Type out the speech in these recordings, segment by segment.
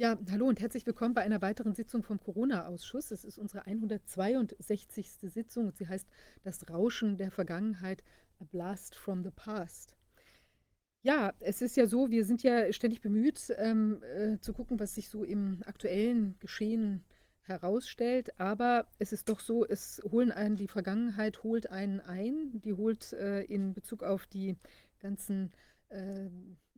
Ja, hallo und herzlich willkommen bei einer weiteren Sitzung vom Corona-Ausschuss. Es ist unsere 162. Sitzung und sie heißt Das Rauschen der Vergangenheit, A Blast from the Past. Ja, es ist ja so, wir sind ja ständig bemüht, ähm, äh, zu gucken, was sich so im aktuellen Geschehen herausstellt. Aber es ist doch so, es holen einen, die Vergangenheit holt einen ein. Die holt äh, in Bezug auf die ganzen äh,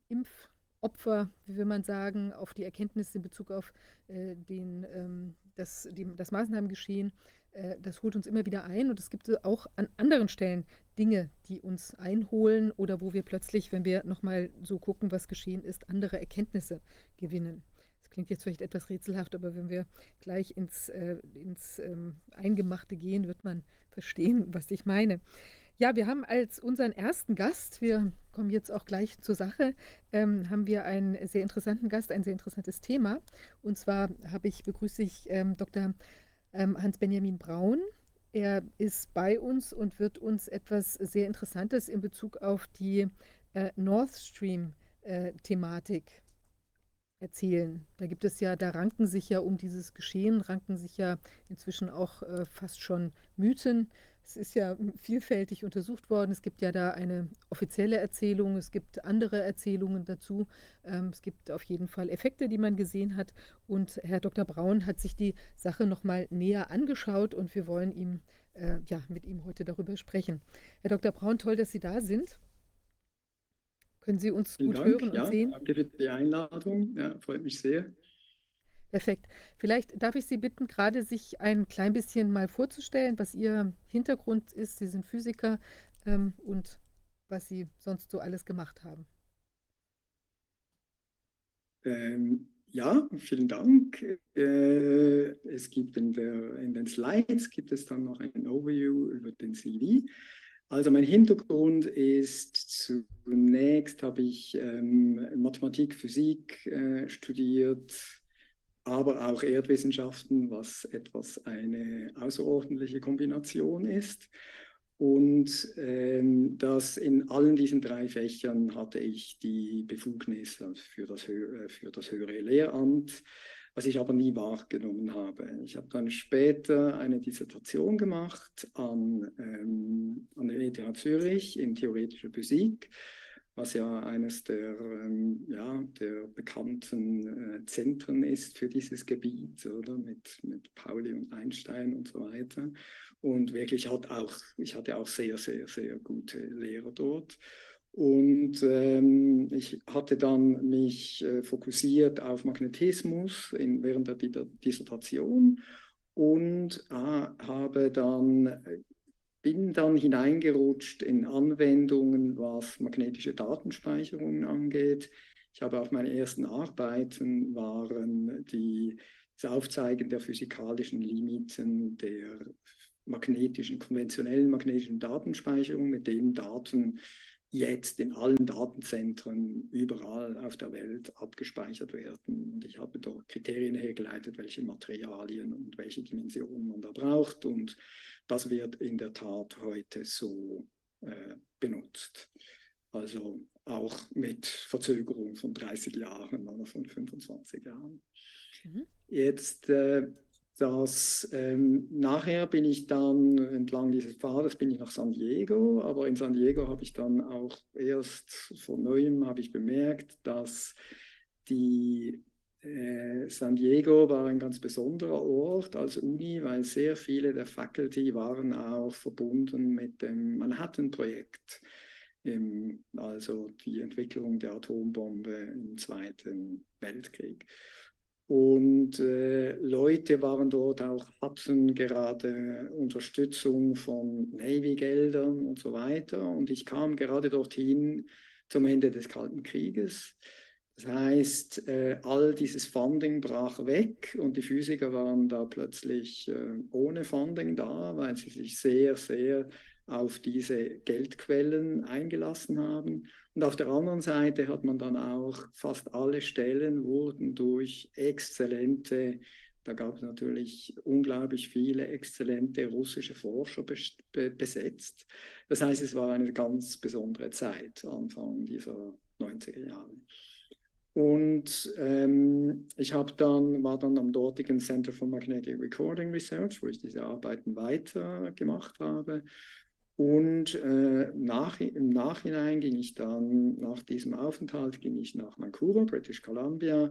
Impf- Opfer, wie will man sagen, auf die Erkenntnisse in Bezug auf äh, den, ähm, das, die, das Maßnahmengeschehen. Äh, das holt uns immer wieder ein und es gibt auch an anderen Stellen Dinge, die uns einholen oder wo wir plötzlich, wenn wir nochmal so gucken, was geschehen ist, andere Erkenntnisse gewinnen. Das klingt jetzt vielleicht etwas rätselhaft, aber wenn wir gleich ins, äh, ins ähm, Eingemachte gehen, wird man verstehen, was ich meine. Ja, wir haben als unseren ersten Gast, wir kommen jetzt auch gleich zur Sache, ähm, haben wir einen sehr interessanten Gast, ein sehr interessantes Thema. Und zwar habe ich, begrüße ich ähm, Dr. Ähm, Hans-Benjamin Braun. Er ist bei uns und wird uns etwas sehr Interessantes in Bezug auf die äh, Nord Stream-Thematik äh, erzählen. Da gibt es ja, da ranken sich ja um dieses Geschehen, ranken sich ja inzwischen auch äh, fast schon Mythen. Es ist ja vielfältig untersucht worden. Es gibt ja da eine offizielle Erzählung, es gibt andere Erzählungen dazu. Ähm, es gibt auf jeden Fall Effekte, die man gesehen hat. Und Herr Dr. Braun hat sich die Sache nochmal näher angeschaut und wir wollen ihm, äh, ja, mit ihm heute darüber sprechen. Herr Dr. Braun, toll, dass Sie da sind. Können Sie uns Vielen gut Dank. hören und Ja, sehen? danke für die Einladung. Ja, freut mich sehr. Perfekt. Vielleicht darf ich Sie bitten, gerade sich ein klein bisschen mal vorzustellen, was Ihr Hintergrund ist. Sie sind Physiker ähm, und was Sie sonst so alles gemacht haben. Ähm, ja, vielen Dank. Äh, es gibt in, der, in den Slides gibt es dann noch ein Overview über den CV. Also mein Hintergrund ist zunächst habe ich ähm, Mathematik, Physik äh, studiert, aber auch Erdwissenschaften, was etwas eine außerordentliche Kombination ist. Und ähm, das in allen diesen drei Fächern hatte ich die Befugnis für das, äh, für das höhere Lehramt, was ich aber nie wahrgenommen habe. Ich habe dann später eine Dissertation gemacht an, ähm, an der ETH Zürich in theoretischer Physik was ja eines der, ähm, ja, der bekannten äh, Zentren ist für dieses Gebiet, oder? Mit, mit Pauli und Einstein und so weiter. Und wirklich hat auch, ich hatte auch sehr, sehr, sehr gute Lehrer dort. Und ähm, ich hatte dann mich äh, fokussiert auf Magnetismus in, während der Dissertation und äh, habe dann bin dann hineingerutscht in Anwendungen, was magnetische Datenspeicherungen angeht. Ich habe auch meine ersten Arbeiten waren die, das Aufzeigen der physikalischen Limiten der magnetischen, konventionellen magnetischen Datenspeicherung, mit denen Daten jetzt in allen Datenzentren überall auf der Welt abgespeichert werden. Und ich habe dort Kriterien hergeleitet, welche Materialien und welche Dimensionen man da braucht. Und das wird in der Tat heute so äh, benutzt. Also auch mit Verzögerung von 30 Jahren oder von 25 Jahren. Mhm. Jetzt äh, das, ähm, nachher bin ich dann entlang dieses Pfades bin ich nach San Diego, aber in San Diego habe ich dann auch erst von neuem habe ich bemerkt, dass die äh, San Diego war ein ganz besonderer Ort als Uni, weil sehr viele der Faculty waren auch verbunden mit dem Manhattan-Projekt, also die Entwicklung der Atombombe im Zweiten Weltkrieg. Und äh, Leute waren dort auch, hatten gerade Unterstützung von Navy-Geldern und so weiter. Und ich kam gerade dorthin zum Ende des Kalten Krieges. Das heißt, äh, all dieses Funding brach weg und die Physiker waren da plötzlich äh, ohne Funding da, weil sie sich sehr, sehr auf diese Geldquellen eingelassen haben. Und auf der anderen Seite hat man dann auch fast alle Stellen wurden durch exzellente, da gab es natürlich unglaublich viele exzellente russische Forscher besetzt. Das heißt, es war eine ganz besondere Zeit, Anfang dieser 90er Jahre. Und ähm, ich habe dann, war dann am dortigen Center for Magnetic Recording Research, wo ich diese Arbeiten weitergemacht habe. Und äh, nach, im Nachhinein ging ich dann, nach diesem Aufenthalt, ging ich nach Vancouver, British Columbia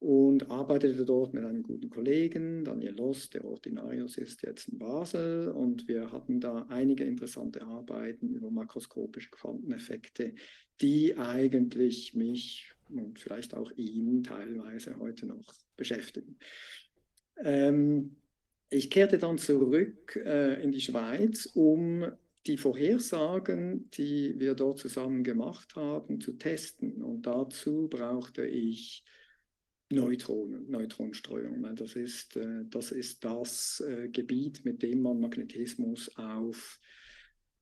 und arbeitete dort mit einem guten Kollegen, Daniel Loss, der Ordinarius ist jetzt in Basel. Und wir hatten da einige interessante Arbeiten über makroskopische Quanteneffekte, die eigentlich mich und vielleicht auch ihn teilweise heute noch beschäftigen. Ähm, ich kehrte dann zurück äh, in die Schweiz, um die Vorhersagen, die wir dort zusammen gemacht haben, zu testen. Und dazu brauchte ich Neutronen, Neutronenstreuung. Das ist äh, das, ist das äh, Gebiet, mit dem man Magnetismus auf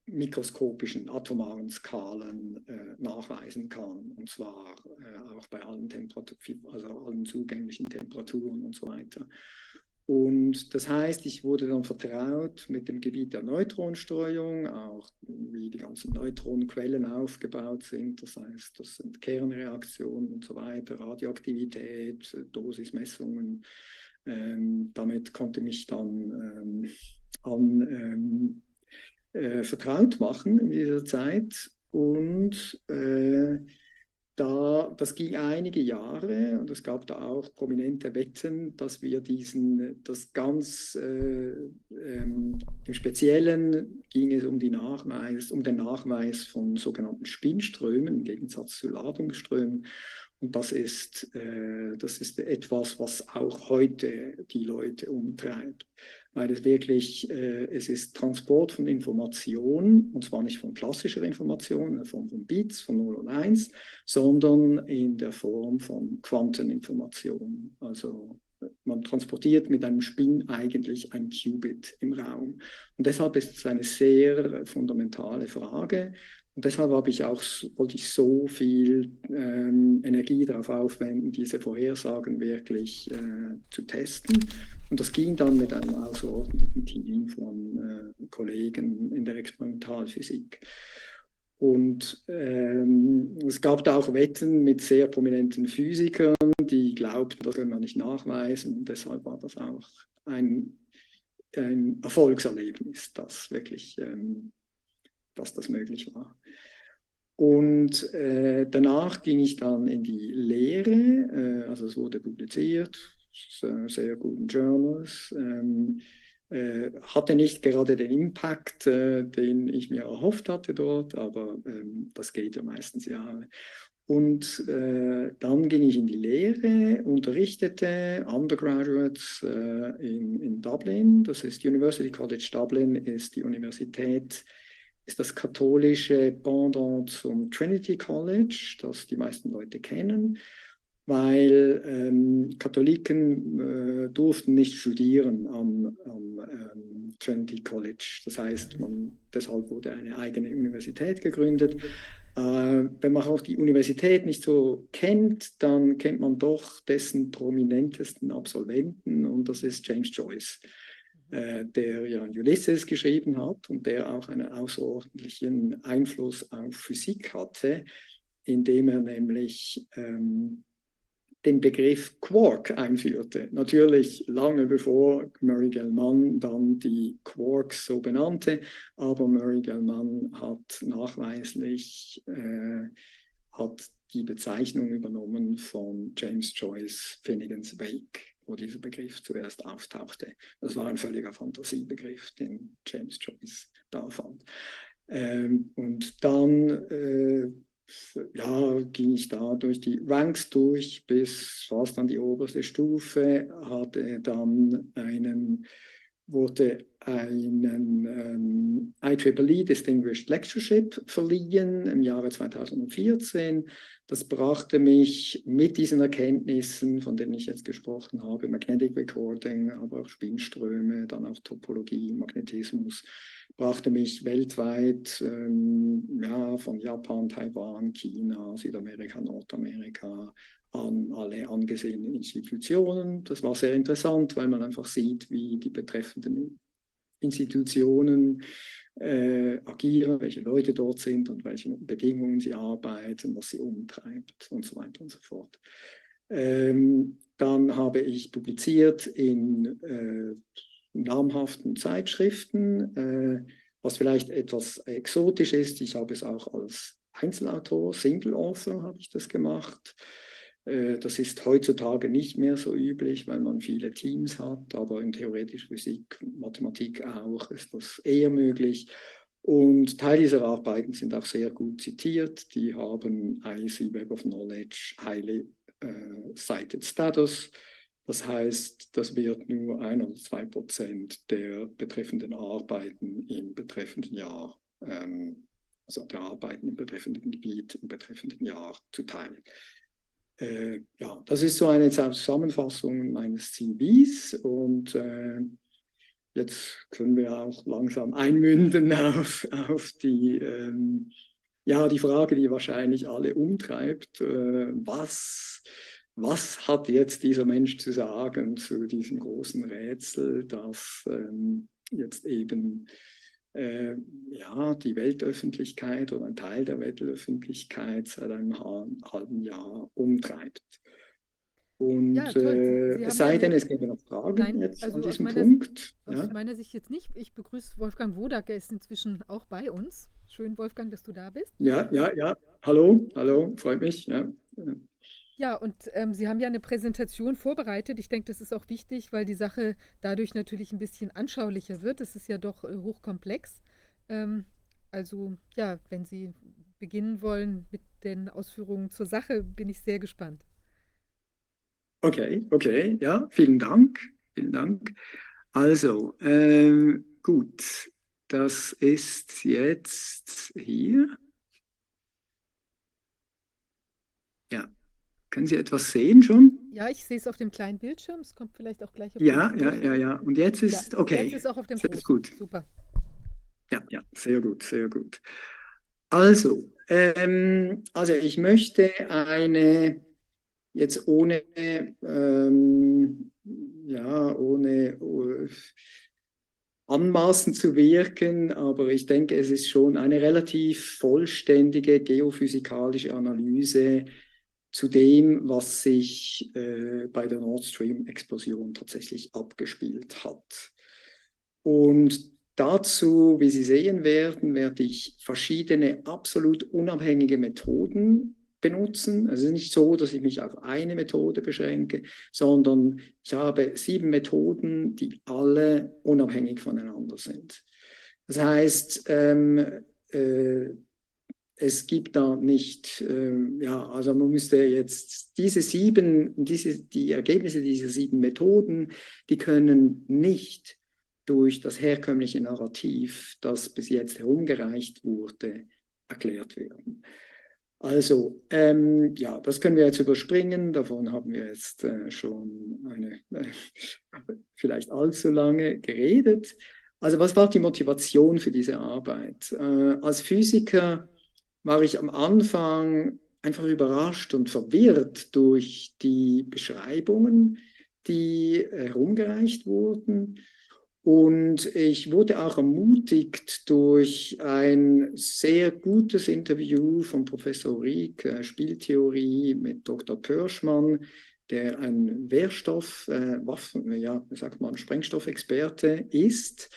mikroskopischen, atomaren Skalen äh, nachweisen kann. Und zwar äh, auch bei allen, Temperatur also allen zugänglichen Temperaturen und so weiter. Und das heißt, ich wurde dann vertraut mit dem Gebiet der Neutronenstreuung, auch wie die ganzen Neutronenquellen aufgebaut sind. Das heißt, das sind Kernreaktionen und so weiter, Radioaktivität, Dosismessungen. Ähm, damit konnte ich mich dann ähm, an, ähm, äh, vertraut machen in dieser Zeit. Und äh, da, das ging einige Jahre und es gab da auch prominente Wetten, dass wir diesen, das ganz äh, ähm, im Speziellen ging es um, die Nachweis, um den Nachweis von sogenannten Spinnströmen im Gegensatz zu Ladungsströmen. Und das ist, äh, das ist etwas, was auch heute die Leute umtreibt weil es wirklich, äh, es ist Transport von Information, und zwar nicht von klassischer Information, in der Form von Bits, von 0 und 1, sondern in der Form von Quanteninformation. Also man transportiert mit einem Spin eigentlich ein Qubit im Raum. Und deshalb ist es eine sehr fundamentale Frage. Und deshalb habe ich auch, wollte ich so viel ähm, Energie darauf aufwenden, diese Vorhersagen wirklich äh, zu testen. Und das ging dann mit einem außerordentlichen Team von äh, Kollegen in der Experimentalphysik. Und ähm, es gab da auch Wetten mit sehr prominenten Physikern, die glaubten, das können wir nicht nachweisen. Und deshalb war das auch ein, ein Erfolgserlebnis, dass wirklich, ähm, dass das möglich war. Und äh, danach ging ich dann in die Lehre, äh, also es wurde publiziert, sehr guten Journals. Ähm, äh, hatte nicht gerade den Impact, äh, den ich mir erhofft hatte dort, aber ähm, das geht ja meistens Jahre. Und äh, dann ging ich in die Lehre, unterrichtete Undergraduates äh, in, in Dublin. Das ist University College Dublin, ist die Universität, ist das katholische Pendant zum Trinity College, das die meisten Leute kennen weil ähm, Katholiken äh, durften nicht studieren am, am ähm, Trinity College. Das heißt, man, deshalb wurde eine eigene Universität gegründet. Äh, wenn man auch die Universität nicht so kennt, dann kennt man doch dessen prominentesten Absolventen und das ist James Joyce, äh, der ja Ulysses geschrieben hat und der auch einen außerordentlichen Einfluss auf Physik hatte, indem er nämlich ähm, den Begriff Quark einführte. Natürlich lange bevor Murray Gell-Mann dann die Quarks so benannte, aber Murray Gell-Mann hat nachweislich äh, hat die Bezeichnung übernommen von James Joyce Finnegan's Wake, wo dieser Begriff zuerst auftauchte. Das war ein völliger Fantasiebegriff, den James Joyce da fand. Ähm, und dann äh, ja, ging ich da durch die Ranks durch bis fast an die oberste Stufe, hatte dann einen, wurde einen ähm, IEEE Distinguished Lectureship verliehen im Jahre 2014. Das brachte mich mit diesen Erkenntnissen, von denen ich jetzt gesprochen habe, Magnetic Recording, aber auch Spinnströme, dann auch Topologie, Magnetismus, brachte mich weltweit ähm, ja, von Japan, Taiwan, China, Südamerika, Nordamerika an alle angesehenen Institutionen. Das war sehr interessant, weil man einfach sieht, wie die betreffenden Institutionen äh, agieren, welche Leute dort sind und welchen Bedingungen sie arbeiten, was sie umtreibt und so weiter und so fort. Ähm, dann habe ich publiziert in äh, namhaften Zeitschriften, äh, was vielleicht etwas exotisch ist. Ich habe es auch als Einzelautor, Single Author habe ich das gemacht. Äh, das ist heutzutage nicht mehr so üblich, weil man viele Teams hat, aber in theoretischer Physik, Mathematik auch ist das eher möglich. Und Teil dieser Arbeiten sind auch sehr gut zitiert. Die haben IC Web of Knowledge Highly äh, Cited Status. Das heißt, das wird nur ein oder zwei Prozent der betreffenden Arbeiten im betreffenden Jahr, ähm, also der Arbeiten im betreffenden Gebiet im betreffenden Jahr zuteil. Äh, ja, das ist so eine Zusammenfassung meines CVs und äh, jetzt können wir auch langsam einmünden auf, auf die, ähm, ja, die Frage, die wahrscheinlich alle umtreibt. Äh, was, was hat jetzt dieser Mensch zu sagen zu diesem großen Rätsel, das ähm, jetzt eben äh, ja, die Weltöffentlichkeit oder ein Teil der Weltöffentlichkeit seit einem halben Jahr umtreibt. Und ja, äh, es sei denn, es gäbe noch Fragen Nein, jetzt also an diesem meiner, Punkt. Aus ja? meiner Sicht jetzt nicht. Ich begrüße Wolfgang Wodak, er ist inzwischen auch bei uns. Schön, Wolfgang, dass du da bist. Ja, ja, ja. Hallo, hallo, freut mich. Ja. Ja, und ähm, Sie haben ja eine Präsentation vorbereitet. Ich denke, das ist auch wichtig, weil die Sache dadurch natürlich ein bisschen anschaulicher wird. Es ist ja doch äh, hochkomplex. Ähm, also ja, wenn Sie beginnen wollen mit den Ausführungen zur Sache, bin ich sehr gespannt. Okay, okay, ja, vielen Dank, vielen Dank. Also, äh, gut, das ist jetzt hier. Ja, können Sie etwas sehen schon? Ja, ich sehe es auf dem kleinen Bildschirm. Es kommt vielleicht auch gleich auf Ja, ja, ja, ja. Und jetzt ist ja, okay. Jetzt ist auch auf dem Ist gut. Super. Ja, ja, sehr gut, sehr gut. Also, ähm, also ich möchte eine jetzt ohne ähm, ja ohne uh, anmaßen zu wirken, aber ich denke, es ist schon eine relativ vollständige geophysikalische Analyse zu dem, was sich äh, bei der Nord Stream-Explosion tatsächlich abgespielt hat. Und dazu, wie Sie sehen werden, werde ich verschiedene absolut unabhängige Methoden benutzen. Also es ist nicht so, dass ich mich auf eine Methode beschränke, sondern ich habe sieben Methoden, die alle unabhängig voneinander sind. Das heißt, ähm, äh, es gibt da nicht, äh, ja, also man müsste jetzt diese sieben, diese, die Ergebnisse dieser sieben Methoden, die können nicht durch das herkömmliche Narrativ, das bis jetzt herumgereicht wurde, erklärt werden. Also, ähm, ja, das können wir jetzt überspringen. Davon haben wir jetzt äh, schon eine, äh, vielleicht allzu lange geredet. Also, was war die Motivation für diese Arbeit? Äh, als Physiker war ich am Anfang einfach überrascht und verwirrt durch die Beschreibungen, die herumgereicht wurden. Und ich wurde auch ermutigt durch ein sehr gutes Interview von Professor Rieck, äh, Spieltheorie mit Dr. Pörschmann, der ein Wehrstoff, äh, Waffen, ja, sagt man, Sprengstoffexperte ist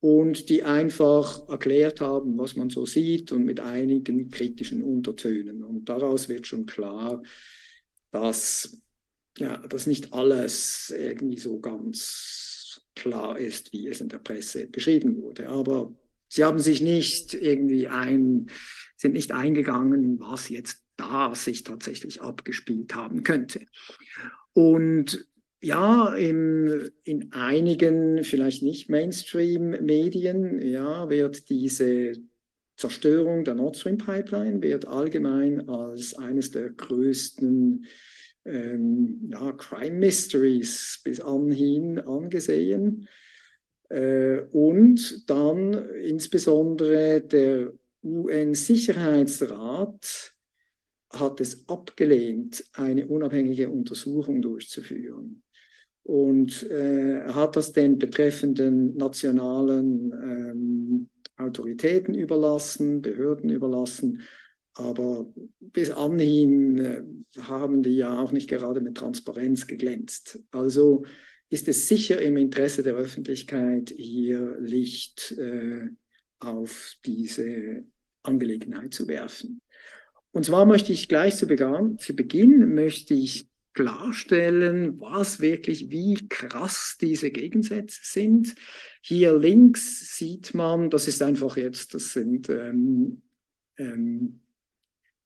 und die einfach erklärt haben, was man so sieht und mit einigen kritischen Untertönen. Und daraus wird schon klar, dass ja, das nicht alles irgendwie so ganz klar ist, wie es in der Presse beschrieben wurde. Aber sie haben sich nicht irgendwie ein, sind nicht eingegangen, was jetzt da sich tatsächlich abgespielt haben könnte. Und ja, in, in einigen, vielleicht nicht Mainstream-Medien, ja, wird diese Zerstörung der Nord Stream Pipeline wird allgemein als eines der größten ähm, ja, Crime Mysteries bis anhin angesehen. Äh, und dann insbesondere der UN-Sicherheitsrat hat es abgelehnt, eine unabhängige Untersuchung durchzuführen und äh, hat das den betreffenden nationalen ähm, Autoritäten überlassen, Behörden überlassen. Aber bis anhin äh, haben die ja auch nicht gerade mit Transparenz geglänzt. Also ist es sicher im Interesse der Öffentlichkeit, hier Licht äh, auf diese Angelegenheit zu werfen. Und zwar möchte ich gleich zu Beginn, zu Beginn möchte ich klarstellen, was wirklich, wie krass diese Gegensätze sind. Hier links sieht man, das ist einfach jetzt, das sind ähm, ähm,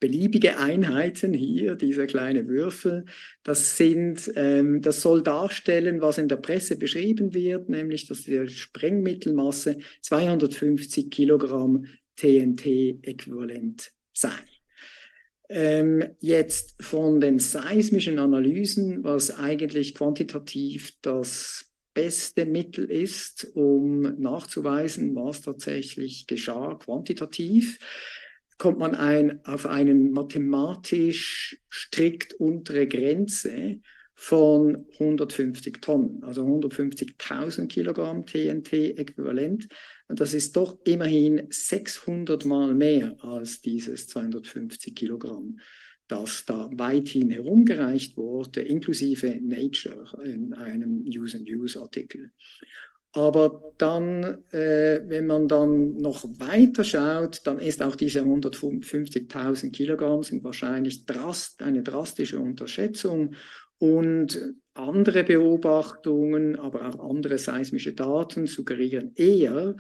beliebige Einheiten hier, diese kleine Würfel. Das sind, ähm, das soll darstellen, was in der Presse beschrieben wird, nämlich, dass die Sprengmittelmasse 250 Kilogramm TNT-Äquivalent sei. Ähm, jetzt von den seismischen Analysen, was eigentlich quantitativ das beste Mittel ist, um nachzuweisen, was tatsächlich geschah, quantitativ, kommt man ein, auf eine mathematisch strikt untere Grenze von 150 Tonnen, also 150.000 Kilogramm TNT-Äquivalent. Und das ist doch immerhin 600 Mal mehr als dieses 250 Kilogramm, das da weithin herumgereicht wurde, inklusive Nature in einem Use-and-Use-Artikel. Aber dann, äh, wenn man dann noch weiter schaut, dann ist auch diese 150.000 Kilogramm sind wahrscheinlich drast, eine drastische Unterschätzung. Und andere Beobachtungen, aber auch andere seismische Daten suggerieren eher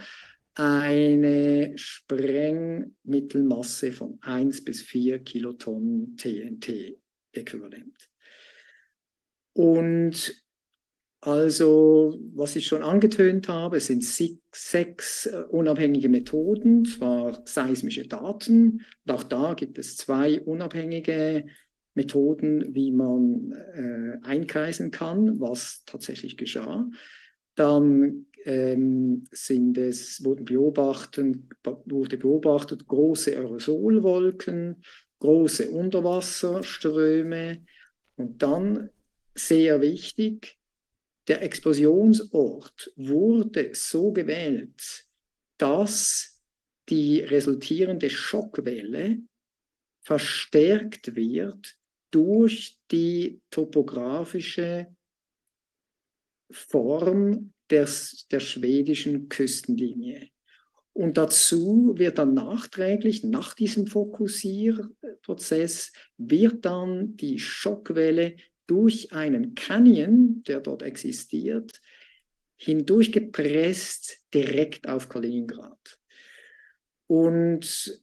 eine Sprengmittelmasse von 1 bis 4 Kilotonnen TNT-Äquivalent. Und also, was ich schon angetönt habe, sind sechs äh, unabhängige Methoden, zwar seismische Daten. Und auch da gibt es zwei unabhängige Methoden, wie man äh, einkreisen kann, was tatsächlich geschah. Dann ähm, sind es, wurden beobachten, wurde beobachtet große Aerosolwolken, große Unterwasserströme und dann sehr wichtig, der Explosionsort wurde so gewählt, dass die resultierende Schockwelle verstärkt wird durch die topografische Form des, der schwedischen Küstenlinie. Und dazu wird dann nachträglich, nach diesem Fokussierprozess, wird dann die Schockwelle durch einen Canyon, der dort existiert, hindurchgepresst direkt auf Kaliningrad. Und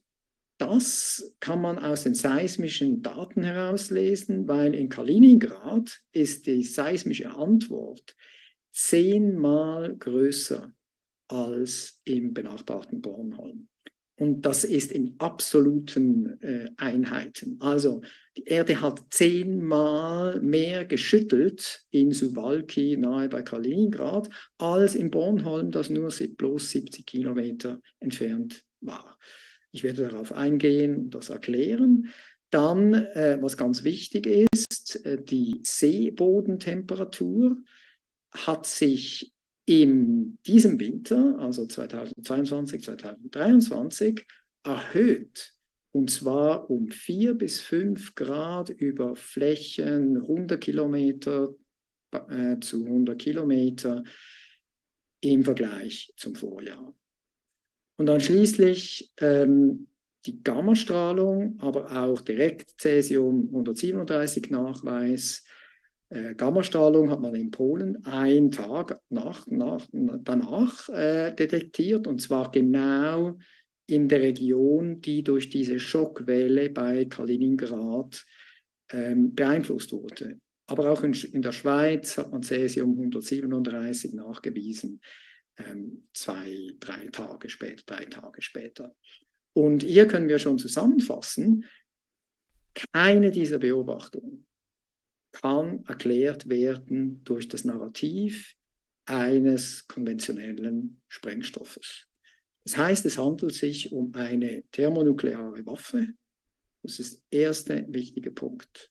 das kann man aus den seismischen Daten herauslesen, weil in Kaliningrad ist die seismische Antwort zehnmal größer als im benachbarten Bornholm. Und das ist in absoluten äh, Einheiten. Also die Erde hat zehnmal mehr geschüttelt in Suwalki nahe bei Kaliningrad als in Bornholm, das nur bloß 70 Kilometer entfernt war. Ich werde darauf eingehen und das erklären. Dann, äh, was ganz wichtig ist, äh, die Seebodentemperatur hat sich in diesem Winter, also 2022, 2023, erhöht. Und zwar um vier bis fünf Grad über Flächen 100 Kilometer äh, zu 100 Kilometer im Vergleich zum Vorjahr. Und dann schließlich ähm, die Gammastrahlung, aber auch direkt Cäsium 137 Nachweis äh, Gammastrahlung hat man in Polen einen Tag nach, nach, danach äh, detektiert und zwar genau in der Region, die durch diese Schockwelle bei Kaliningrad ähm, beeinflusst wurde. Aber auch in, in, der Schweiz hat man Cäsium 137 nachgewiesen, zwei, drei Tage später, drei Tage später. Und hier können wir schon zusammenfassen, keine dieser Beobachtungen kann erklärt werden durch das Narrativ eines konventionellen Sprengstoffes. Das heißt, es handelt sich um eine thermonukleare Waffe. Das ist der erste wichtige Punkt.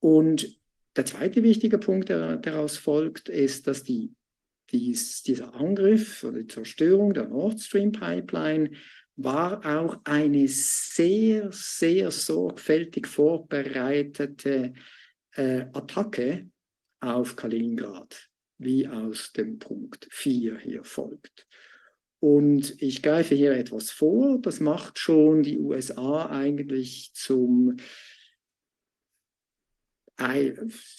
Und der zweite wichtige Punkt, der daraus folgt, ist, dass die dies, dieser Angriff oder die Zerstörung der Nord Stream Pipeline war auch eine sehr, sehr sorgfältig vorbereitete äh, Attacke auf Kaliningrad, wie aus dem Punkt 4 hier folgt. Und ich greife hier etwas vor, das macht schon die USA eigentlich zum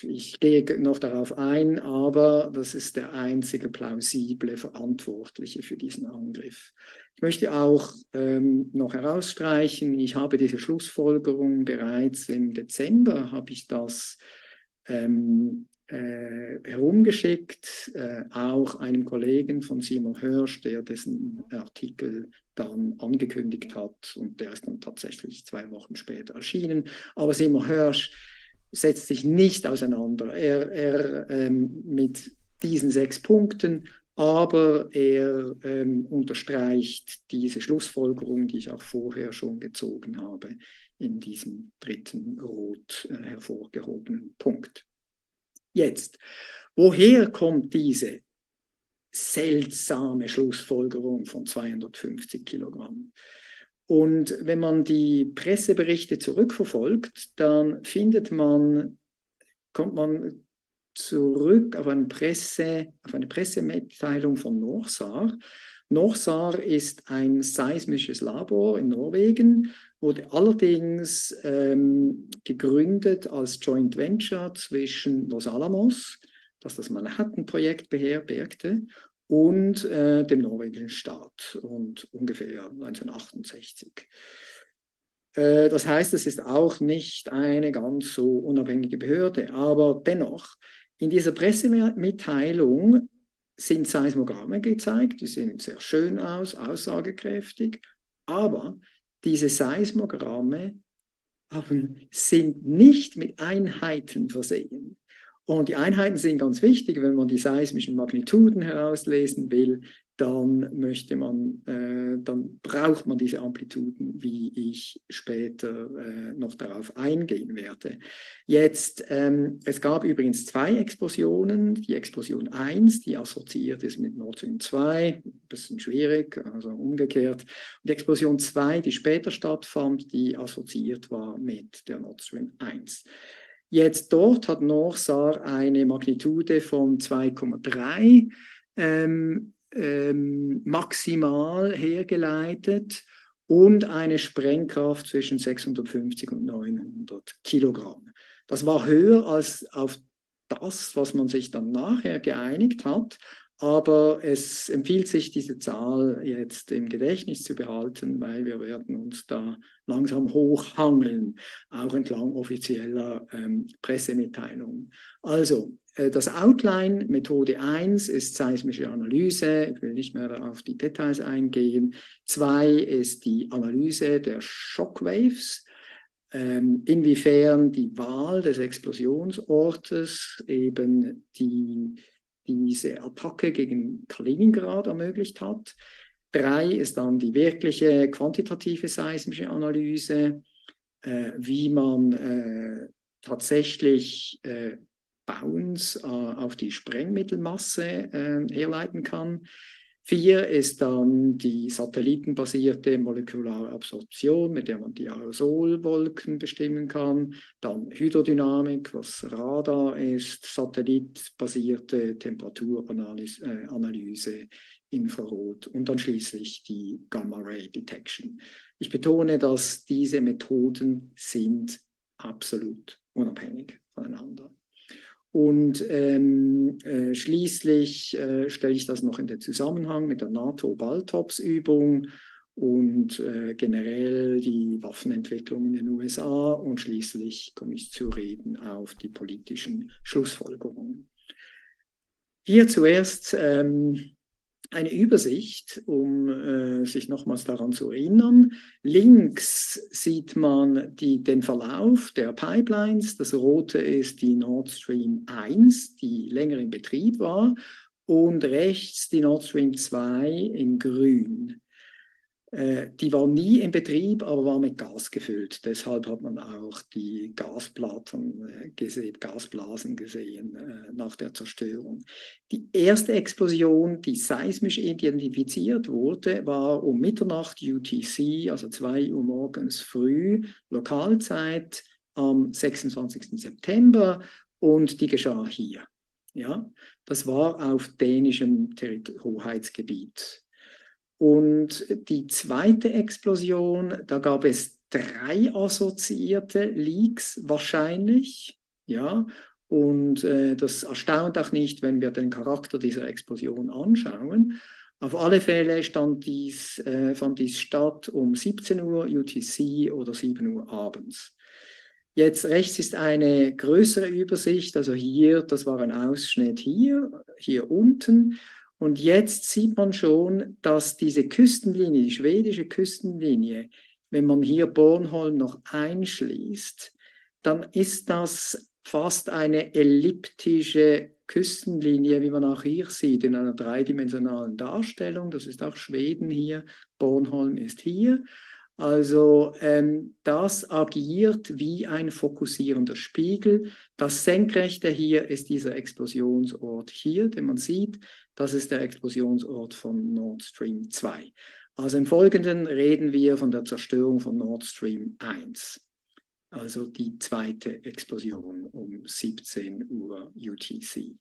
ich gehe noch darauf ein, aber das ist der einzige plausible Verantwortliche für diesen Angriff. Ich möchte auch ähm, noch herausstreichen, ich habe diese Schlussfolgerung bereits im Dezember, habe ich das ähm, äh, herumgeschickt, äh, auch einem Kollegen von Simon Hirsch, der dessen Artikel dann angekündigt hat und der ist dann tatsächlich zwei Wochen später erschienen. Aber Simon Hirsch setzt sich nicht auseinander. Er, er ähm, mit diesen sechs Punkten, aber er ähm, unterstreicht diese Schlussfolgerung, die ich auch vorher schon gezogen habe, in diesem dritten rot äh, hervorgehobenen Punkt. Jetzt, woher kommt diese seltsame Schlussfolgerung von 250 Kilogramm? Und wenn man die Presseberichte zurückverfolgt, dann findet man, kommt man zurück auf eine, Presse, auf eine Pressemitteilung von Norsar. Norsar ist ein seismisches Labor in Norwegen, wurde allerdings ähm, gegründet als Joint Venture zwischen Los Alamos, das das Manhattan-Projekt beherbergte, und äh, dem norwegischen Staat und ungefähr 1968. Äh, das heißt, es ist auch nicht eine ganz so unabhängige Behörde, aber dennoch, in dieser Pressemitteilung sind Seismogramme gezeigt, die sehen sehr schön aus, aussagekräftig, aber diese Seismogramme sind nicht mit Einheiten versehen. Und die Einheiten sind ganz wichtig, wenn man die seismischen Magnituden herauslesen will, dann möchte man, äh, dann braucht man diese Amplituden, wie ich später äh, noch darauf eingehen werde. Jetzt, ähm, es gab übrigens zwei Explosionen. Die Explosion 1, die assoziiert ist mit Nord Stream 2, ein bisschen schwierig, also umgekehrt. Und die Explosion 2, die später stattfand, die assoziiert war mit der Nord Stream 1. Jetzt dort hat Norsar eine Magnitude von 2,3 ähm, ähm, maximal hergeleitet und eine Sprengkraft zwischen 650 und 900 Kilogramm. Das war höher als auf das, was man sich dann nachher geeinigt hat, aber es empfiehlt sich, diese Zahl jetzt im Gedächtnis zu behalten, weil wir werden uns da langsam hochhangeln, auch entlang offizieller ähm, Pressemitteilungen. Also, äh, das Outline, Methode 1 ist seismische Analyse. Ich will nicht mehr auf die Details eingehen. 2 ist die Analyse der Shockwaves. Ähm, inwiefern die Wahl des Explosionsortes eben die diese Attacke gegen Kaliningrad ermöglicht hat. Drei ist dann die wirkliche quantitative seismische Analyse, äh, wie man äh, tatsächlich äh, Bounce äh, auf die Sprengmittelmasse äh, herleiten kann. Vier ist dann die satellitenbasierte molekulare Absorption, mit der man die Aerosolwolken bestimmen kann. Dann Hydrodynamik, was Radar ist, satellitbasierte Temperaturanalyse, äh, Infrarot und dann schließlich die Gamma-Ray Detection. Ich betone, dass diese Methoden sind absolut unabhängig voneinander. Und ähm, äh, schließlich äh, stelle ich das noch in den Zusammenhang mit der NATO-Baltops-Übung und äh, generell die Waffenentwicklung in den USA und schließlich komme ich zu reden auf die politischen Schlussfolgerungen. Hier zuerst ähm, eine Übersicht, um äh, sich nochmals daran zu erinnern. Links sieht man die, den Verlauf der Pipelines. Das rote ist die Nord Stream 1, die länger in Betrieb war. Und rechts die Nord Stream 2 in grün. Äh, die war nie in Betrieb, aber war mit Gas gefüllt. Deshalb hat man auch die Gasplatten äh, gesehen, Gasblasen gesehen äh, nach der Zerstörung. Die erste Explosion, die seismisch identifiziert wurde, war um Mitternacht UTC, also 2 Uhr morgens früh, Lokalzeit am 26. September und die geschah hier. Ja, das war auf dänischem Hoheitsgebiet. Und die zweite Explosion, da gab es drei assoziierte Leaks wahrscheinlich. Ja, und äh, das erstaunt auch nicht, wenn wir den Charakter dieser Explosion anschauen. Auf alle Fälle dies, äh, fand dies statt um 17 Uhr UTC oder 7 Uhr abends. Jetzt rechts ist eine größere Übersicht, also hier, das war ein Ausschnitt hier, hier unten. Und jetzt sieht man schon, dass diese Küstenlinie, die schwedische Küstenlinie, wenn man hier Bornholm noch einschließt, dann ist das fast eine elliptische Küstenlinie, wie man auch hier sieht, in einer dreidimensionalen Darstellung. Das ist auch Schweden hier, Bornholm ist hier. Also ähm, das agiert wie ein fokussierender Spiegel. Das Senkrechte hier ist dieser Explosionsort hier, den man sieht. Das ist der Explosionsort von Nord Stream 2. Also im Folgenden reden wir von der Zerstörung von Nord Stream 1, also die zweite Explosion um 17 Uhr UTC.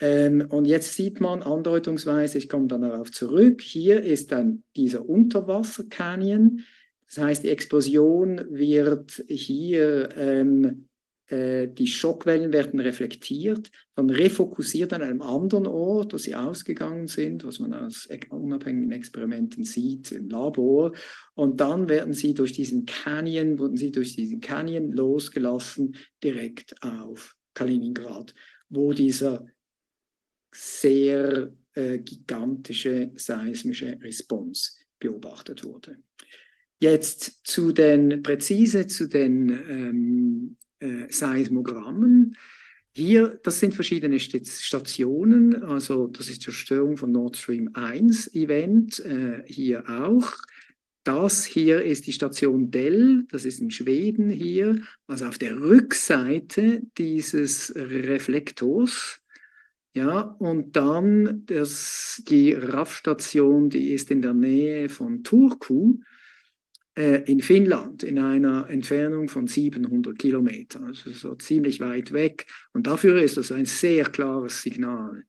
Ähm, und jetzt sieht man andeutungsweise, ich komme dann darauf zurück, hier ist dann dieser Unterwasser-Canyon. Das heißt, die Explosion wird hier ähm, äh, die Schockwellen werden reflektiert, dann refokussiert an einem anderen Ort, wo sie ausgegangen sind, was man aus unabhängigen Experimenten sieht im Labor. Und dann werden sie durch diesen Canyon, wurden sie durch diesen Canyon losgelassen, direkt auf Kaliningrad, wo dieser sehr äh, gigantische seismische Response beobachtet wurde. Jetzt zu den, präzise zu den ähm, äh, Seismogrammen. Hier, das sind verschiedene Stationen, also das ist Zerstörung von Nord Stream 1 Event, äh, hier auch. Das hier ist die Station Dell, das ist in Schweden hier, also auf der Rückseite dieses Reflektors. Ja, und dann das, die RAF-Station, die ist in der Nähe von Turku äh, in Finnland in einer Entfernung von 700 Kilometern, also so ziemlich weit weg. Und dafür ist das ein sehr klares Signal.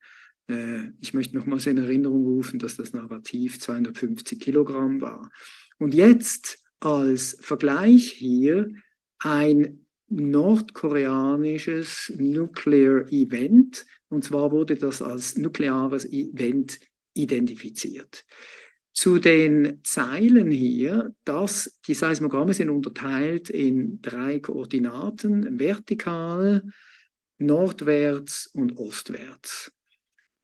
Äh, ich möchte nochmals in Erinnerung rufen, dass das Narrativ 250 Kilogramm war. Und jetzt als Vergleich hier ein nordkoreanisches Nuclear Event. Und zwar wurde das als nukleares Event identifiziert. Zu den Zeilen hier, dass die Seismogramme sind unterteilt in drei Koordinaten, vertikal, nordwärts und ostwärts.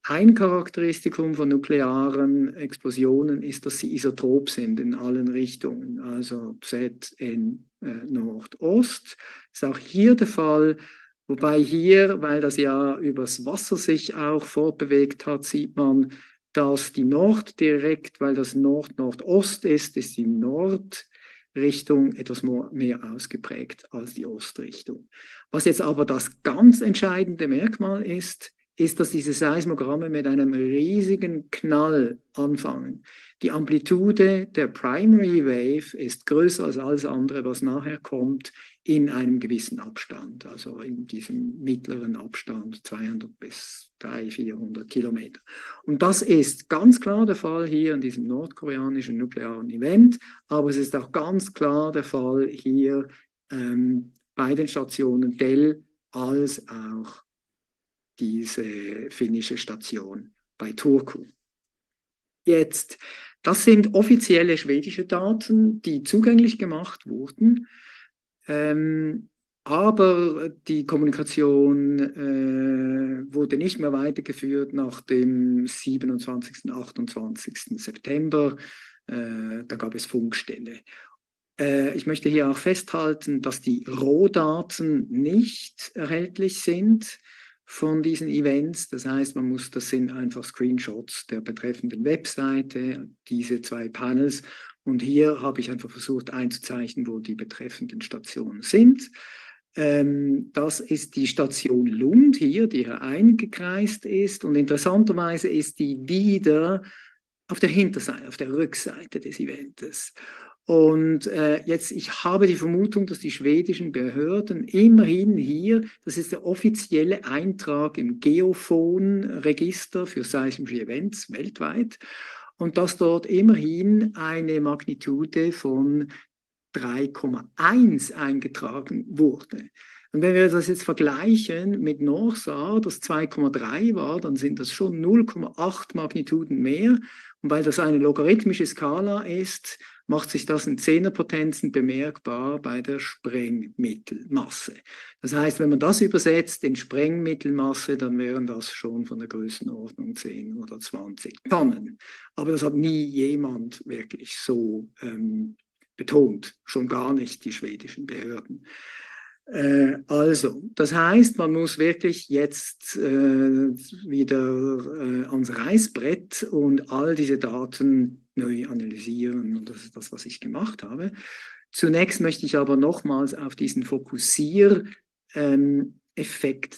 Ein Charakteristikum von nuklearen Explosionen ist, dass sie isotrop sind in allen Richtungen, also Z in äh, Nordost. Ist auch hier der Fall, wobei hier, weil das ja übers Wasser sich auch fortbewegt hat, sieht man, dass die Nord direkt, weil das Nord-Nordost ist, ist die Nordrichtung etwas mehr ausgeprägt als die Ostrichtung. Was jetzt aber das ganz entscheidende Merkmal ist, ist, dass diese Seismogramme mit einem riesigen Knall anfangen. Die Amplitude der Primary Wave ist größer als alles andere, was nachher kommt, in einem gewissen Abstand, also in diesem mittleren Abstand 200 bis 300, 400 Kilometer. Und das ist ganz klar der Fall hier in diesem nordkoreanischen nuklearen Event, aber es ist auch ganz klar der Fall hier ähm, bei den Stationen Dell als auch diese finnische Station bei Turku. Jetzt, das sind offizielle schwedische Daten, die zugänglich gemacht wurden. Ähm, aber die Kommunikation äh, wurde nicht mehr weitergeführt nach dem 27. 28. September. Äh, da gab es Funkstelle. Äh, ich möchte hier auch festhalten, dass die Rohdaten nicht erhältlich sind von diesen Events. Das heißt, man muss, das sind einfach Screenshots der betreffenden Webseite, diese zwei Panels. Und hier habe ich einfach versucht einzuzeichnen, wo die betreffenden Stationen sind. Ähm, das ist die Station Lund hier, die hier eingekreist ist. Und interessanterweise ist die wieder auf der Hinterseite, auf der Rückseite des Events. Und äh, jetzt, ich habe die Vermutung, dass die schwedischen Behörden immerhin hier, das ist der offizielle Eintrag im Geophon-Register für seismische Events weltweit, und dass dort immerhin eine Magnitude von 3,1 eingetragen wurde. Und wenn wir das jetzt vergleichen mit Norsa, das 2,3 war, dann sind das schon 0,8 Magnituden mehr. Und weil das eine logarithmische Skala ist, macht sich das in Zehnerpotenzen bemerkbar bei der Sprengmittelmasse. Das heißt, wenn man das übersetzt in Sprengmittelmasse, dann wären das schon von der Größenordnung 10 oder 20 Tonnen. Aber das hat nie jemand wirklich so ähm, betont, schon gar nicht die schwedischen Behörden. Äh, also, das heißt, man muss wirklich jetzt äh, wieder äh, ans Reißbrett und all diese Daten neu analysieren. Und das ist das, was ich gemacht habe. Zunächst möchte ich aber nochmals auf diesen Fokussier- ähm,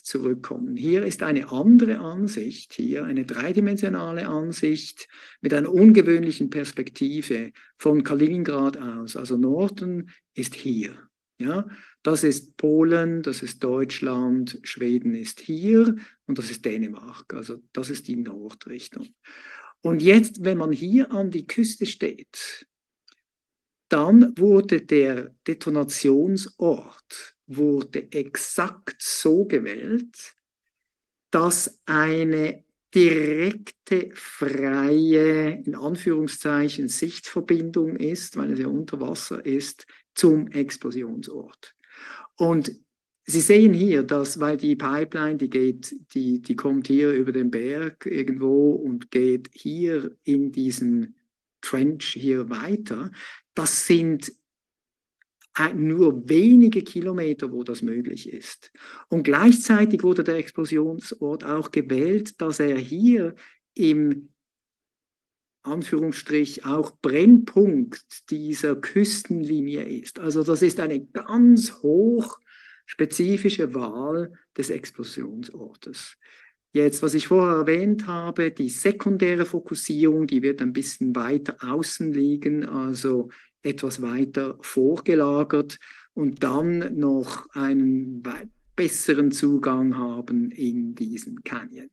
zurückkommen. Hier ist eine andere Ansicht, hier eine dreidimensionale Ansicht mit einer ungewöhnlichen Perspektive von Kaliningrad aus. Also Norden ist hier. Ja, das ist Polen, das ist Deutschland, Schweden ist hier und das ist Dänemark. Also das ist die Nordrichtung. Und jetzt, wenn man hier an die Küste steht, dann wurde der Detonationsort wurde exakt so gewählt, dass eine direkte, freie, in Anführungszeichen, Sichtverbindung ist, weil es ja unter Wasser ist, zum Explosionsort. Und Sie sehen hier, dass, weil die Pipeline, die geht, die, die kommt hier über den Berg irgendwo und geht hier in diesen Trench hier weiter. Das sind nur wenige Kilometer, wo das möglich ist. Und gleichzeitig wurde der Explosionsort auch gewählt, dass er hier im Anführungsstrich auch Brennpunkt dieser Küstenlinie ist. Also das ist eine ganz hoch spezifische Wahl des Explosionsortes. Jetzt, was ich vorher erwähnt habe, die sekundäre Fokussierung, die wird ein bisschen weiter außen liegen, also etwas weiter vorgelagert und dann noch einen besseren Zugang haben in diesen Canyon.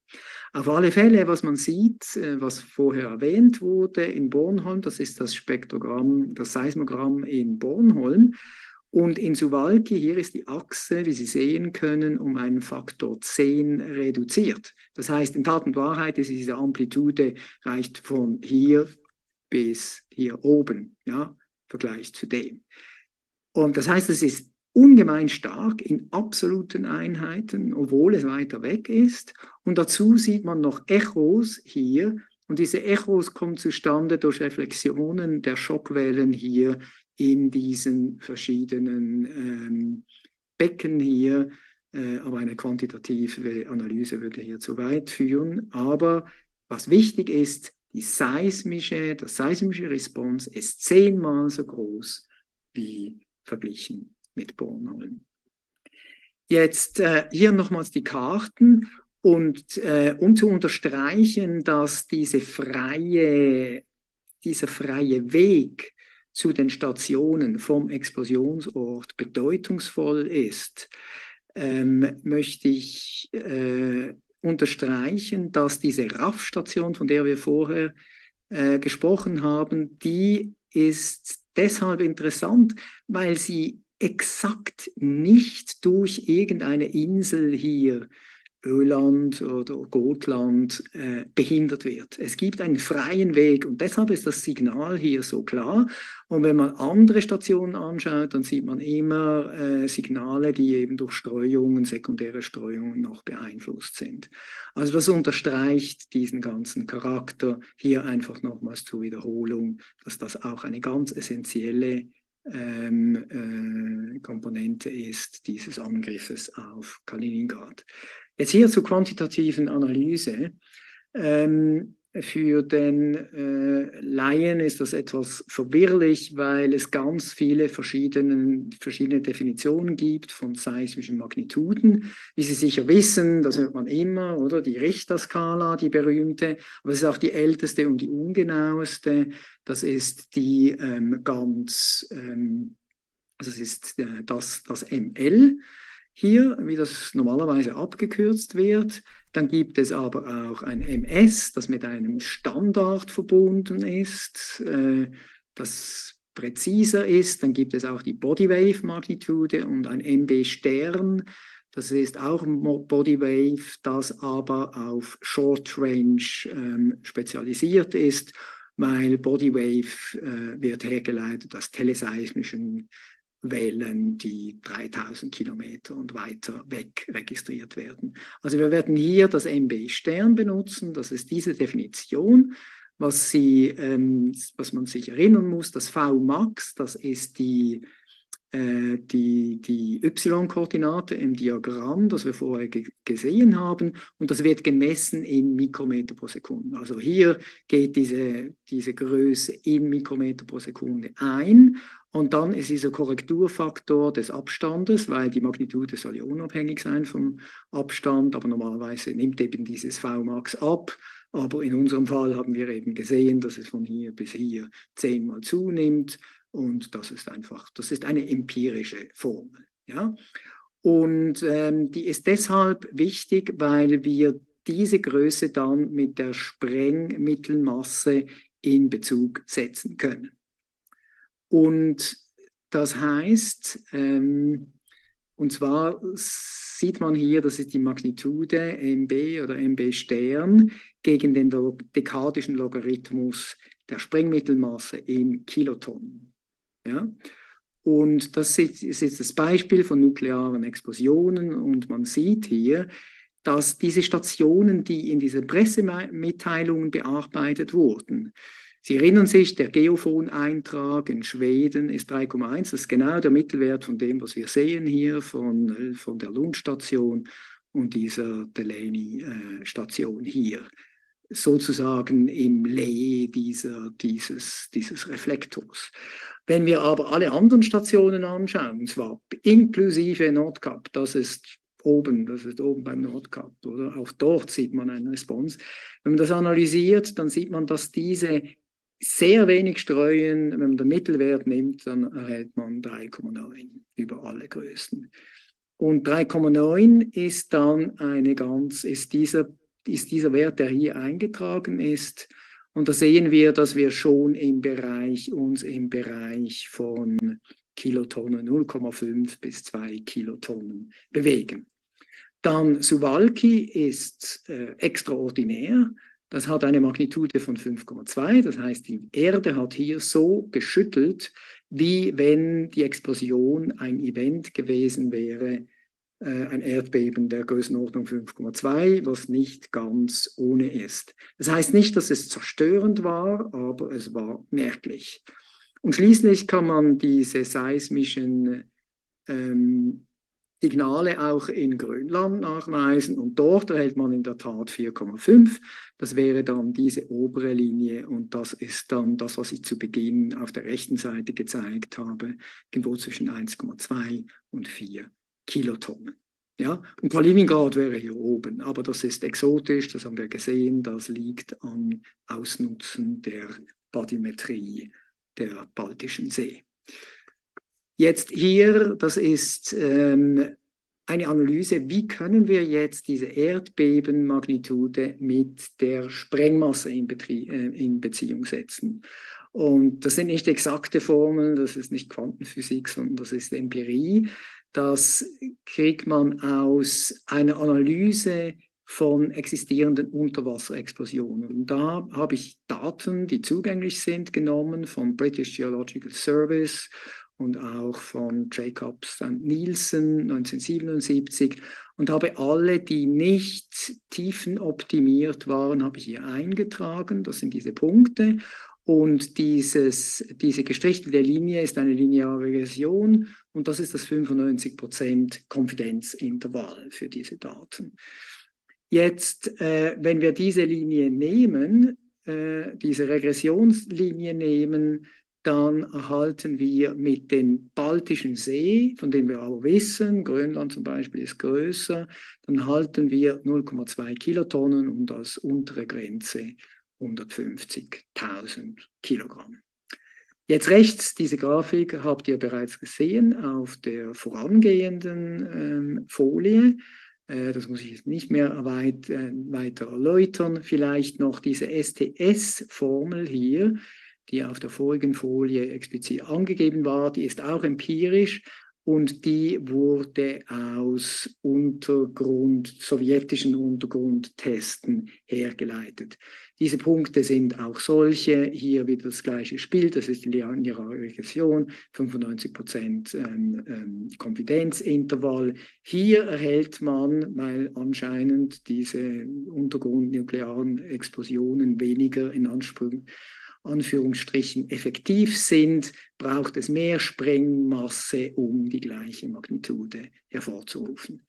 Auf alle Fälle, was man sieht, äh, was vorher erwähnt wurde in Bornholm, das ist das Spektrogramm, das Seismogramm in Bornholm. Und in Suwalki, hier ist die Achse, wie Sie sehen können, um einen Faktor 10 reduziert. Das heißt, in Tat und Wahrheit ist diese Amplitude reicht von hier bis hier oben, ja, Vergleich zu dem. Und das heißt, es ist ungemein stark in absoluten Einheiten, obwohl es weiter weg ist. Und dazu sieht man noch Echos hier. Und diese Echos kommen zustande durch Reflexionen der Schockwellen hier in diesen verschiedenen ähm, Becken hier. Äh, aber eine quantitative Analyse würde hier zu weit führen. Aber was wichtig ist, die seismische, das seismische Response ist zehnmal so groß wie verglichen mit Bornholm. Jetzt äh, hier nochmals die Karten und äh, um zu unterstreichen, dass diese freie, dieser freie Weg zu den Stationen vom Explosionsort bedeutungsvoll ist, ähm, möchte ich äh, unterstreichen, dass diese RAF-Station, von der wir vorher äh, gesprochen haben, die ist deshalb interessant, weil sie exakt nicht durch irgendeine Insel hier Öland oder Gotland äh, behindert wird. Es gibt einen freien Weg und deshalb ist das Signal hier so klar. Und wenn man andere Stationen anschaut, dann sieht man immer äh, Signale, die eben durch Streuungen, sekundäre Streuungen noch beeinflusst sind. Also das unterstreicht diesen ganzen Charakter. Hier einfach nochmals zur Wiederholung, dass das auch eine ganz essentielle ähm, äh, Komponente ist dieses Angriffes auf Kaliningrad. Jetzt hier zur quantitativen Analyse. Ähm, für den äh, Laien ist das etwas verwirrlich, weil es ganz viele verschiedene, verschiedene Definitionen gibt von seismischen Magnituden. Wie Sie sicher wissen, das hört man immer, oder? Die Richterskala, die berühmte, aber es ist auch die älteste und die ungenaueste. Das ist die ähm, ganz, ähm, also ist äh, das, das ML hier, wie das normalerweise abgekürzt wird. Dann gibt es aber auch ein MS, das mit einem Standard verbunden ist, äh, das präziser ist. Dann gibt es auch die Bodywave-Magnitude und ein MB-Stern. Das ist auch Bodywave, das aber auf Short Range ähm, spezialisiert ist, weil Bodywave äh, wird hergeleitet aus teleseismischen Wellen, die 3000 Kilometer und weiter weg registriert werden. Also wir werden hier das MB-Stern benutzen, das ist diese Definition. Was, Sie, ähm, was man sich erinnern muss, das Vmax, das ist die, äh, die, die Y-Koordinate im Diagramm, das wir vorher ge gesehen haben, und das wird gemessen in Mikrometer pro Sekunde. Also hier geht diese, diese Größe in Mikrometer pro Sekunde ein und dann ist dieser Korrekturfaktor des Abstandes, weil die Magnitude soll ja unabhängig sein vom Abstand, aber normalerweise nimmt eben dieses Vmax ab. Aber in unserem Fall haben wir eben gesehen, dass es von hier bis hier zehnmal zunimmt. Und das ist einfach, das ist eine empirische Formel. Ja? Und ähm, die ist deshalb wichtig, weil wir diese Größe dann mit der Sprengmittelmasse in Bezug setzen können. Und das heißt, ähm, und zwar sieht man hier, das ist die Magnitude MB oder MB Stern gegen den dekadischen Logarithmus der Sprengmittelmasse in Kilotonnen. Ja? Und das ist, ist jetzt das Beispiel von nuklearen Explosionen und man sieht hier, dass diese Stationen, die in diesen Pressemitteilungen bearbeitet wurden, Sie erinnern sich, der Geophon-Eintrag in Schweden ist 3,1. Das ist genau der Mittelwert von dem, was wir sehen hier von, von der Lundstation und dieser Delaney-Station hier. Sozusagen im Lee dieser, dieses, dieses Reflektors. Wenn wir aber alle anderen Stationen anschauen, zwar inklusive Nordkap, das ist oben, das ist oben beim Nordkap, oder? Auch dort sieht man eine Response. Wenn man das analysiert, dann sieht man, dass diese sehr wenig streuen, wenn man den Mittelwert nimmt, dann erhält man 3,9 über alle Größen. Und 3,9 ist dann eine ganz, ist dieser, ist dieser Wert, der hier eingetragen ist. Und da sehen wir, dass wir schon im Bereich, uns im Bereich von Kilotonnen, 0,5 bis 2 Kilotonnen bewegen. Dann Suwalki ist äh, extraordinär. Das hat eine Magnitude von 5,2. Das heißt, die Erde hat hier so geschüttelt, wie wenn die Explosion ein Event gewesen wäre, äh, ein Erdbeben der Größenordnung 5,2, was nicht ganz ohne ist. Das heißt nicht, dass es zerstörend war, aber es war merklich. Und schließlich kann man diese seismischen ähm, Signale auch in Grönland nachweisen und dort erhält man in der Tat 4,5. Das wäre dann diese obere Linie und das ist dann das, was ich zu Beginn auf der rechten Seite gezeigt habe, irgendwo zwischen 1,2 und 4 Kilotonnen. Ja, und Kaliningrad wäre hier oben, aber das ist exotisch, das haben wir gesehen, das liegt am Ausnutzen der Badimetrie der Baltischen See. Jetzt hier, das ist ähm, eine Analyse, wie können wir jetzt diese Erdbebenmagnitude mit der Sprengmasse in, Betrie äh, in Beziehung setzen. Und das sind nicht exakte Formeln, das ist nicht Quantenphysik, sondern das ist Empirie. Das kriegt man aus einer Analyse von existierenden Unterwasserexplosionen. Und da habe ich Daten, die zugänglich sind, genommen vom British Geological Service und auch von Jacobs und Nielsen 1977 und habe alle, die nicht tiefenoptimiert waren, habe ich hier eingetragen. Das sind diese Punkte. Und dieses, diese gestrichelte Linie ist eine lineare Regression und das ist das 95% Konfidenzintervall für diese Daten. Jetzt, äh, wenn wir diese Linie nehmen, äh, diese Regressionslinie nehmen, dann erhalten wir mit dem Baltischen See, von dem wir auch wissen, Grönland zum Beispiel ist größer, dann erhalten wir 0,2 Kilotonnen und als untere Grenze 150.000 Kilogramm. Jetzt rechts, diese Grafik habt ihr bereits gesehen auf der vorangehenden ähm, Folie. Äh, das muss ich jetzt nicht mehr weit, äh, weiter erläutern. Vielleicht noch diese STS-Formel hier, die auf der vorigen Folie explizit angegeben war. Die ist auch empirisch und die wurde aus Untergrund, sowjetischen Untergrundtesten hergeleitet. Diese Punkte sind auch solche. Hier wieder das gleiche Spiel. Das ist die lineare Regression, 95 Prozent ähm, ähm, Konfidenzintervall. Hier erhält man, weil anscheinend diese untergrundnuklearen Explosionen weniger in Anspruch Anführungsstrichen effektiv sind, braucht es mehr Sprengmasse, um die gleiche Magnitude hervorzurufen.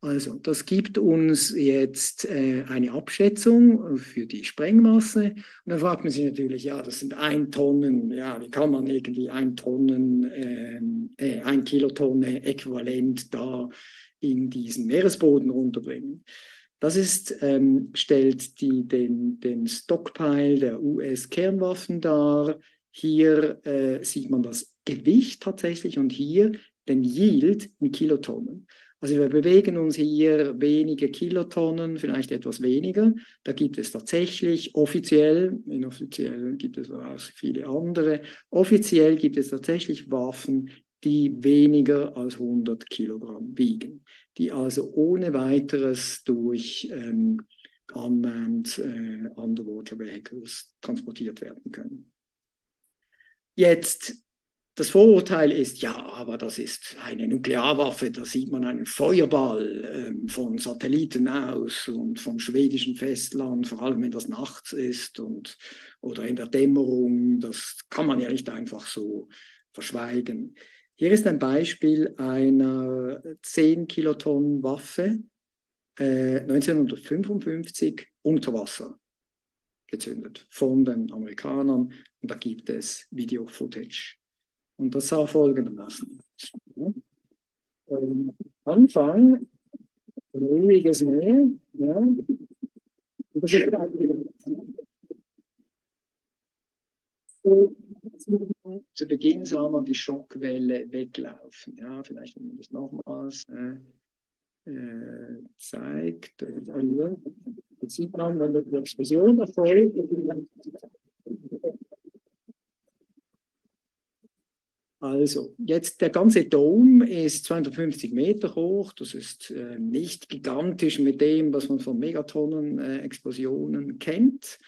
Also das gibt uns jetzt äh, eine Abschätzung für die Sprengmasse. Und dann fragt man sich natürlich, ja, das sind ein Tonnen, ja, wie kann man irgendwie ein Tonnen, ähm, äh, ein Kilotonne Äquivalent da in diesen Meeresboden runterbringen? Das ist, ähm, stellt die, den, den Stockpile der US-Kernwaffen dar. Hier äh, sieht man das Gewicht tatsächlich und hier den Yield in Kilotonnen. Also wir bewegen uns hier wenige Kilotonnen, vielleicht etwas weniger. Da gibt es tatsächlich offiziell, inoffiziell gibt es auch viele andere, offiziell gibt es tatsächlich Waffen, die weniger als 100 Kilogramm wiegen, die also ohne weiteres durch ähm, Unmanned äh, Underwater Vehicles transportiert werden können. Jetzt das Vorurteil ist, ja, aber das ist eine Nuklearwaffe, da sieht man einen Feuerball äh, von Satelliten aus und vom schwedischen Festland, vor allem wenn das nachts ist und, oder in der Dämmerung. Das kann man ja nicht einfach so verschweigen. Hier ist ein Beispiel einer 10 Kilotonnen Waffe, äh, 1955 unter Wasser gezündet von den Amerikanern. Und da gibt es Video-Footage und das sah folgendermaßen. Ähm, Anfang, ruhiges Meer. Ja. Zu Beginn sah man die Schockwelle weglaufen. Ja, vielleicht wenn man das nochmals äh, äh, zeigt. Jetzt sieht man, wenn die Explosion erfolgt, Also, jetzt der ganze Dom ist 250 Meter hoch. Das ist äh, nicht gigantisch mit dem, was man von Megatonnen-Explosionen äh, kennt.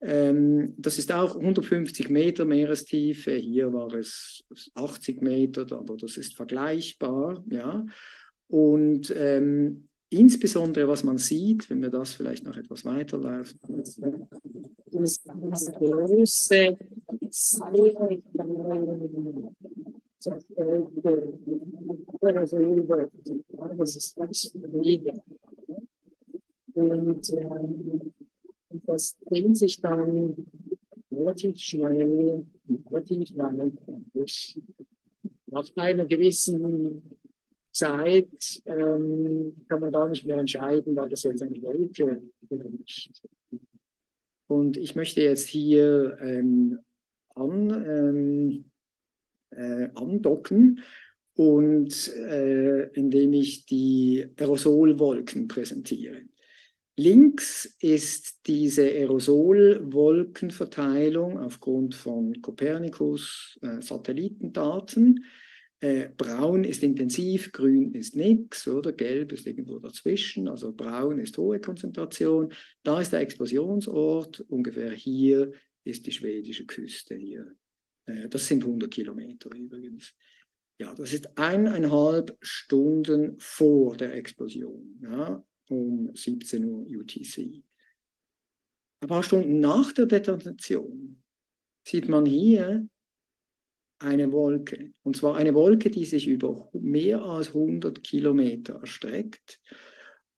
Ähm, das ist auch 150 Meter Meerestiefe. Hier war es 80 Meter, aber das ist vergleichbar. Ja. Und ähm, insbesondere, was man sieht, wenn wir das vielleicht noch etwas weiterlaufen, das große und ähm, das bringt sich dann relativ schnell, relativ lange nach einer gewissen Zeit ähm, kann man gar nicht mehr entscheiden, war das jetzt eine Wolke nicht. Und ich möchte jetzt hier ähm, an, ähm, äh, andocken und äh, indem ich die Aerosolwolken präsentiere. Links ist diese Aerosolwolkenverteilung aufgrund von Copernicus äh, Satellitendaten. Äh, braun ist intensiv, grün ist nichts, oder gelb ist irgendwo dazwischen. Also braun ist hohe Konzentration. Da ist der Explosionsort. Ungefähr hier ist die schwedische Küste hier. Äh, das sind 100 Kilometer übrigens. Ja, das ist eineinhalb Stunden vor der Explosion, ja, um 17 Uhr UTC. Ein paar Stunden nach der Detonation sieht man hier eine Wolke. Und zwar eine Wolke, die sich über mehr als 100 Kilometer erstreckt.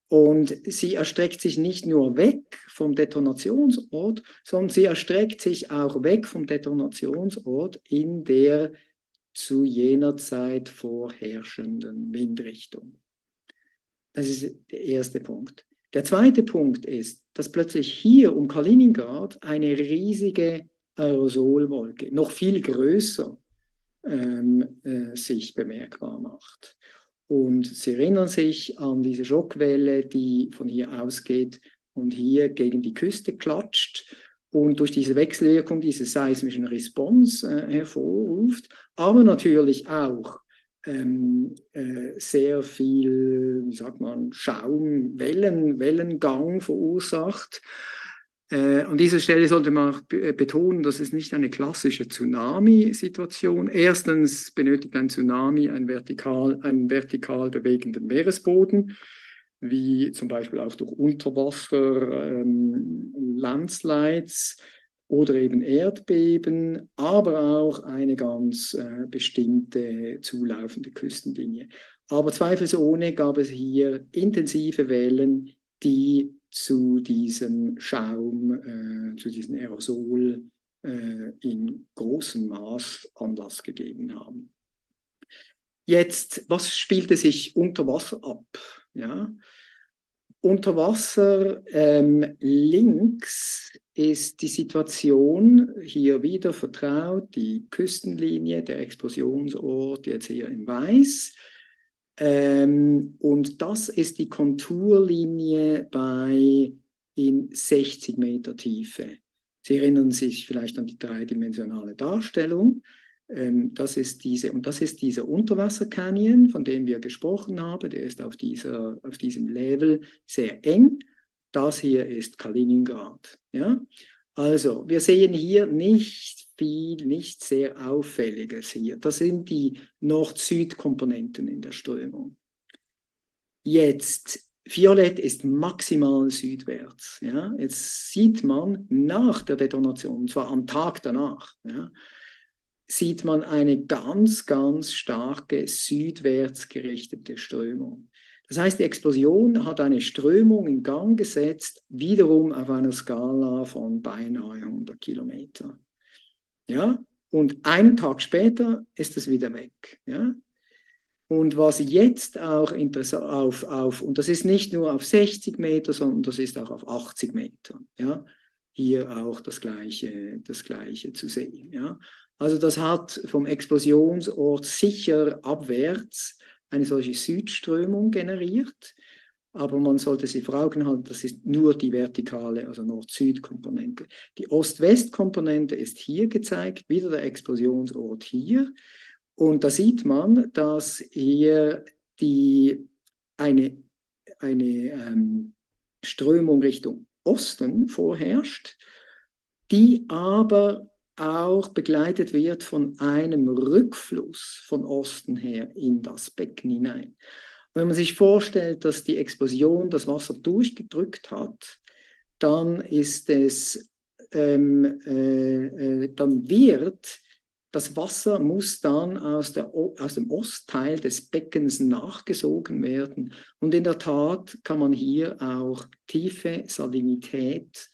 Und sie erstreckt sich nicht nur weg vom Detonationsort, sondern sie erstreckt sich auch weg vom Detonationsort in der zu jener Zeit vorherrschenden Windrichtung. Das ist der erste Punkt. Der zweite Punkt ist, dass plötzlich hier um Kaliningrad eine riesige Aerosolwolke, noch viel größer, ähm, äh, sich bemerkbar macht. Und Sie erinnern sich an diese Schockwelle, die von hier ausgeht und hier gegen die Küste klatscht und durch diese Wechselwirkung diese seismischen Response äh, hervorruft, aber natürlich auch ähm, äh, sehr viel, wie sagt man, Schaum, Wellen, Wellengang verursacht. Äh, an dieser Stelle sollte man auch äh, betonen, dass es nicht eine klassische Tsunami-Situation. Erstens benötigt ein Tsunami einen vertikal, einen vertikal bewegenden Meeresboden, wie zum Beispiel auch durch Unterwasser, ähm, Landslides oder eben Erdbeben, aber auch eine ganz äh, bestimmte zulaufende Küstenlinie. Aber zweifelsohne gab es hier intensive Wellen, die zu diesem Schaum, äh, zu diesem Aerosol äh, in großem Maß Anlass gegeben haben. Jetzt, was spielte sich unter Wasser ab? Ja? Unter Wasser ähm, links ist die Situation hier wieder vertraut, die Küstenlinie, der Explosionsort jetzt hier in Weiß. Ähm, und das ist die Konturlinie bei in 60 Meter Tiefe. Sie erinnern sich vielleicht an die dreidimensionale Darstellung. Ähm, das ist diese, und das ist dieser Unterwassercanyon, von dem wir gesprochen haben. Der ist auf, dieser, auf diesem Level sehr eng. Das hier ist Kaliningrad. Ja? Also, wir sehen hier nicht viel, nicht sehr Auffälliges hier. Das sind die Nord-Süd-Komponenten in der Strömung. Jetzt, Violett ist maximal südwärts. Ja? Jetzt sieht man nach der Detonation, und zwar am Tag danach, ja, sieht man eine ganz, ganz starke südwärts gerichtete Strömung. Das heißt, die Explosion hat eine Strömung in Gang gesetzt, wiederum auf einer Skala von beinahe 100 Kilometer. Ja? Und einen Tag später ist es wieder weg. Ja? Und was jetzt auch interessant auf, auf, und das ist nicht nur auf 60 Meter, sondern das ist auch auf 80 Meter. Ja? Hier auch das Gleiche, das Gleiche zu sehen. Ja? Also das hat vom Explosionsort sicher abwärts eine solche Südströmung generiert. Aber man sollte sich vor Augen halten, das ist nur die vertikale, also Nord-Süd-Komponente. Die Ost-West-Komponente ist hier gezeigt, wieder der Explosionsort hier. Und da sieht man, dass hier die, eine, eine ähm, Strömung Richtung Osten vorherrscht, die aber auch begleitet wird von einem Rückfluss von Osten her in das Becken hinein. wenn man sich vorstellt, dass die Explosion das Wasser durchgedrückt hat, dann ist es, ähm, äh, äh, dann wird das Wasser muss dann aus, der, aus dem Ostteil des Beckens nachgesogen werden. Und in der Tat kann man hier auch tiefe Salinität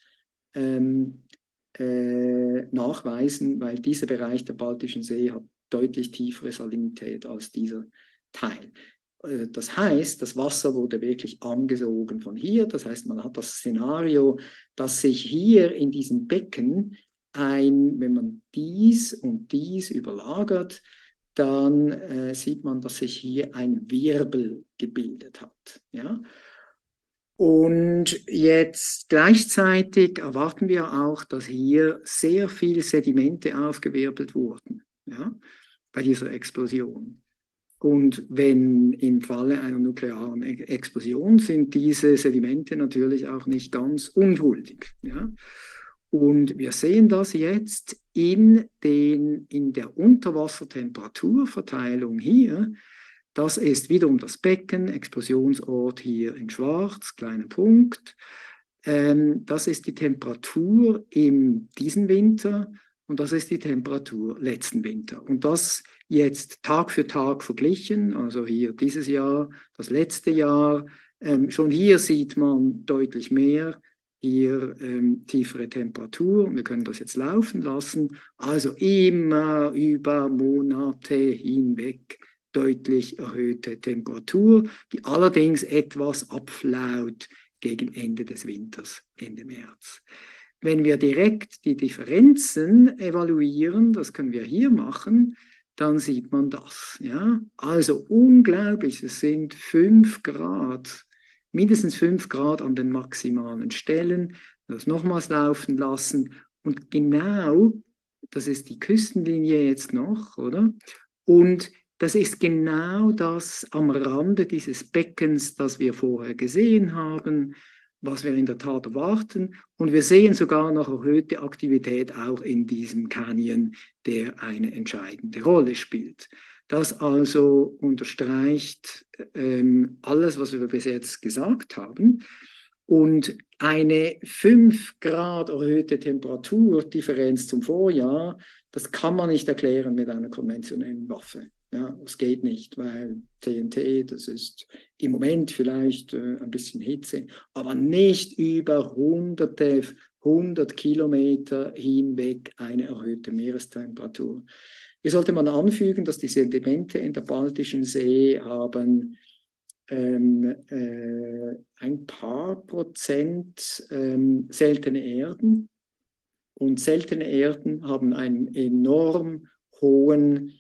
ähm, äh, nachweisen, weil dieser Bereich der Baltischen See hat deutlich tiefere Salinität als dieser Teil. Äh, das heißt, das Wasser wurde wirklich angesogen von hier. Das heißt, man hat das Szenario, dass sich hier in diesem Becken ein, wenn man dies und dies überlagert, dann äh, sieht man, dass sich hier ein Wirbel gebildet hat. Ja? Und jetzt gleichzeitig erwarten wir auch, dass hier sehr viele Sedimente aufgewirbelt wurden ja, bei dieser Explosion. Und wenn im Falle einer nuklearen Explosion sind diese Sedimente natürlich auch nicht ganz unschuldig. Ja. Und wir sehen das jetzt in, den, in der Unterwassertemperaturverteilung hier, das ist wiederum das Becken, Explosionsort hier in schwarz, kleiner Punkt. Ähm, das ist die Temperatur in diesem Winter und das ist die Temperatur letzten Winter. Und das jetzt Tag für Tag verglichen, also hier dieses Jahr, das letzte Jahr, ähm, schon hier sieht man deutlich mehr, hier ähm, tiefere Temperatur. Wir können das jetzt laufen lassen. Also immer über Monate hinweg deutlich erhöhte Temperatur, die allerdings etwas abflaut gegen Ende des Winters, Ende März. Wenn wir direkt die Differenzen evaluieren, das können wir hier machen, dann sieht man das. Ja? Also unglaublich, es sind 5 Grad, mindestens 5 Grad an den maximalen Stellen. Das nochmals laufen lassen. Und genau, das ist die Küstenlinie jetzt noch, oder? Und das ist genau das am Rande dieses Beckens, das wir vorher gesehen haben was wir in der Tat erwarten. Und wir sehen sogar noch erhöhte Aktivität auch in diesem Canyon, der eine entscheidende Rolle spielt. Das also unterstreicht ähm, alles, was wir bis jetzt gesagt haben. Und eine 5 Grad erhöhte Temperaturdifferenz zum Vorjahr, das kann man nicht erklären mit einer konventionellen Waffe. Ja, es geht nicht, weil TNT, das ist im Moment vielleicht äh, ein bisschen Hitze, aber nicht über hunderte, hundert Kilometer hinweg eine erhöhte Meerestemperatur. Hier sollte man anfügen, dass die Sedimente in der Baltischen See haben ähm, äh, ein paar Prozent ähm, seltene Erden und seltene Erden haben einen enorm hohen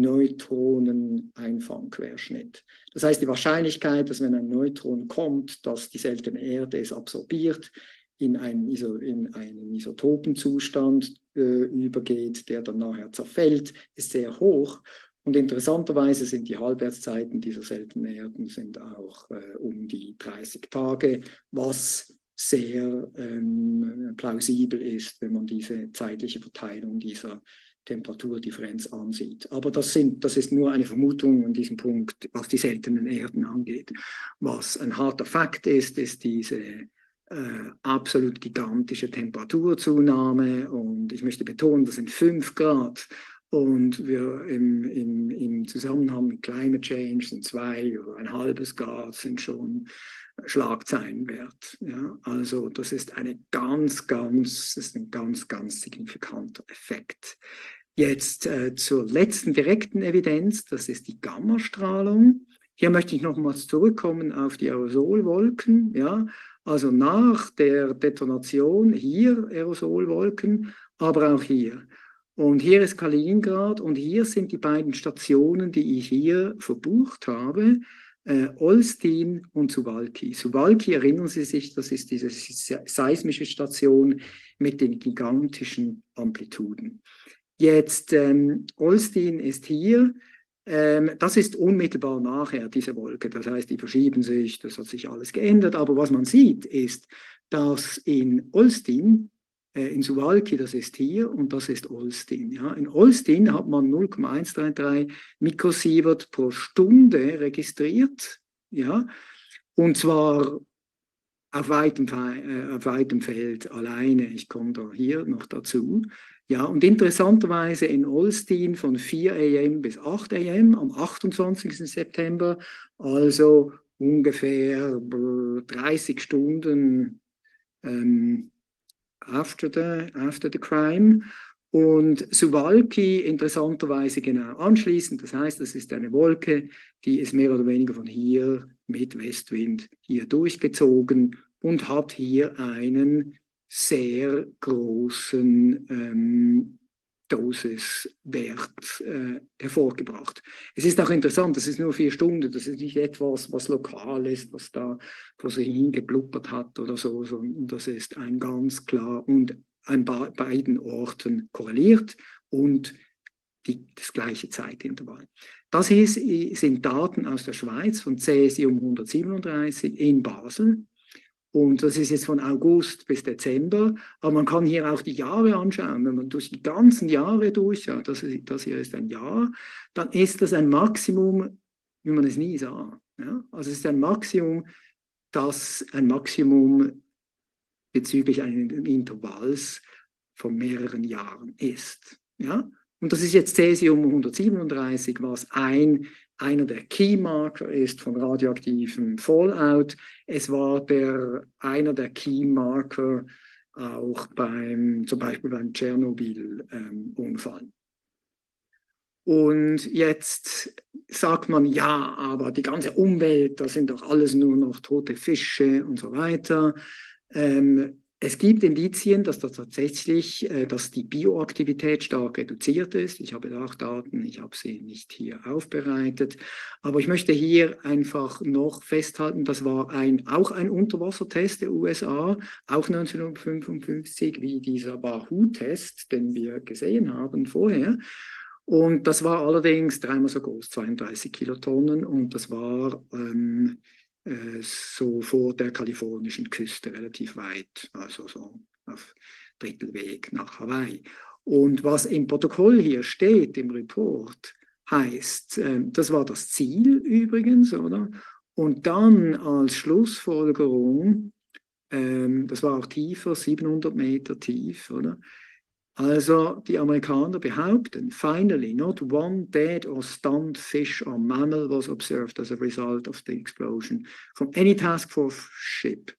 Neutroneneinfangquerschnitt. Das heißt, die Wahrscheinlichkeit, dass wenn ein Neutron kommt, dass die seltene Erde es absorbiert, in einen, Iso in einen Isotopenzustand äh, übergeht, der dann nachher zerfällt, ist sehr hoch. Und interessanterweise sind die Halbwertszeiten dieser seltenen Erden sind auch äh, um die 30 Tage, was sehr ähm, plausibel ist, wenn man diese zeitliche Verteilung dieser Temperaturdifferenz ansieht. Aber das, sind, das ist nur eine Vermutung an diesem Punkt, was die seltenen Erden angeht. Was ein harter Fakt ist, ist diese äh, absolut gigantische Temperaturzunahme. Und ich möchte betonen, das sind 5 Grad. Und wir im, im, im Zusammenhang mit Climate Change sind zwei oder ein halbes Grad sind schon Schlagzeilen wert. Ja, also das ist eine ganz, ganz, das ist ein ganz, ganz signifikanter Effekt. Jetzt äh, zur letzten direkten Evidenz, das ist die Gammastrahlung. Hier möchte ich nochmals zurückkommen auf die Aerosolwolken. Ja, also nach der Detonation hier Aerosolwolken, aber auch hier. Und hier ist Kaliningrad und hier sind die beiden Stationen, die ich hier verbucht habe äh, Olstin und Suwalki. Suwalki, erinnern Sie sich, das ist diese seismische Station mit den gigantischen Amplituden. Jetzt, ähm, Olstin ist hier, ähm, das ist unmittelbar nachher, diese Wolke. Das heißt, die verschieben sich, das hat sich alles geändert. Aber was man sieht, ist, dass in Olstin äh, in Suwalki, das ist hier und das ist Olstin. Ja. In Olstin hat man 0,133 Mikrosievert pro Stunde registriert, ja, und zwar auf weitem, äh, auf weitem Feld alleine. Ich komme da hier noch dazu. Ja, und interessanterweise in Olstin von 4 am bis 8 am am 28. September, also ungefähr 30 Stunden ähm, after the, after the crime. Und Suwalki interessanterweise genau anschließend, das heißt, das ist eine Wolke, die ist mehr oder weniger von hier mit Westwind hier durchgezogen und hat hier einen sehr großen ähm, Dosiswert äh, hervorgebracht. Es ist auch interessant, das ist nur vier Stunden, das ist nicht etwas, was lokal ist, was da vor sich hingeblubbert hat oder so, sondern das ist ein ganz klar und an beiden Orten korreliert und die, das gleiche Zeitintervall. Das hier sind Daten aus der Schweiz von Cäsium 137 in Basel. Und das ist jetzt von August bis Dezember. Aber man kann hier auch die Jahre anschauen. Wenn man durch die ganzen Jahre durchschaut, das, das hier ist ein Jahr, dann ist das ein Maximum, wie man es nie sah. Ja? Also es ist ein Maximum, das ein Maximum bezüglich eines Intervalls von mehreren Jahren ist. Ja? Und das ist jetzt Cäsium 137, was ein, einer der Key Marker ist von radioaktivem Fallout. Es war der, einer der Key Marker auch beim, zum Beispiel beim Tschernobyl-Unfall. Ähm, und jetzt sagt man, ja, aber die ganze Umwelt, das sind doch alles nur noch tote Fische und so weiter. Ähm, es gibt Indizien, dass das tatsächlich, äh, dass die Bioaktivität stark reduziert ist. Ich habe auch Daten, ich habe sie nicht hier aufbereitet. Aber ich möchte hier einfach noch festhalten, das war ein, auch ein Unterwassertest der USA, auch 1955, wie dieser Wahoo-Test, den wir gesehen haben vorher. Und das war allerdings dreimal so groß, 32 Kilotonnen. Und das war ähm, äh, so vor der kalifornischen Küste relativ weit, also so auf Drittelweg nach Hawaii. Und was im Protokoll hier steht, im Report, heißt, äh, das war das Ziel übrigens, oder? Und dann als Schlussfolgerung, ähm, das war auch tiefer, 700 Meter tief, oder? Also die Amerikaner behaupten, finally, not one dead or stunned fish or mammal was observed as a result of the explosion from any task force ship,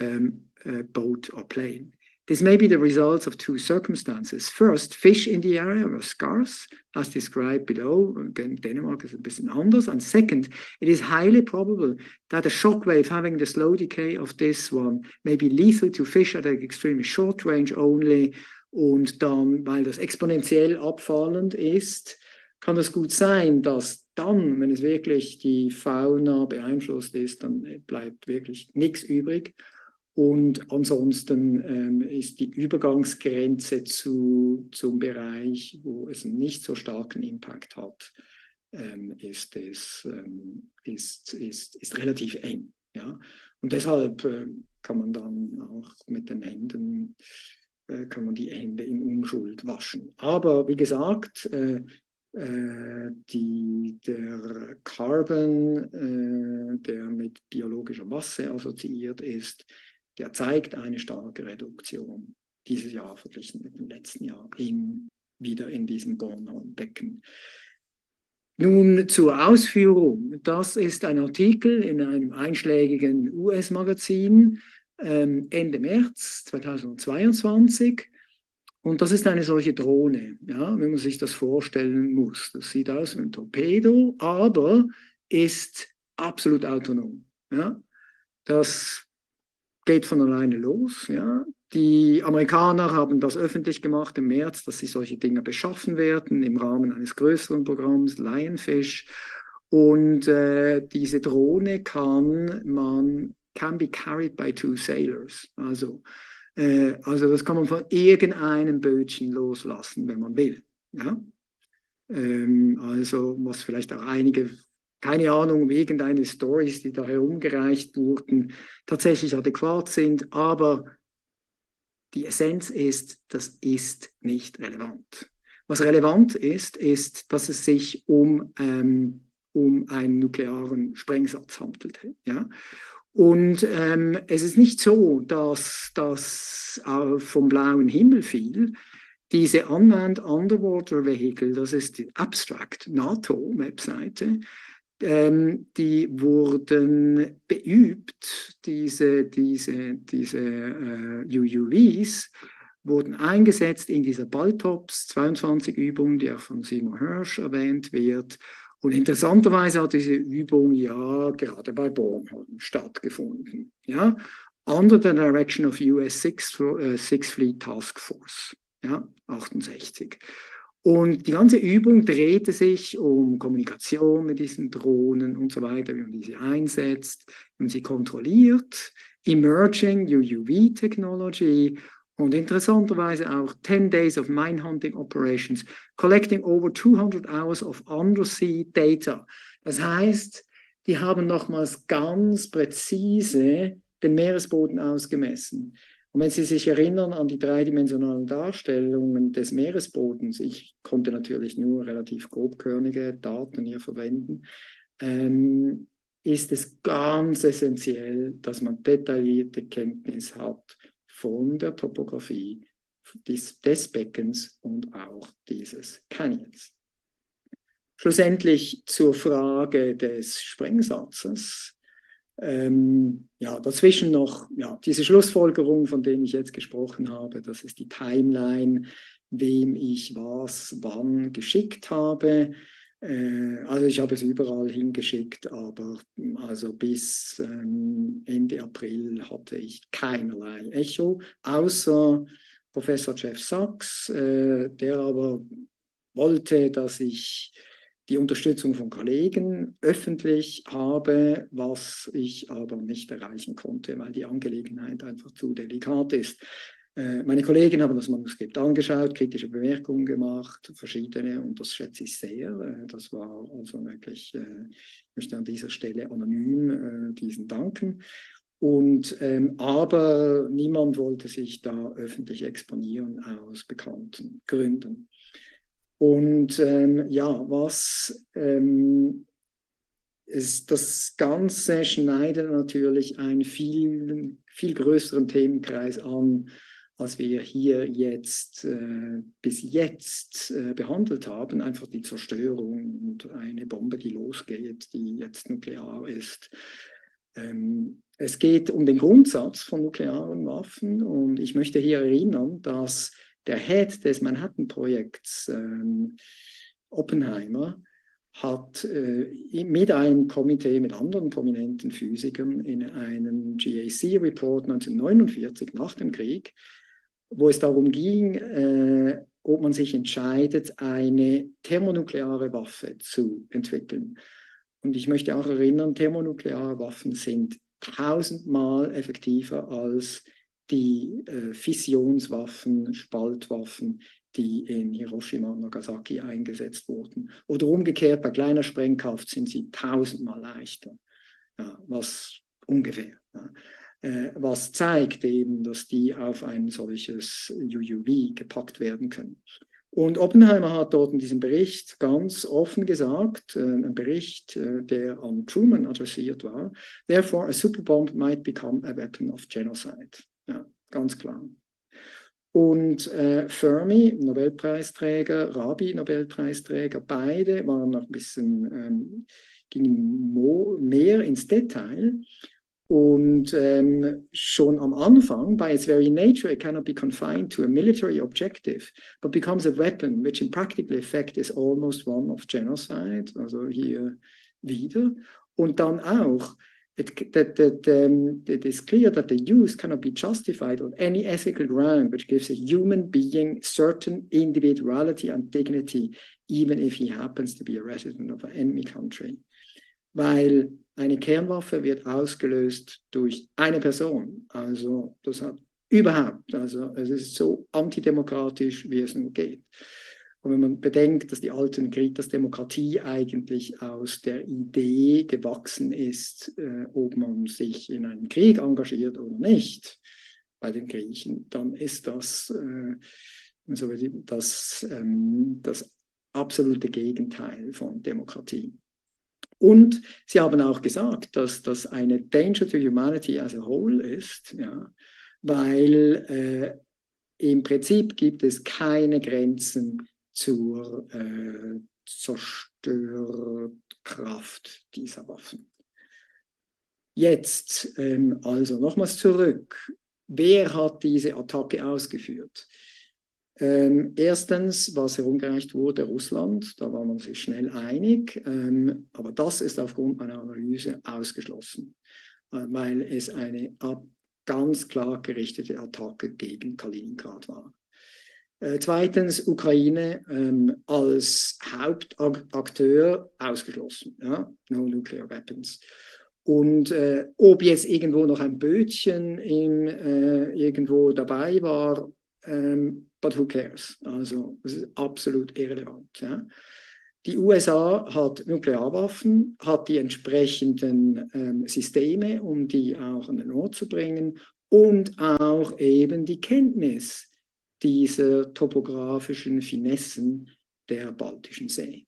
um, uh, boat or plane. This may be the result of two circumstances. First, fish in the area were scarce, as described below. Again, Denmark is a bit anders. And second, it is highly probable that a shock wave having the slow decay of this one may be lethal to fish at an extremely short range only und dann, weil das exponentiell abfallend ist, kann es gut sein, dass dann, wenn es wirklich die Fauna beeinflusst ist, dann bleibt wirklich nichts übrig. Und ansonsten ähm, ist die Übergangsgrenze zu, zum Bereich, wo es nicht so starken Impact hat, ähm, ist, es, ähm, ist, ist, ist relativ eng. Ja? Und deshalb äh, kann man dann auch mit den Händen äh, kann man die Hände in Unschuld waschen. Aber wie gesagt, äh, äh, die, der Carbon, der mit biologischer Masse assoziiert ist, der zeigt eine starke Reduktion dieses Jahr verglichen mit dem letzten Jahr in, wieder in diesem Bornholm-Becken. Nun zur Ausführung. Das ist ein Artikel in einem einschlägigen US-Magazin Ende März 2022. Und das ist eine solche Drohne, ja, wenn man sich das vorstellen muss. Das sieht aus wie ein Torpedo, aber ist absolut autonom. Ja. Das geht von alleine los. Ja. Die Amerikaner haben das öffentlich gemacht im März, dass sie solche Dinge beschaffen werden im Rahmen eines größeren Programms, Lionfish. Und äh, diese Drohne kann man can be carried by two sailors. Also, äh, also das kann man von irgendeinem Bötchen loslassen, wenn man will. Ja? Ähm, also was vielleicht auch einige, keine Ahnung, irgendeine Stories, die da herumgereicht wurden, tatsächlich adäquat sind, aber die Essenz ist, das ist nicht relevant. Was relevant ist, ist, dass es sich um, ähm, um einen nuklearen Sprengsatz handelt. Ja? Und ähm, es ist nicht so, dass das vom blauen Himmel fiel. Diese Unmanned Underwater Vehicle, das ist die Abstract NATO-Webseite, ähm, die wurden beübt, diese, diese, diese äh, UUVs wurden eingesetzt in dieser Baltops 22 Übung, die auch von Simon Hirsch erwähnt wird, und interessanterweise hat diese Übung ja gerade bei Bornholm stattgefunden. Ja? Under the direction of US Sixth, uh, Sixth Fleet Task Force, ja? 68. Und die ganze Übung drehte sich um Kommunikation mit diesen Drohnen und so weiter, wie man diese einsetzt, man sie kontrolliert, Emerging UUV Technology und interessanterweise auch 10 Days of Mine Hunting Operations, collecting over 200 hours of undersea data. Das heißt, die haben nochmals ganz präzise den Meeresboden ausgemessen. Und wenn Sie sich erinnern an die dreidimensionalen Darstellungen des Meeresbodens, ich konnte natürlich nur relativ grobkörnige Daten hier verwenden, ähm, ist es ganz essentiell, dass man detaillierte Kenntnis hat von der Topografie des, des Beckens und auch dieses Canyons. Schlussendlich zur Frage des Sprengsatzes. Ähm, ja, dazwischen noch ja, diese Schlussfolgerung, von der ich jetzt gesprochen habe, das ist die Timeline, wem ich was wann geschickt habe. Äh, also ich habe es überall hingeschickt, aber also bis ähm, Ende April hatte ich keinerlei Echo, außer Professor Jeff Sachs, äh, der aber wollte, dass ich die Unterstützung von Kollegen öffentlich habe, was ich aber nicht erreichen konnte, weil die Angelegenheit einfach zu delikat ist. Äh, meine Kollegen haben das Manuskript angeschaut, kritische Bemerkungen gemacht, verschiedene, und das schätze ich sehr. Äh, das war also wirklich, äh, ich möchte an dieser Stelle anonym diesen danken. Und, ähm, aber niemand wollte sich da öffentlich exponieren aus bekannten Gründen. Und ähm, ja, was ähm, ist das Ganze schneidet natürlich einen viel, viel größeren Themenkreis an, als wir hier jetzt äh, bis jetzt äh, behandelt haben. Einfach die Zerstörung und eine Bombe, die losgeht, die jetzt nuklear ist. Ähm, es geht um den Grundsatz von nuklearen Waffen und ich möchte hier erinnern, dass der Head des Manhattan-Projekts, ähm, Oppenheimer, hat äh, mit einem Komitee mit anderen prominenten Physikern in einem GAC-Report 1949 nach dem Krieg, wo es darum ging, äh, ob man sich entscheidet, eine thermonukleare Waffe zu entwickeln. Und ich möchte auch erinnern, thermonukleare Waffen sind tausendmal effektiver als die äh, Fissionswaffen, Spaltwaffen, die in Hiroshima und Nagasaki eingesetzt wurden. Oder umgekehrt, bei kleiner Sprengkraft sind sie tausendmal leichter, ja, was ungefähr. Ja. Äh, was zeigt eben, dass die auf ein solches UUV gepackt werden können. Und Oppenheimer hat dort in diesem Bericht ganz offen gesagt, äh, ein Bericht, äh, der an Truman adressiert war, therefore a superbomb might become a weapon of genocide. Ja, ganz klar. Und äh, Fermi, Nobelpreisträger, Rabi, Nobelpreisträger, beide waren noch ein bisschen, ähm, gingen mehr ins Detail. Und ähm, schon am Anfang, by its very nature, it cannot be confined to a military objective, but becomes a weapon, which in practical effect is almost one of genocide, also hier wieder. Und dann auch, it, that, that, um, it is clear that the use cannot be justified on any ethical ground which gives a human being certain individuality and dignity, even if he happens to be a resident of an enemy country. Weil eine Kernwaffe wird ausgelöst durch eine Person. Also das hat überhaupt, also es ist so antidemokratisch, wie es nur geht. Und wenn man bedenkt, dass die alten Krieg, dass Demokratie eigentlich aus der Idee gewachsen ist, äh, ob man sich in einen Krieg engagiert oder nicht, bei den Griechen, dann ist das, äh, also das, ähm, das absolute Gegenteil von Demokratie. Und sie haben auch gesagt, dass das eine Danger to Humanity as a whole ist, ja, weil äh, im Prinzip gibt es keine Grenzen zur äh, Zerstörkraft dieser Waffen. Jetzt ähm, also nochmals zurück. Wer hat diese Attacke ausgeführt? Ähm, erstens, was herumgereicht wurde, Russland, da war man sich schnell einig, ähm, aber das ist aufgrund meiner Analyse ausgeschlossen, äh, weil es eine ganz klar gerichtete Attacke gegen Kaliningrad war. Äh, zweitens, Ukraine ähm, als Hauptakteur ausgeschlossen. Ja? No nuclear weapons. Und äh, ob jetzt irgendwo noch ein Bötchen im, äh, irgendwo dabei war, ähm, but who cares? Also, das ist absolut irrelevant. Ja? Die USA hat Nuklearwaffen, hat die entsprechenden ähm, Systeme, um die auch an den Ort zu bringen und auch eben die Kenntnis dieser topografischen Finessen der Baltischen See.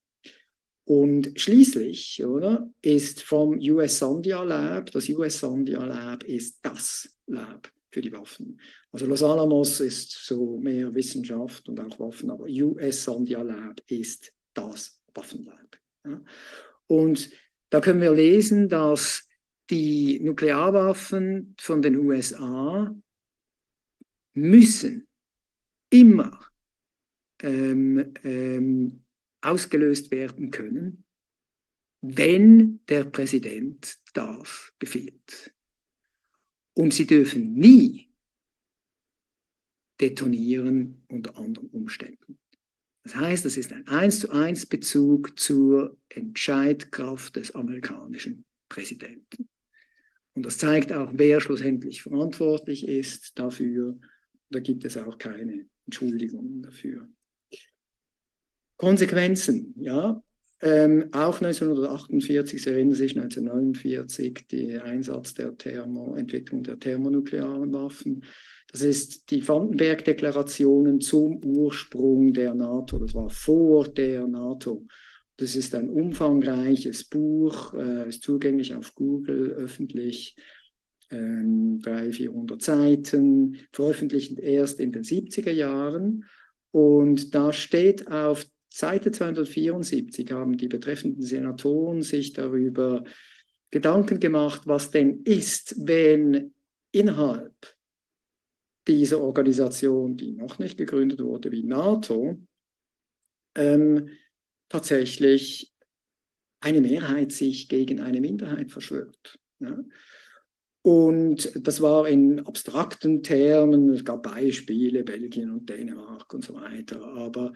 Und schließlich oder, ist vom US Sandia Lab, das US Sandia Lab ist das Lab für die Waffen. Also Los Alamos ist so mehr Wissenschaft und auch Waffen, aber US Sandia Lab ist das Waffenlab. Ja. Und da können wir lesen, dass die Nuklearwaffen von den USA müssen immer ähm, ähm, ausgelöst werden können, wenn der Präsident das befiehlt. Und sie dürfen nie detonieren unter anderen Umständen. Das heißt, das ist ein 1 zu 1 Bezug zur Entscheidkraft des amerikanischen Präsidenten. Und das zeigt auch, wer schlussendlich verantwortlich ist dafür. Da gibt es auch keine Entschuldigung dafür. Konsequenzen, ja. Ähm, auch 1948, Sie erinnern sich, 1949, der Einsatz der Thermo, Entwicklung der thermonuklearen Waffen. Das ist die Vandenberg-Deklarationen zum Ursprung der NATO. Das war vor der NATO. Das ist ein umfangreiches Buch, äh, ist zugänglich auf Google, öffentlich, ähm, 300, 400 Seiten, veröffentlicht erst in den 70er Jahren. Und da steht auf Seite 274 haben die betreffenden Senatoren sich darüber Gedanken gemacht, was denn ist, wenn innerhalb dieser Organisation, die noch nicht gegründet wurde wie NATO, ähm, tatsächlich eine Mehrheit sich gegen eine Minderheit verschwört. Ja? Und das war in abstrakten Termen, es gab Beispiele, Belgien und Dänemark und so weiter, aber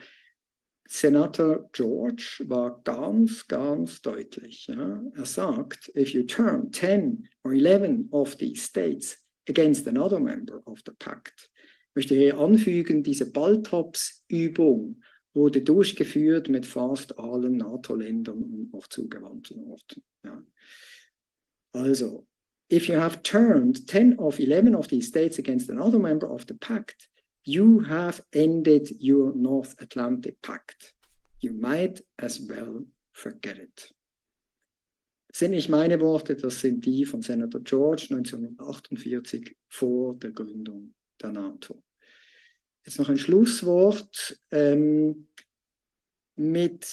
Senator George war ganz, ganz deutlich. Ja? Er sagt, if you turn 10 or 11 of these states against another member of the pact, ich möchte hier anfügen, diese Balltops-Übung wurde durchgeführt mit fast allen NATO-Ländern und noch zugewandten Orten. Ja. Also, if you have turned 10 of 11 of these states against another member of the pact, You have ended your North Atlantic Pact. You might as well forget it. Sind nicht meine Worte, das sind die von Senator George 1948 vor der Gründung der NATO. Jetzt noch ein Schlusswort. Ähm, mit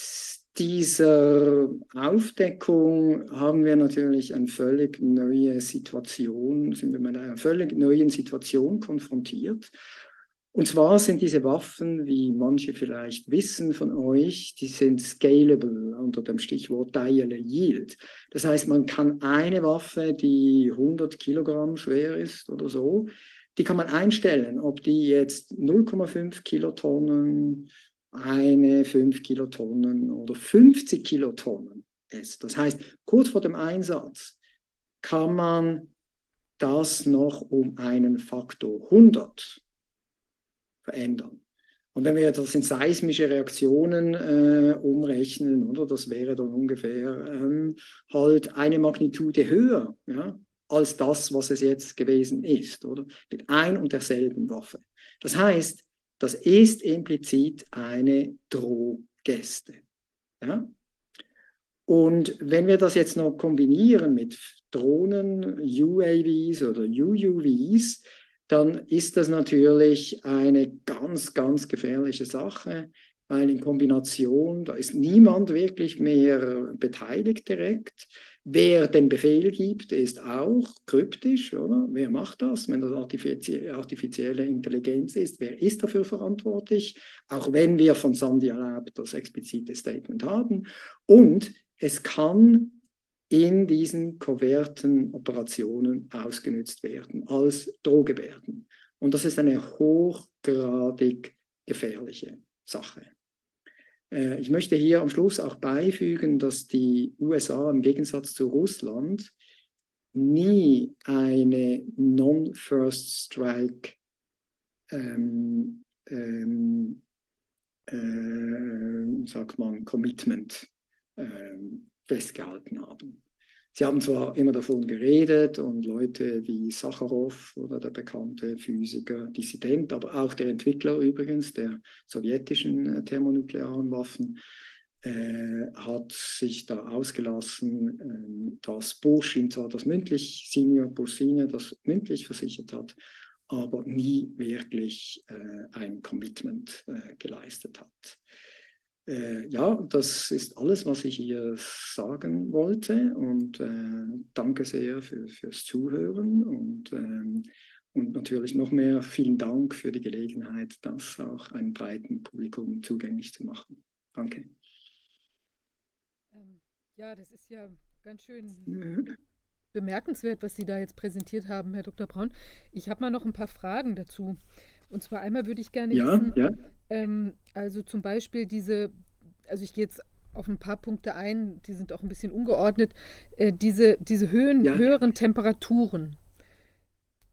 dieser Aufdeckung haben wir natürlich eine völlig neue Situation, sind wir mit einer völlig neuen Situation konfrontiert. Und zwar sind diese Waffen, wie manche vielleicht wissen von euch, die sind scalable unter dem Stichwort Dial Yield. Das heißt, man kann eine Waffe, die 100 Kilogramm schwer ist oder so, die kann man einstellen, ob die jetzt 0,5 Kilotonnen, eine 5 Kilotonnen oder 50 Kilotonnen ist. Das heißt, kurz vor dem Einsatz kann man das noch um einen Faktor 100 verändern. Und wenn wir das in seismische Reaktionen äh, umrechnen, oder das wäre dann ungefähr ähm, halt eine Magnitude höher ja, als das, was es jetzt gewesen ist, oder mit ein und derselben Waffe. Das heißt, das ist implizit eine Drohgeste. Ja? Und wenn wir das jetzt noch kombinieren mit Drohnen, UAVs oder UUVs, dann ist das natürlich eine ganz, ganz gefährliche Sache, weil in Kombination, da ist niemand wirklich mehr beteiligt direkt. Wer den Befehl gibt, ist auch kryptisch, oder? Wer macht das, wenn das artifizielle Intelligenz ist? Wer ist dafür verantwortlich? Auch wenn wir von Sandia Lab das explizite Statement haben. Und es kann in diesen koverten Operationen ausgenutzt werden, als Drohgebärden. Und das ist eine hochgradig gefährliche Sache. Äh, ich möchte hier am Schluss auch beifügen, dass die USA im Gegensatz zu Russland nie eine Non-First Strike ähm, ähm, äh, festgehalten haben. Sie haben zwar immer davon geredet und Leute wie Sacharow oder der bekannte Physiker, Dissident, aber auch der Entwickler übrigens der sowjetischen äh, thermonuklearen Waffen, äh, hat sich da ausgelassen, äh, dass Bush ihm zwar das mündlich, Senior Senior das mündlich versichert hat, aber nie wirklich äh, ein Commitment äh, geleistet hat. Äh, ja, das ist alles, was ich hier sagen wollte und äh, danke sehr für, fürs Zuhören und, ähm, und natürlich noch mehr vielen Dank für die Gelegenheit, das auch einem breiten Publikum zugänglich zu machen. Danke. Ähm, ja, das ist ja ganz schön bemerkenswert, was Sie da jetzt präsentiert haben, Herr Dr. Braun. Ich habe mal noch ein paar Fragen dazu. Und zwar einmal würde ich gerne ja, wissen, ja. Ähm, also zum Beispiel diese, also ich gehe jetzt auf ein paar Punkte ein, die sind auch ein bisschen ungeordnet, äh, diese, diese Höhen, ja. höheren Temperaturen,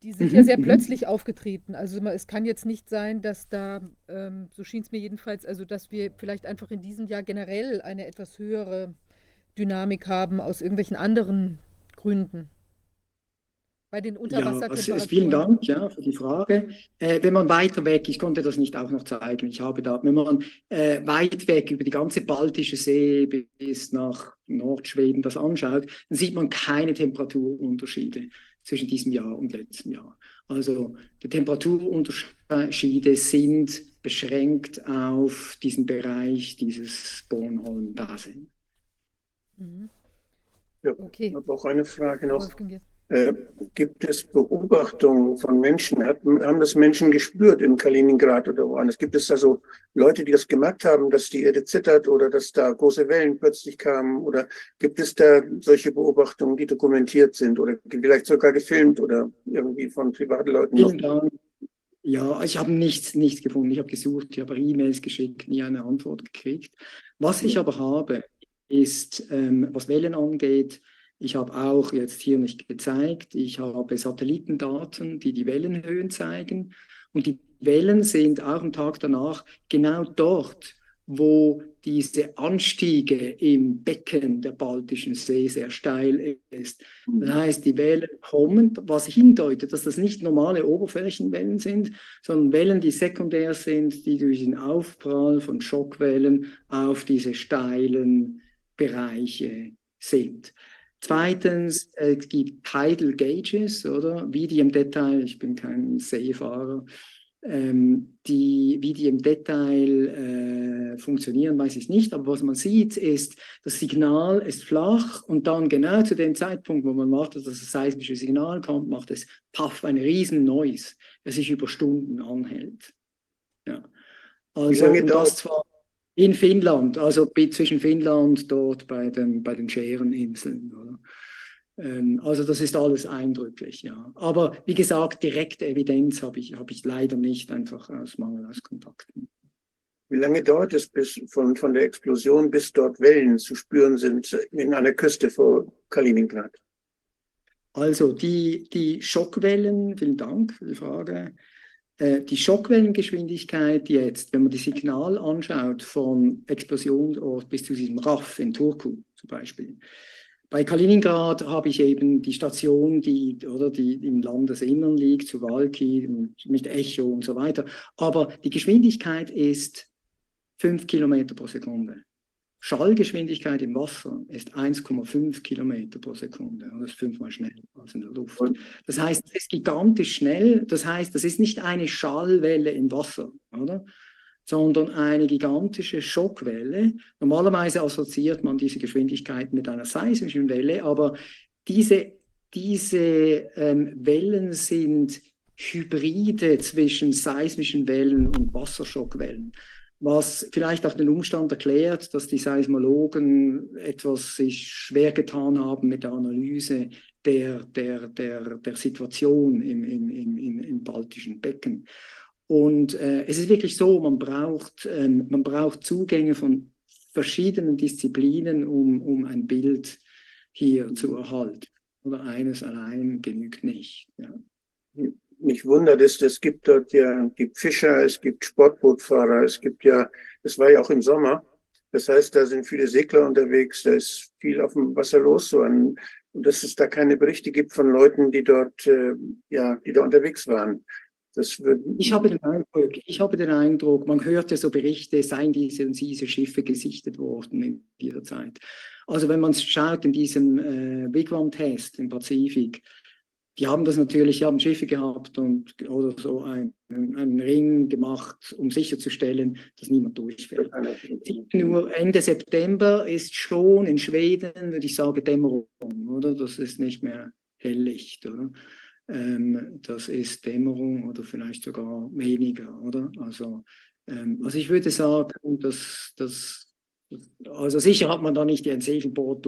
die sind mhm, ja sehr mhm. plötzlich aufgetreten. Also es kann jetzt nicht sein, dass da, ähm, so schien es mir jedenfalls, also dass wir vielleicht einfach in diesem Jahr generell eine etwas höhere Dynamik haben aus irgendwelchen anderen Gründen bei den Unterwassertemperaturen. Ja, vielen Dank ja, für die Frage. Äh, wenn man weiter weg, ich konnte das nicht auch noch zeigen, ich habe da, wenn man äh, weit weg über die ganze Baltische See bis nach Nordschweden das anschaut, dann sieht man keine Temperaturunterschiede zwischen diesem Jahr und letztem Jahr. Also die Temperaturunterschiede sind beschränkt auf diesen Bereich dieses Bornholm-Dasein. Mhm. Ja, okay. Ich habe auch eine Frage noch. Äh, gibt es Beobachtungen von Menschen? Hat, haben das Menschen gespürt in Kaliningrad oder woanders? Gibt es da so Leute, die das gemerkt haben, dass die Erde zittert oder dass da große Wellen plötzlich kamen? Oder gibt es da solche Beobachtungen, die dokumentiert sind oder vielleicht sogar gefilmt oder irgendwie von privaten Leuten? Vielen Dank. Ja, ich habe nichts, nichts gefunden. Ich habe gesucht, ich habe E-Mails geschickt, nie eine Antwort gekriegt. Was ich aber habe, ist, ähm, was Wellen angeht, ich habe auch jetzt hier nicht gezeigt, ich habe Satellitendaten, die die Wellenhöhen zeigen. Und die Wellen sind auch am Tag danach genau dort, wo diese Anstiege im Becken der Baltischen See sehr steil ist. Das heißt, die Wellen kommen, was hindeutet, dass das nicht normale Oberflächenwellen sind, sondern Wellen, die sekundär sind, die durch den Aufprall von Schockwellen auf diese steilen Bereiche sind. Zweitens, es gibt Tidal Gauges, oder? Wie die im Detail, ich bin kein Seefahrer, ähm, die, wie die im Detail äh, funktionieren, weiß ich nicht. Aber was man sieht, ist, das Signal ist flach und dann genau zu dem Zeitpunkt, wo man wartet, dass das seismische Signal kommt, macht es paff, ein riesen Noise, der sich über Stunden anhält. Ja. Also, und das zwar in Finnland, also zwischen Finnland dort bei den, bei den Schereninseln. Ähm, also das ist alles eindrücklich, ja. Aber wie gesagt, direkte Evidenz habe ich, hab ich leider nicht, einfach aus Mangel aus Kontakten. Wie lange dauert es bis von, von der Explosion, bis dort Wellen zu spüren sind in einer Küste vor Kaliningrad? Also die, die Schockwellen, vielen Dank für die Frage, die Schockwellengeschwindigkeit jetzt, wenn man die Signal anschaut von Explosionsort bis zu diesem RAF in Turku zum Beispiel. Bei Kaliningrad habe ich eben die Station, die, oder die im Landesinnern liegt, zu Walki mit Echo und so weiter. Aber die Geschwindigkeit ist 5 Kilometer pro Sekunde. Schallgeschwindigkeit im Wasser ist 1,5 Kilometer pro Sekunde. Das ist fünfmal schneller als in der Luft. Das heißt, es ist gigantisch schnell. Das heißt, das ist nicht eine Schallwelle im Wasser, oder? sondern eine gigantische Schockwelle. Normalerweise assoziiert man diese Geschwindigkeit mit einer seismischen Welle, aber diese, diese ähm, Wellen sind Hybride zwischen seismischen Wellen und Wasserschockwellen was vielleicht auch den Umstand erklärt, dass die Seismologen etwas sich schwer getan haben mit der Analyse der, der, der, der Situation im, im, im, im baltischen Becken. Und äh, es ist wirklich so, man braucht, ähm, man braucht Zugänge von verschiedenen Disziplinen, um, um ein Bild hier zu erhalten. Oder eines allein genügt nicht. Ja mich wundert ist, es gibt dort ja, gibt Fischer, es gibt Sportbootfahrer, es gibt ja, es war ja auch im Sommer. Das heißt, da sind viele Segler unterwegs, da ist viel auf dem Wasser los, so ein, und dass es da keine Berichte gibt von Leuten, die dort, äh, ja, die da unterwegs waren. Ich, habe den Eindruck, ich habe den Eindruck, man hört ja so Berichte, seien diese und diese Schiffe gesichtet worden in dieser Zeit. Also wenn man schaut in diesem äh, Wigwam-Test im Pazifik, die haben das natürlich, die haben Schiffe gehabt und oder so einen, einen Ring gemacht, um sicherzustellen, dass niemand durchfällt. Nur Ende September ist schon in Schweden, würde ich sagen, Dämmerung, oder? Das ist nicht mehr Helllicht, oder? Ähm, das ist Dämmerung oder vielleicht sogar weniger, oder? Also, ähm, also ich würde sagen, dass, dass also sicher hat man da nicht ein Segelboot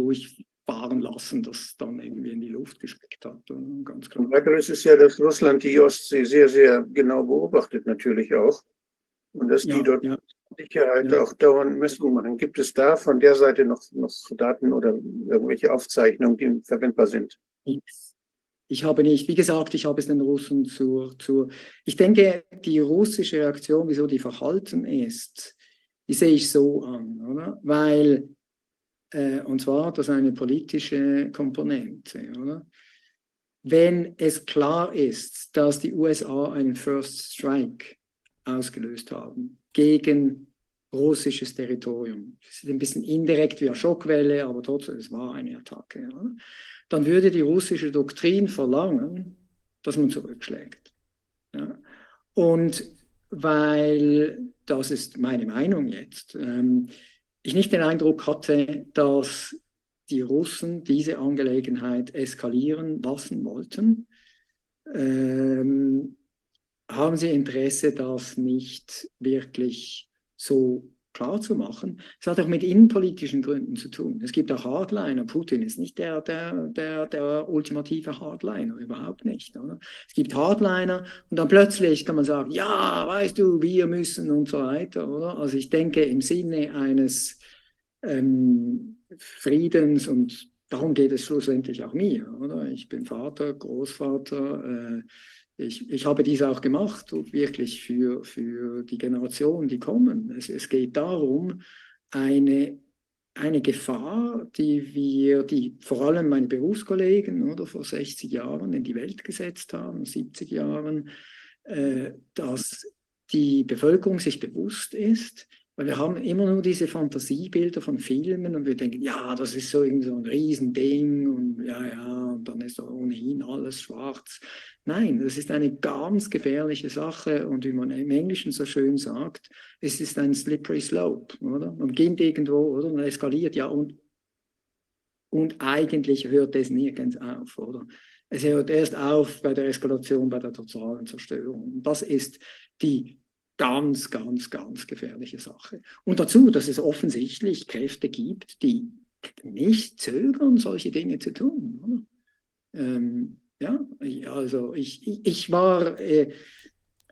durchfahren lassen, das dann irgendwie in die Luft gespickt hat. Ganz klar. Weiteres ist ja, dass Russland die Ostsee sehr, sehr genau beobachtet natürlich auch. Und dass die ja, dort ja. Sicherheit ja. auch dauernd Messungen machen. Gibt es da von der Seite noch, noch Daten oder irgendwelche Aufzeichnungen, die verwendbar sind? Ich habe nicht, wie gesagt, ich habe es den Russen zur, zur, ich denke, die russische Reaktion, wieso die verhalten ist, die sehe ich so an, oder? Weil, äh, und zwar das eine politische Komponente, oder? Wenn es klar ist, dass die USA einen First Strike ausgelöst haben gegen russisches Territorium, das ist ein bisschen indirekt wie eine Schockwelle, aber trotzdem, es war eine Attacke, oder? dann würde die russische Doktrin verlangen, dass man zurückschlägt. Ja? Und weil das ist meine Meinung jetzt, ähm, ich nicht den Eindruck hatte, dass die Russen diese Angelegenheit eskalieren lassen wollten, ähm, haben sie Interesse, das nicht wirklich so klar zu machen. Es hat auch mit innenpolitischen Gründen zu tun. Es gibt auch Hardliner. Putin ist nicht der, der, der, der ultimative Hardliner, überhaupt nicht. Oder? Es gibt Hardliner und dann plötzlich kann man sagen, ja, weißt du, wir müssen und so weiter. Oder? Also ich denke im Sinne eines ähm, Friedens und darum geht es schlussendlich auch mir. Oder? Ich bin Vater, Großvater. Äh, ich, ich habe dies auch gemacht, wirklich für, für die Generationen, die kommen. Es, es geht darum, eine, eine Gefahr, die wir, die vor allem meine Berufskollegen oder vor 60 Jahren in die Welt gesetzt haben, 70 Jahren, äh, dass die Bevölkerung sich bewusst ist, weil wir haben immer nur diese Fantasiebilder von Filmen und wir denken, ja, das ist so irgendwie so ein Riesending und ja, ja, und dann ist ohnehin alles schwarz. Nein, das ist eine ganz gefährliche Sache und wie man im Englischen so schön sagt, es ist ein slippery slope, oder? Man beginnt irgendwo, oder? Man eskaliert, ja, und, und eigentlich hört es nirgends auf, oder? Es hört erst auf bei der Eskalation, bei der totalen Zerstörung. Und das ist die ganz, ganz, ganz gefährliche Sache. Und dazu, dass es offensichtlich Kräfte gibt, die nicht zögern, solche Dinge zu tun. Ähm, ja, also ich, ich, war, äh,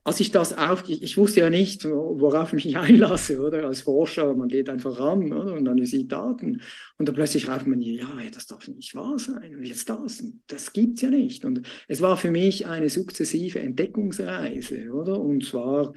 als ich das auf, ich, ich, wusste ja nicht, worauf ich mich einlasse, oder? Als Forscher, man geht einfach ran, oder? Und analysiert Daten. Und dann plötzlich rauft man hier, ja, das darf nicht wahr sein. Und jetzt das, das gibt es ja nicht. Und es war für mich eine sukzessive Entdeckungsreise, oder? Und zwar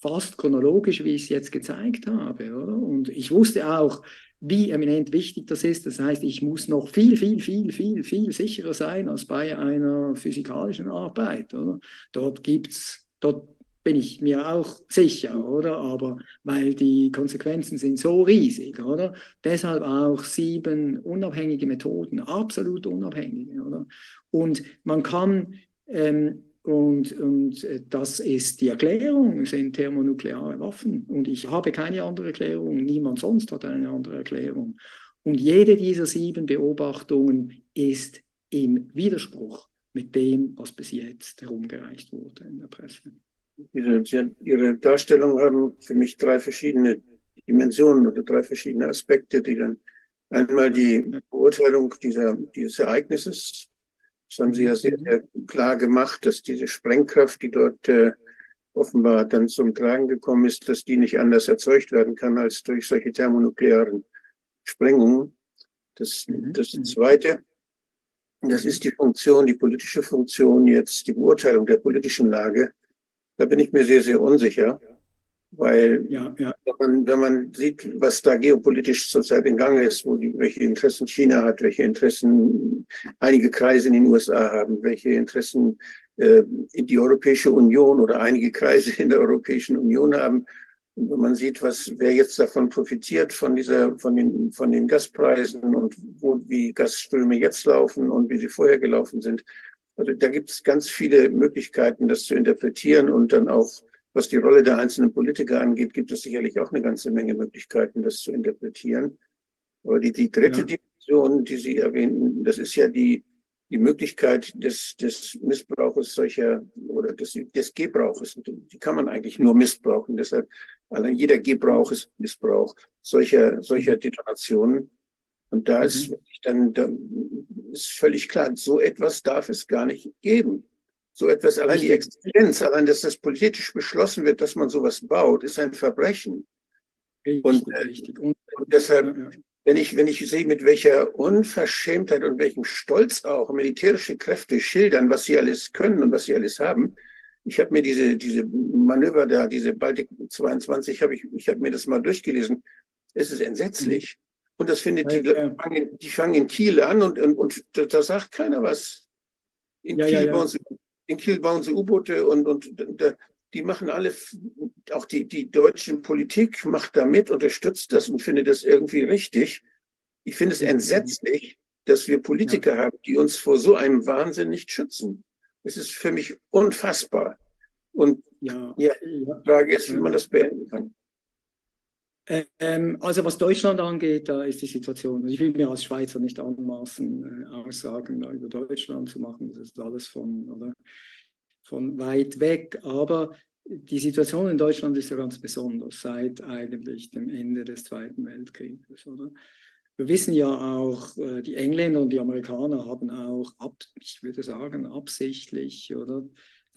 fast chronologisch, wie ich es jetzt gezeigt habe. Oder? Und ich wusste auch, wie eminent wichtig das ist. Das heißt, ich muss noch viel, viel, viel, viel, viel sicherer sein als bei einer physikalischen Arbeit. Oder? Dort gibt's, dort bin ich mir auch sicher, oder? Aber weil die Konsequenzen sind so riesig, oder? Deshalb auch sieben unabhängige Methoden, absolut unabhängige, oder? Und man kann ähm, und, und äh, das ist die Erklärung, sind thermonukleare Waffen. Und ich habe keine andere Erklärung, niemand sonst hat eine andere Erklärung. Und jede dieser sieben Beobachtungen ist im Widerspruch mit dem, was bis jetzt herumgereicht wurde in der Presse. Ihre, Ihre Darstellung haben für mich drei verschiedene Dimensionen oder drei verschiedene Aspekte, die dann einmal die Beurteilung dieser, dieses Ereignisses das haben Sie ja sehr, sehr klar gemacht, dass diese Sprengkraft, die dort äh, offenbar dann zum Tragen gekommen ist, dass die nicht anders erzeugt werden kann als durch solche thermonuklearen Sprengungen. Das, mhm. das Zweite, das ist die Funktion, die politische Funktion jetzt, die Beurteilung der politischen Lage. Da bin ich mir sehr, sehr unsicher. Weil ja, ja. Wenn, man, wenn man sieht, was da geopolitisch zurzeit in Gang ist, wo die, welche Interessen China hat, welche Interessen einige Kreise in den USA haben, welche Interessen äh, die Europäische Union oder einige Kreise in der Europäischen Union haben, und wenn man sieht, was, wer jetzt davon profitiert, von dieser, von den, von den Gaspreisen und wo, wie Gasströme jetzt laufen und wie sie vorher gelaufen sind, Also da gibt es ganz viele Möglichkeiten, das zu interpretieren und dann auch, was die Rolle der einzelnen Politiker angeht, gibt es sicherlich auch eine ganze Menge Möglichkeiten, das zu interpretieren. Aber die, die dritte ja. Dimension, die Sie erwähnten, das ist ja die, die Möglichkeit des, des Missbrauches solcher oder des, des Gebrauches. Die kann man eigentlich nur missbrauchen. Deshalb, allein jeder Gebrauch ist Missbrauch solcher, solcher mhm. Detonationen. Und da ist mhm. dann, da ist völlig klar, so etwas darf es gar nicht geben. So etwas, allein die Existenz, allein, dass das politisch beschlossen wird, dass man sowas baut, ist ein Verbrechen. Richtig, und, äh, und, deshalb, wenn ich, wenn ich sehe, mit welcher Unverschämtheit und welchem Stolz auch militärische Kräfte schildern, was sie alles können und was sie alles haben. Ich habe mir diese, diese Manöver da, diese Baltic 22, habe ich, ich habe mir das mal durchgelesen. Es ist entsetzlich. Und das findet die, fangen, die fangen in Kiel an und, und, und da, sagt keiner was. In, ja, Kiel, ja, ja. Bauen sie, in Kiel bauen sie U-Boote und, und da, die machen alle, auch die, die deutsche Politik macht da mit, unterstützt das und findet das irgendwie richtig. Ich finde es entsetzlich, dass wir Politiker ja. haben, die uns vor so einem Wahnsinn nicht schützen. Es ist für mich unfassbar. Und ja, ja die Frage ist, wie man das beenden kann. Ähm, also was Deutschland angeht, da ist die Situation, ich will mir als Schweizer nicht anmaßen, äh, Aussagen über Deutschland zu machen, das ist alles von, oder, von weit weg, aber die Situation in Deutschland ist ja ganz besonders seit eigentlich dem Ende des Zweiten Weltkrieges. Oder? Wir wissen ja auch, äh, die Engländer und die Amerikaner haben auch, ab, ich würde sagen, absichtlich oder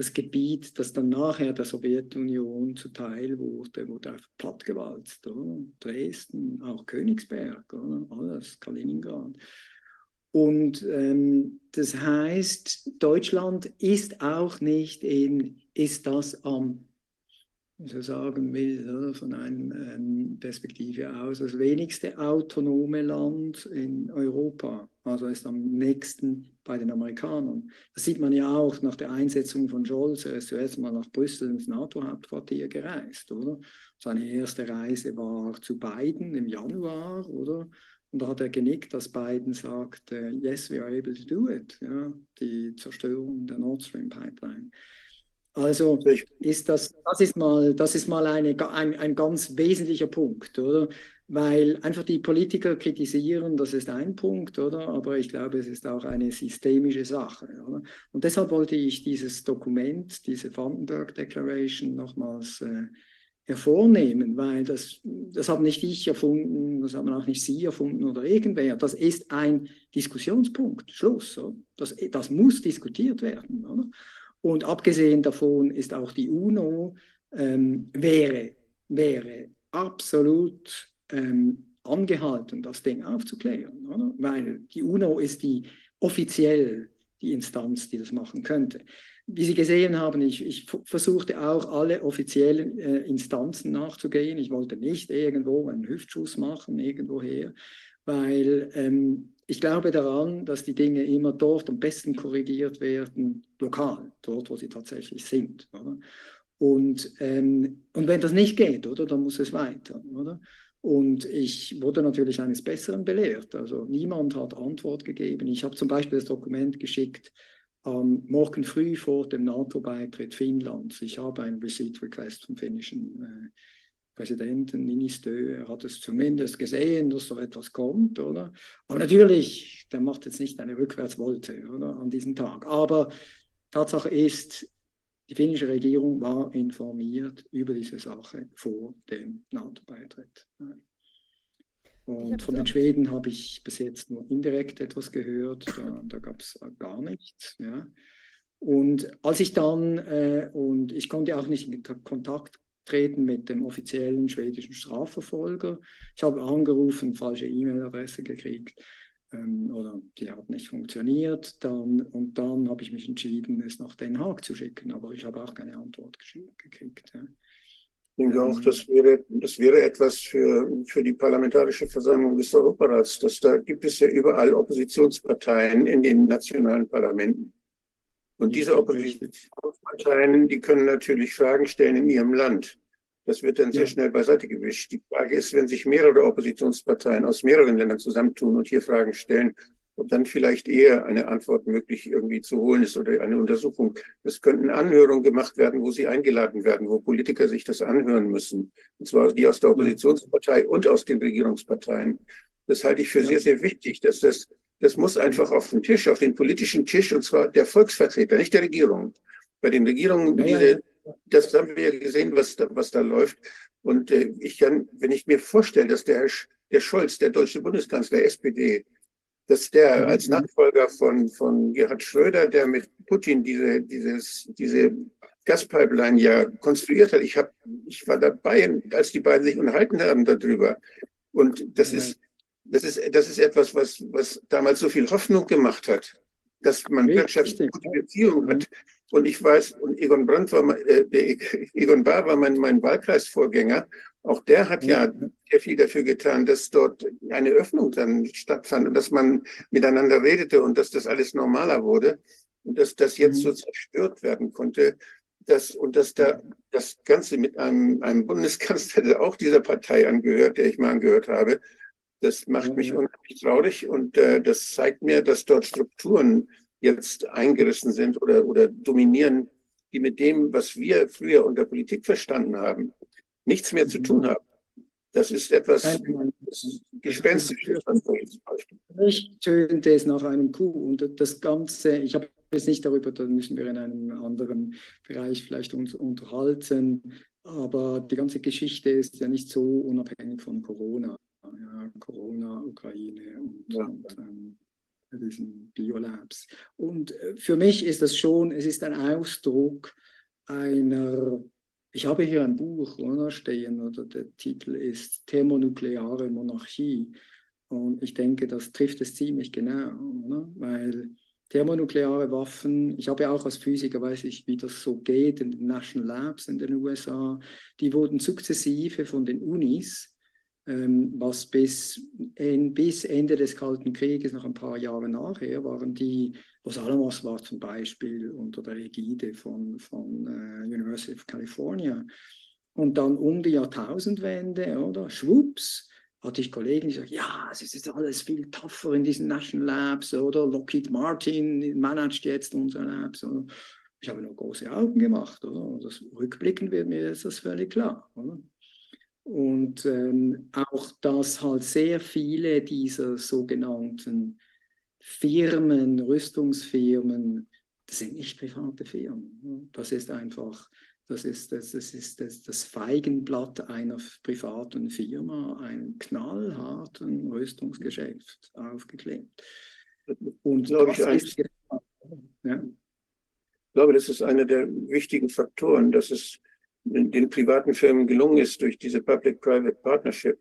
das Gebiet, das dann nachher der Sowjetunion zuteil wurde, wurde einfach plattgewalzt. Oder? Dresden, auch Königsberg, oder? alles, Kaliningrad. Und ähm, das heißt, Deutschland ist auch nicht in, ist das am, so sagen will, oder, von einer ähm, Perspektive aus, das wenigste autonome Land in Europa. Also ist am nächsten bei den Amerikanern. Das sieht man ja auch nach der Einsetzung von Scholz. Er ist zuerst mal nach Brüssel ins NATO-Hauptquartier gereist, oder? Seine erste Reise war zu Biden im Januar, oder? Und da hat er genickt, dass Biden sagt, äh, yes, we are able to do it, ja, die Zerstörung der Nord Stream Pipeline. Also ist das, das ist mal, das ist mal eine, ein, ein ganz wesentlicher Punkt, oder? Weil einfach die Politiker kritisieren, das ist ein Punkt, oder? Aber ich glaube, es ist auch eine systemische Sache, oder? Und deshalb wollte ich dieses Dokument, diese Vandenberg Declaration nochmals äh, hervornehmen, weil das, das habe nicht ich erfunden, das haben auch nicht Sie erfunden oder irgendwer. Das ist ein Diskussionspunkt, Schluss. Das, das muss diskutiert werden. Oder? Und abgesehen davon ist auch die UNO, ähm, wäre, wäre absolut ähm, angehalten, das Ding aufzuklären. Oder? Weil die UNO ist die offiziell die Instanz, die das machen könnte wie Sie gesehen haben, ich, ich versuchte auch alle offiziellen äh, Instanzen nachzugehen. Ich wollte nicht irgendwo einen Hüftschuss machen, irgendwoher, weil ähm, ich glaube daran, dass die Dinge immer dort am besten korrigiert werden, lokal, dort, wo sie tatsächlich sind. Oder? Und, ähm, und wenn das nicht geht, oder, dann muss es weiter. Oder? Und ich wurde natürlich eines Besseren belehrt. Also niemand hat Antwort gegeben. Ich habe zum Beispiel das Dokument geschickt, ähm, morgen früh vor dem NATO-Beitritt Finnlands. Ich habe einen Receipt Request vom finnischen äh, Präsidenten Ministö. Er hat es zumindest gesehen, dass so etwas kommt, oder? Aber natürlich, der macht jetzt nicht eine Rückwärtswolte, oder, an diesem Tag. Aber Tatsache ist, die finnische Regierung war informiert über diese Sache vor dem NATO-Beitritt. Und von den Schweden habe ich bis jetzt nur indirekt etwas gehört. Da, da gab es gar nichts. Ja. Und als ich dann, äh, und ich konnte auch nicht in Kontakt treten mit dem offiziellen schwedischen Strafverfolger. Ich habe angerufen, falsche E-Mail-Adresse gekriegt ähm, oder die hat nicht funktioniert. Dann, und dann habe ich mich entschieden, es nach Den Haag zu schicken, aber ich habe auch keine Antwort gekriegt. Ja. Ich denke auch, das wäre, das wäre etwas für, für die Parlamentarische Versammlung des Europarats. Dass da gibt es ja überall Oppositionsparteien in den nationalen Parlamenten. Und diese Oppositionsparteien, die können natürlich Fragen stellen in ihrem Land. Das wird dann sehr schnell beiseite gewischt. Die Frage ist, wenn sich mehrere Oppositionsparteien aus mehreren Ländern zusammentun und hier Fragen stellen, ob dann vielleicht eher eine Antwort möglich irgendwie zu holen ist oder eine Untersuchung. Es könnten Anhörungen gemacht werden, wo sie eingeladen werden, wo Politiker sich das anhören müssen. Und zwar die aus der Oppositionspartei und aus den Regierungsparteien. Das halte ich für sehr, sehr wichtig, dass das, das muss einfach auf den Tisch, auf den politischen Tisch, und zwar der Volksvertreter, nicht der Regierung. Bei den Regierungen, diese, das haben wir ja gesehen, was da, was da läuft. Und äh, ich kann, wenn ich mir vorstelle, dass der, der Scholz, der deutsche Bundeskanzler, SPD, dass der mhm. als Nachfolger von, von Gerhard Schröder, der mit Putin diese, dieses, diese Gaspipeline ja konstruiert hat. Ich, hab, ich war dabei, als die beiden sich unterhalten haben darüber. Und das ist, das ist, das ist etwas, was, was damals so viel Hoffnung gemacht hat, dass man wirtschaftlich gute Beziehungen hat. Und ich weiß, und Egon Brandt war, äh, Egon Bahr war mein, mein Wahlkreisvorgänger. Auch der hat ja sehr viel dafür getan, dass dort eine Öffnung dann stattfand und dass man miteinander redete und dass das alles normaler wurde und dass das jetzt mhm. so zerstört werden konnte. Das, und dass da das Ganze mit einem, einem Bundeskanzler, der auch dieser Partei angehört, der ich mal angehört habe, das macht mich unheimlich traurig und äh, das zeigt mir, dass dort Strukturen jetzt eingerissen sind oder, oder dominieren, die mit dem, was wir früher unter Politik verstanden haben, nichts mehr zu mhm. tun haben. Das ist etwas Gespenstisches. Ich tönte es nach einem Coup und das Ganze, ich habe jetzt nicht darüber, da müssen wir in einem anderen Bereich vielleicht uns unterhalten, aber die ganze Geschichte ist ja nicht so unabhängig von Corona. Ja, Corona, Ukraine und, ja. und ähm, diesen Biolabs. Und äh, für mich ist das schon, es ist ein Ausdruck einer ich habe hier ein Buch oder, stehen, oder der Titel ist Thermonukleare Monarchie. Und ich denke, das trifft es ziemlich genau, oder? weil thermonukleare Waffen, ich habe ja auch als Physiker, weiß ich, wie das so geht in den National Labs in den USA, die wurden sukzessive von den Unis, was bis, bis Ende des Kalten Krieges, noch ein paar Jahre nachher, waren die Los Alamos war zum Beispiel unter der Ägide von, von uh, University of California. Und dann um die Jahrtausendwende, oder? Schwupps, hatte ich Kollegen, die sagten, ja, es ist jetzt alles viel tougher in diesen National Labs, oder? Lockheed Martin managt jetzt unsere Labs. Oder? Ich habe nur große Augen gemacht, oder? Das, rückblickend wird mir jetzt das völlig klar, oder? Und ähm, auch, dass halt sehr viele dieser sogenannten Firmen, Rüstungsfirmen, das sind nicht private Firmen. Das ist einfach, das ist das, das, ist das, das Feigenblatt einer privaten Firma, ein knallharten Rüstungsgeschäft aufgeklebt. Und glaube ich, ist, ja. ich glaube, das ist einer der wichtigen Faktoren, dass es den privaten Firmen gelungen ist, durch diese Public-Private Partnership,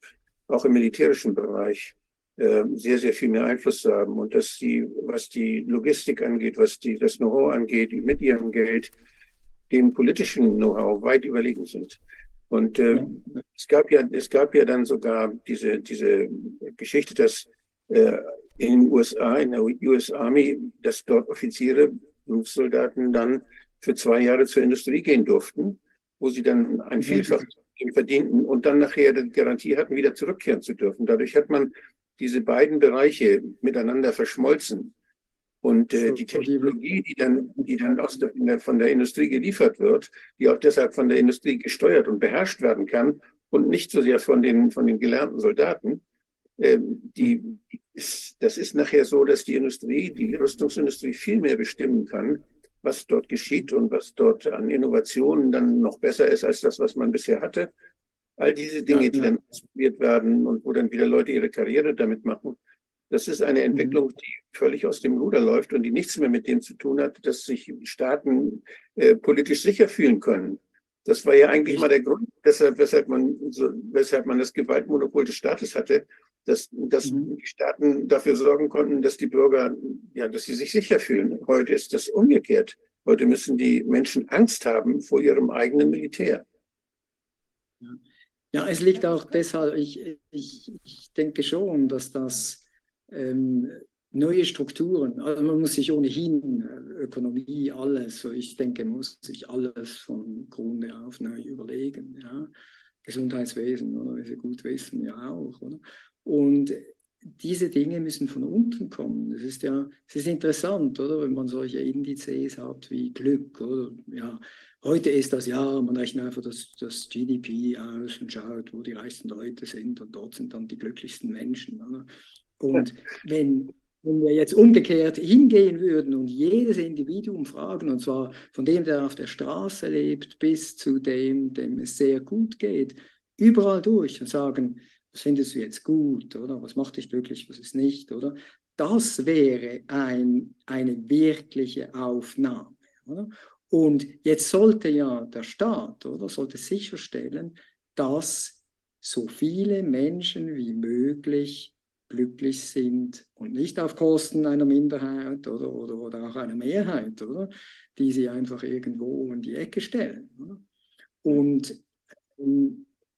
auch im militärischen Bereich, ähm, sehr, sehr viel mehr Einfluss zu haben. Und dass sie, was die Logistik angeht, was die, das Know-how angeht, mit ihrem Geld dem politischen Know-how weit überlegen sind. Und äh, es gab ja, es gab ja dann sogar diese, diese Geschichte, dass äh, in den USA, in der US Army, dass dort Offiziere, Berufssoldaten dann für zwei Jahre zur Industrie gehen durften, wo sie dann ein Vielfach verdienten und dann nachher die Garantie hatten, wieder zurückkehren zu dürfen. Dadurch hat man diese beiden Bereiche miteinander verschmolzen. Und äh, die Technologie, die dann, die dann aus der, von der Industrie geliefert wird, die auch deshalb von der Industrie gesteuert und beherrscht werden kann und nicht so sehr von den, von den gelernten Soldaten, äh, die, ist, das ist nachher so, dass die Industrie, die Rüstungsindustrie viel mehr bestimmen kann, was dort geschieht und was dort an Innovationen dann noch besser ist als das, was man bisher hatte. All diese Dinge, die dann ausprobiert werden und wo dann wieder Leute ihre Karriere damit machen, das ist eine mhm. Entwicklung, die völlig aus dem Ruder läuft und die nichts mehr mit dem zu tun hat, dass sich Staaten äh, politisch sicher fühlen können. Das war ja eigentlich ich mal der Grund, deshalb, weshalb, man so, weshalb man das Gewaltmonopol des Staates hatte, dass, dass mhm. die Staaten dafür sorgen konnten, dass die Bürger, ja, dass sie sich sicher fühlen. Heute ist das umgekehrt. Heute müssen die Menschen Angst haben vor ihrem eigenen Militär. Ja. Ja, es liegt auch deshalb, ich, ich, ich denke schon, dass das ähm, neue Strukturen, also man muss sich ohnehin äh, Ökonomie, alles, so ich denke, muss sich alles von Grunde auf neu überlegen. Ja. Gesundheitswesen, oder wie Sie gut wissen, ja auch. Oder? Und diese Dinge müssen von unten kommen. Das ist ja, es ist interessant, oder, wenn man solche Indizes hat wie Glück, oder ja, heute ist das ja, man rechnet einfach das, das GDP aus und schaut, wo die reichsten Leute sind und dort sind dann die glücklichsten Menschen. Oder? Und wenn, wenn wir jetzt umgekehrt hingehen würden und jedes Individuum fragen, und zwar von dem, der auf der Straße lebt, bis zu dem, dem es sehr gut geht, überall durch und sagen, was findest du jetzt gut, oder? Was macht dich glücklich, was ist nicht, oder? Das wäre ein, eine wirkliche Aufnahme, oder? Und jetzt sollte ja der Staat, oder, sollte sicherstellen, dass so viele Menschen wie möglich glücklich sind und nicht auf Kosten einer Minderheit oder, oder, oder auch einer Mehrheit, oder? Die sie einfach irgendwo in die Ecke stellen. Oder? Und,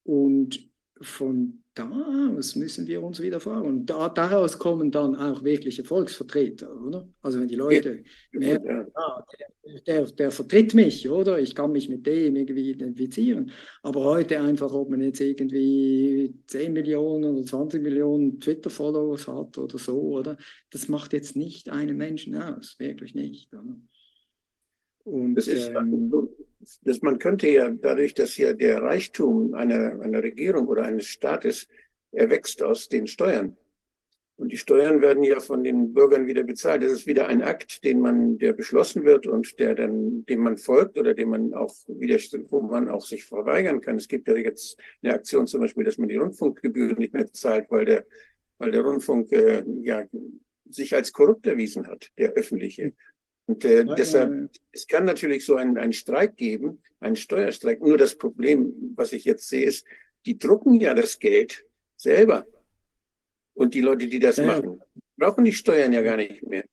und von da aus müssen wir uns wieder fragen. Und da, daraus kommen dann auch wirkliche Volksvertreter, oder? Also wenn die Leute merken, ah, der, der, der, vertritt mich, oder? Ich kann mich mit dem irgendwie identifizieren. Aber heute einfach, ob man jetzt irgendwie 10 Millionen oder 20 Millionen Twitter-Followers hat oder so, oder? Das macht jetzt nicht einen Menschen aus, wirklich nicht. Oder? Und, das ist, ähm, dass man könnte ja dadurch, dass ja der Reichtum einer, einer Regierung oder eines Staates erwächst aus den Steuern. Und die Steuern werden ja von den Bürgern wieder bezahlt. Das ist wieder ein Akt, den man, der beschlossen wird und der dann, dem man folgt oder dem man auch wieder, wo man auch sich verweigern kann. Es gibt ja jetzt eine Aktion zum Beispiel, dass man die Rundfunkgebühren nicht mehr zahlt, weil der, weil der Rundfunk äh, ja sich als korrupt erwiesen hat, der öffentliche. Und äh, ja, deshalb, ja, ja. es kann natürlich so einen, einen Streik geben, einen Steuerstreik. Nur das Problem, was ich jetzt sehe, ist, die drucken ja das Geld selber. Und die Leute, die das machen, brauchen die Steuern ja gar nicht mehr.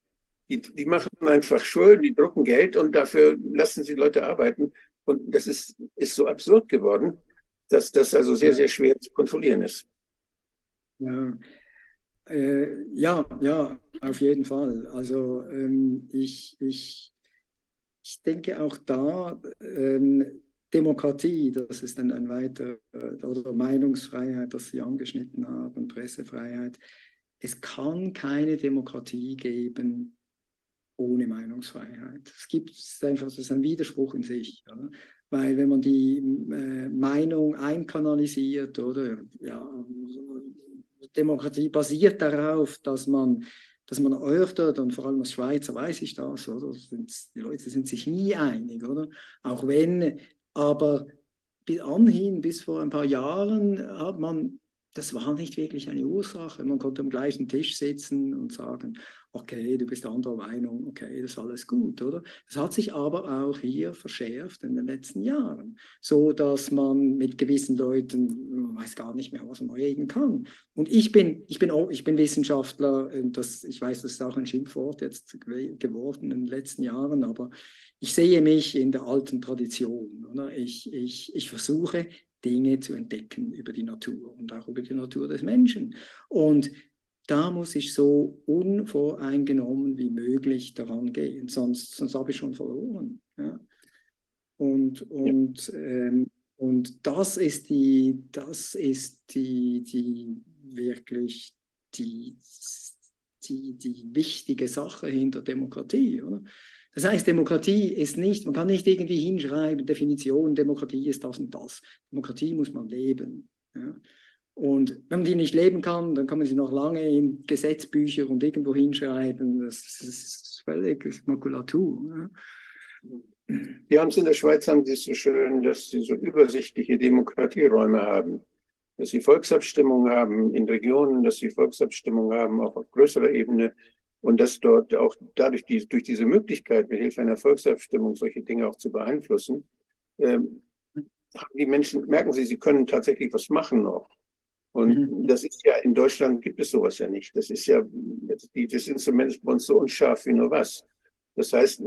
Die, die machen einfach Schulden, die drucken Geld und dafür lassen sie Leute arbeiten. Und das ist, ist so absurd geworden, dass das also sehr, sehr schwer zu kontrollieren ist. Ja, äh, ja, ja, auf jeden Fall. Also ähm, ich, ich, ich denke auch da, ähm, Demokratie, das ist dann ein weiter, äh, oder Meinungsfreiheit, das Sie angeschnitten haben, Pressefreiheit. Es kann keine Demokratie geben ohne Meinungsfreiheit. Es gibt es einfach, das ist ein Widerspruch in sich. Oder? Weil wenn man die äh, Meinung einkanalisiert, oder ja, Demokratie basiert darauf, dass man, dass man erörtert, und vor allem als Schweizer weiß ich das, oder? Die Leute sind sich nie einig, oder? Auch wenn, aber bis anhin, bis vor ein paar Jahren, hat man, das war nicht wirklich eine Ursache. Man konnte am gleichen Tisch sitzen und sagen, okay, du bist anderer Meinung, okay, das ist alles gut, oder? Das hat sich aber auch hier verschärft in den letzten Jahren, so dass man mit gewissen Leuten man weiß gar nicht mehr, was man reden kann. Und ich bin, ich bin, ich bin Wissenschaftler, das, ich weiß, das ist auch ein Schimpfwort jetzt geworden in den letzten Jahren, aber ich sehe mich in der alten Tradition. Oder? Ich, ich, ich versuche Dinge zu entdecken über die Natur und auch über die Natur des Menschen. Und da muss ich so unvoreingenommen wie möglich daran gehen, sonst, sonst habe ich schon verloren. Ja. Und, und, ja. ähm, und das ist die, das ist die, die wirklich die, die, die wichtige Sache hinter Demokratie. Oder? Das heißt, Demokratie ist nicht, man kann nicht irgendwie hinschreiben, Definition, Demokratie ist das und das. Demokratie muss man leben. Ja. Und wenn man die nicht leben kann, dann kann man sie noch lange in Gesetzbücher und irgendwo hinschreiben. Das ist völlig Makulatur. Ja. Wir haben es in der Schweiz, haben sie so schön, dass sie so übersichtliche Demokratieräume haben. Dass sie Volksabstimmungen haben in Regionen, dass sie Volksabstimmungen haben, auch auf größerer Ebene. Und dass dort auch dadurch, die, durch diese Möglichkeit, mit Hilfe einer Volksabstimmung solche Dinge auch zu beeinflussen, ähm, die Menschen, merken sie, sie können tatsächlich was machen noch. Und mhm. das ist ja, in Deutschland gibt es sowas ja nicht. Das ist ja, das Instrument ist bei uns so unscharf wie nur was. Das heißt,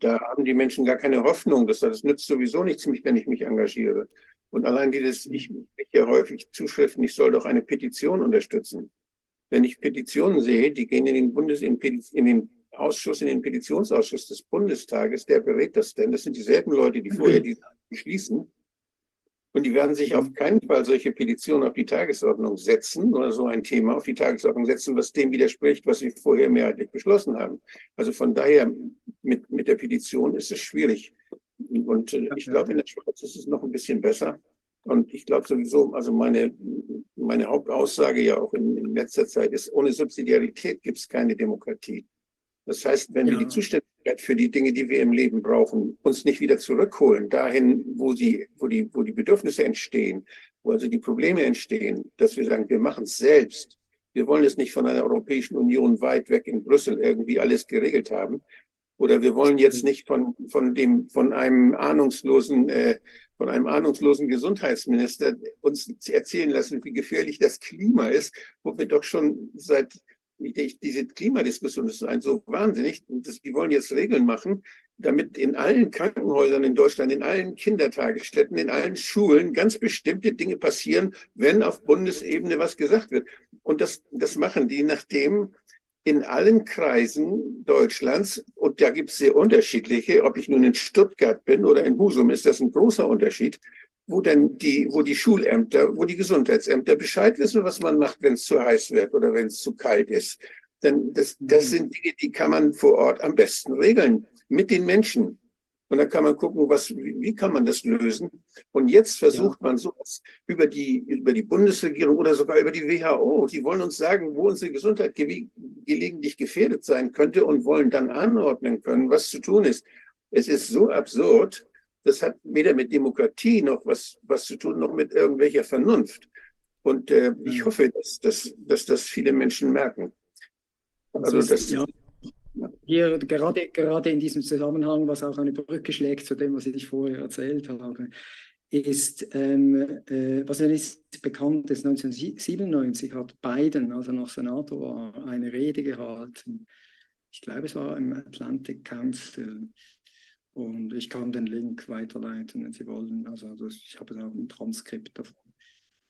da haben die Menschen gar keine Hoffnung. Das, das nützt sowieso nichts, wenn ich mich engagiere. Und allein dieses, ich kriege ja häufig Zuschriften, ich soll doch eine Petition unterstützen. Wenn ich Petitionen sehe, die gehen in den Bundes, in, in den Ausschuss, in den Petitionsausschuss des Bundestages, der berät das denn. Das sind dieselben Leute, die vorher die beschließen. Und die werden sich auf keinen Fall solche Petitionen auf die Tagesordnung setzen oder so ein Thema auf die Tagesordnung setzen, was dem widerspricht, was sie vorher mehrheitlich beschlossen haben. Also von daher, mit, mit der Petition ist es schwierig. Und äh, ich glaube, in der Schweiz ist es noch ein bisschen besser. Und ich glaube sowieso, also meine, meine Hauptaussage ja auch in, in letzter Zeit ist, ohne Subsidiarität gibt es keine Demokratie. Das heißt, wenn ja. wir die Zuständigkeit für die Dinge, die wir im Leben brauchen, uns nicht wieder zurückholen, dahin, wo, sie, wo, die, wo die Bedürfnisse entstehen, wo also die Probleme entstehen, dass wir sagen, wir machen es selbst. Wir wollen es nicht von einer Europäischen Union weit weg in Brüssel irgendwie alles geregelt haben. Oder wir wollen jetzt nicht von, von, dem, von einem ahnungslosen äh, von einem ahnungslosen Gesundheitsminister uns erzählen lassen, wie gefährlich das Klima ist, wo wir doch schon seit diese Klimadiskussion ist ein so wahnsinnig. Das, die wollen jetzt Regeln machen, damit in allen Krankenhäusern in Deutschland, in allen Kindertagesstätten, in allen Schulen ganz bestimmte Dinge passieren, wenn auf Bundesebene was gesagt wird. Und das, das machen die, nachdem in allen Kreisen Deutschlands, und da gibt es sehr unterschiedliche, ob ich nun in Stuttgart bin oder in Husum, ist das ein großer Unterschied, wo dann die, wo die Schulämter, wo die Gesundheitsämter Bescheid wissen, was man macht, wenn es zu heiß wird oder wenn es zu kalt ist. Denn das, das mhm. sind Dinge, die kann man vor Ort am besten regeln mit den Menschen. Und dann kann man gucken, was, wie, kann man das lösen. Und jetzt versucht ja. man sowas über die, über die Bundesregierung oder sogar über die WHO. Die wollen uns sagen, wo unsere Gesundheit ge gelegentlich gefährdet sein könnte und wollen dann anordnen können, was zu tun ist. Es ist so absurd, das hat weder mit Demokratie noch was, was zu tun, noch mit irgendwelcher Vernunft. Und äh, ich hoffe, dass, dass, dass das viele Menschen merken. Also das, ja. Hier gerade, gerade in diesem Zusammenhang, was auch eine Brücke schlägt zu dem, was ich vorher erzählt habe, ist, ähm, äh, was ist bekannt ist, 1997 hat Biden, als er noch Senator war, eine Rede gehalten. Ich glaube, es war im Atlantic Council und ich kann den Link weiterleiten, wenn Sie wollen. Also ich habe auch ein Transkript davon.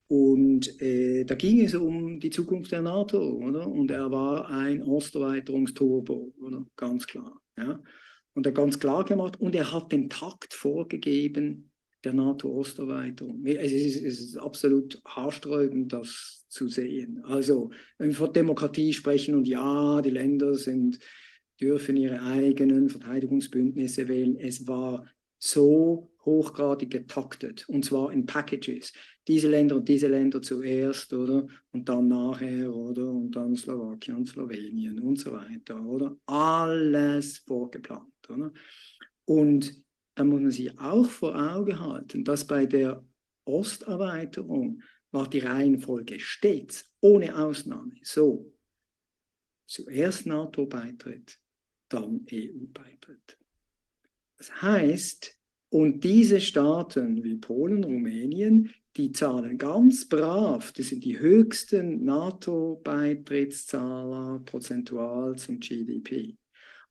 Und äh, da ging es um die Zukunft der NATO, oder? Und er war ein Osterweiterungsturbo, oder? Ganz klar. Ja? Und er hat ganz klar gemacht und er hat den Takt vorgegeben der NATO-Osterweiterung. Es ist, es ist absolut haarsträubend, das zu sehen. Also, wenn wir von Demokratie sprechen und ja, die Länder sind dürfen ihre eigenen Verteidigungsbündnisse wählen. Es war so hochgradig getaktet und zwar in Packages. Diese Länder und diese Länder zuerst, oder? Und dann nachher, oder? Und dann Slowakei und Slowenien und so weiter, oder? Alles vorgeplant, oder? Und da muss man sich auch vor Augen halten, dass bei der Osterweiterung war die Reihenfolge stets, ohne Ausnahme, so. Zuerst NATO-Beitritt, dann EU-Beitritt. Das heißt, und diese Staaten wie Polen, Rumänien, die zahlen ganz brav, das sind die höchsten NATO-Beitrittszahler prozentual zum GDP.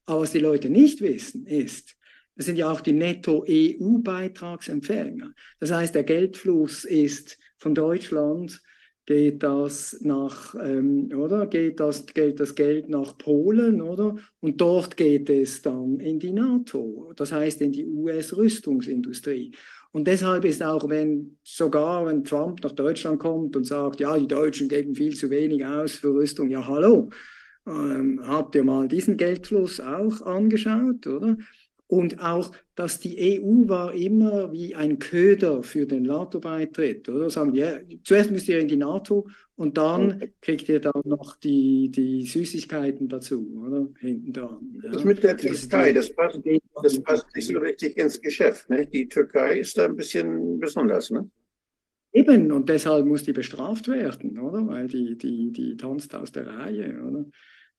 Aber was die Leute nicht wissen, ist, das sind ja auch die Netto-EU-Beitragsempfänger. Das heißt, der Geldfluss ist von Deutschland geht das nach, ähm, oder? Geht das, geht das Geld nach Polen, oder? Und dort geht es dann in die NATO, das heißt in die US-Rüstungsindustrie. Und deshalb ist auch, wenn sogar wenn Trump nach Deutschland kommt und sagt, ja, die Deutschen geben viel zu wenig aus für Rüstung, ja, hallo, ähm, habt ihr mal diesen Geldfluss auch angeschaut, oder? Und auch, dass die EU war immer wie ein Köder für den NATO-Beitritt. Oder sagen, ja, zuerst müsst ihr in die NATO und dann kriegt ihr dann noch die, die Süßigkeiten dazu, oder? Hinten dran. Ja. Das mit der Türkei, das passt, das passt nicht so richtig ins Geschäft. Ne? Die Türkei ist da ein bisschen besonders, ne? Eben, und deshalb muss die bestraft werden, oder? Weil die, die, die tanzt aus der Reihe, oder?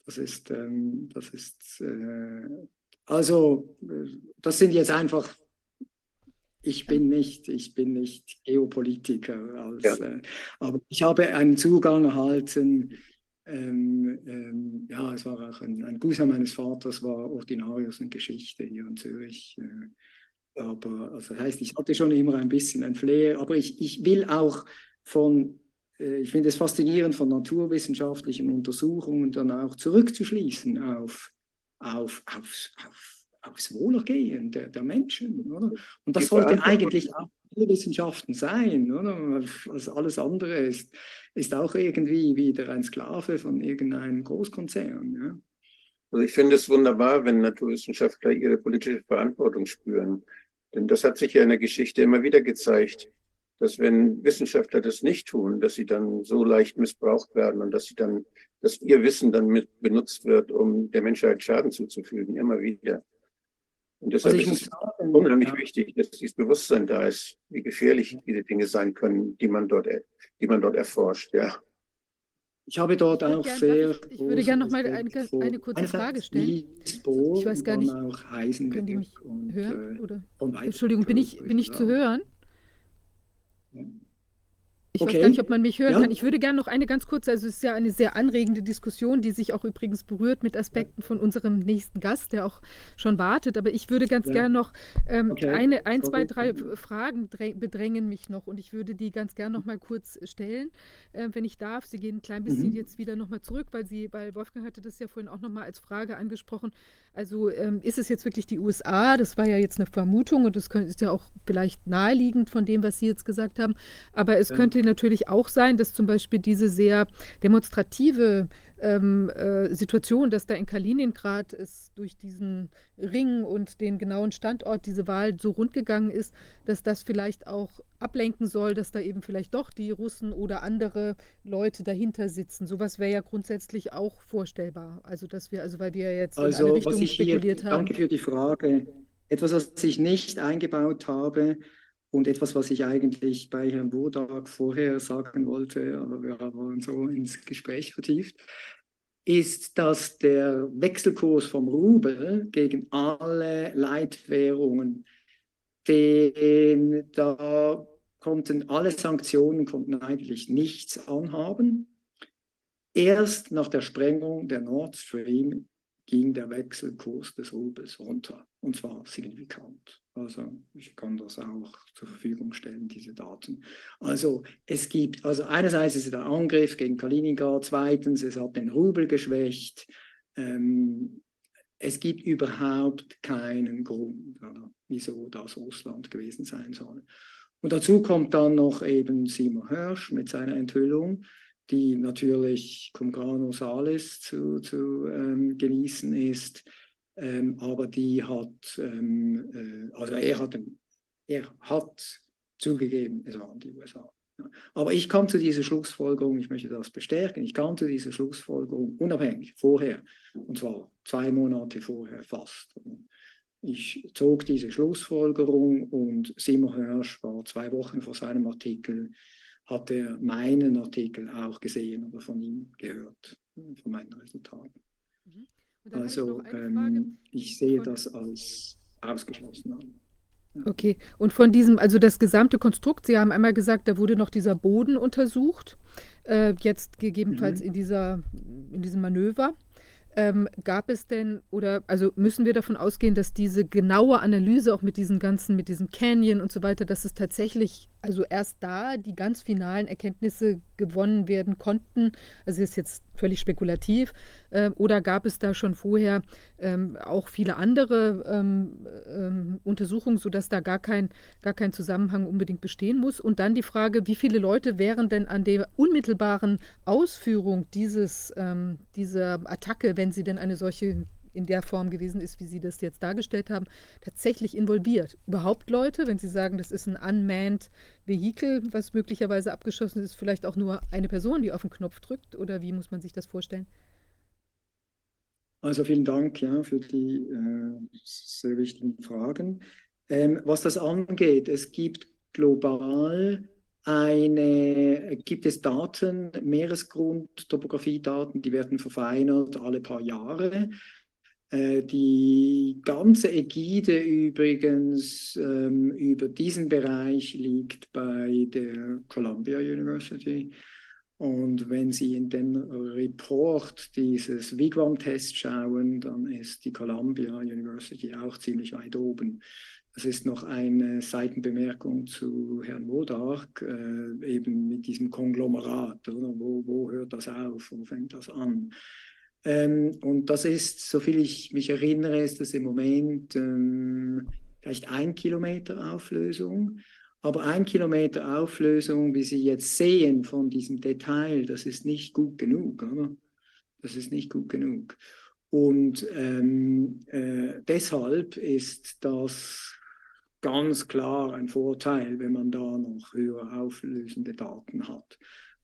Das ist, ähm, das ist äh, also, das sind jetzt einfach, ich bin nicht, ich bin nicht Geopolitiker, als, ja. äh, aber ich habe einen Zugang erhalten. Ähm, ähm, ja, es war auch ein, ein Cousin meines Vaters, war Ordinarius in Geschichte hier in Zürich. Äh, aber also das heißt, ich hatte schon immer ein bisschen ein Flair, aber ich, ich will auch von äh, ich finde es faszinierend, von naturwissenschaftlichen Untersuchungen dann auch zurückzuschließen auf auf, auf, auf, aufs Wohlergehen der, der Menschen. Oder? Und das sollte eigentlich auch alle Wissenschaften sein, oder? Also alles andere ist, ist auch irgendwie wieder ein Sklave von irgendeinem Großkonzern. Ja? Also ich finde es wunderbar, wenn Naturwissenschaftler ihre politische Verantwortung spüren. Denn das hat sich ja in der Geschichte immer wieder gezeigt, dass wenn Wissenschaftler das nicht tun, dass sie dann so leicht missbraucht werden und dass sie dann, dass ihr Wissen dann mit benutzt wird, um der Menschheit Schaden zuzufügen, immer wieder. Und deshalb also ist es sagen, unheimlich ja. wichtig, dass dieses Bewusstsein da ist, wie gefährlich diese Dinge sein können, die man dort, die man dort erforscht, ja. Ich habe dort auch gern, sehr. Ich, ich würde gerne noch mal eine, eine kurze Frage stellen. ich weiß gar nicht. Auch können die mich und, hören? Äh, oder? Entschuldigung, bin ich, bin ich zu hören? Ich okay. weiß gar nicht, ob man mich hören ja. kann. Ich würde gerne noch eine ganz kurze, also es ist ja eine sehr anregende Diskussion, die sich auch übrigens berührt mit Aspekten von unserem nächsten Gast, der auch schon wartet. Aber ich würde ganz ja. gerne noch ähm, okay. eine, ein, zwei, drei Fragen bedrängen mich noch und ich würde die ganz gerne noch mal kurz stellen, äh, wenn ich darf. Sie gehen ein klein bisschen mhm. jetzt wieder noch mal zurück, weil Sie, weil Wolfgang hatte das ja vorhin auch noch mal als Frage angesprochen. Also ähm, ist es jetzt wirklich die USA? Das war ja jetzt eine Vermutung und das ist ja auch vielleicht naheliegend von dem, was Sie jetzt gesagt haben. Aber es ja. könnte natürlich auch sein, dass zum Beispiel diese sehr demonstrative ähm, äh, Situation, dass da in Kaliningrad es durch diesen Ring und den genauen Standort diese Wahl so rund gegangen ist, dass das vielleicht auch ablenken soll, dass da eben vielleicht doch die Russen oder andere Leute dahinter sitzen. Sowas wäre ja grundsätzlich auch vorstellbar. Also dass wir, also weil wir jetzt also, in eine Richtung spekuliert hier, haben. Danke für die Frage. Etwas, was ich nicht eingebaut habe, und etwas, was ich eigentlich bei Herrn Burdag vorher sagen wollte, aber wir haben so ins Gespräch vertieft, ist, dass der Wechselkurs vom Rubel gegen alle Leitwährungen, den, da konnten alle Sanktionen konnten eigentlich nichts anhaben. Erst nach der Sprengung der Nord Stream ging der Wechselkurs des Rubels runter, und zwar signifikant. Also ich kann das auch zur Verfügung stellen, diese Daten. Also es gibt, also einerseits ist es der Angriff gegen Kaliningrad, zweitens, es hat den Rubel geschwächt. Ähm, es gibt überhaupt keinen Grund, ja, wieso das Russland gewesen sein soll. Und dazu kommt dann noch eben Simon Hirsch mit seiner Enthüllung, die natürlich cum grano salis zu, zu ähm, genießen ist. Ähm, aber die hat, ähm, äh, also er hat, er hat zugegeben, es waren die USA. Aber ich kam zu dieser Schlussfolgerung, ich möchte das bestärken, ich kam zu dieser Schlussfolgerung unabhängig, vorher, und zwar zwei Monate vorher fast. Ich zog diese Schlussfolgerung und Simon Hirsch war zwei Wochen vor seinem Artikel, hat er meinen Artikel auch gesehen oder von ihm gehört, von meinen Resultaten. Also ich, ähm, ich sehe das als ausgeschlossen an. Okay, und von diesem, also das gesamte Konstrukt, Sie haben einmal gesagt, da wurde noch dieser Boden untersucht, äh, jetzt gegebenenfalls mhm. in, dieser, in diesem Manöver. Ähm, gab es denn oder also müssen wir davon ausgehen, dass diese genaue Analyse auch mit diesen ganzen, mit diesem Canyon und so weiter, dass es tatsächlich also erst da die ganz finalen Erkenntnisse gewonnen werden konnten? Also ist jetzt völlig spekulativ. Äh, oder gab es da schon vorher ähm, auch viele andere ähm, ähm, Untersuchungen, sodass da gar kein, gar kein Zusammenhang unbedingt bestehen muss? Und dann die Frage, wie viele Leute wären denn an der unmittelbaren Ausführung dieses, ähm, dieser Attacke, wenn sie denn eine solche in der Form gewesen ist, wie Sie das jetzt dargestellt haben, tatsächlich involviert. Überhaupt Leute, wenn Sie sagen, das ist ein unmanned Vehikel, was möglicherweise abgeschossen ist, vielleicht auch nur eine Person, die auf den Knopf drückt? Oder wie muss man sich das vorstellen? Also vielen Dank ja, für die äh, sehr wichtigen Fragen. Ähm, was das angeht, es gibt global eine, gibt es Daten, Meeresgrund, Topografiedaten, die werden verfeinert alle paar Jahre. Äh, die ganze Ägide übrigens ähm, über diesen Bereich liegt bei der Columbia University. Und wenn Sie in den Report dieses Wigwam-Tests schauen, dann ist die Columbia University auch ziemlich weit oben. Das ist noch eine Seitenbemerkung zu Herrn Wodark, äh, eben mit diesem Konglomerat. Oder? Wo, wo hört das auf? Wo fängt das an? Ähm, und das ist, soviel ich mich erinnere, ist das im Moment ähm, vielleicht ein Kilometer Auflösung. Aber ein Kilometer Auflösung, wie Sie jetzt sehen von diesem Detail, das ist nicht gut genug, oder? Das ist nicht gut genug. Und ähm, äh, deshalb ist das ganz klar ein Vorteil, wenn man da noch höher auflösende Daten hat.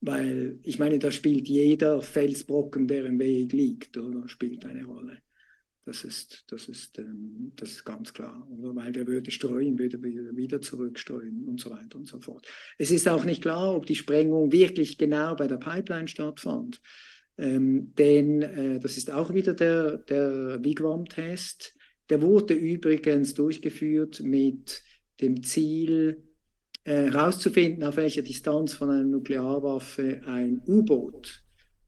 Weil ich meine, da spielt jeder Felsbrocken, der im Weg liegt, oder spielt eine Rolle. Das ist, das ist, ähm, das ist ganz klar. Oder? Weil der würde streuen, würde wieder zurückstreuen und so weiter und so fort. Es ist auch nicht klar, ob die Sprengung wirklich genau bei der Pipeline stattfand. Ähm, denn äh, das ist auch wieder der, der Wigwam-Test. Der wurde übrigens durchgeführt mit dem Ziel, herauszufinden, äh, auf welcher Distanz von einer Nuklearwaffe ein U-Boot,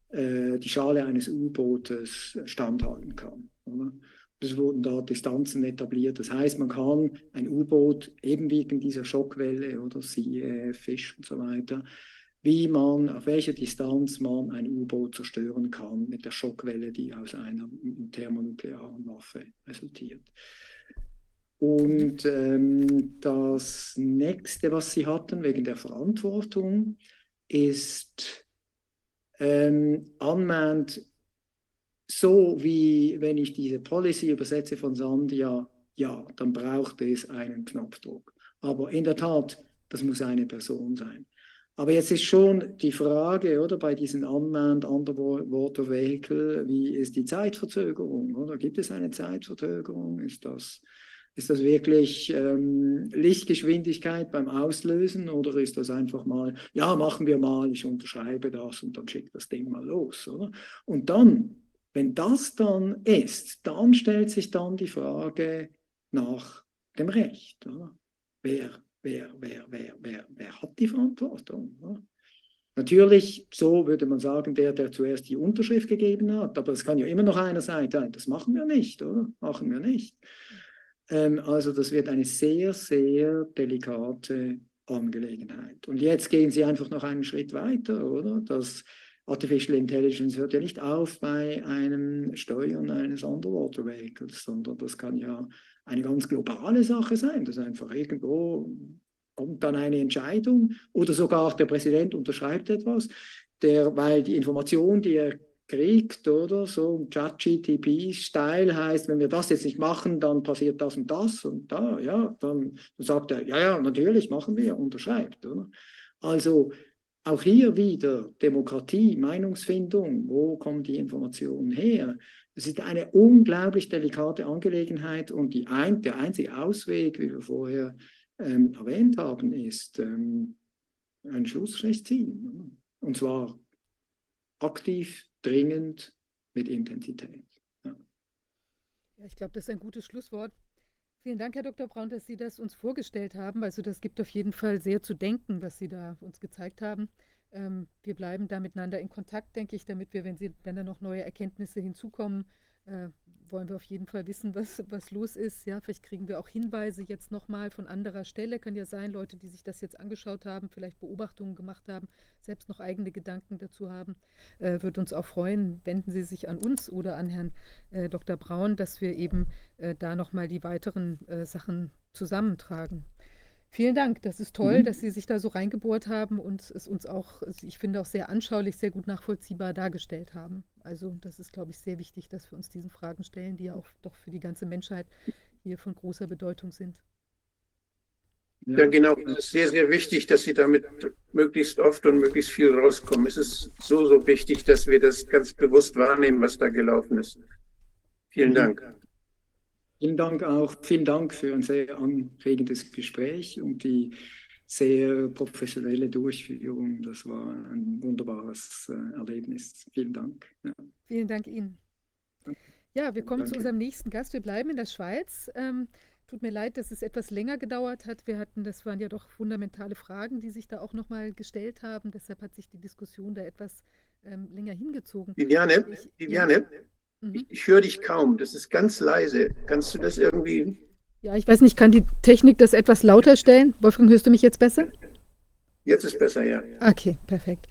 äh, die Schale eines U-Bootes standhalten kann. Oder? Es wurden da Distanzen etabliert. Das heißt, man kann ein U-Boot eben wegen dieser Schockwelle oder siehe Fisch und so weiter, wie man, auf welcher Distanz man ein U-Boot zerstören kann mit der Schockwelle, die aus einer thermonuklearen Waffe resultiert. Und ähm, das nächste, was Sie hatten wegen der Verantwortung, ist ähm, unmanned so wie wenn ich diese Policy übersetze von Sandia, ja, dann braucht es einen Knopfdruck. Aber in der Tat, das muss eine Person sein. Aber jetzt ist schon die Frage, oder bei diesen Unmanned Underwater Vehicle, wie ist die Zeitverzögerung? Oder gibt es eine Zeitverzögerung? Ist das, ist das wirklich ähm, Lichtgeschwindigkeit beim Auslösen oder ist das einfach mal, ja, machen wir mal, ich unterschreibe das und dann schickt das Ding mal los, oder? Und dann wenn das dann ist, dann stellt sich dann die Frage nach dem Recht. Oder? Wer, wer, wer, wer, wer, wer hat die Verantwortung? Oder? Natürlich, so würde man sagen, der, der zuerst die Unterschrift gegeben hat, aber es kann ja immer noch einer sein, das machen wir nicht, oder? Machen wir nicht. Ähm, also das wird eine sehr, sehr delikate Angelegenheit. Und jetzt gehen Sie einfach noch einen Schritt weiter, oder? Das Artificial Intelligence hört ja nicht auf bei einem Steuern eines Underwater Vehicles, sondern das kann ja eine ganz globale Sache sein, dass einfach irgendwo kommt dann eine Entscheidung oder sogar der Präsident unterschreibt etwas, der, weil die Information, die er kriegt, oder so ChatGTP-Style heißt, wenn wir das jetzt nicht machen, dann passiert das und das und da, ja, dann, dann sagt er, ja, ja, natürlich machen wir, unterschreibt, oder? Also auch hier wieder Demokratie, Meinungsfindung, wo kommen die Informationen her? Es ist eine unglaublich delikate Angelegenheit und die ein, der einzige Ausweg, wie wir vorher ähm, erwähnt haben, ist ähm, ein Schlussstrich ziehen. Und zwar aktiv, dringend, mit Intensität. Ja. Ja, ich glaube, das ist ein gutes Schlusswort. Vielen Dank, Herr Dr. Braun, dass Sie das uns vorgestellt haben. Also das gibt auf jeden Fall sehr zu denken, was Sie da uns gezeigt haben. Ähm, wir bleiben da miteinander in Kontakt, denke ich, damit wir, wenn, Sie, wenn da noch neue Erkenntnisse hinzukommen, äh, wollen wir auf jeden Fall wissen, was, was los ist. Ja, vielleicht kriegen wir auch Hinweise jetzt nochmal von anderer Stelle. Kann ja sein, Leute, die sich das jetzt angeschaut haben, vielleicht Beobachtungen gemacht haben, selbst noch eigene Gedanken dazu haben. Äh, Würde uns auch freuen, wenden Sie sich an uns oder an Herrn äh, Dr. Braun, dass wir eben äh, da nochmal die weiteren äh, Sachen zusammentragen. Vielen Dank. Das ist toll, mhm. dass Sie sich da so reingebohrt haben und es uns auch, ich finde, auch sehr anschaulich, sehr gut nachvollziehbar dargestellt haben. Also das ist, glaube ich, sehr wichtig, dass wir uns diesen Fragen stellen, die ja auch doch für die ganze Menschheit hier von großer Bedeutung sind. Ja, genau. Es ist sehr, sehr wichtig, dass Sie damit möglichst oft und möglichst viel rauskommen. Es ist so, so wichtig, dass wir das ganz bewusst wahrnehmen, was da gelaufen ist. Vielen mhm. Dank. Vielen Dank auch. Vielen Dank für ein sehr anregendes Gespräch und die sehr professionelle Durchführung. Das war ein wunderbares äh, Erlebnis. Vielen Dank. Ja. Vielen Dank Ihnen. Ja, wir kommen Danke. zu unserem nächsten Gast. Wir bleiben in der Schweiz. Ähm, tut mir leid, dass es etwas länger gedauert hat. Wir hatten, das waren ja doch fundamentale Fragen, die sich da auch nochmal gestellt haben. Deshalb hat sich die Diskussion da etwas ähm, länger hingezogen. Viviane, ich, Viviane, ja. Mhm. Ich, ich höre dich kaum. Das ist ganz leise. Kannst du das irgendwie? Ja, ich weiß nicht, kann die Technik das etwas lauter stellen? Wolfgang, hörst du mich jetzt besser? Jetzt ist besser, ja. Okay, perfekt.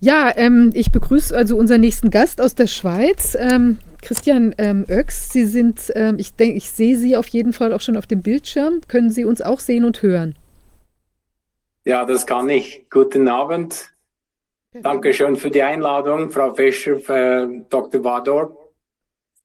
Ja, ähm, ich begrüße also unseren nächsten Gast aus der Schweiz, ähm, Christian ähm, Oechs. Sie sind, ähm, ich denke, ich sehe Sie auf jeden Fall auch schon auf dem Bildschirm. Können Sie uns auch sehen und hören? Ja, das kann ich. Guten Abend. Dankeschön für die Einladung, Frau Fischer, äh, Dr. Wador.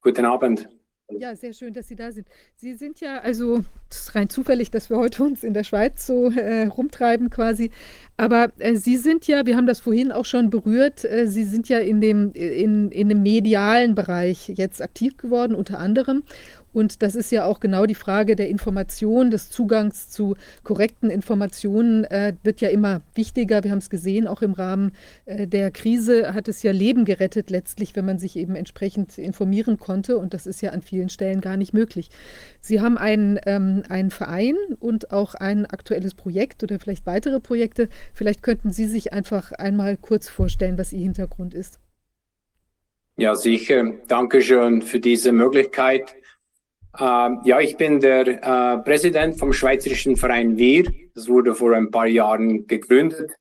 Guten Abend. Ja, sehr schön, dass Sie da sind. Sie sind ja, also es ist rein zufällig, dass wir heute uns in der Schweiz so äh, rumtreiben quasi. Aber äh, Sie sind ja, wir haben das vorhin auch schon berührt, äh, Sie sind ja in dem, in, in dem medialen Bereich jetzt aktiv geworden, unter anderem. Und das ist ja auch genau die Frage der Information, des Zugangs zu korrekten Informationen äh, wird ja immer wichtiger. Wir haben es gesehen, auch im Rahmen äh, der Krise hat es ja Leben gerettet letztlich, wenn man sich eben entsprechend informieren konnte. Und das ist ja an vielen Stellen gar nicht möglich. Sie haben einen, ähm, einen Verein und auch ein aktuelles Projekt oder vielleicht weitere Projekte. Vielleicht könnten Sie sich einfach einmal kurz vorstellen, was Ihr Hintergrund ist. Ja, sicher. Dankeschön für diese Möglichkeit. Ähm, ja, ich bin der äh, Präsident vom Schweizerischen Verein Wir. Das wurde vor ein paar Jahren gegründet.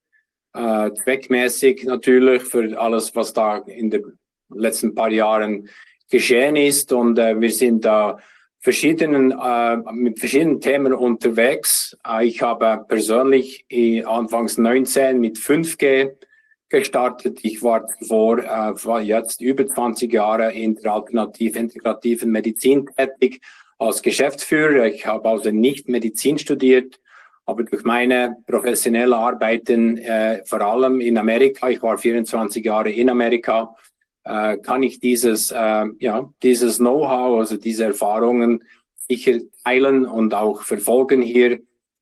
Äh, zweckmäßig natürlich für alles, was da in den letzten paar Jahren geschehen ist. Und äh, wir sind da verschiedenen, äh, mit verschiedenen Themen unterwegs. Äh, ich habe persönlich anfangs 19 mit 5G gestartet. Ich war vor äh, jetzt über 20 Jahre in der alternativ-integrativen Medizin tätig als Geschäftsführer. Ich habe also nicht Medizin studiert, aber durch meine professionelle Arbeiten, äh, vor allem in Amerika, ich war 24 Jahre in Amerika, äh, kann ich dieses, äh, ja, dieses Know-how, also diese Erfahrungen sicher teilen und auch verfolgen hier,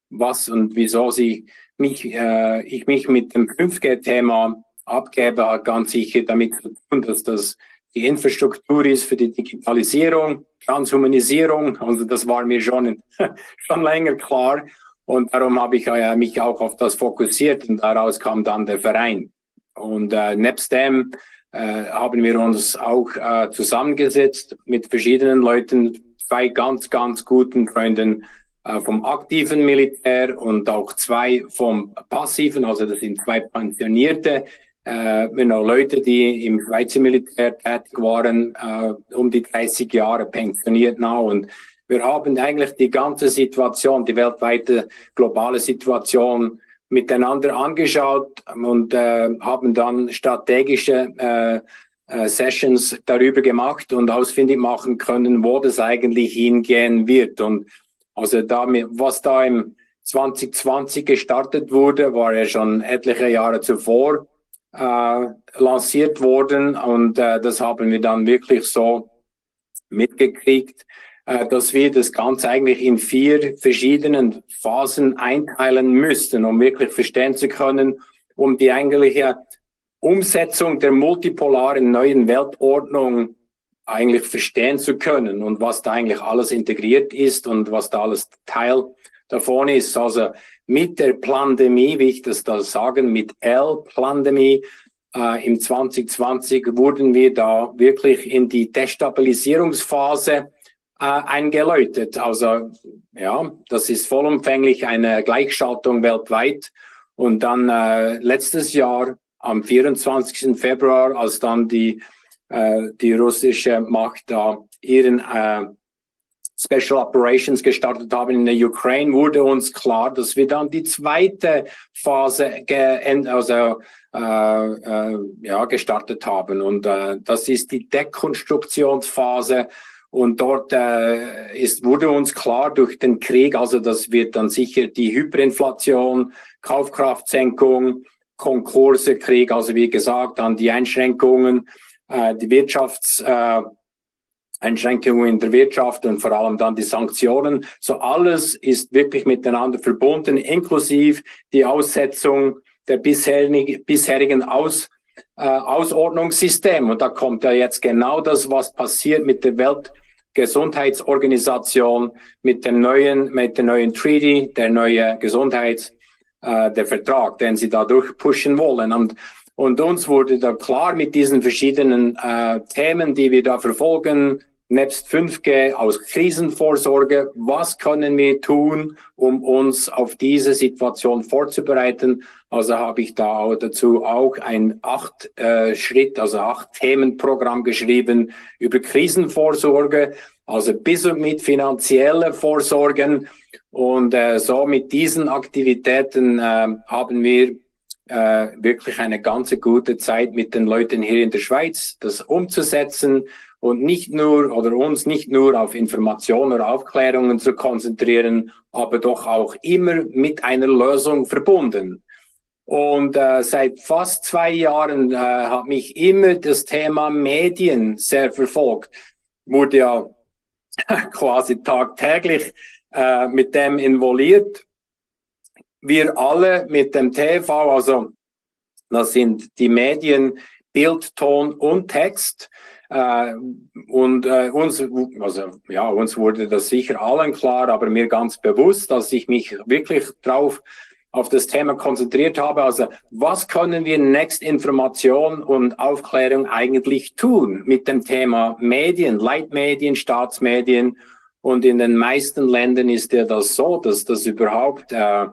was und wieso sie mich, äh, ich mich mit dem 5G-Thema abgebe, hat ganz sicher damit zu tun, dass das die Infrastruktur ist für die Digitalisierung, Transhumanisierung. Also das war mir schon, schon länger klar. Und darum habe ich äh, mich auch auf das fokussiert und daraus kam dann der Verein. Und äh, nebst dem äh, haben wir uns auch äh, zusammengesetzt mit verschiedenen Leuten, zwei ganz, ganz guten Freunden vom aktiven Militär und auch zwei vom passiven, also das sind zwei pensionierte äh, genau, Leute, die im Schweizer Militär tätig waren, äh, um die 30 Jahre pensioniert now. Und wir haben eigentlich die ganze Situation, die weltweite globale Situation miteinander angeschaut und äh, haben dann strategische äh, äh, Sessions darüber gemacht und ausfindig machen können, wo das eigentlich hingehen wird. Und also da, was da im 2020 gestartet wurde, war ja schon etliche Jahre zuvor äh, lanciert worden und äh, das haben wir dann wirklich so mitgekriegt, äh, dass wir das Ganze eigentlich in vier verschiedenen Phasen einteilen müssten, um wirklich verstehen zu können, um die eigentliche Umsetzung der multipolaren neuen Weltordnung eigentlich verstehen zu können und was da eigentlich alles integriert ist und was da alles Teil davon ist. Also mit der Pandemie, wie ich das da sagen, mit L-Pandemie äh, im 2020 wurden wir da wirklich in die Destabilisierungsphase äh, eingeläutet. Also ja, das ist vollumfänglich eine Gleichschaltung weltweit. Und dann äh, letztes Jahr am 24. Februar, als dann die, die russische Macht da ihren äh, Special Operations gestartet haben in der Ukraine, wurde uns klar, dass wir dann die zweite Phase also, äh, äh, ja, gestartet haben. Und äh, das ist die Dekonstruktionsphase. Und dort äh, ist, wurde uns klar durch den Krieg, also das wird dann sicher die Hyperinflation, Kaufkraftsenkung, Konkurse, Krieg, also wie gesagt, dann die Einschränkungen, äh, die Wirtschafts, äh, in der Wirtschaft und vor allem dann die Sanktionen. So alles ist wirklich miteinander verbunden, inklusive die Aussetzung der bisherigen, bisherigen Aus, äh, Ausordnungssystem. Und da kommt ja jetzt genau das, was passiert mit der Weltgesundheitsorganisation, mit dem neuen, mit der neuen Treaty, der neue Gesundheits, äh, der Vertrag, den sie dadurch pushen wollen. Und und uns wurde da klar mit diesen verschiedenen äh, Themen, die wir da verfolgen, nebst 5G aus Krisenvorsorge, was können wir tun, um uns auf diese Situation vorzubereiten? Also habe ich da dazu auch ein acht äh, Schritt, also acht Themenprogramm geschrieben über Krisenvorsorge, also bis und mit finanzielle Vorsorgen. Und äh, so mit diesen Aktivitäten äh, haben wir äh, wirklich eine ganze gute Zeit mit den Leuten hier in der Schweiz, das umzusetzen und nicht nur oder uns nicht nur auf Informationen oder Aufklärungen zu konzentrieren, aber doch auch immer mit einer Lösung verbunden. Und äh, seit fast zwei Jahren äh, hat mich immer das Thema Medien sehr verfolgt. Wurde ja quasi tagtäglich äh, mit dem involviert. Wir alle mit dem TV, also das sind die Medien Bild, Ton und Text. Äh, und äh, uns, also ja, uns wurde das sicher allen klar, aber mir ganz bewusst, dass ich mich wirklich drauf auf das Thema konzentriert habe. Also was können wir Next Information und Aufklärung eigentlich tun mit dem Thema Medien, Leitmedien, Staatsmedien? Und in den meisten Ländern ist ja das so, dass das überhaupt äh,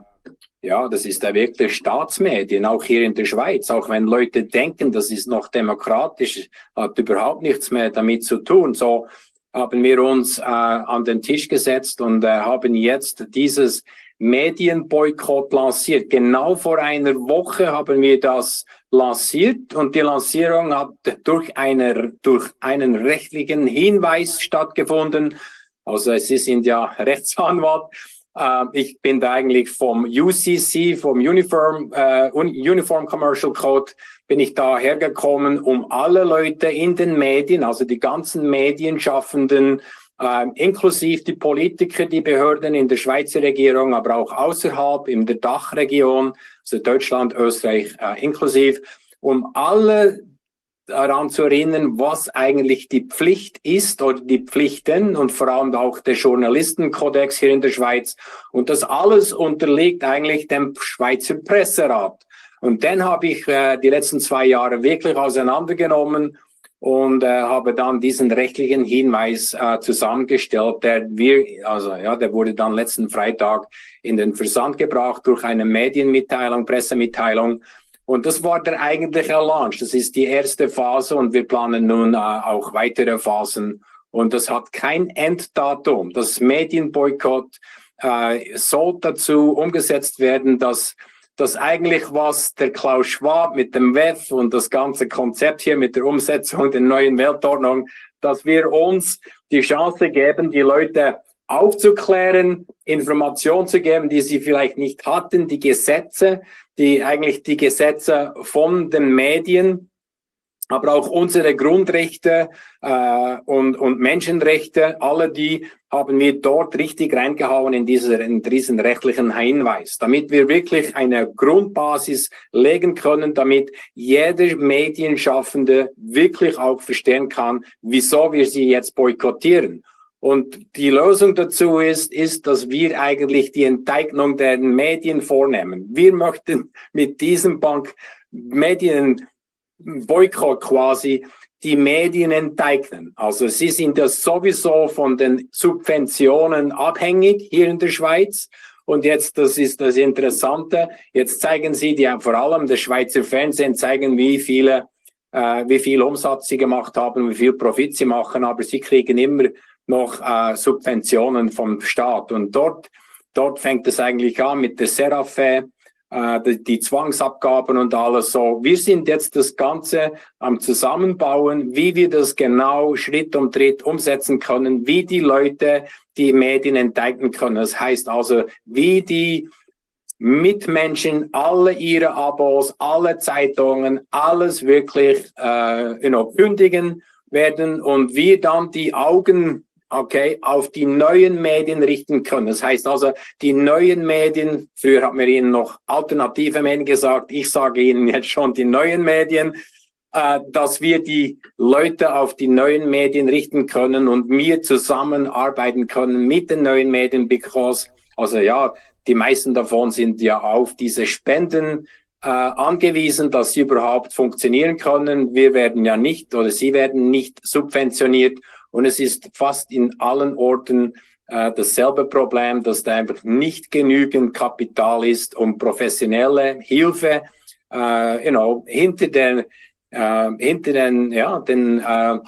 ja, das ist ja wirklich Staatsmedien, auch hier in der Schweiz. Auch wenn Leute denken, das ist noch demokratisch, hat überhaupt nichts mehr damit zu tun. So haben wir uns äh, an den Tisch gesetzt und äh, haben jetzt dieses Medienboykott lanciert. Genau vor einer Woche haben wir das lanciert und die Lancierung hat durch, eine, durch einen rechtlichen Hinweis stattgefunden. Also Sie sind ja Rechtsanwalt Uh, ich bin da eigentlich vom UCC, vom Uniform, uh, Uniform Commercial Code, bin ich da hergekommen, um alle Leute in den Medien, also die ganzen Medienschaffenden, uh, inklusive die Politiker, die Behörden in der Schweizer Regierung, aber auch außerhalb in der Dachregion, also Deutschland, Österreich äh, inklusive, um alle daran zu erinnern, was eigentlich die Pflicht ist oder die Pflichten und vor allem auch der Journalistenkodex hier in der Schweiz. Und das alles unterliegt eigentlich dem Schweizer Presserat. Und den habe ich äh, die letzten zwei Jahre wirklich auseinandergenommen und äh, habe dann diesen rechtlichen Hinweis äh, zusammengestellt, der wir, also ja, der wurde dann letzten Freitag in den Versand gebracht durch eine Medienmitteilung, Pressemitteilung und das war der eigentliche Launch. Das ist die erste Phase und wir planen nun äh, auch weitere Phasen. Und das hat kein Enddatum. Das Medienboykott äh, soll dazu umgesetzt werden, dass das eigentlich was der Klaus Schwab mit dem WEF und das ganze Konzept hier mit der Umsetzung der neuen Weltordnung, dass wir uns die Chance geben, die Leute aufzuklären, Informationen zu geben, die sie vielleicht nicht hatten, die Gesetze, die eigentlich die Gesetze von den Medien, aber auch unsere Grundrechte äh, und, und Menschenrechte, alle die haben wir dort richtig reingehauen in, dieser, in diesen rechtlichen Hinweis, damit wir wirklich eine Grundbasis legen können, damit jeder Medienschaffende wirklich auch verstehen kann, wieso wir sie jetzt boykottieren. Und die Lösung dazu ist, ist, dass wir eigentlich die Enteignung der Medien vornehmen. Wir möchten mit diesem Bank Medienboykott quasi die Medien enteignen. Also sie sind ja sowieso von den Subventionen abhängig hier in der Schweiz. Und jetzt, das ist das Interessante, jetzt zeigen sie, die vor allem das Schweizer Fernsehen zeigen, wie viele, äh, wie viel Umsatz sie gemacht haben, wie viel Profit sie machen, aber sie kriegen immer noch äh, Subventionen vom Staat. Und dort, dort fängt es eigentlich an mit der Serafe, äh, die, die, Zwangsabgaben und alles so. Wir sind jetzt das Ganze am Zusammenbauen, wie wir das genau Schritt um Schritt umsetzen können, wie die Leute die Medien enteignen können. Das heißt also, wie die Mitmenschen alle ihre Abos, alle Zeitungen, alles wirklich äh, you know, kündigen werden und wir dann die Augen okay, auf die neuen Medien richten können. Das heißt also, die neuen Medien, früher hat man ihnen noch alternative Medien gesagt, ich sage ihnen jetzt schon die neuen Medien, äh, dass wir die Leute auf die neuen Medien richten können und wir zusammenarbeiten können mit den neuen Medien, because, also ja, die meisten davon sind ja auf diese Spenden äh, angewiesen, dass sie überhaupt funktionieren können. Wir werden ja nicht oder sie werden nicht subventioniert und es ist fast in allen Orten äh, dasselbe Problem, dass da einfach nicht genügend Kapital ist, um professionelle Hilfe äh, you know, hinter den, äh, hinter den, ja, den äh,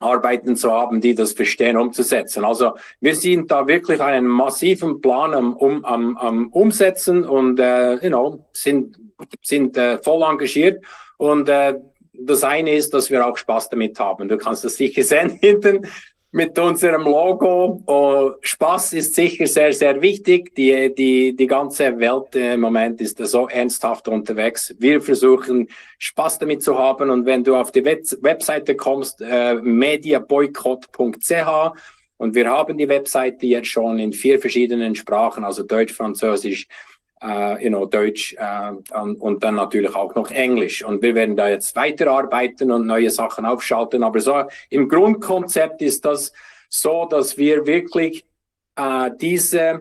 Arbeiten zu haben, die das verstehen, umzusetzen. Also wir sind da wirklich einen massiven Plan am, um, am, am Umsetzen und äh, you know, sind, sind äh, voll engagiert. Und äh, das eine ist, dass wir auch Spaß damit haben. Du kannst das sicher sehen hinten mit unserem Logo. Oh, Spaß ist sicher sehr, sehr wichtig. Die, die, die ganze Welt im Moment ist so ernsthaft unterwegs. Wir versuchen Spaß damit zu haben. Und wenn du auf die Web Webseite kommst, äh, mediaboykott.ch und wir haben die Webseite jetzt schon in vier verschiedenen Sprachen, also Deutsch, Französisch, äh, you know, Deutsch äh, und dann natürlich auch noch Englisch. Und wir werden da jetzt weiterarbeiten und neue Sachen aufschalten. Aber so im Grundkonzept ist das so, dass wir wirklich äh, diese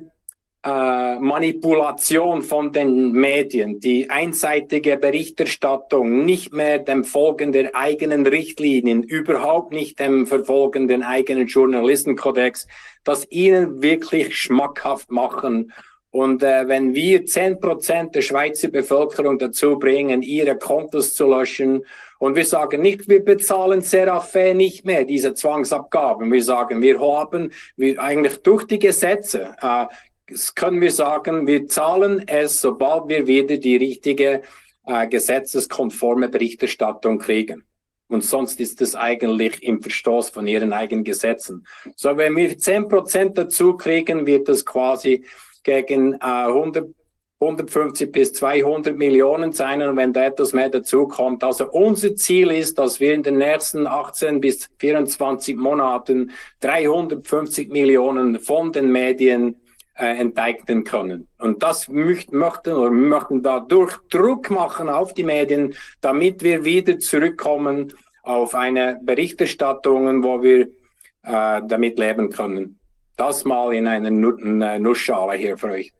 äh, Manipulation von den Medien, die einseitige Berichterstattung, nicht mehr dem Folgen der eigenen Richtlinien, überhaupt nicht dem Verfolgen den eigenen Journalistenkodex, das ihnen wirklich schmackhaft machen und äh, wenn wir zehn Prozent der Schweizer Bevölkerung dazu bringen, ihre Kontos zu löschen, und wir sagen nicht, wir bezahlen Seraphe nicht mehr diese Zwangsabgaben. Wir sagen, wir haben wir eigentlich durch die Gesetze, äh, können wir sagen, wir zahlen es, sobald wir wieder die richtige äh, gesetzeskonforme Berichterstattung kriegen. Und sonst ist es eigentlich im Verstoß von ihren eigenen Gesetzen. So, wenn wir zehn Prozent dazu kriegen, wird das quasi gegen äh, 100, 150 bis 200 Millionen sein. Und wenn da etwas mehr dazu kommt, also unser Ziel ist, dass wir in den nächsten 18 bis 24 Monaten 350 Millionen von den Medien äh, enteignen können. Und das möchten, möchten oder möchten dadurch Druck machen auf die Medien, damit wir wieder zurückkommen auf eine Berichterstattung, wo wir äh, damit leben können. Das mal in einer Nussschale hier für euch.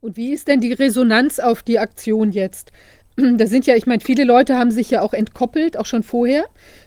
Und wie ist denn die Resonanz auf die Aktion jetzt? Da sind ja, ich meine, viele Leute haben sich ja auch entkoppelt, auch schon vorher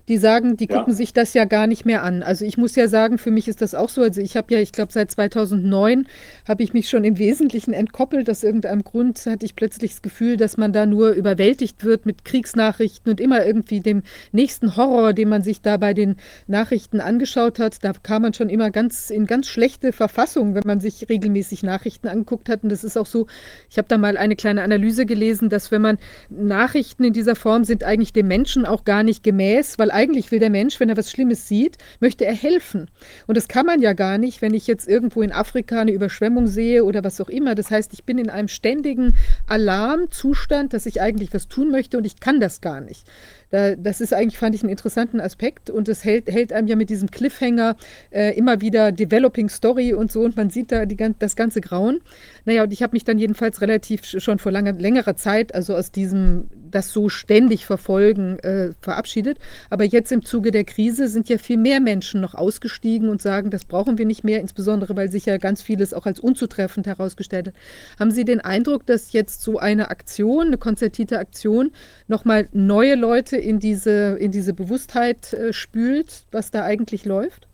die sagen, die gucken ja. sich das ja gar nicht mehr an. Also ich muss ja sagen, für mich ist das auch so. Also ich habe ja, ich glaube, seit 2009 habe ich mich schon im Wesentlichen entkoppelt. Aus irgendeinem Grund hatte ich plötzlich das Gefühl, dass man da nur überwältigt wird mit Kriegsnachrichten und immer irgendwie dem nächsten Horror, den man sich da bei den Nachrichten angeschaut hat. Da kam man schon immer ganz in ganz schlechte Verfassung, wenn man sich regelmäßig Nachrichten angeguckt hat. Und das ist auch so, ich habe da mal eine kleine Analyse gelesen, dass wenn man Nachrichten in dieser Form sind eigentlich dem Menschen auch gar nicht gemäß, weil eigentlich will der Mensch, wenn er was Schlimmes sieht, möchte er helfen. Und das kann man ja gar nicht, wenn ich jetzt irgendwo in Afrika eine Überschwemmung sehe oder was auch immer. Das heißt, ich bin in einem ständigen Alarmzustand, dass ich eigentlich was tun möchte und ich kann das gar nicht. Da, das ist eigentlich, fand ich, einen interessanten Aspekt und es hält, hält einem ja mit diesem Cliffhanger äh, immer wieder Developing Story und so und man sieht da die, das ganze Grauen. Naja, und ich habe mich dann jedenfalls relativ schon vor langer, längerer Zeit, also aus diesem, das so ständig verfolgen, äh, verabschiedet. Aber jetzt im Zuge der Krise sind ja viel mehr Menschen noch ausgestiegen und sagen, das brauchen wir nicht mehr, insbesondere weil sich ja ganz vieles auch als unzutreffend herausgestellt hat. Haben Sie den Eindruck, dass jetzt so eine Aktion, eine konzertierte Aktion, nochmal neue Leute in diese, in diese Bewusstheit äh, spült, was da eigentlich läuft?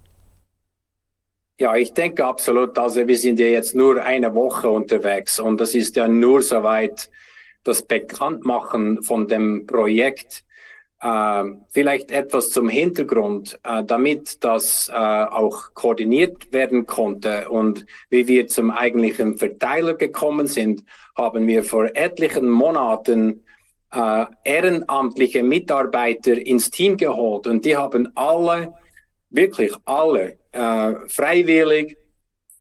Ja, ich denke absolut. Also wir sind ja jetzt nur eine Woche unterwegs und das ist ja nur soweit das Bekanntmachen von dem Projekt. Äh, vielleicht etwas zum Hintergrund, äh, damit das äh, auch koordiniert werden konnte und wie wir zum eigentlichen Verteiler gekommen sind, haben wir vor etlichen Monaten äh, ehrenamtliche Mitarbeiter ins Team geholt und die haben alle, wirklich alle, äh, freiwillig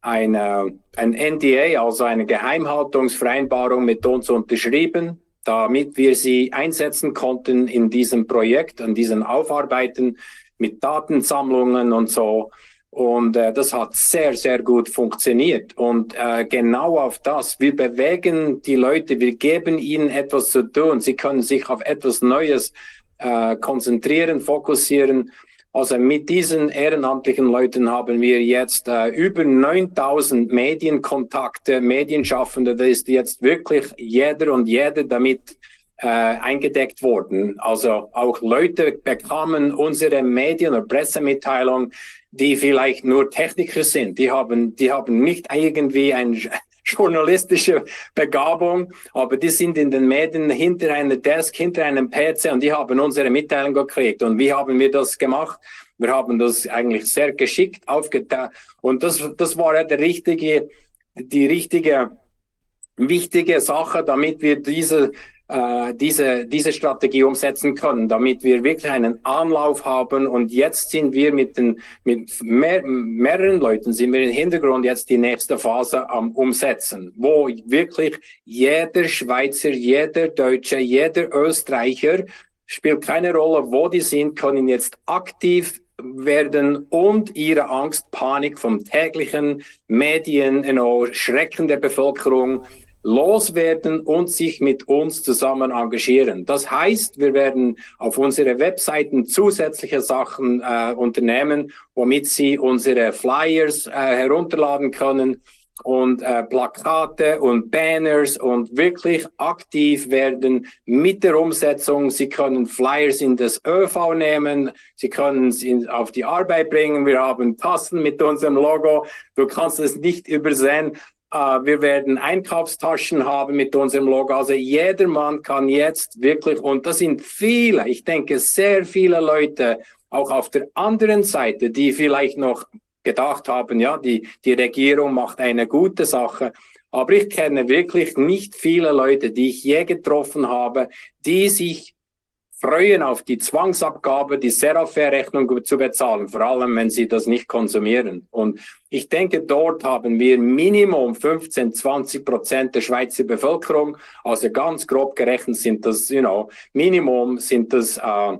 eine, ein NDA, also eine Geheimhaltungsvereinbarung mit uns unterschrieben, damit wir sie einsetzen konnten in diesem Projekt, an diesen Aufarbeiten mit Datensammlungen und so. Und äh, das hat sehr, sehr gut funktioniert. Und äh, genau auf das, wir bewegen die Leute, wir geben ihnen etwas zu tun. Sie können sich auf etwas Neues äh, konzentrieren, fokussieren. Also mit diesen ehrenamtlichen Leuten haben wir jetzt äh, über 9000 Medienkontakte, Medienschaffende. Da ist jetzt wirklich jeder und jede damit äh, eingedeckt worden. Also auch Leute bekamen unsere Medien- oder Pressemitteilung die vielleicht nur Techniker sind. Die haben, die haben nicht irgendwie eine journalistische Begabung, aber die sind in den Medien hinter einer Desk, hinter einem PC und die haben unsere Mitteilung gekriegt. Und wie haben wir das gemacht? Wir haben das eigentlich sehr geschickt aufgeteilt. Und das, das war ja der richtige, die richtige, wichtige Sache, damit wir diese äh, diese, diese Strategie umsetzen können, damit wir wirklich einen Anlauf haben. Und jetzt sind wir mit, den, mit mehr, mehreren Leuten, sind wir im Hintergrund jetzt die nächste Phase am Umsetzen, wo wirklich jeder Schweizer, jeder Deutsche, jeder Österreicher, spielt keine Rolle, wo die sind, können jetzt aktiv werden und ihre Angst, Panik vom täglichen Medien, you know, Schrecken der Bevölkerung loswerden und sich mit uns zusammen engagieren. Das heißt, wir werden auf unsere Webseiten zusätzliche Sachen äh, unternehmen, womit Sie unsere Flyers äh, herunterladen können und äh, Plakate und Banners und wirklich aktiv werden mit der Umsetzung. Sie können Flyers in das ÖV nehmen, Sie können sie auf die Arbeit bringen. Wir haben Tassen mit unserem Logo. Du kannst es nicht übersehen. Uh, wir werden Einkaufstaschen haben mit unserem Logo. Also jedermann kann jetzt wirklich, und das sind viele, ich denke sehr viele Leute, auch auf der anderen Seite, die vielleicht noch gedacht haben, ja, die, die Regierung macht eine gute Sache. Aber ich kenne wirklich nicht viele Leute, die ich je getroffen habe, die sich freuen auf die Zwangsabgabe, die Serafair-Rechnung zu bezahlen, vor allem wenn sie das nicht konsumieren. Und ich denke, dort haben wir Minimum 15, 20 Prozent der Schweizer Bevölkerung. Also ganz grob gerechnet sind das, you know, Minimum sind das, äh,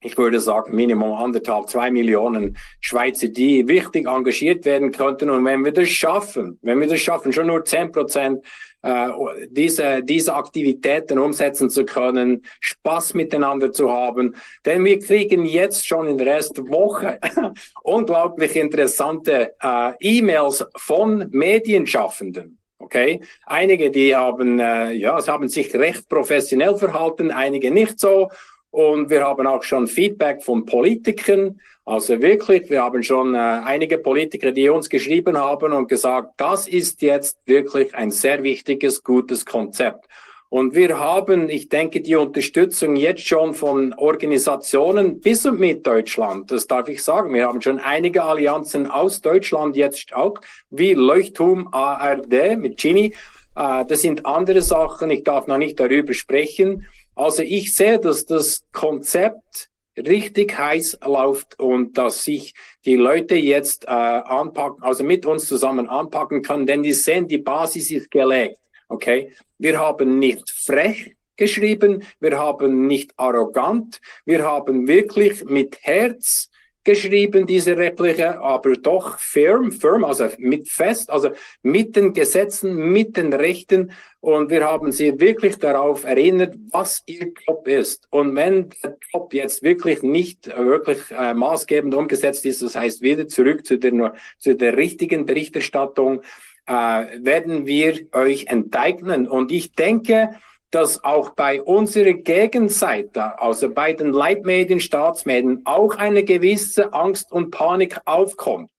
ich würde sagen, Minimum anderthalb, zwei Millionen Schweizer, die wichtig engagiert werden könnten. Und wenn wir das schaffen, wenn wir das schaffen, schon nur 10 Prozent äh, diese, diese Aktivitäten umsetzen zu können, Spaß miteinander zu haben. Denn wir kriegen jetzt schon in der ersten Woche unglaublich interessante äh, E-Mails von Medienschaffenden. Okay, einige, die haben, äh, ja, sie haben sich recht professionell verhalten, einige nicht so. Und wir haben auch schon Feedback von Politikern. Also wirklich, wir haben schon äh, einige Politiker, die uns geschrieben haben und gesagt, das ist jetzt wirklich ein sehr wichtiges, gutes Konzept. Und wir haben, ich denke, die Unterstützung jetzt schon von Organisationen bis und mit Deutschland. Das darf ich sagen. Wir haben schon einige Allianzen aus Deutschland jetzt auch, wie Leuchtturm ARD mit Gini. Äh, das sind andere Sachen. Ich darf noch nicht darüber sprechen. Also ich sehe, dass das Konzept richtig heiß läuft und dass sich die Leute jetzt äh, anpacken, also mit uns zusammen anpacken können, denn die sehen, die Basis ist gelegt. Okay, wir haben nicht frech geschrieben, wir haben nicht arrogant, wir haben wirklich mit Herz geschrieben, diese Replika, aber doch firm, firm, also mit fest, also mit den Gesetzen, mit den Rechten. Und wir haben sie wirklich darauf erinnert, was ihr Job ist. Und wenn der Job jetzt wirklich nicht wirklich äh, maßgebend umgesetzt ist, das heißt wieder zurück zu der, zu der richtigen Berichterstattung, äh, werden wir euch enteignen. Und ich denke, dass auch bei unserer Gegenseite, also bei den Leitmedien, Staatsmedien, auch eine gewisse Angst und Panik aufkommt.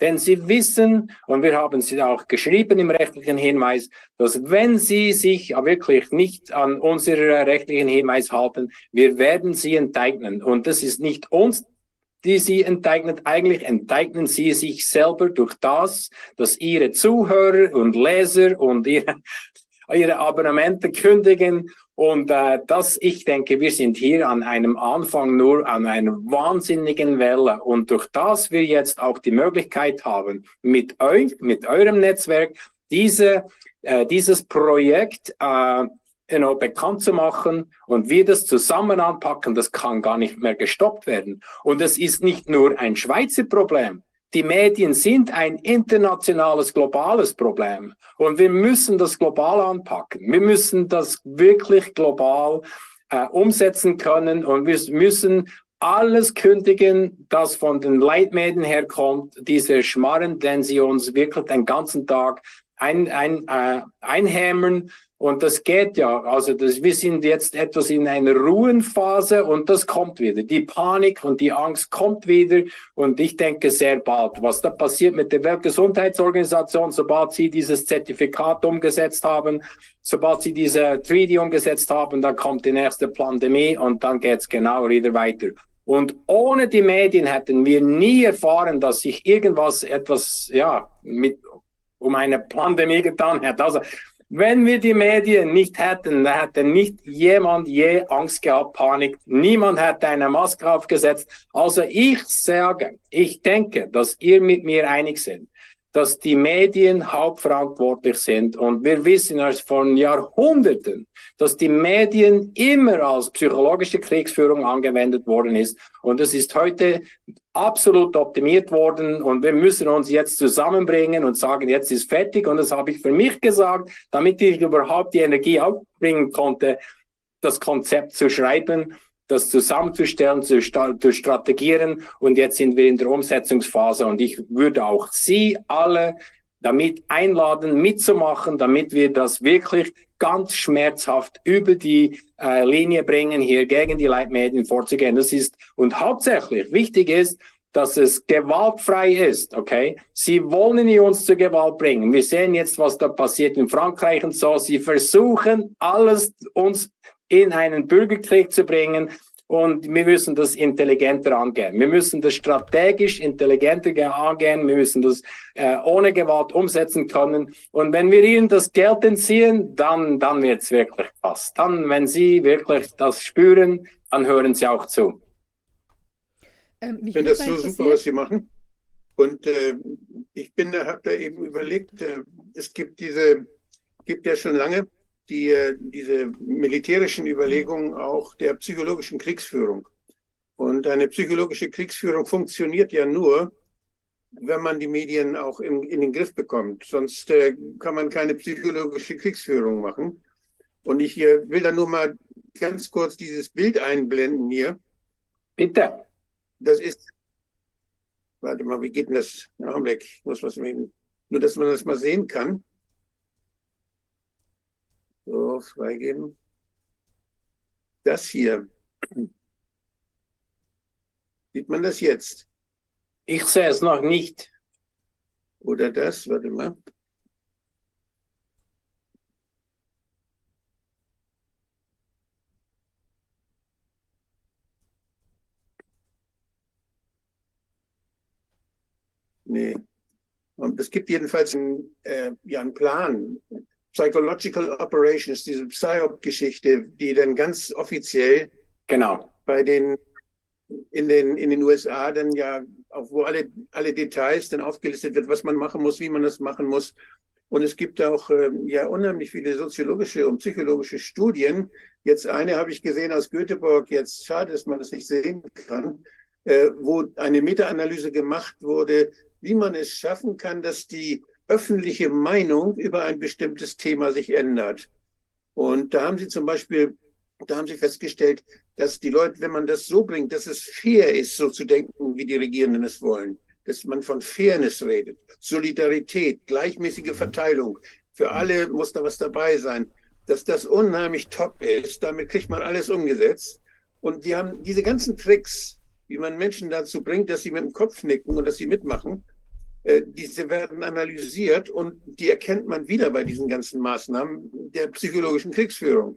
Denn sie wissen, und wir haben sie auch geschrieben im rechtlichen Hinweis, dass wenn sie sich wirklich nicht an unseren rechtlichen Hinweis halten, wir werden sie enteignen. Und das ist nicht uns, die sie enteignet. Eigentlich enteignen sie sich selber durch das, dass ihre Zuhörer und Leser und ihre ihre Abonnemente kündigen. Und äh, das, ich denke, wir sind hier an einem Anfang nur an einer wahnsinnigen Welle. Und durch das wir jetzt auch die Möglichkeit haben, mit euch, mit eurem Netzwerk, diese, äh, dieses Projekt äh, know, bekannt zu machen und wir das zusammen anpacken, das kann gar nicht mehr gestoppt werden. Und es ist nicht nur ein Schweizer Problem. Die Medien sind ein internationales, globales Problem. Und wir müssen das global anpacken. Wir müssen das wirklich global äh, umsetzen können. Und wir müssen alles kündigen, das von den Leitmedien herkommt, diese Schmarren, den sie uns wirklich den ganzen Tag ein, ein, äh, einhämmern und das geht ja. Also das, wir sind jetzt etwas in einer Ruhenphase und das kommt wieder. Die Panik und die Angst kommt wieder. Und ich denke sehr bald, was da passiert mit der Weltgesundheitsorganisation, sobald sie dieses Zertifikat umgesetzt haben, sobald sie diese 3D umgesetzt haben, dann kommt die nächste Pandemie und dann geht's genau wieder weiter. Und ohne die Medien hätten wir nie erfahren, dass sich irgendwas etwas, ja, mit, um eine Pandemie getan hat. Also, wenn wir die Medien nicht hätten, dann hätte nicht jemand je Angst gehabt, Panik. Niemand hätte eine Maske aufgesetzt. Also ich sage, ich denke, dass ihr mit mir einig seid dass die Medien hauptverantwortlich sind. Und wir wissen erst von Jahrhunderten, dass die Medien immer als psychologische Kriegsführung angewendet worden ist. Und es ist heute absolut optimiert worden. Und wir müssen uns jetzt zusammenbringen und sagen, jetzt ist fertig. Und das habe ich für mich gesagt, damit ich überhaupt die Energie aufbringen konnte, das Konzept zu schreiben das zusammenzustellen, zu, zu strategieren. Und jetzt sind wir in der Umsetzungsphase. Und ich würde auch Sie alle damit einladen, mitzumachen, damit wir das wirklich ganz schmerzhaft über die äh, Linie bringen, hier gegen die Leitmedien vorzugehen. Das ist, und hauptsächlich wichtig ist, dass es gewaltfrei ist, okay? Sie wollen uns zur Gewalt bringen. Wir sehen jetzt, was da passiert in Frankreich und so. Sie versuchen alles uns in einen Bürgerkrieg zu bringen. Und wir müssen das intelligenter angehen. Wir müssen das strategisch intelligenter angehen. Wir müssen das äh, ohne Gewalt umsetzen können. Und wenn wir ihnen das Geld entziehen, dann, dann wird es wirklich fast. Dann, wenn sie wirklich das spüren, dann hören sie auch zu. Ähm, ich finde das so super, was Sie machen. Und äh, ich bin, habe da eben überlegt, äh, es gibt diese, gibt ja schon lange die, diese militärischen Überlegungen auch der psychologischen Kriegsführung. Und eine psychologische Kriegsführung funktioniert ja nur, wenn man die Medien auch in, in den Griff bekommt. Sonst äh, kann man keine psychologische Kriegsführung machen. Und ich äh, will da nur mal ganz kurz dieses Bild einblenden hier. Bitte. Das ist, warte mal, wie geht denn das? Augenblick, ich muss was nehmen. Nur, dass man das mal sehen kann. So, freigeben. Das hier. Sieht man das jetzt? Ich sehe es noch nicht. Oder das, warte mal. Nee. Und es gibt jedenfalls einen, äh, ja, einen Plan, Psychological Operations, diese PSYOP-Geschichte, die dann ganz offiziell genau. bei den in den, in den USA dann ja, auch wo alle, alle Details dann aufgelistet wird, was man machen muss, wie man das machen muss. Und es gibt auch äh, ja unheimlich viele soziologische und psychologische Studien. Jetzt eine habe ich gesehen aus Göteborg, jetzt schade, dass man das nicht sehen kann, äh, wo eine Meta-Analyse gemacht wurde, wie man es schaffen kann, dass die öffentliche Meinung über ein bestimmtes Thema sich ändert. Und da haben sie zum Beispiel, da haben sie festgestellt, dass die Leute, wenn man das so bringt, dass es fair ist, so zu denken, wie die Regierenden es wollen, dass man von Fairness redet, Solidarität, gleichmäßige Verteilung, für alle muss da was dabei sein, dass das unheimlich top ist, damit kriegt man alles umgesetzt. Und die haben diese ganzen Tricks, wie man Menschen dazu bringt, dass sie mit dem Kopf nicken und dass sie mitmachen, diese werden analysiert und die erkennt man wieder bei diesen ganzen Maßnahmen der psychologischen Kriegsführung.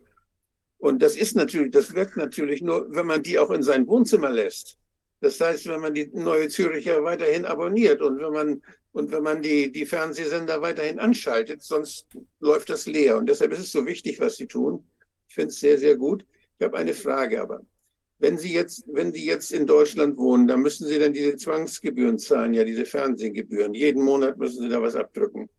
Und das ist natürlich, das wirkt natürlich nur, wenn man die auch in sein Wohnzimmer lässt. Das heißt, wenn man die neue Züricher weiterhin abonniert und wenn man, und wenn man die, die Fernsehsender weiterhin anschaltet, sonst läuft das leer. Und deshalb ist es so wichtig, was sie tun. Ich finde es sehr, sehr gut. Ich habe eine Frage aber. Wenn Sie jetzt, wenn Sie jetzt in Deutschland wohnen, dann müssen Sie dann diese Zwangsgebühren zahlen, ja, diese Fernsehgebühren. Jeden Monat müssen Sie da was abdrücken.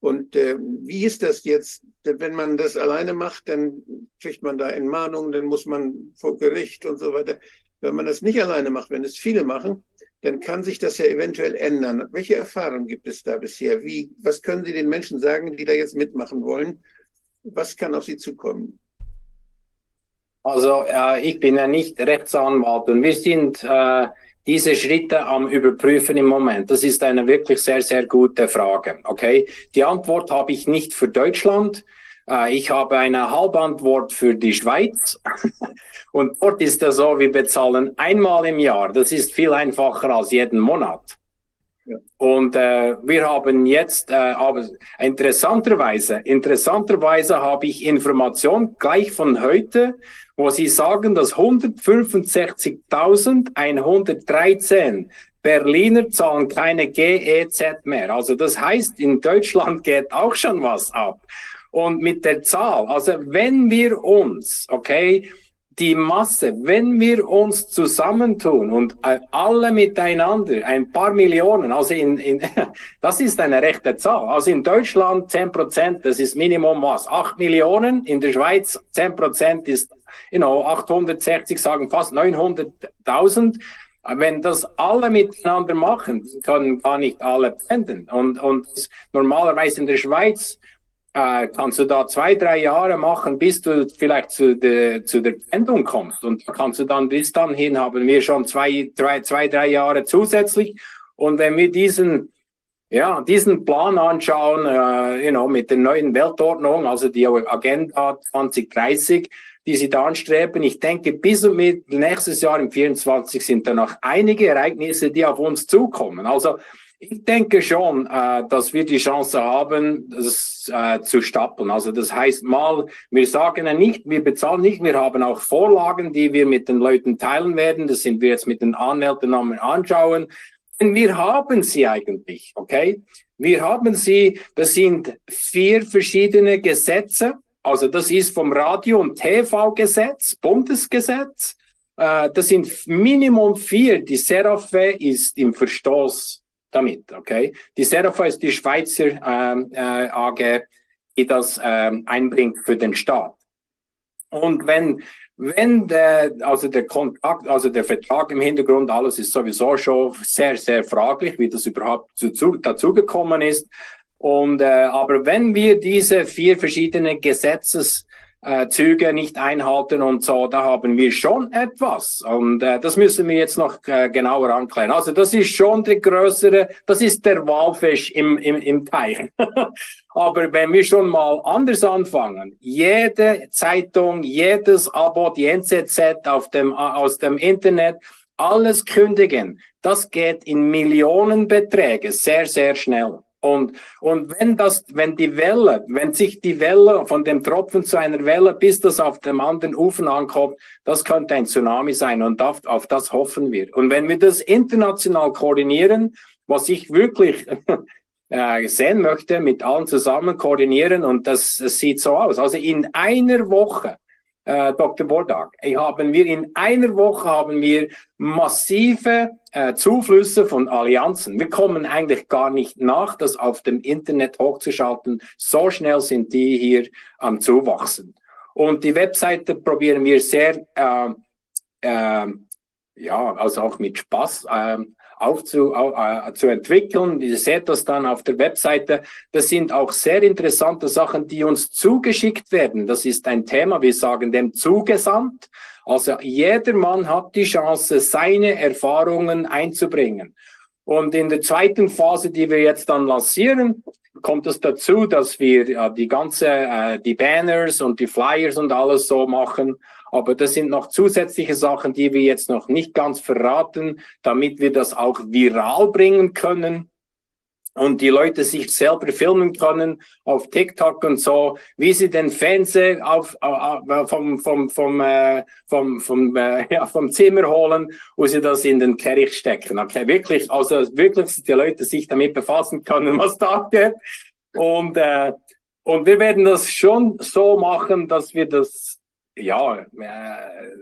Und äh, wie ist das jetzt, wenn man das alleine macht, dann kriegt man da Entmahnungen, dann muss man vor Gericht und so weiter. Wenn man das nicht alleine macht, wenn es viele machen, dann kann sich das ja eventuell ändern. Welche Erfahrungen gibt es da bisher? Wie, was können Sie den Menschen sagen, die da jetzt mitmachen wollen? Was kann auf sie zukommen? Also äh, ich bin ja nicht Rechtsanwalt und wir sind äh, diese Schritte am Überprüfen im Moment. Das ist eine wirklich sehr, sehr gute Frage. Okay, die Antwort habe ich nicht für Deutschland. Äh, ich habe eine Halbantwort für die Schweiz. und dort ist es so, wir bezahlen einmal im Jahr. Das ist viel einfacher als jeden Monat. Ja. Und äh, wir haben jetzt, äh, aber interessanterweise, interessanterweise habe ich Information gleich von heute, wo sie sagen, dass 165.113 Berliner zahlen keine GEZ mehr. Also das heißt, in Deutschland geht auch schon was ab. Und mit der Zahl, also wenn wir uns, okay, die Masse, wenn wir uns zusammentun und äh, alle miteinander ein paar Millionen, also in, in das ist eine rechte Zahl. Also in Deutschland 10 Prozent, das ist Minimum was? 8 Millionen. In der Schweiz 10 Prozent ist, you know, 860, sagen fast 900.000. Wenn das alle miteinander machen, können gar nicht alle blenden. Und, und normalerweise in der Schweiz äh, kannst du da zwei, drei Jahre machen, bis du vielleicht zu der, zu der Endung kommst. Und kannst du dann bis dann hin haben wir schon zwei, drei, zwei, drei Jahre zusätzlich. Und wenn wir diesen, ja, diesen Plan anschauen, äh, you know, mit der neuen Weltordnung, also die Agenda 2030, die sie da anstreben. Ich denke, bis und mit nächstes Jahr im 24 sind da noch einige Ereignisse, die auf uns zukommen. Also ich denke schon, äh, dass wir die Chance haben, das äh, zu stapeln. Also das heißt mal, wir sagen ja nicht, wir bezahlen nicht, wir haben auch Vorlagen, die wir mit den Leuten teilen werden. Das sind wir jetzt mit den Anmeldenamen anschauen. Denn wir haben sie eigentlich, okay? Wir haben sie, das sind vier verschiedene Gesetze. Also das ist vom Radio- und TV-Gesetz, Bundesgesetz. Äh, das sind Minimum vier. Die Serafe ist im Verstoß damit. Okay, die Serapha ist die Schweizer ähm, äh, AG, die das ähm, einbringt für den Staat. Und wenn wenn der, also der Kontakt, also der Vertrag im Hintergrund, alles ist sowieso schon sehr, sehr fraglich, wie das überhaupt dazu, dazugekommen ist. Und äh, aber wenn wir diese vier verschiedenen Gesetzes äh, nicht einhalten und so, da haben wir schon etwas. Und äh, das müssen wir jetzt noch äh, genauer anklären. Also das ist schon der größere, das ist der Walfisch im, im, im Teich. Aber wenn wir schon mal anders anfangen, jede Zeitung, jedes Abo, die NZZ auf dem, aus dem Internet, alles kündigen, das geht in Millionenbeträge sehr, sehr schnell. Und, und wenn das, wenn die Welle, wenn sich die Welle von dem Tropfen zu einer Welle, bis das auf dem anderen Ufer ankommt, das könnte ein Tsunami sein und auf, auf das hoffen wir. Und wenn wir das international koordinieren, was ich wirklich äh, sehen möchte, mit allen zusammen koordinieren und das, das sieht so aus. Also in einer Woche äh, Dr. Bordag, haben wir in einer Woche haben wir massive äh, Zuflüsse von Allianzen. Wir kommen eigentlich gar nicht nach, das auf dem Internet hochzuschalten. So schnell sind die hier am Zuwachsen. Und die Webseite probieren wir sehr, äh, äh, ja, also auch mit Spaß äh, aufzu, äh, zu entwickeln. Ihr seht das dann auf der Webseite. Das sind auch sehr interessante Sachen, die uns zugeschickt werden. Das ist ein Thema, wir sagen dem zugesandt. Also jeder Mann hat die Chance, seine Erfahrungen einzubringen. Und in der zweiten Phase, die wir jetzt dann lancieren, kommt es dazu, dass wir äh, die ganze, äh, die Banners und die Flyers und alles so machen. Aber das sind noch zusätzliche Sachen, die wir jetzt noch nicht ganz verraten, damit wir das auch viral bringen können und die Leute sich selber filmen können auf TikTok und so, wie sie den Fernseher auf, äh, vom, vom, vom, äh, vom, vom, äh, ja, vom Zimmer holen, wo sie das in den Kerich stecken. Okay, wirklich, also wirklich, die Leute sich damit befassen können, was da geht. Und, äh, und wir werden das schon so machen, dass wir das ja, äh,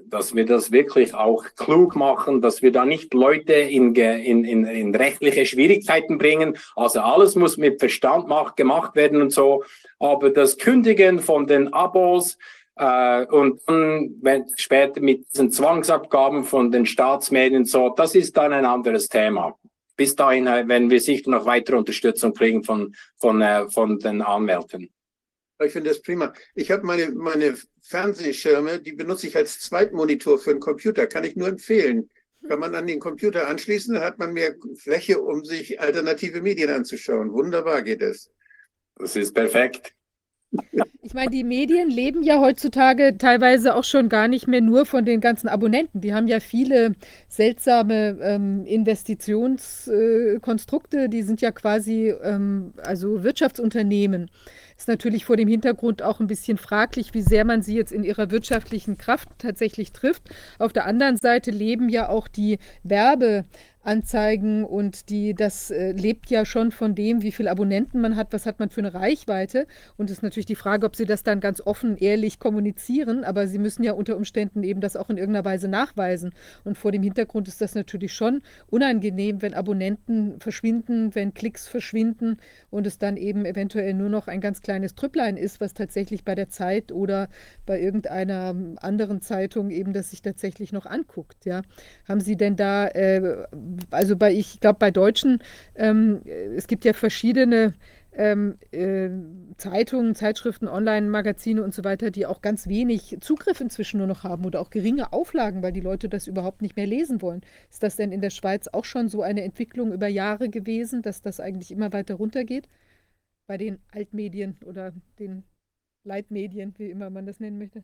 dass wir das wirklich auch klug machen, dass wir da nicht Leute in, in, in, in rechtliche Schwierigkeiten bringen. Also alles muss mit Verstand macht, gemacht werden und so. Aber das Kündigen von den Abos äh, und dann wenn, später mit diesen Zwangsabgaben von den Staatsmedien so, das ist dann ein anderes Thema. Bis dahin äh, werden wir sicher noch weitere Unterstützung kriegen von, von, äh, von den Anwälten. Ich finde das prima. Ich habe meine, meine Fernsehschirme, die benutze ich als Zweitmonitor für einen Computer, kann ich nur empfehlen. Kann man an den Computer anschließen, dann hat man mehr Fläche, um sich alternative Medien anzuschauen. Wunderbar geht es. Das ist perfekt. Ich meine, die Medien leben ja heutzutage teilweise auch schon gar nicht mehr nur von den ganzen Abonnenten. Die haben ja viele seltsame ähm, Investitionskonstrukte, äh, die sind ja quasi ähm, also Wirtschaftsunternehmen. Ist natürlich vor dem Hintergrund auch ein bisschen fraglich, wie sehr man sie jetzt in ihrer wirtschaftlichen Kraft tatsächlich trifft. Auf der anderen Seite leben ja auch die Werbe Anzeigen und die, das äh, lebt ja schon von dem, wie viele Abonnenten man hat, was hat man für eine Reichweite. Und es ist natürlich die Frage, ob sie das dann ganz offen, ehrlich kommunizieren, aber sie müssen ja unter Umständen eben das auch in irgendeiner Weise nachweisen. Und vor dem Hintergrund ist das natürlich schon unangenehm, wenn Abonnenten verschwinden, wenn Klicks verschwinden und es dann eben eventuell nur noch ein ganz kleines Trüpplein ist, was tatsächlich bei der Zeit oder bei irgendeiner anderen Zeitung eben das sich tatsächlich noch anguckt. Ja. Haben Sie denn da äh, also bei, ich glaube, bei Deutschen, ähm, es gibt ja verschiedene ähm, äh, Zeitungen, Zeitschriften, Online-Magazine und so weiter, die auch ganz wenig Zugriff inzwischen nur noch haben oder auch geringe Auflagen, weil die Leute das überhaupt nicht mehr lesen wollen. Ist das denn in der Schweiz auch schon so eine Entwicklung über Jahre gewesen, dass das eigentlich immer weiter runtergeht? Bei den Altmedien oder den Leitmedien, wie immer man das nennen möchte?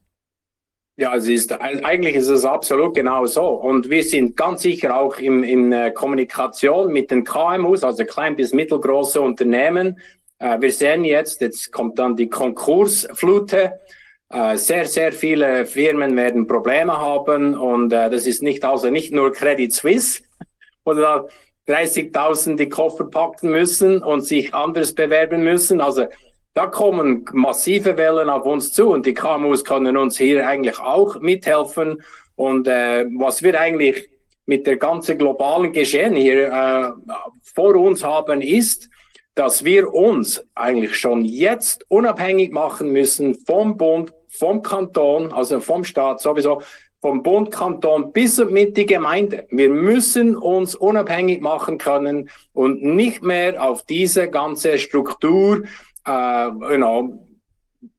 Ja, es ist, eigentlich ist es absolut genau so. Und wir sind ganz sicher auch im, in äh, Kommunikation mit den KMUs, also klein bis mittelgroße Unternehmen. Äh, wir sehen jetzt, jetzt kommt dann die Konkursflute. Äh, sehr, sehr viele Firmen werden Probleme haben und das ist nicht also nicht nur Credit Suisse oder 30.000 die Koffer packen müssen und sich anders bewerben müssen. Also da kommen massive Wellen auf uns zu und die KMUs können uns hier eigentlich auch mithelfen. Und äh, was wir eigentlich mit der ganzen globalen Geschehen hier äh, vor uns haben, ist, dass wir uns eigentlich schon jetzt unabhängig machen müssen vom Bund, vom Kanton, also vom Staat sowieso, vom Bund, Kanton bis mit die Gemeinde. Wir müssen uns unabhängig machen können und nicht mehr auf diese ganze Struktur äh, you know,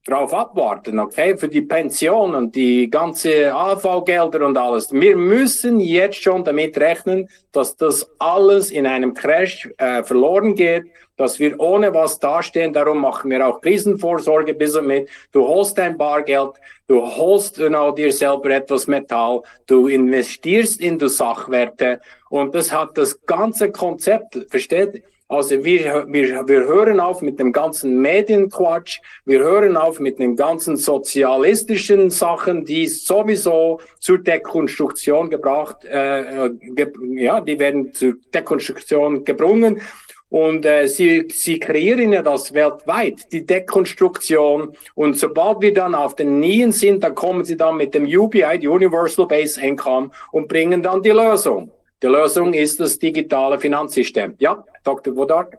drauf abwarten, okay, für die Pension und die ganze AV-Gelder und alles. Wir müssen jetzt schon damit rechnen, dass das alles in einem Crash äh, verloren geht, dass wir ohne was dastehen. Darum machen wir auch Krisenvorsorge bis mit. Du holst dein Bargeld, du holst know, dir selber etwas Metall, du investierst in die Sachwerte und das hat das ganze Konzept, versteht? Also wir, wir, wir hören auf mit dem ganzen Medienquatsch, wir hören auf mit den ganzen sozialistischen Sachen, die sowieso zur Dekonstruktion gebracht, äh, ge ja, die werden zur Dekonstruktion gebrungen. Und äh, sie, sie kreieren ja das weltweit, die Dekonstruktion. Und sobald wir dann auf den Nien sind, dann kommen sie dann mit dem UBI, die Universal Base Income, und bringen dann die Lösung. Die Lösung ist das digitale Finanzsystem. Ja, Dr. Wodak?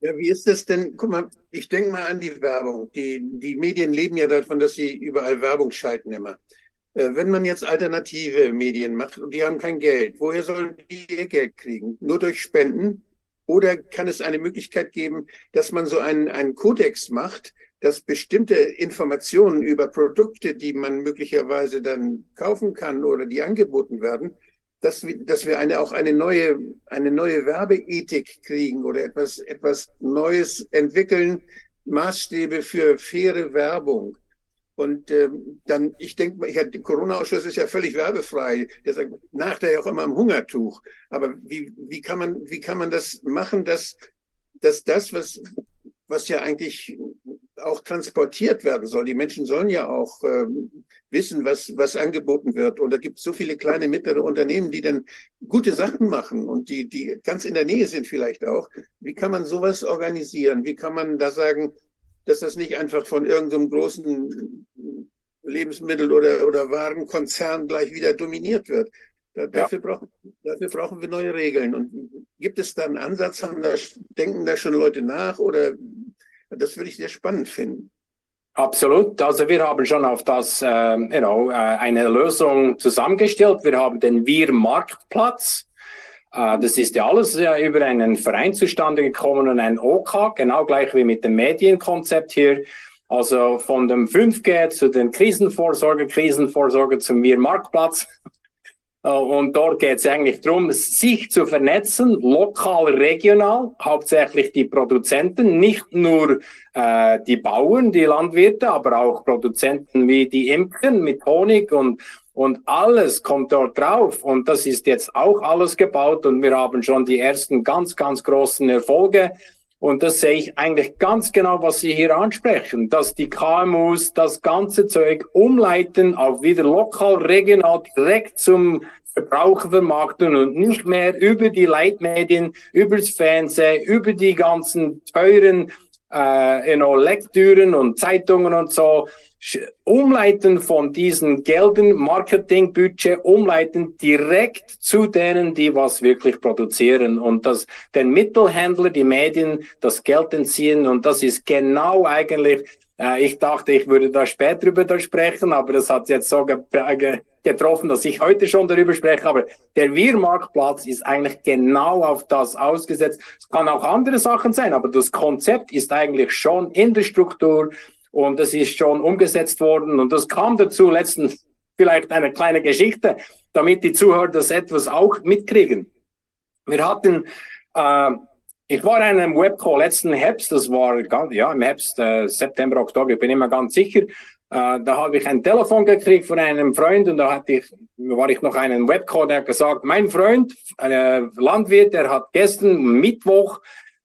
Ja, wie ist das denn? Guck mal, ich denke mal an die Werbung. Die, die Medien leben ja davon, dass sie überall Werbung schalten immer. Äh, wenn man jetzt alternative Medien macht und die haben kein Geld, woher sollen die ihr Geld kriegen? Nur durch Spenden? Oder kann es eine Möglichkeit geben, dass man so einen, einen Kodex macht, dass bestimmte Informationen über Produkte, die man möglicherweise dann kaufen kann oder die angeboten werden, dass wir, dass wir eine, auch eine neue, eine neue Werbeethik kriegen oder etwas, etwas Neues entwickeln, Maßstäbe für faire Werbung. Und ähm, dann, ich denke, ich der Corona-Ausschuss ist ja völlig werbefrei. Der sagt, nach der ja auch immer am Hungertuch. Aber wie, wie, kann man, wie kann man das machen, dass, dass das, was, was ja eigentlich auch transportiert werden soll. Die Menschen sollen ja auch ähm, wissen, was, was angeboten wird. Und da gibt es so viele kleine, mittlere Unternehmen, die dann gute Sachen machen und die, die ganz in der Nähe sind vielleicht auch. Wie kann man sowas organisieren? Wie kann man da sagen, dass das nicht einfach von irgendeinem großen Lebensmittel- oder, oder Warenkonzern gleich wieder dominiert wird? Da, dafür, brauchen, dafür brauchen wir neue Regeln. Und gibt es da einen Ansatz? Da, denken da schon Leute nach oder das würde ich sehr spannend finden. Absolut. Also wir haben schon auf das, äh, you know, äh, eine Lösung zusammengestellt. Wir haben den Wir-Marktplatz. Äh, das ist ja alles über einen Verein zustande gekommen und ein OK, genau gleich wie mit dem Medienkonzept hier. Also von dem 5G zu den Krisenvorsorge, Krisenvorsorge zum Wir-Marktplatz. Äh, und dort geht es eigentlich darum, sich zu vernetzen, lokal, regional, hauptsächlich die Produzenten, nicht nur äh, die Bauern, die Landwirte, aber auch Produzenten wie die Imker mit Honig und und alles kommt dort drauf. Und das ist jetzt auch alles gebaut und wir haben schon die ersten ganz, ganz großen Erfolge. Und das sehe ich eigentlich ganz genau, was Sie hier ansprechen, dass die KMUs das ganze Zeug umleiten auf wieder lokal, regional, direkt zum Verbraucher vermarkten und nicht mehr über die Leitmedien, über das Fernsehen, über die ganzen teuren äh, you know, Lektüren und Zeitungen und so umleiten von diesen Geldern, Marketingbudget, umleiten direkt zu denen, die was wirklich produzieren. Und das den Mittelhändler, die Medien, das Geld entziehen. Und das ist genau eigentlich, äh, ich dachte, ich würde da später über sprechen, aber das hat jetzt so ge getroffen, dass ich heute schon darüber spreche, aber der Wir-Marktplatz ist eigentlich genau auf das ausgesetzt. Es kann auch andere Sachen sein, aber das Konzept ist eigentlich schon in der Struktur und es ist schon umgesetzt worden. Und das kam dazu letztens vielleicht eine kleine Geschichte, damit die Zuhörer das etwas auch mitkriegen. Wir hatten, äh, ich war in einem Webcall letzten Herbst, das war ja im Herbst, äh, September, Oktober, ich bin immer ganz sicher. Äh, da habe ich ein Telefon gekriegt von einem Freund und da hatte ich, war ich noch einen Webcall, der hat gesagt, mein Freund, ein Landwirt, der hat gestern Mittwoch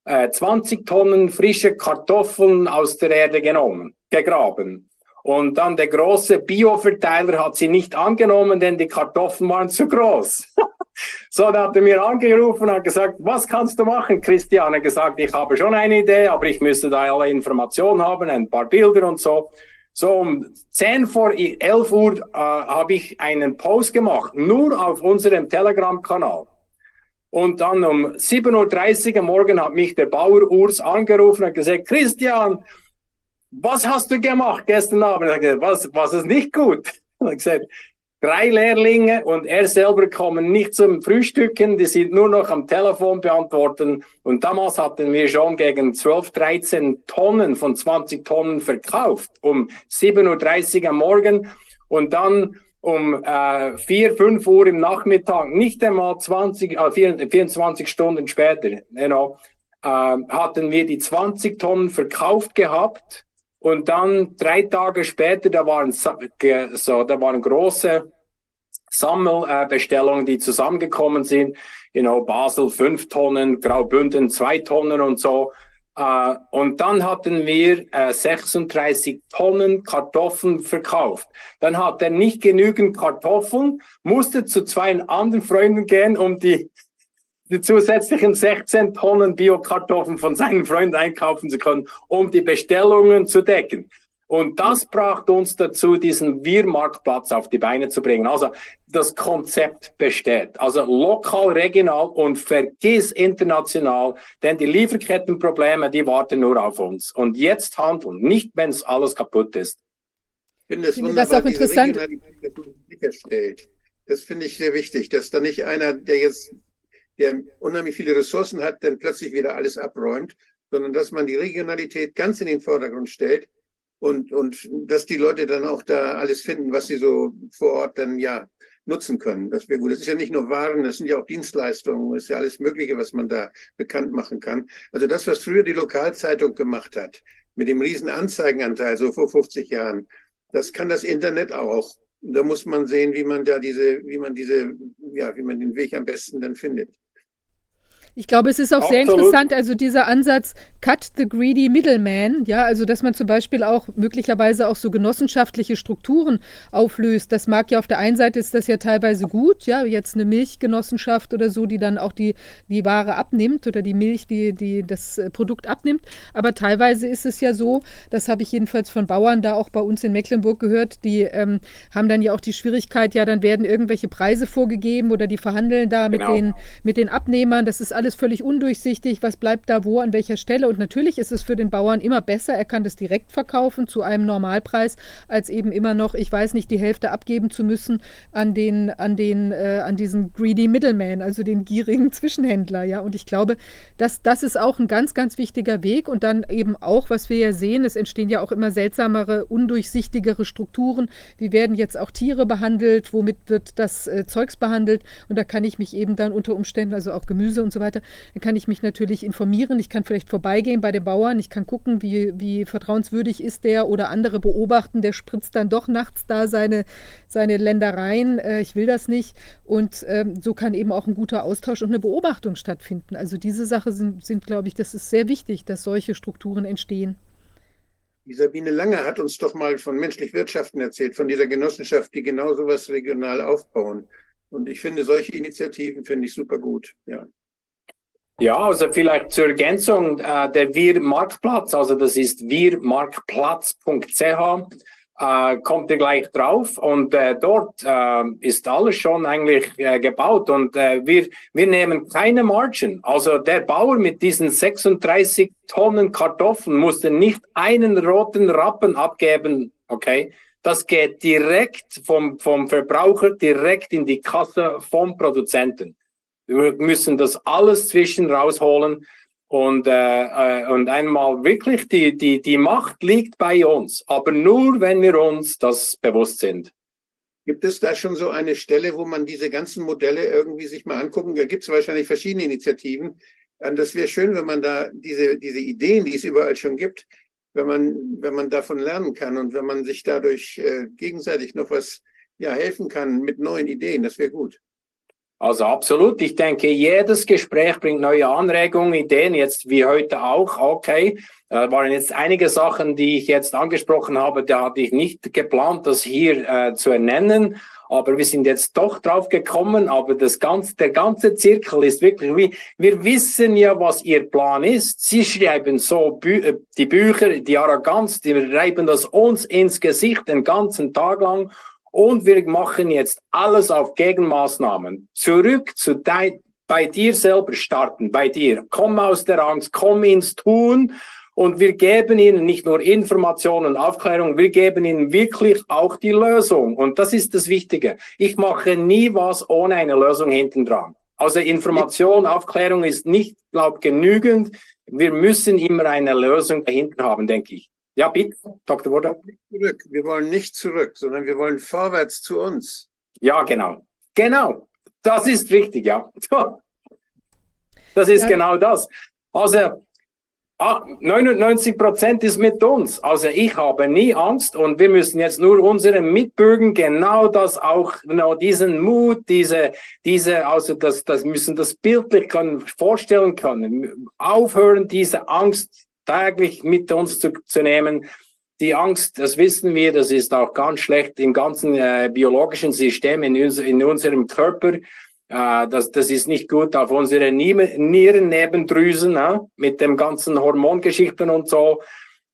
20 äh, Tonnen frische Kartoffeln aus der Erde genommen, gegraben. Und dann der große Bioverteiler hat sie nicht angenommen, denn die Kartoffeln waren zu groß. so, da hat er mir angerufen und hat gesagt, was kannst du machen? Christian hat gesagt, ich habe schon eine Idee, aber ich müsste da alle Informationen haben, ein paar Bilder und so. So, um 10 vor 11 Uhr äh, habe ich einen Post gemacht, nur auf unserem Telegram-Kanal. Und dann um 7.30 Uhr am Morgen hat mich der Bauer Urs angerufen und gesagt, Christian, was hast du gemacht gestern Abend? Ich gesagt, was, was ist nicht gut? Und ich gesagt, drei Lehrlinge und er selber kommen nicht zum Frühstücken, die sind nur noch am Telefon beantworten. Und damals hatten wir schon gegen 12, 13 Tonnen von 20 Tonnen verkauft, um 7.30 Uhr am Morgen. Und dann um äh, 4, 5 Uhr im Nachmittag, nicht einmal 20, äh, 24 Stunden später, you know, äh, hatten wir die 20 Tonnen verkauft gehabt und dann drei Tage später, da waren so, da waren große Sammelbestellungen, die zusammengekommen sind. You know, Basel 5 Tonnen, Graubünden 2 Tonnen und so. Uh, und dann hatten wir uh, äh, 36 Tonnen Kartoffeln verkauft. Dann hat er nicht genügend Kartoffeln, musste zu zwei anderen Freunden gehen, um die, die zusätzlichen 16 Tonnen Bio-Kartoffeln von seinen Freunden einkaufen zu können, um die Bestellungen zu decken. Und das brachte uns dazu, diesen Wir-Marktplatz auf die Beine zu bringen. Also das Konzept besteht. Also lokal, regional und vergiss international, denn die Lieferkettenprobleme, die warten nur auf uns. Und jetzt handeln, nicht wenn es alles kaputt ist. Ich finde, es finde das auch interessant. Sicherstellt. Das finde ich sehr wichtig, dass da nicht einer, der jetzt der unheimlich viele Ressourcen hat, dann plötzlich wieder alles abräumt, sondern dass man die Regionalität ganz in den Vordergrund stellt und, und dass die Leute dann auch da alles finden, was sie so vor Ort dann ja nutzen können. Das wäre gut. Das ist ja nicht nur Waren, das sind ja auch Dienstleistungen, das ist ja alles Mögliche, was man da bekannt machen kann. Also das, was früher die Lokalzeitung gemacht hat, mit dem riesen Anzeigenanteil, so vor 50 Jahren, das kann das Internet auch. Da muss man sehen, wie man da diese, wie man diese, ja, wie man den Weg am besten dann findet. Ich glaube, es ist auch Absolut. sehr interessant, also dieser Ansatz, cut the greedy middleman, ja, also dass man zum Beispiel auch möglicherweise auch so genossenschaftliche Strukturen auflöst. Das mag ja auf der einen Seite ist das ja teilweise gut, ja, jetzt eine Milchgenossenschaft oder so, die dann auch die, die Ware abnimmt oder die Milch, die, die das äh, Produkt abnimmt. Aber teilweise ist es ja so, das habe ich jedenfalls von Bauern da auch bei uns in Mecklenburg gehört, die ähm, haben dann ja auch die Schwierigkeit, ja, dann werden irgendwelche Preise vorgegeben oder die verhandeln da genau. mit, den, mit den Abnehmern. Das ist alles alles völlig undurchsichtig, was bleibt da wo, an welcher Stelle. Und natürlich ist es für den Bauern immer besser, er kann das direkt verkaufen zu einem Normalpreis, als eben immer noch, ich weiß nicht, die Hälfte abgeben zu müssen an den, an den, äh, an diesen greedy Middleman, also den gierigen Zwischenhändler. Ja, und ich glaube, dass das ist auch ein ganz, ganz wichtiger Weg. Und dann eben auch, was wir ja sehen, es entstehen ja auch immer seltsamere, undurchsichtigere Strukturen. Wie werden jetzt auch Tiere behandelt? Womit wird das äh, Zeugs behandelt? Und da kann ich mich eben dann unter Umständen, also auch Gemüse und so weiter, dann kann ich mich natürlich informieren. Ich kann vielleicht vorbeigehen bei den Bauern. Ich kann gucken, wie, wie vertrauenswürdig ist der oder andere beobachten. Der spritzt dann doch nachts da seine, seine Ländereien. Äh, ich will das nicht. Und ähm, so kann eben auch ein guter Austausch und eine Beobachtung stattfinden. Also diese Sache sind, sind glaube ich, das ist sehr wichtig, dass solche Strukturen entstehen. Die Sabine Lange hat uns doch mal von menschlich Wirtschaften erzählt, von dieser Genossenschaft, die genau sowas regional aufbauen. Und ich finde, solche Initiativen finde ich super gut. Ja. Ja, also vielleicht zur Ergänzung, äh, der Wir-Marktplatz, also das ist wirmarktplatz.ch äh, kommt ihr gleich drauf und äh, dort äh, ist alles schon eigentlich äh, gebaut und äh, wir, wir nehmen keine Margen. Also der Bauer mit diesen 36 Tonnen Kartoffeln musste nicht einen roten Rappen abgeben, okay? Das geht direkt vom, vom Verbraucher direkt in die Kasse vom Produzenten. Wir müssen das alles zwischen rausholen und, äh, äh, und einmal wirklich, die, die, die Macht liegt bei uns, aber nur, wenn wir uns das bewusst sind. Gibt es da schon so eine Stelle, wo man diese ganzen Modelle irgendwie sich mal angucken? Da gibt es wahrscheinlich verschiedene Initiativen. Und das wäre schön, wenn man da diese, diese Ideen, die es überall schon gibt, wenn man, wenn man davon lernen kann und wenn man sich dadurch äh, gegenseitig noch was ja, helfen kann mit neuen Ideen. Das wäre gut. Also absolut. Ich denke, jedes Gespräch bringt neue Anregungen, Ideen, jetzt wie heute auch. Okay, da waren jetzt einige Sachen, die ich jetzt angesprochen habe, da hatte ich nicht geplant, das hier äh, zu ernennen. Aber wir sind jetzt doch drauf gekommen. Aber das ganze, der ganze Zirkel ist wirklich wie, wir wissen ja, was ihr Plan ist. Sie schreiben so Bü äh, die Bücher, die Arroganz, die schreiben das uns ins Gesicht den ganzen Tag lang. Und wir machen jetzt alles auf Gegenmaßnahmen. Zurück zu dein, bei dir selber starten, bei dir. Komm aus der Angst, komm ins Tun. Und wir geben ihnen nicht nur Informationen und Aufklärung, wir geben ihnen wirklich auch die Lösung. Und das ist das Wichtige. Ich mache nie was ohne eine Lösung hinten dran. Also Information, Aufklärung ist nicht, glaube genügend. Wir müssen immer eine Lösung dahinter haben, denke ich. Ja, bitte, Dr. Wodak. Zurück. Wir wollen nicht zurück, sondern wir wollen vorwärts zu uns. Ja, genau. Genau. Das ist wichtig, ja. Das ist ja. genau das. Also, 99 Prozent ist mit uns. Also ich habe nie Angst und wir müssen jetzt nur unseren Mitbürgern genau das auch, genau diesen Mut, diese, diese, also das, das müssen das bildlich können, vorstellen können. Aufhören, diese Angst täglich mit uns zu, zu nehmen. Die Angst, das wissen wir, das ist auch ganz schlecht im ganzen äh, biologischen System in, uns, in unserem Körper. Äh, das, das ist nicht gut auf unsere Nierennebendrüsen äh, mit dem ganzen Hormongeschichten und so.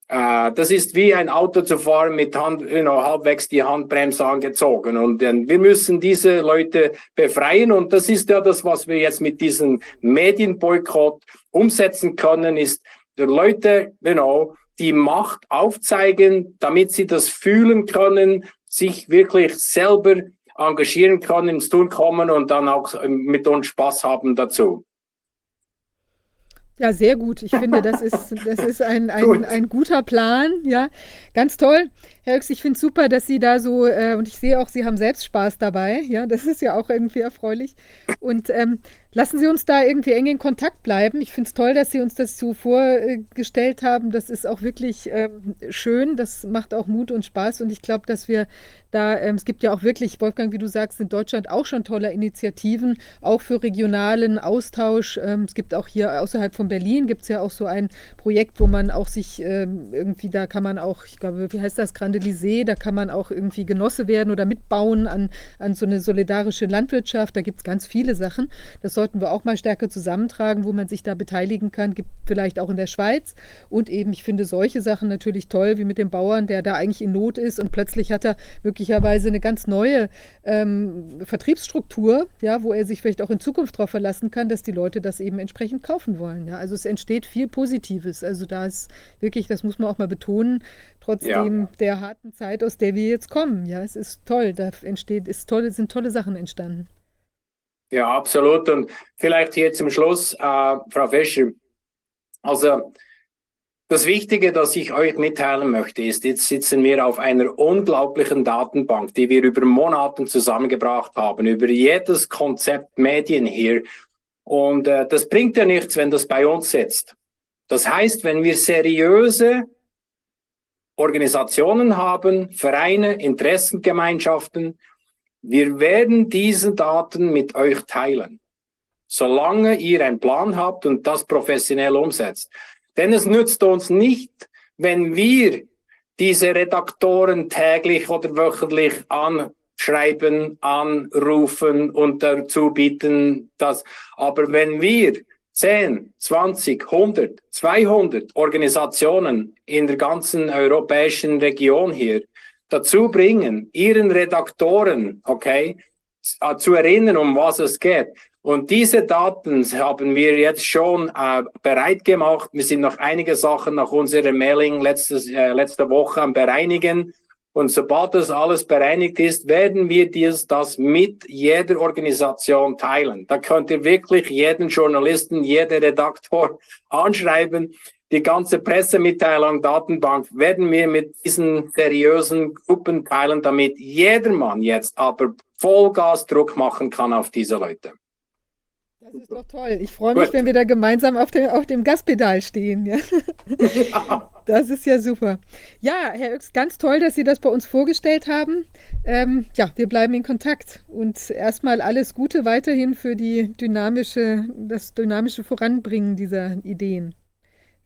Äh, das ist wie ein Auto zu fahren mit Hand, you know, halbwegs die Handbremse angezogen. Und äh, wir müssen diese Leute befreien. Und das ist ja das, was wir jetzt mit diesem Medienboykott umsetzen können, ist Leute, genau, die Macht aufzeigen, damit sie das fühlen können, sich wirklich selber engagieren können, ins Tun kommen und dann auch mit uns Spaß haben dazu. Ja, sehr gut. Ich finde, das ist, das ist ein, ein, Gut. ein guter Plan. Ja, ganz toll. Herr Höchst, ich finde es super, dass Sie da so, äh, und ich sehe auch, Sie haben selbst Spaß dabei. Ja, das ist ja auch irgendwie erfreulich. Und ähm, Lassen Sie uns da irgendwie eng in Kontakt bleiben. Ich finde es toll, dass Sie uns das so vorgestellt haben. Das ist auch wirklich ähm, schön. Das macht auch Mut und Spaß. Und ich glaube, dass wir da, ähm, es gibt ja auch wirklich, Wolfgang, wie du sagst, in Deutschland auch schon tolle Initiativen, auch für regionalen Austausch. Ähm, es gibt auch hier außerhalb von Berlin, gibt es ja auch so ein Projekt, wo man auch sich ähm, irgendwie, da kann man auch, ich glaube, wie heißt das, Grande Lisee, da kann man auch irgendwie Genosse werden oder mitbauen an, an so eine solidarische Landwirtschaft. Da gibt es ganz viele Sachen. Das sollten wir auch mal stärker zusammentragen, wo man sich da beteiligen kann, gibt vielleicht auch in der Schweiz. Und eben, ich finde solche Sachen natürlich toll, wie mit dem Bauern, der da eigentlich in Not ist und plötzlich hat er möglicherweise eine ganz neue ähm, Vertriebsstruktur, ja, wo er sich vielleicht auch in Zukunft darauf verlassen kann, dass die Leute das eben entsprechend kaufen wollen. Ja. Also es entsteht viel Positives. Also da ist wirklich, das muss man auch mal betonen, trotzdem ja. der harten Zeit, aus der wir jetzt kommen. Ja, es ist toll, da entsteht, ist tolle, sind tolle Sachen entstanden. Ja, absolut. Und vielleicht hier zum Schluss, äh, Frau Fischer. Also das Wichtige, das ich euch mitteilen möchte, ist, jetzt sitzen wir auf einer unglaublichen Datenbank, die wir über Monate zusammengebracht haben, über jedes Konzept Medien hier. Und äh, das bringt ja nichts, wenn das bei uns sitzt. Das heißt, wenn wir seriöse Organisationen haben, Vereine, Interessengemeinschaften, wir werden diese Daten mit euch teilen, solange ihr einen Plan habt und das professionell umsetzt. Denn es nützt uns nicht, wenn wir diese Redaktoren täglich oder wöchentlich anschreiben, anrufen und dazu bieten, dass, aber wenn wir 10, 20, 100, 200 Organisationen in der ganzen europäischen Region hier dazu bringen, ihren Redaktoren, okay, zu erinnern, um was es geht. Und diese Daten haben wir jetzt schon äh, bereit gemacht. Wir sind noch einige Sachen nach unserer Mailing letztes, äh, letzte Woche am Bereinigen. Und sobald das alles bereinigt ist, werden wir dies, das mit jeder Organisation teilen. Da könnt ihr wirklich jeden Journalisten, jeden Redaktor anschreiben die ganze Pressemitteilung, Datenbank werden wir mit diesen seriösen Gruppen teilen, damit jedermann jetzt aber Vollgas Druck machen kann auf diese Leute. Das ist doch toll. Ich freue mich, Gut. wenn wir da gemeinsam auf dem, auf dem Gaspedal stehen. Ja. ja. Das ist ja super. Ja, Herr Oechs, ganz toll, dass Sie das bei uns vorgestellt haben. Ähm, ja, wir bleiben in Kontakt und erstmal alles Gute weiterhin für die dynamische, das dynamische Voranbringen dieser Ideen.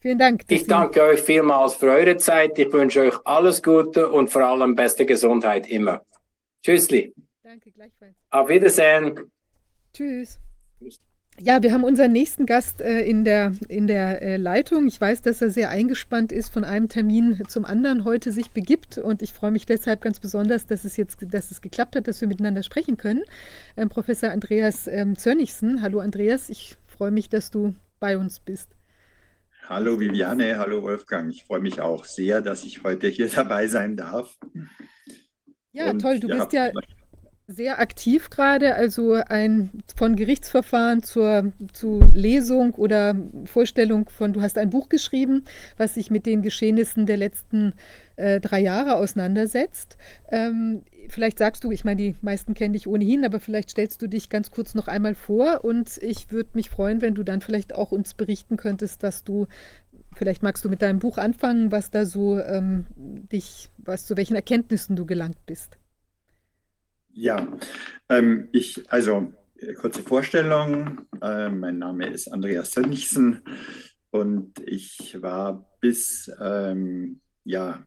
Vielen Dank. Ich danke euch vielmals für eure Zeit. Ich wünsche euch alles Gute und vor allem beste Gesundheit immer. Tschüssli. Danke, gleichfalls. Auf Wiedersehen. Tschüss. Ja, wir haben unseren nächsten Gast äh, in der, in der äh, Leitung. Ich weiß, dass er sehr eingespannt ist, von einem Termin zum anderen heute sich begibt. Und ich freue mich deshalb ganz besonders, dass es jetzt dass es geklappt hat, dass wir miteinander sprechen können. Ähm, Professor Andreas ähm, Zörnichsen. Hallo Andreas, ich freue mich, dass du bei uns bist. Hallo Viviane, hallo Wolfgang. Ich freue mich auch sehr, dass ich heute hier dabei sein darf. Ja, Und, toll. Du bist ja sehr aktiv gerade, also ein von Gerichtsverfahren zur, zu Lesung oder Vorstellung von, du hast ein Buch geschrieben, was sich mit den Geschehnissen der letzten äh, drei Jahre auseinandersetzt. Ähm, vielleicht sagst du, ich meine, die meisten kennen dich ohnehin, aber vielleicht stellst du dich ganz kurz noch einmal vor und ich würde mich freuen, wenn du dann vielleicht auch uns berichten könntest, dass du, vielleicht magst du mit deinem Buch anfangen, was da so ähm, dich, was zu welchen Erkenntnissen du gelangt bist. Ja, ähm, ich, also äh, kurze Vorstellung. Äh, mein Name ist Andreas Sönnigsen und ich war bis ähm, ja,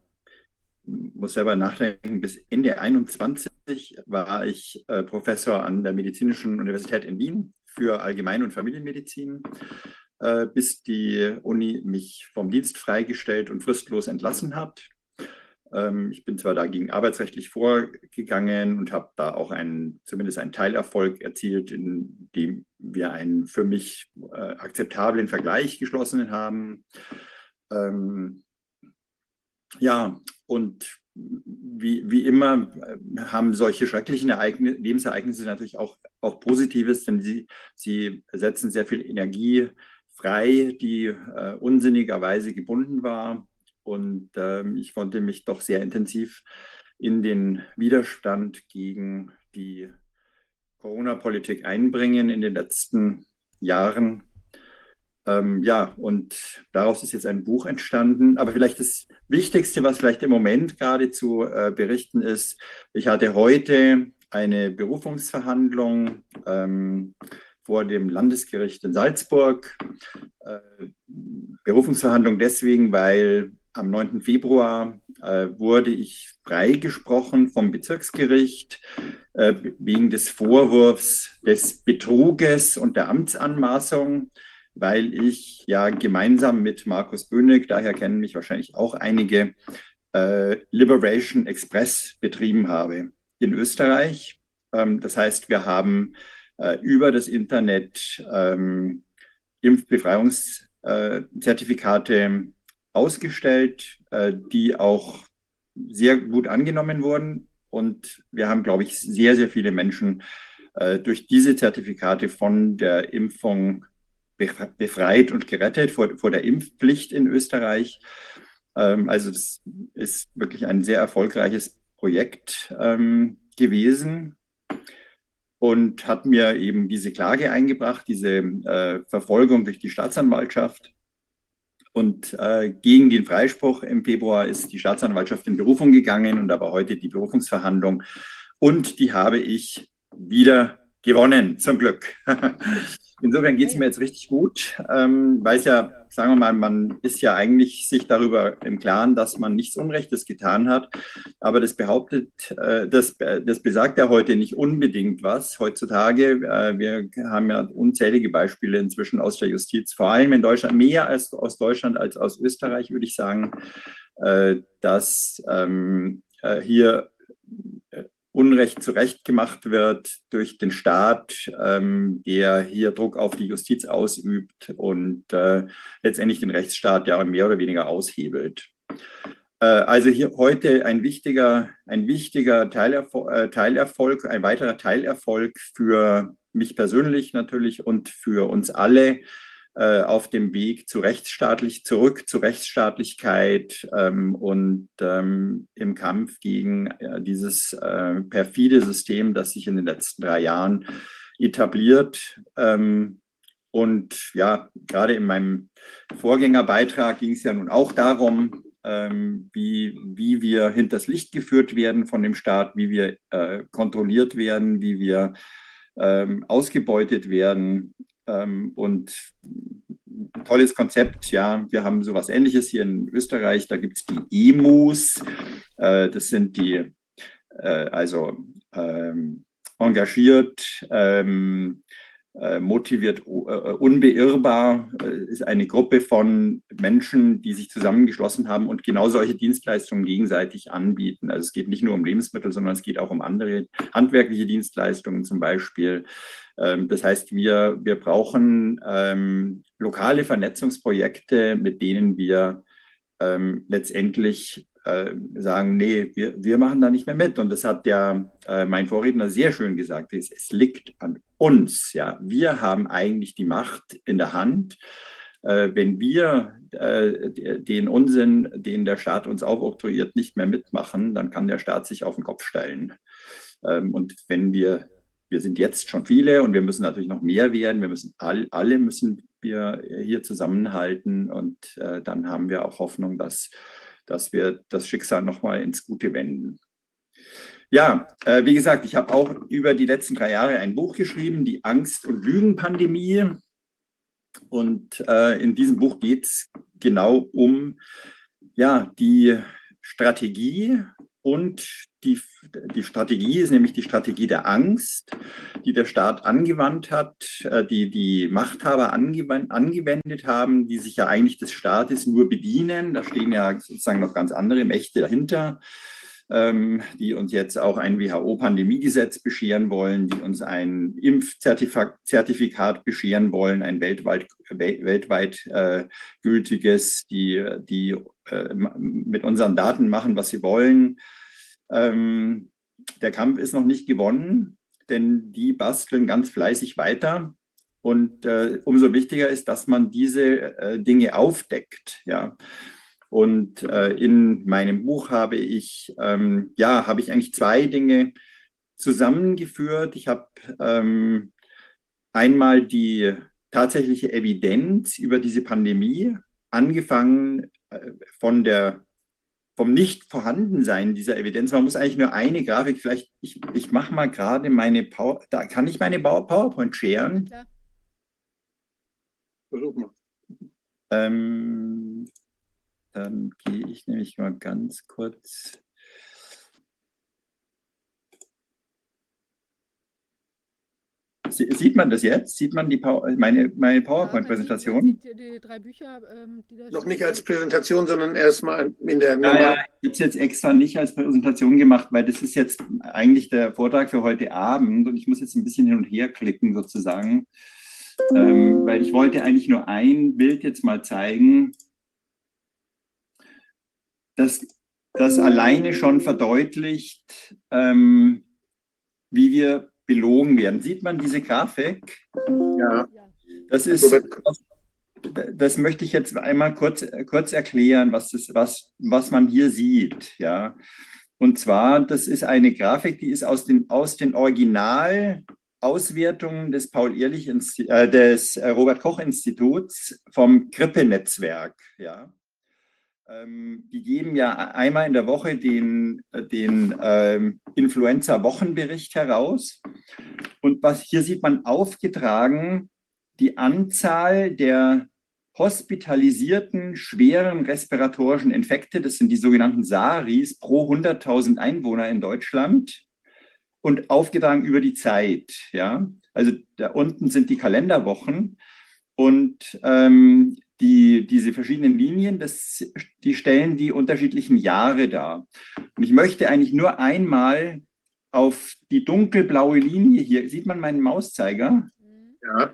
muss selber nachdenken, bis Ende 21 war ich äh, Professor an der Medizinischen Universität in Wien für Allgemein- und Familienmedizin, äh, bis die Uni mich vom Dienst freigestellt und fristlos entlassen hat. Ähm, ich bin zwar dagegen arbeitsrechtlich vorgegangen und habe da auch einen, zumindest einen Teilerfolg erzielt, in dem wir einen für mich äh, akzeptablen Vergleich geschlossen haben. Ähm, ja, und wie, wie immer äh, haben solche schrecklichen Ereignisse, Lebensereignisse natürlich auch, auch Positives, denn sie, sie setzen sehr viel Energie frei, die äh, unsinnigerweise gebunden war. Und ähm, ich konnte mich doch sehr intensiv in den Widerstand gegen die Corona-Politik einbringen in den letzten Jahren. Ähm, ja, und daraus ist jetzt ein Buch entstanden. Aber vielleicht das Wichtigste, was vielleicht im Moment gerade zu äh, berichten ist, ich hatte heute eine Berufungsverhandlung ähm, vor dem Landesgericht in Salzburg. Äh, Berufungsverhandlung deswegen, weil am 9. Februar äh, wurde ich freigesprochen vom Bezirksgericht äh, wegen des Vorwurfs des Betruges und der Amtsanmaßung weil ich ja gemeinsam mit Markus Böhnig, daher kennen mich wahrscheinlich auch einige, äh, Liberation Express betrieben habe in Österreich. Ähm, das heißt, wir haben äh, über das Internet ähm, Impfbefreiungszertifikate ausgestellt, äh, die auch sehr gut angenommen wurden. Und wir haben, glaube ich, sehr, sehr viele Menschen äh, durch diese Zertifikate von der Impfung befreit und gerettet vor, vor der Impfpflicht in Österreich. Ähm, also das ist wirklich ein sehr erfolgreiches Projekt ähm, gewesen und hat mir eben diese Klage eingebracht, diese äh, Verfolgung durch die Staatsanwaltschaft. Und äh, gegen den Freispruch im Februar ist die Staatsanwaltschaft in Berufung gegangen und aber heute die Berufungsverhandlung. Und die habe ich wieder gewonnen, zum Glück. Insofern geht es mir jetzt richtig gut, ähm, weil es ja, sagen wir mal, man ist ja eigentlich sich darüber im Klaren, dass man nichts Unrechtes getan hat. Aber das behauptet, äh, das, das besagt ja heute nicht unbedingt was. Heutzutage, äh, wir haben ja unzählige Beispiele inzwischen aus der Justiz, vor allem in Deutschland, mehr als aus Deutschland als aus Österreich, würde ich sagen, äh, dass ähm, äh, hier Unrecht zurechtgemacht wird durch den Staat, ähm, der hier Druck auf die Justiz ausübt und äh, letztendlich den Rechtsstaat ja mehr oder weniger aushebelt. Äh, also hier heute ein wichtiger, ein wichtiger Teilerfolg, äh, Teilerfolg, ein weiterer Teilerfolg für mich persönlich natürlich und für uns alle, äh, auf dem Weg zu rechtsstaatlich, zurück zu Rechtsstaatlichkeit ähm, und ähm, im Kampf gegen äh, dieses äh, perfide System, das sich in den letzten drei Jahren etabliert. Ähm, und ja, gerade in meinem Vorgängerbeitrag ging es ja nun auch darum, ähm, wie, wie wir hinters Licht geführt werden von dem Staat, wie wir äh, kontrolliert werden, wie wir ähm, ausgebeutet werden ähm, und ein tolles Konzept, ja. Wir haben sowas ähnliches hier in Österreich. Da gibt es die EMUs. Äh, das sind die, äh, also ähm, engagiert, ähm, äh, motiviert, äh, unbeirrbar, äh, ist eine Gruppe von Menschen, die sich zusammengeschlossen haben und genau solche Dienstleistungen gegenseitig anbieten. Also es geht nicht nur um Lebensmittel, sondern es geht auch um andere handwerkliche Dienstleistungen zum Beispiel. Ähm, das heißt, wir, wir brauchen ähm, lokale Vernetzungsprojekte, mit denen wir ähm, letztendlich äh, sagen, nee, wir, wir machen da nicht mehr mit. Und das hat ja äh, mein Vorredner sehr schön gesagt. Es, es liegt an uns. Ja, wir haben eigentlich die Macht in der Hand. Äh, wenn wir äh, den Unsinn, den der Staat uns aufoktroyiert, nicht mehr mitmachen, dann kann der Staat sich auf den Kopf stellen. Ähm, und wenn wir wir sind jetzt schon viele und wir müssen natürlich noch mehr werden. Wir müssen all, alle müssen wir hier zusammenhalten und äh, dann haben wir auch Hoffnung, dass, dass wir das Schicksal nochmal ins Gute wenden. Ja, äh, wie gesagt, ich habe auch über die letzten drei Jahre ein Buch geschrieben, die Angst- und Lügenpandemie. Und äh, in diesem Buch geht es genau um ja, die Strategie und die, die Strategie ist nämlich die Strategie der Angst, die der Staat angewandt hat, äh, die die Machthaber angewendet haben, die sich ja eigentlich des Staates nur bedienen. Da stehen ja sozusagen noch ganz andere Mächte dahinter, ähm, die uns jetzt auch ein WHO-Pandemiegesetz bescheren wollen, die uns ein Impfzertifikat bescheren wollen, ein weltweit, weltweit äh, gültiges, die, die äh, mit unseren Daten machen, was sie wollen ähm, der Kampf ist noch nicht gewonnen, denn die basteln ganz fleißig weiter. Und äh, umso wichtiger ist, dass man diese äh, Dinge aufdeckt. Ja. Und äh, in meinem Buch habe ich, ähm, ja, habe ich eigentlich zwei Dinge zusammengeführt. Ich habe ähm, einmal die tatsächliche Evidenz über diese Pandemie, angefangen äh, von der vom Nicht-Vorhandensein dieser Evidenz. Man muss eigentlich nur eine Grafik, vielleicht, ich, ich mache mal gerade meine Power, da kann ich meine PowerPoint scheren. Ja, Versuch mal. Ähm, dann gehe ich nämlich mal ganz kurz. Sieht man das jetzt? Sieht man die meine, meine PowerPoint-Präsentation? Ja, die, die, drei Bücher, ähm, Noch nicht als Präsentation, sondern erstmal in der. Ja, ja, ich habe es jetzt extra nicht als Präsentation gemacht, weil das ist jetzt eigentlich der Vortrag für heute Abend und ich muss jetzt ein bisschen hin und her klicken sozusagen, ähm, weil ich wollte eigentlich nur ein Bild jetzt mal zeigen, das, das alleine schon verdeutlicht, ähm, wie wir belogen werden. Sieht man diese Grafik? Ja. Das ist, das, das möchte ich jetzt einmal kurz, kurz erklären, was, das, was, was man hier sieht. Ja. Und zwar, das ist eine Grafik, die ist aus den, aus den Originalauswertungen des Paul-Ehrlich, äh, des Robert-Koch-Instituts vom Grippenetzwerk. Ja. Ähm, die geben ja einmal in der Woche den, den ähm, Influenza-Wochenbericht heraus. Und was hier sieht man aufgetragen, die Anzahl der hospitalisierten schweren respiratorischen Infekte, das sind die sogenannten SARIs, pro 100.000 Einwohner in Deutschland und aufgetragen über die Zeit. Ja? Also da unten sind die Kalenderwochen und ähm, die, diese verschiedenen Linien, das, die stellen die unterschiedlichen Jahre dar. Und ich möchte eigentlich nur einmal auf die dunkelblaue Linie hier, sieht man meinen Mauszeiger? Ja.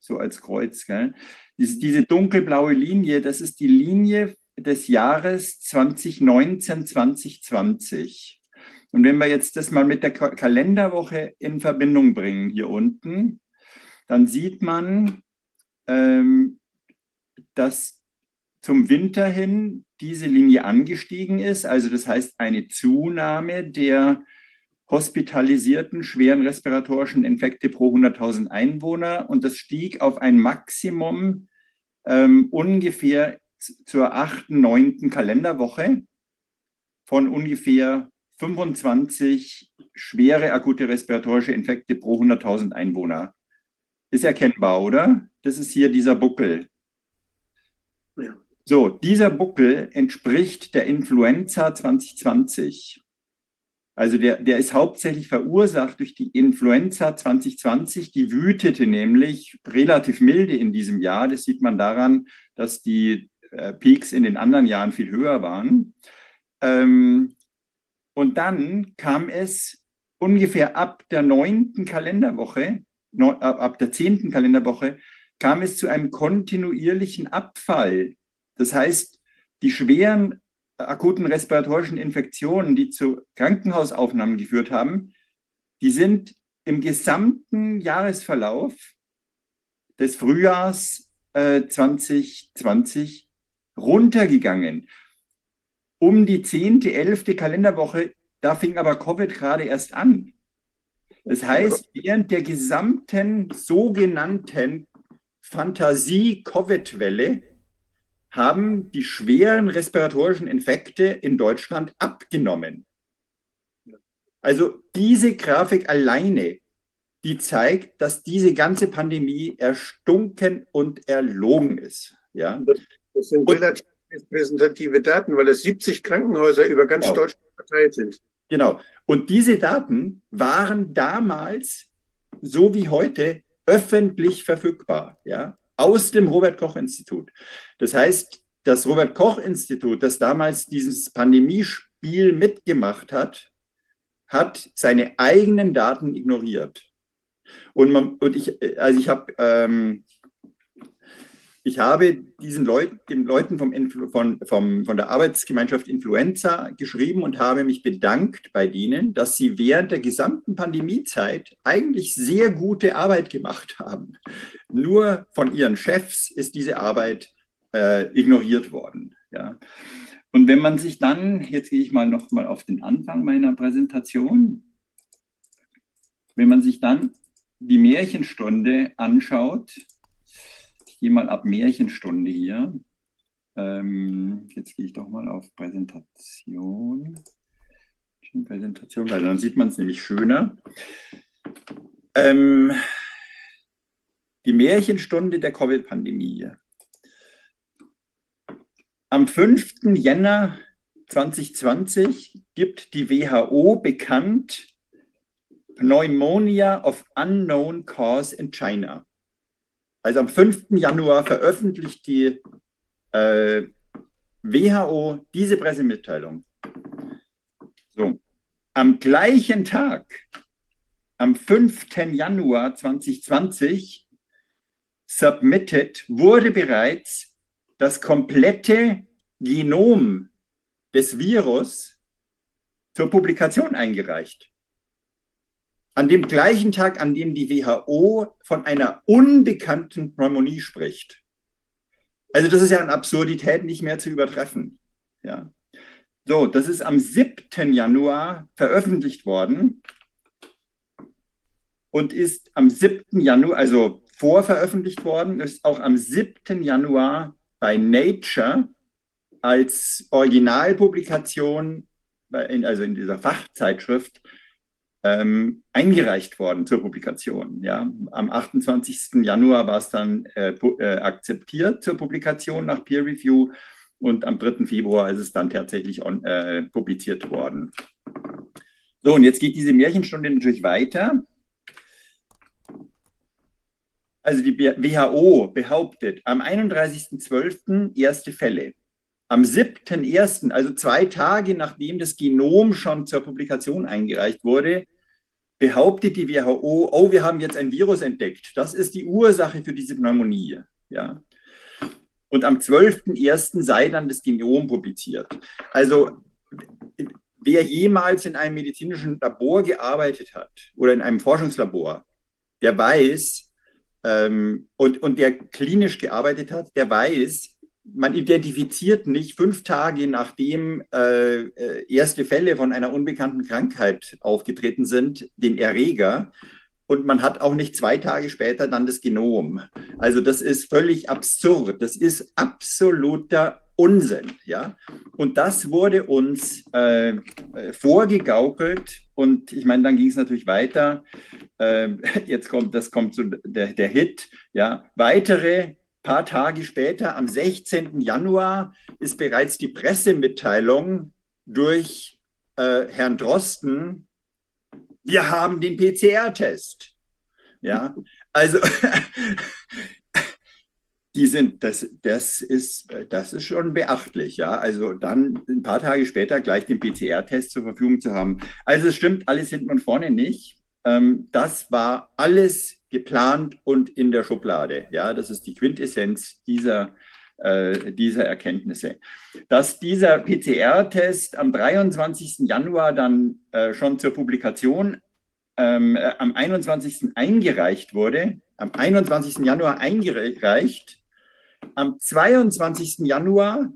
So als Kreuz, gell? Diese, diese dunkelblaue Linie, das ist die Linie des Jahres 2019, 2020. Und wenn wir jetzt das mal mit der Kalenderwoche in Verbindung bringen, hier unten, dann sieht man, ähm, dass zum Winter hin diese Linie angestiegen ist. Also das heißt eine Zunahme der hospitalisierten schweren respiratorischen Infekte pro 100.000 Einwohner und das stieg auf ein Maximum ähm, ungefähr zur achten, neunten Kalenderwoche von ungefähr 25 schwere akute respiratorische Infekte pro 100.000 Einwohner. Ist erkennbar, oder? Das ist hier dieser Buckel. So, dieser Buckel entspricht der Influenza 2020. Also der, der ist hauptsächlich verursacht durch die Influenza 2020. Die wütete nämlich relativ milde in diesem Jahr. Das sieht man daran, dass die äh, Peaks in den anderen Jahren viel höher waren. Ähm, und dann kam es ungefähr ab der neunten Kalenderwoche, ab der zehnten Kalenderwoche, kam es zu einem kontinuierlichen Abfall. Das heißt, die schweren akuten respiratorischen Infektionen, die zu Krankenhausaufnahmen geführt haben, die sind im gesamten Jahresverlauf des Frühjahrs äh, 2020 runtergegangen. Um die zehnte, elfte Kalenderwoche, da fing aber Covid gerade erst an. Das heißt, während der gesamten sogenannten Fantasie-Covid-Welle haben die schweren respiratorischen Infekte in Deutschland abgenommen. Also diese Grafik alleine, die zeigt, dass diese ganze Pandemie erstunken und erlogen ist. Ja? Das sind relativ repräsentative Daten, weil es 70 Krankenhäuser über ganz genau. Deutschland verteilt sind. Genau. Und diese Daten waren damals, so wie heute, öffentlich verfügbar. Ja? aus dem Robert Koch Institut. Das heißt, das Robert Koch Institut, das damals dieses Pandemiespiel mitgemacht hat, hat seine eigenen Daten ignoriert. Und, man, und ich, also ich habe ähm, ich habe diesen Leuten, den Leuten vom, von, vom, von der Arbeitsgemeinschaft Influenza geschrieben und habe mich bedankt bei denen, dass sie während der gesamten Pandemiezeit eigentlich sehr gute Arbeit gemacht haben. Nur von ihren Chefs ist diese Arbeit äh, ignoriert worden. Ja. Und wenn man sich dann, jetzt gehe ich mal noch mal auf den Anfang meiner Präsentation, wenn man sich dann die Märchenstunde anschaut, gehe mal ab Märchenstunde hier. Ähm, jetzt gehe ich doch mal auf Präsentation. Präsentation, weil dann sieht man es nämlich schöner. Ähm, die Märchenstunde der Covid-Pandemie. Am 5. Jänner 2020 gibt die WHO bekannt, Pneumonia of Unknown Cause in China. Also am 5. Januar veröffentlicht die äh, WHO diese Pressemitteilung. So. Am gleichen Tag, am 5. Januar 2020, submitted, wurde bereits das komplette Genom des Virus zur Publikation eingereicht. An dem gleichen Tag, an dem die WHO von einer unbekannten Pneumonie spricht. Also das ist ja an Absurdität nicht mehr zu übertreffen. Ja. So, das ist am 7. Januar veröffentlicht worden und ist am 7. Januar, also vorveröffentlicht worden, ist auch am 7. Januar bei Nature als Originalpublikation, also in dieser Fachzeitschrift, ähm, eingereicht worden zur Publikation. Ja. Am 28. Januar war es dann äh, äh, akzeptiert zur Publikation nach Peer Review und am 3. Februar ist es dann tatsächlich on, äh, publiziert worden. So, und jetzt geht diese Märchenstunde natürlich weiter. Also die WHO behauptet am 31.12. erste Fälle. Am 7.1., also zwei Tage nachdem das Genom schon zur Publikation eingereicht wurde, behauptet die WHO, oh, wir haben jetzt ein Virus entdeckt. Das ist die Ursache für diese Pneumonie. Ja. Und am 12.1. sei dann das Genom publiziert. Also wer jemals in einem medizinischen Labor gearbeitet hat oder in einem Forschungslabor, der weiß, ähm, und, und der klinisch gearbeitet hat, der weiß, man identifiziert nicht fünf Tage nachdem äh, äh, erste Fälle von einer unbekannten Krankheit aufgetreten sind, den Erreger. Und man hat auch nicht zwei Tage später dann das Genom. Also das ist völlig absurd. Das ist absoluter Unsinn. Ja? Und das wurde uns äh, vorgegaukelt. Und ich meine, dann ging es natürlich weiter. Äh, jetzt kommt, das kommt so der, der Hit. Ja? Weitere paar Tage später, am 16. Januar, ist bereits die Pressemitteilung durch äh, Herrn Drosten, wir haben den PCR-Test. Ja, also die sind, das, das, ist, das ist schon beachtlich, ja. Also dann ein paar Tage später gleich den PCR-Test zur Verfügung zu haben. Also es stimmt alles hinten und vorne nicht. Ähm, das war alles geplant und in der Schublade. Ja, das ist die Quintessenz dieser, äh, dieser Erkenntnisse. Dass dieser PCR-Test am 23. Januar dann äh, schon zur Publikation ähm, äh, am 21. eingereicht wurde, am 21. Januar eingereicht, am 22. Januar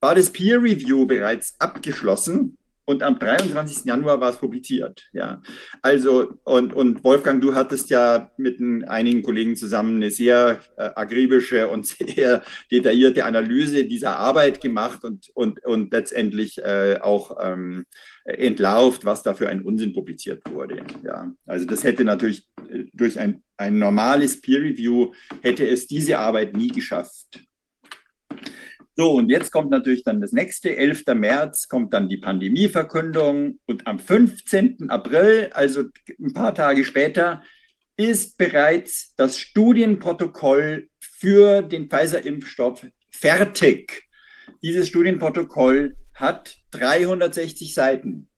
war das Peer Review bereits abgeschlossen und am 23. Januar war es publiziert. Ja, also und, und Wolfgang, du hattest ja mit einigen Kollegen zusammen eine sehr äh, akribische und sehr detaillierte Analyse dieser Arbeit gemacht und, und, und letztendlich äh, auch ähm, entlarvt, was da für ein Unsinn publiziert wurde. Ja, also das hätte natürlich äh, durch ein, ein normales Peer Review hätte es diese Arbeit nie geschafft. So, und jetzt kommt natürlich dann das nächste, 11. März, kommt dann die Pandemieverkündung und am 15. April, also ein paar Tage später, ist bereits das Studienprotokoll für den Pfizer-Impfstoff fertig. Dieses Studienprotokoll hat 360 Seiten.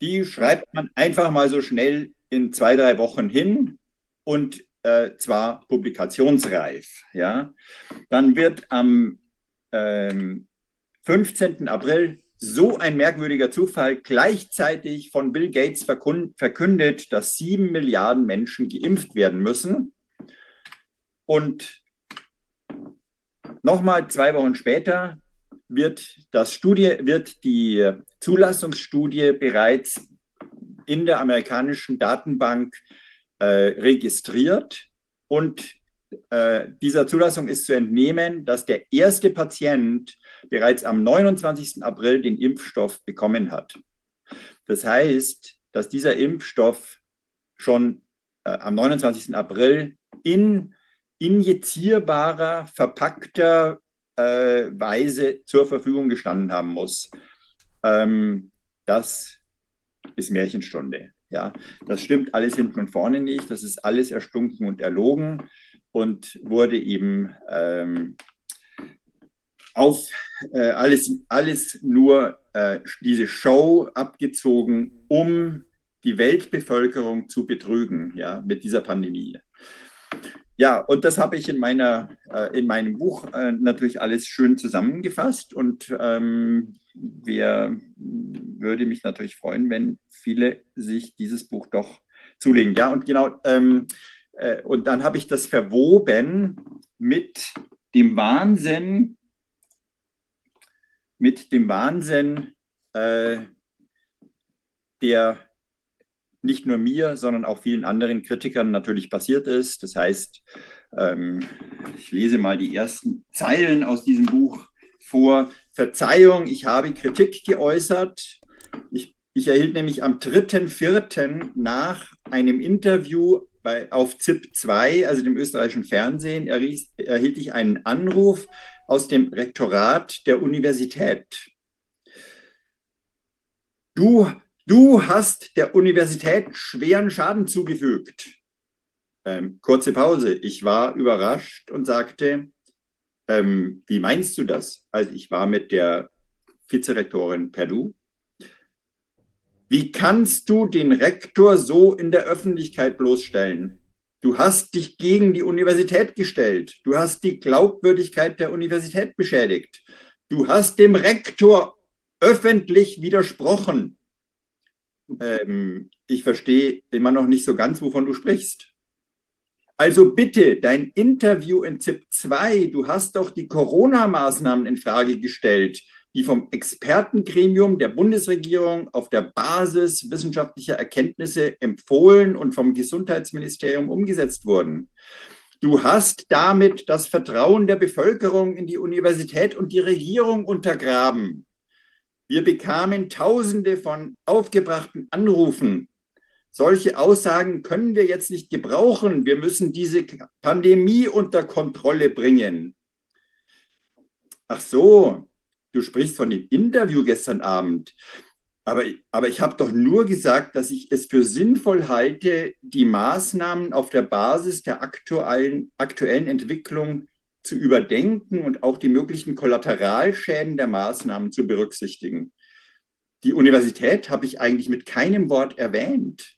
Die schreibt man einfach mal so schnell in zwei, drei Wochen hin und äh, zwar publikationsreif. Ja. Dann wird am 15. Ähm, April so ein merkwürdiger Zufall gleichzeitig von Bill Gates verkündet, dass sieben Milliarden Menschen geimpft werden müssen. Und nochmal zwei Wochen später wird, das Studie, wird die Zulassungsstudie bereits in der amerikanischen Datenbank äh, registriert und äh, dieser Zulassung ist zu entnehmen, dass der erste Patient bereits am 29. April den Impfstoff bekommen hat. Das heißt, dass dieser Impfstoff schon äh, am 29. April in injizierbarer, verpackter äh, Weise zur Verfügung gestanden haben muss. Ähm, das ist Märchenstunde. Ja, das stimmt alles hinten und vorne nicht. Das ist alles erstunken und erlogen und wurde eben ähm, auf äh, alles, alles nur äh, diese Show abgezogen, um die Weltbevölkerung zu betrügen, ja, mit dieser Pandemie. Ja, und das habe ich in, meiner, äh, in meinem Buch äh, natürlich alles schön zusammengefasst und ähm, wer würde mich natürlich freuen, wenn viele sich dieses Buch doch zulegen. Ja, und genau, ähm, äh, und dann habe ich das verwoben mit dem Wahnsinn, mit dem Wahnsinn, äh, der nicht nur mir, sondern auch vielen anderen Kritikern natürlich passiert ist. Das heißt, ähm, ich lese mal die ersten Zeilen aus diesem Buch vor. Verzeihung, ich habe Kritik geäußert. Ich, ich erhielt nämlich am 3.4. nach einem Interview bei, auf ZIP 2, also dem österreichischen Fernsehen, erhielt, erhielt ich einen Anruf aus dem Rektorat der Universität. Du Du hast der Universität schweren Schaden zugefügt. Ähm, kurze Pause. Ich war überrascht und sagte, ähm, wie meinst du das? Also ich war mit der Vizerektorin per Du. Wie kannst du den Rektor so in der Öffentlichkeit bloßstellen? Du hast dich gegen die Universität gestellt. Du hast die Glaubwürdigkeit der Universität beschädigt. Du hast dem Rektor öffentlich widersprochen ähm, ich verstehe immer noch nicht so ganz, wovon du sprichst. Also bitte, dein Interview in ZIP 2, du hast doch die Corona-Maßnahmen in Frage gestellt, die vom Expertengremium der Bundesregierung auf der Basis wissenschaftlicher Erkenntnisse empfohlen und vom Gesundheitsministerium umgesetzt wurden. Du hast damit das Vertrauen der Bevölkerung in die Universität und die Regierung untergraben. Wir bekamen Tausende von aufgebrachten Anrufen. Solche Aussagen können wir jetzt nicht gebrauchen. Wir müssen diese Pandemie unter Kontrolle bringen. Ach so, du sprichst von dem Interview gestern Abend. Aber, aber ich habe doch nur gesagt, dass ich es für sinnvoll halte, die Maßnahmen auf der Basis der aktuellen, aktuellen Entwicklung zu überdenken und auch die möglichen Kollateralschäden der Maßnahmen zu berücksichtigen. Die Universität habe ich eigentlich mit keinem Wort erwähnt.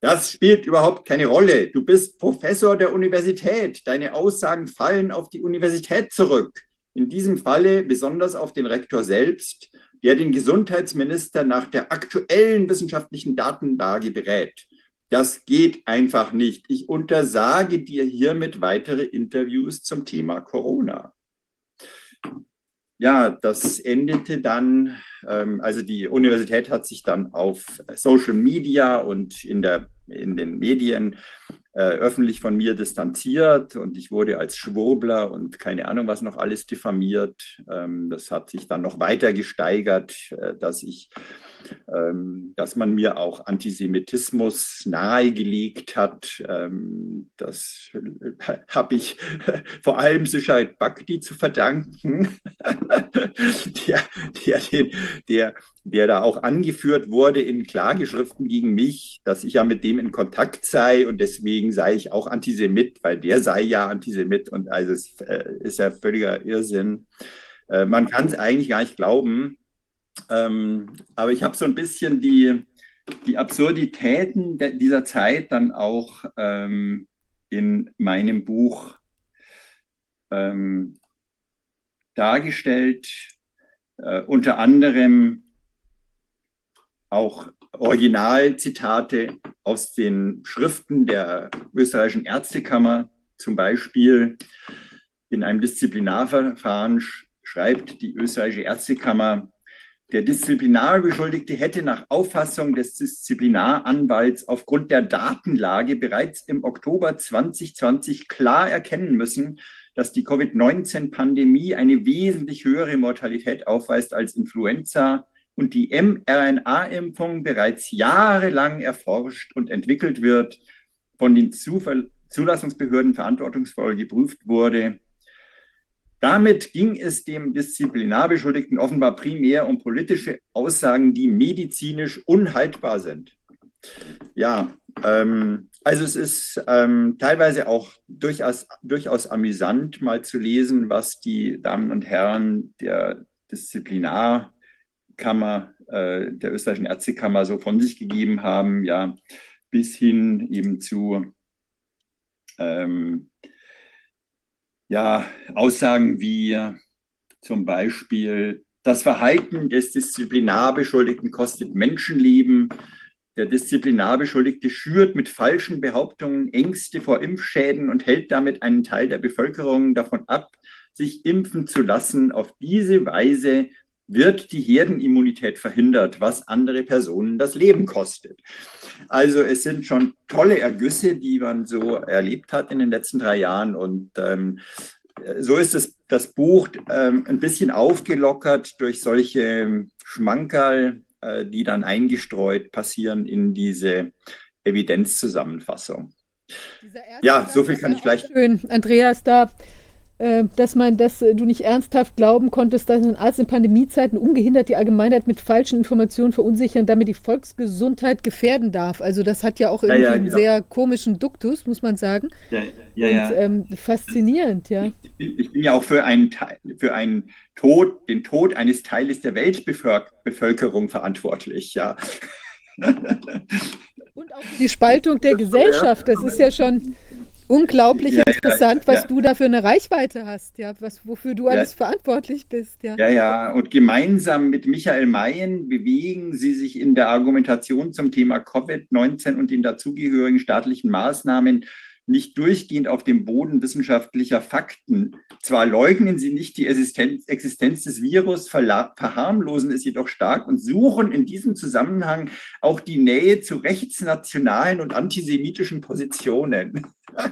Das spielt überhaupt keine Rolle. Du bist Professor der Universität. Deine Aussagen fallen auf die Universität zurück. In diesem Falle besonders auf den Rektor selbst, der den Gesundheitsminister nach der aktuellen wissenschaftlichen Datenlage berät. Das geht einfach nicht. Ich untersage dir hiermit weitere Interviews zum Thema Corona. Ja, das endete dann, ähm, also die Universität hat sich dann auf Social Media und in, der, in den Medien öffentlich von mir distanziert und ich wurde als Schwurbler und keine Ahnung was noch alles diffamiert. Ähm, das hat sich dann noch weiter gesteigert, äh, dass ich dass man mir auch Antisemitismus nahegelegt hat. Ähm, das habe ich vor allem Sicherheit Bakti zu verdanken, der, der, der, der da auch angeführt wurde in Klageschriften gegen mich, dass ich ja mit dem in Kontakt sei und deswegen sei ich auch Antisemit, weil der sei ja Antisemit und also es äh, ist ja völliger Irrsinn. Äh, man kann es eigentlich gar nicht glauben. Ähm, aber ich habe so ein bisschen die, die Absurditäten dieser Zeit dann auch ähm, in meinem Buch ähm, dargestellt. Äh, unter anderem auch Originalzitate aus den Schriften der österreichischen Ärztekammer, zum Beispiel in einem Disziplinarverfahren schreibt die österreichische Ärztekammer, der Disziplinarbeschuldigte hätte nach Auffassung des Disziplinaranwalts aufgrund der Datenlage bereits im Oktober 2020 klar erkennen müssen, dass die Covid-19-Pandemie eine wesentlich höhere Mortalität aufweist als Influenza und die mRNA-Impfung bereits jahrelang erforscht und entwickelt wird, von den Zulassungsbehörden verantwortungsvoll geprüft wurde damit ging es dem Disziplinarbeschuldigten offenbar primär um politische Aussagen, die medizinisch unhaltbar sind. Ja, ähm, also es ist ähm, teilweise auch durchaus, durchaus amüsant, mal zu lesen, was die Damen und Herren der Disziplinarkammer, äh, der österreichischen Ärztekammer so von sich gegeben haben, ja, bis hin eben zu ähm, ja, Aussagen wie zum Beispiel, das Verhalten des Disziplinarbeschuldigten kostet Menschenleben. Der Disziplinarbeschuldigte schürt mit falschen Behauptungen Ängste vor Impfschäden und hält damit einen Teil der Bevölkerung davon ab, sich impfen zu lassen. Auf diese Weise wird die Herdenimmunität verhindert, was andere Personen das Leben kostet. Also es sind schon tolle Ergüsse, die man so erlebt hat in den letzten drei Jahren. Und ähm, so ist es, das Buch ähm, ein bisschen aufgelockert durch solche Schmankerl, äh, die dann eingestreut passieren in diese Evidenzzusammenfassung. Ja, so viel kann ich vielleicht. Schön, Andreas, da dass man, dass du nicht ernsthaft glauben konntest, dass ein Arzt in Pandemiezeiten ungehindert die Allgemeinheit mit falschen Informationen verunsichern, damit die Volksgesundheit gefährden darf. Also das hat ja auch irgendwie ja, ja, genau. einen sehr komischen Duktus, muss man sagen. Ja, ja, Und, ähm, faszinierend, ja. Ich, ich, bin ja auch für einen, für einen Tod, den Tod eines Teiles der Weltbevölkerung verantwortlich, ja. Und auch die Spaltung der Gesellschaft, das ist ja schon unglaublich ja, interessant, ja, was ja. du da für eine Reichweite hast, ja, was, wofür du alles verantwortlich bist. Ja. ja, ja, und gemeinsam mit Michael Mayen bewegen sie sich in der Argumentation zum Thema Covid-19 und den dazugehörigen staatlichen Maßnahmen nicht durchgehend auf dem Boden wissenschaftlicher Fakten. Zwar leugnen sie nicht die Existenz, Existenz des Virus, verharmlosen es jedoch stark und suchen in diesem Zusammenhang auch die Nähe zu rechtsnationalen und antisemitischen Positionen.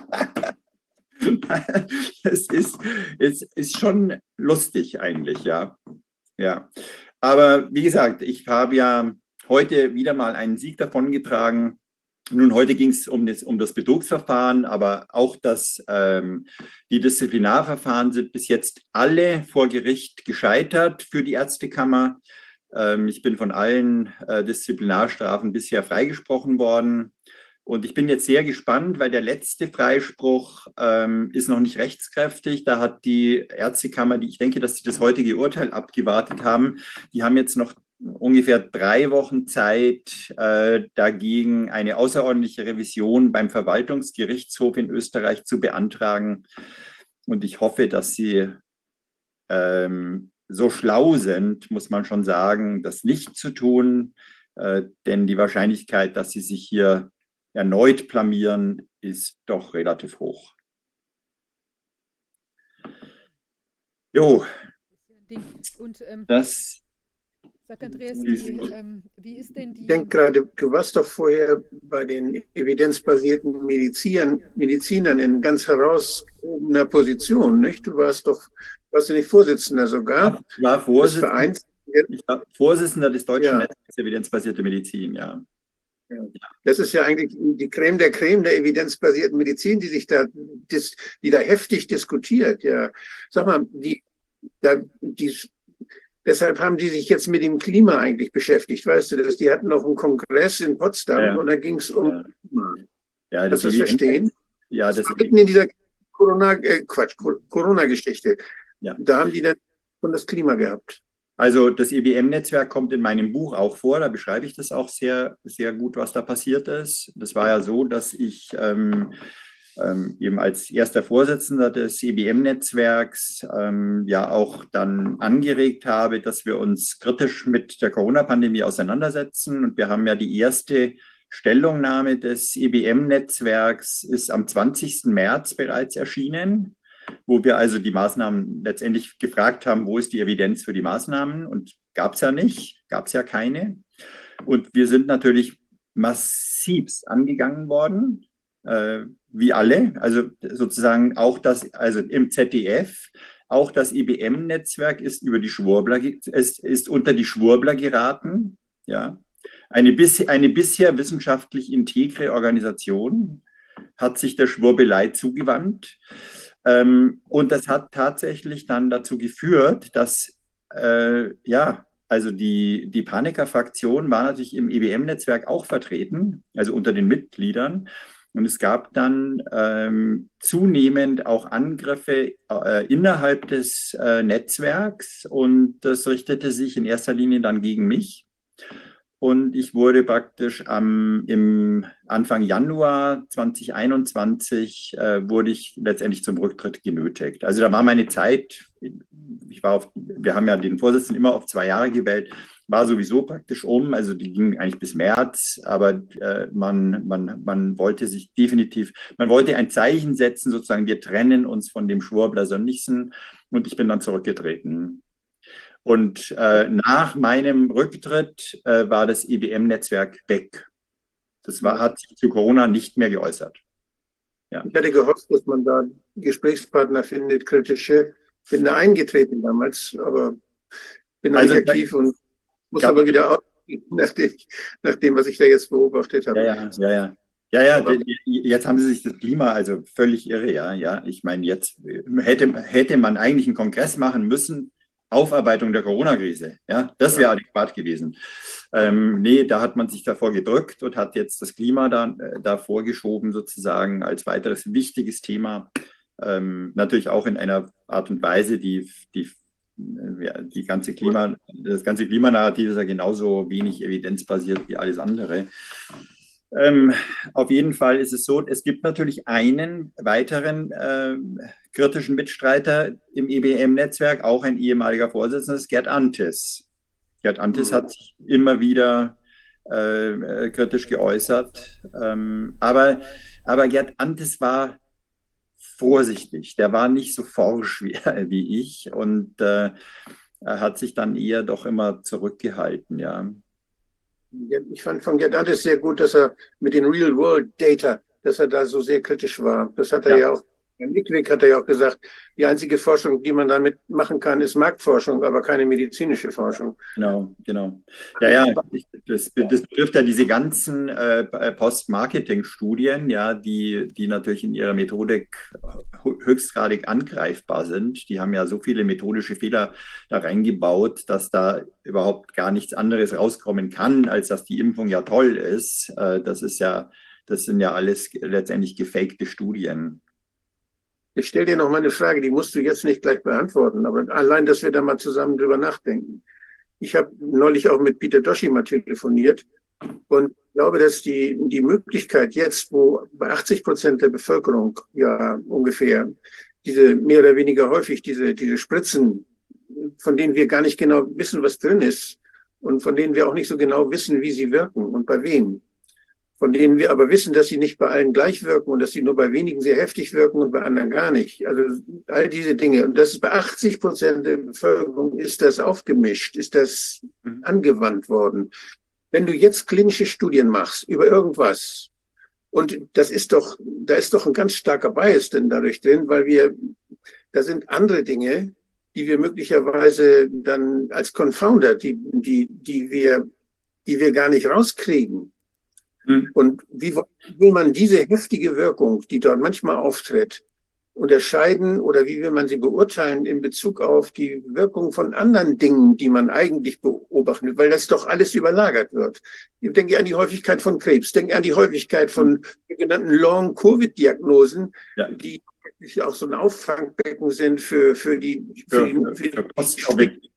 es ist, es ist schon lustig eigentlich, ja. Ja. Aber wie gesagt, ich habe ja heute wieder mal einen Sieg davongetragen, nun, heute ging es um das, um das Betrugsverfahren, aber auch das, ähm, die Disziplinarverfahren sind bis jetzt alle vor Gericht gescheitert für die Ärztekammer. Ähm, ich bin von allen äh, Disziplinarstrafen bisher freigesprochen worden. Und ich bin jetzt sehr gespannt, weil der letzte Freispruch ähm, ist noch nicht rechtskräftig. Da hat die Ärztekammer, die ich denke, dass sie das heutige Urteil abgewartet haben, die haben jetzt noch ungefähr drei Wochen Zeit, äh, dagegen eine außerordentliche Revision beim Verwaltungsgerichtshof in Österreich zu beantragen. Und ich hoffe, dass Sie ähm, so schlau sind, muss man schon sagen, das nicht zu tun. Äh, denn die Wahrscheinlichkeit, dass Sie sich hier erneut blamieren, ist doch relativ hoch. Jo. Ähm, das Sag Andreas, wie, ähm, wie ist denn die. Ich denke gerade, du warst doch vorher bei den evidenzbasierten Medizinern, Medizinern in ganz herausgehobener Position, nicht? Du warst doch, warst du nicht Vorsitzender sogar? Ich war Vorsitzender, ich war Vorsitzender des Deutschen ja. Netzwerks Evidenzbasierte Medizin, ja. Ja. Das ist ja eigentlich die Creme der Creme der evidenzbasierten Medizin, die sich da, die da heftig diskutiert. Ja, sag mal, die, da, die Deshalb haben die sich jetzt mit dem Klima eigentlich beschäftigt, weißt du das? Die hatten noch einen Kongress in Potsdam ja. und da ging es um Klima. Ja, das, das verstehen? Ja, das mitten in dieser Corona, äh, Quatsch, Corona-Geschichte. Ja. Da haben die dann schon das Klima gehabt. Also das IBM-Netzwerk kommt in meinem Buch auch vor, da beschreibe ich das auch sehr, sehr gut, was da passiert ist. Das war ja so, dass ich ähm, ähm, eben als erster Vorsitzender des IBM-Netzwerks ähm, ja auch dann angeregt habe, dass wir uns kritisch mit der Corona-Pandemie auseinandersetzen. Und wir haben ja die erste Stellungnahme des IBM-Netzwerks ist am 20. März bereits erschienen, wo wir also die Maßnahmen letztendlich gefragt haben, wo ist die Evidenz für die Maßnahmen? Und gab es ja nicht, gab es ja keine. Und wir sind natürlich massivst angegangen worden äh, wie alle, also sozusagen auch das, also im ZDF, auch das IBM-Netzwerk ist über die Schwurbler, ist, ist unter die Schwurbler geraten, ja. Eine, bis, eine bisher wissenschaftlich integre Organisation hat sich der Schwurbelei zugewandt. Ähm, und das hat tatsächlich dann dazu geführt, dass äh, ja, also die, die Paniker-Fraktion war natürlich im IBM-Netzwerk auch vertreten, also unter den Mitgliedern. Und es gab dann ähm, zunehmend auch Angriffe äh, innerhalb des äh, Netzwerks und das richtete sich in erster Linie dann gegen mich. Und ich wurde praktisch am, im Anfang Januar 2021 äh, wurde ich letztendlich zum Rücktritt genötigt. Also da war meine Zeit, ich war auf, wir haben ja den Vorsitzenden immer auf zwei Jahre gewählt, war sowieso praktisch um. Also die ging eigentlich bis März, aber äh, man, man, man wollte sich definitiv, man wollte ein Zeichen setzen, sozusagen, wir trennen uns von dem Schwurbler Sönnigsen und ich bin dann zurückgetreten. Und äh, nach meinem Rücktritt äh, war das IBM-Netzwerk weg. Das war, hat sich zu Corona nicht mehr geäußert. Ja. Ich hatte gehofft, dass man da Gesprächspartner findet, kritische. Bin da eingetreten damals, aber bin also, aktiv und muss ja. aber wieder aus, nach, dem, nach dem, was ich da jetzt beobachtet habe. Ja, ja, ja. ja. Ja, ja, jetzt haben sie sich das Klima, also völlig irre, ja, ja. Ich meine, jetzt hätte, hätte man eigentlich einen Kongress machen müssen, Aufarbeitung der Corona-Krise. Ja, das wäre adäquat gewesen. Ähm, nee, da hat man sich davor gedrückt und hat jetzt das Klima da, äh, da vorgeschoben, sozusagen als weiteres wichtiges Thema. Ähm, natürlich auch in einer Art und Weise, die, die, ja, die ganze Klima, das ganze Klimanarrativ ist ja genauso wenig evidenzbasiert wie alles andere. Ähm, auf jeden Fall ist es so, es gibt natürlich einen weiteren äh, kritischen Mitstreiter im IBM-Netzwerk, auch ein ehemaliger Vorsitzender, ist Gerd Antis. Gerd Antis mhm. hat sich immer wieder äh, kritisch geäußert. Ähm, aber, aber Gerd Antis war vorsichtig, der war nicht so forsch wie, wie ich und äh, er hat sich dann eher doch immer zurückgehalten, ja. Ich fand von Gerdantes sehr gut, dass er mit den Real-World-Data, dass er da so sehr kritisch war. Das hat er ja, ja auch Nickwick hat ja auch gesagt, die einzige Forschung, die man damit machen kann, ist Marktforschung, aber keine medizinische Forschung. Genau, genau. Ja, ja, das, das betrifft ja diese ganzen äh, Post-Marketing-Studien, ja, die, die natürlich in ihrer Methodik höchstgradig angreifbar sind. Die haben ja so viele methodische Fehler da reingebaut, dass da überhaupt gar nichts anderes rauskommen kann, als dass die Impfung ja toll ist. Äh, das ist ja, das sind ja alles letztendlich gefakte Studien. Ich stelle dir noch mal eine Frage, die musst du jetzt nicht gleich beantworten, aber allein, dass wir da mal zusammen drüber nachdenken. Ich habe neulich auch mit Peter Doshi mal telefoniert und glaube, dass die, die Möglichkeit jetzt, wo bei 80 Prozent der Bevölkerung ja ungefähr diese mehr oder weniger häufig diese, diese Spritzen, von denen wir gar nicht genau wissen, was drin ist und von denen wir auch nicht so genau wissen, wie sie wirken und bei wem von denen wir aber wissen, dass sie nicht bei allen gleich wirken und dass sie nur bei wenigen sehr heftig wirken und bei anderen gar nicht. Also all diese Dinge. Und das ist bei 80 Prozent der Bevölkerung ist das aufgemischt, ist das mhm. angewandt worden. Wenn du jetzt klinische Studien machst über irgendwas, und das ist doch, da ist doch ein ganz starker Bias denn dadurch drin, weil wir, da sind andere Dinge, die wir möglicherweise dann als Confounder, die, die, die wir, die wir gar nicht rauskriegen hm. Und wie will man diese heftige Wirkung, die dort manchmal auftritt, unterscheiden oder wie will man sie beurteilen in Bezug auf die Wirkung von anderen Dingen, die man eigentlich beobachtet, weil das doch alles überlagert wird. Ich denke an die Häufigkeit von Krebs, denke an die Häufigkeit von sogenannten Long-Covid-Diagnosen, ja. die auch so ein Auffangbecken sind für, für die, für, für, für, für Post-Covid,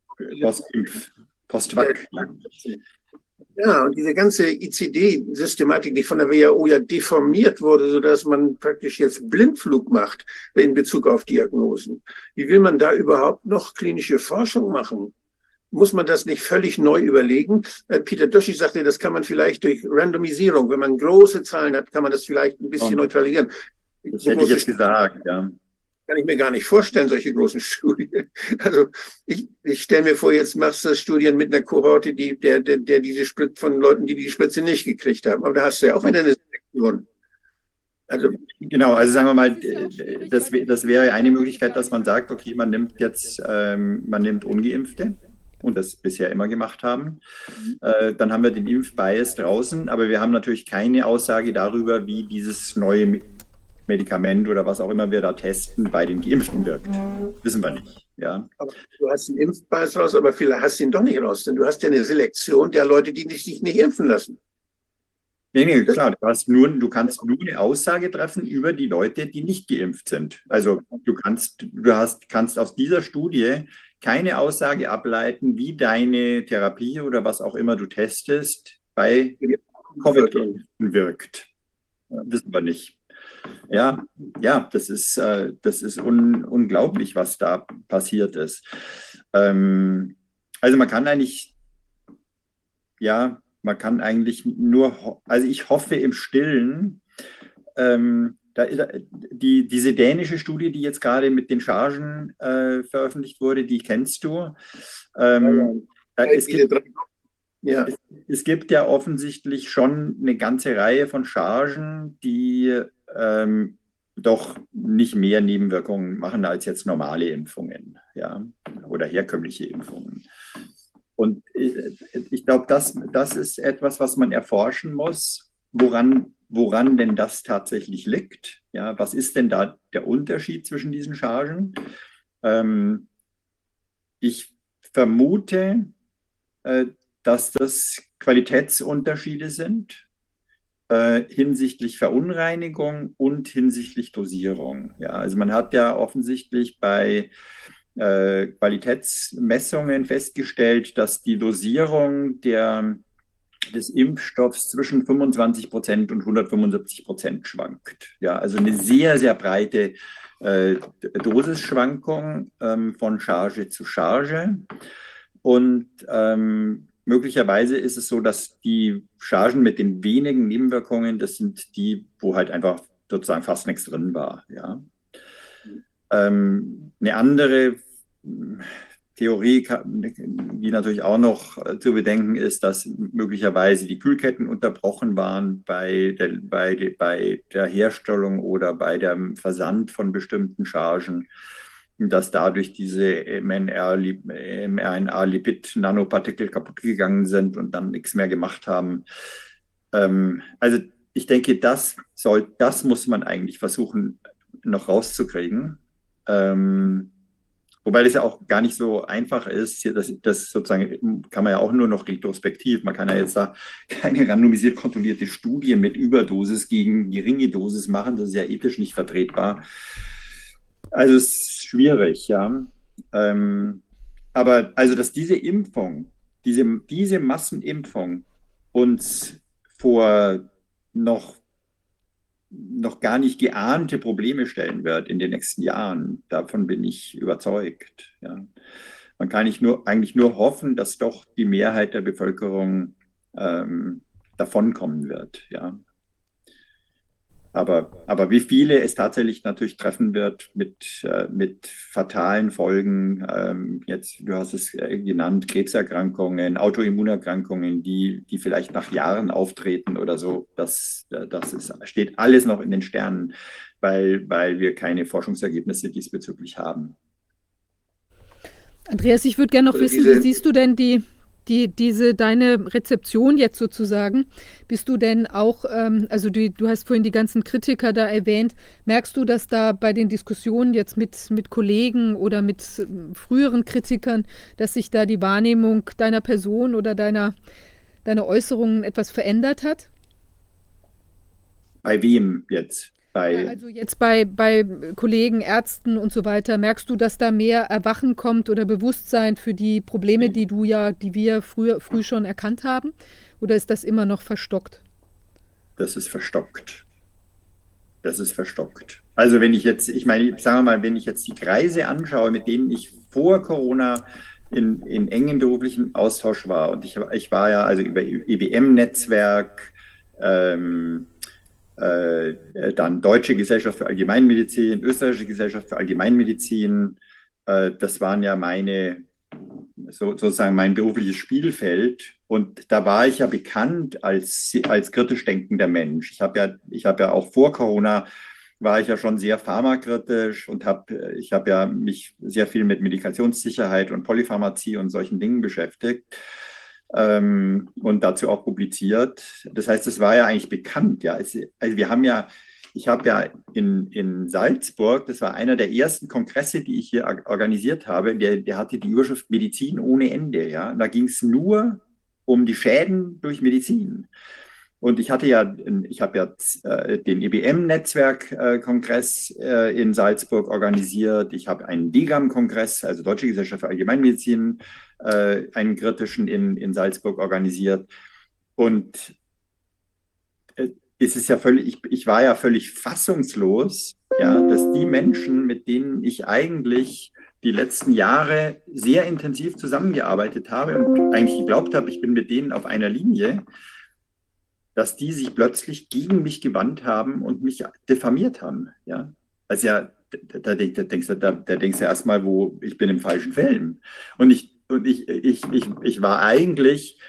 Post-Vac. Ja, und diese ganze ICD-Systematik, die von der WHO ja deformiert wurde, sodass man praktisch jetzt Blindflug macht in Bezug auf Diagnosen. Wie will man da überhaupt noch klinische Forschung machen? Muss man das nicht völlig neu überlegen? Äh, Peter Doschi sagte, das kann man vielleicht durch Randomisierung, wenn man große Zahlen hat, kann man das vielleicht ein bisschen neutralisieren. Das hätte ich jetzt gesagt, ja kann ich mir gar nicht vorstellen, solche großen Studien. Also ich, ich stelle mir vor, jetzt machst du Studien mit einer Kohorte, die, der, der, der diese Spritze von Leuten, die die Spritze nicht gekriegt haben. Aber da hast du ja auch wieder eine Selektion. Also, genau, also sagen wir mal, das, das wäre eine Möglichkeit, dass man sagt, okay, man nimmt jetzt, ähm, man nimmt Ungeimpfte und das bisher immer gemacht haben. Mhm. Äh, dann haben wir den Impfbias draußen, aber wir haben natürlich keine Aussage darüber, wie dieses neue Medikament oder was auch immer wir da testen, bei den Geimpften wirkt. Wissen wir nicht. Ja. Aber du hast den Impfpass raus, aber vielleicht hast du ihn doch nicht raus, denn du hast ja eine Selektion der Leute, die sich nicht impfen lassen. Nee, nee, klar, du, hast nur, du kannst nur eine Aussage treffen über die Leute, die nicht geimpft sind. Also du kannst, du hast, kannst aus dieser Studie keine Aussage ableiten, wie deine Therapie oder was auch immer du testest bei Covid wirkt. Wissen wir nicht. Ja, ja, das ist, äh, das ist un, unglaublich, was da passiert ist. Ähm, also man kann eigentlich, ja, man kann eigentlich nur, also ich hoffe im Stillen, ähm, da die, diese dänische Studie, die jetzt gerade mit den Chargen äh, veröffentlicht wurde, die kennst du. Ähm, ja, ja. Es, gibt, ja. es, es, gibt ja offensichtlich schon eine ganze Reihe von Chargen, die ähm, doch nicht mehr Nebenwirkungen machen als jetzt normale Impfungen ja, oder herkömmliche Impfungen. Und äh, ich glaube, das, das ist etwas, was man erforschen muss, woran, woran denn das tatsächlich liegt. Ja, was ist denn da der Unterschied zwischen diesen Chargen? Ähm, ich vermute, äh, dass das Qualitätsunterschiede sind äh, hinsichtlich Verunreinigung und hinsichtlich Dosierung. Ja, also man hat ja offensichtlich bei äh, Qualitätsmessungen festgestellt, dass die Dosierung der, des Impfstoffs zwischen 25 Prozent und 175 Prozent schwankt. Ja, also eine sehr, sehr breite äh, Dosisschwankung ähm, von Charge zu Charge. Und ähm, möglicherweise ist es so, dass die Chargen mit den wenigen Nebenwirkungen, das sind die, wo halt einfach sozusagen fast nichts drin war. Ja. Ähm, eine andere Theorie, die natürlich auch noch äh, zu bedenken ist, dass möglicherweise die Kühlketten unterbrochen waren bei der, bei, bei der Herstellung oder bei dem Versand von bestimmten Chargen, dass dadurch diese mRNA-Lipid-Nanopartikel kaputt gegangen sind und dann nichts mehr gemacht haben. Ähm, also ich denke, das, soll, das muss man eigentlich versuchen noch rauszukriegen. Ähm, Wobei das ja auch gar nicht so einfach ist. Das, das sozusagen kann man ja auch nur noch retrospektiv. Man kann ja jetzt da keine randomisiert kontrollierte Studie mit Überdosis gegen geringe Dosis machen. Das ist ja ethisch nicht vertretbar. Also es ist schwierig, ja. Ähm, aber also, dass diese Impfung, diese, diese Massenimpfung uns vor noch noch gar nicht geahnte Probleme stellen wird in den nächsten Jahren. Davon bin ich überzeugt. Ja. Man kann nicht nur, eigentlich nur hoffen, dass doch die Mehrheit der Bevölkerung ähm, davonkommen wird. Ja. Aber, aber wie viele es tatsächlich natürlich treffen wird mit, äh, mit fatalen Folgen, ähm, jetzt, du hast es äh, genannt, Krebserkrankungen, Autoimmunerkrankungen, die, die vielleicht nach Jahren auftreten oder so, das, das ist, steht alles noch in den Sternen, weil, weil wir keine Forschungsergebnisse diesbezüglich haben. Andreas, ich würde gerne noch wissen, wie siehst du denn die, die, diese, deine Rezeption jetzt sozusagen, bist du denn auch, ähm, also du, du hast vorhin die ganzen Kritiker da erwähnt, merkst du, dass da bei den Diskussionen jetzt mit, mit Kollegen oder mit ähm, früheren Kritikern, dass sich da die Wahrnehmung deiner Person oder deiner, deiner Äußerungen etwas verändert hat? Bei wem jetzt? Bei ja, also jetzt bei, bei Kollegen, Ärzten und so weiter, merkst du, dass da mehr Erwachen kommt oder Bewusstsein für die Probleme, die du ja, die wir früher, früh schon erkannt haben? Oder ist das immer noch verstockt? Das ist verstockt. Das ist verstockt. Also wenn ich jetzt, ich meine, sagen wir mal, wenn ich jetzt die Kreise anschaue, mit denen ich vor Corona in, in engem beruflichen Austausch war, und ich, ich war ja also über EBM-Netzwerk, ähm, äh, dann Deutsche Gesellschaft für Allgemeinmedizin, Österreichische Gesellschaft für Allgemeinmedizin. Äh, das waren ja meine, so, sozusagen mein berufliches Spielfeld. Und da war ich ja bekannt als, als kritisch denkender Mensch. Ich habe ja, habe ja auch vor Corona war ich ja schon sehr pharmakritisch und habe, ich habe ja mich sehr viel mit Medikationssicherheit und Polypharmazie und solchen Dingen beschäftigt ähm, und dazu auch publiziert. Das heißt, es war ja eigentlich bekannt. Ja, es, also wir haben ja ich habe ja in, in Salzburg, das war einer der ersten Kongresse, die ich hier organisiert habe, der, der hatte die Überschrift Medizin ohne Ende. Ja? Da ging es nur um die Schäden durch Medizin. Und ich hatte ja, ich habe ja äh, den IBM-Netzwerk-Kongress äh, äh, in Salzburg organisiert. Ich habe einen DGAM-Kongress, also Deutsche Gesellschaft für Allgemeinmedizin, äh, einen kritischen in, in Salzburg organisiert. Und äh, es ist ja völlig, ich, ich war ja völlig fassungslos, ja, dass die Menschen, mit denen ich eigentlich die letzten Jahre sehr intensiv zusammengearbeitet habe und eigentlich geglaubt habe, ich bin mit denen auf einer Linie, dass die sich plötzlich gegen mich gewandt haben und mich diffamiert haben. Ja? Also ja, da, da, da denkst du, da, da denkst du erstmal, wo ich bin im falschen Film. Und ich, und ich, ich, ich, ich war eigentlich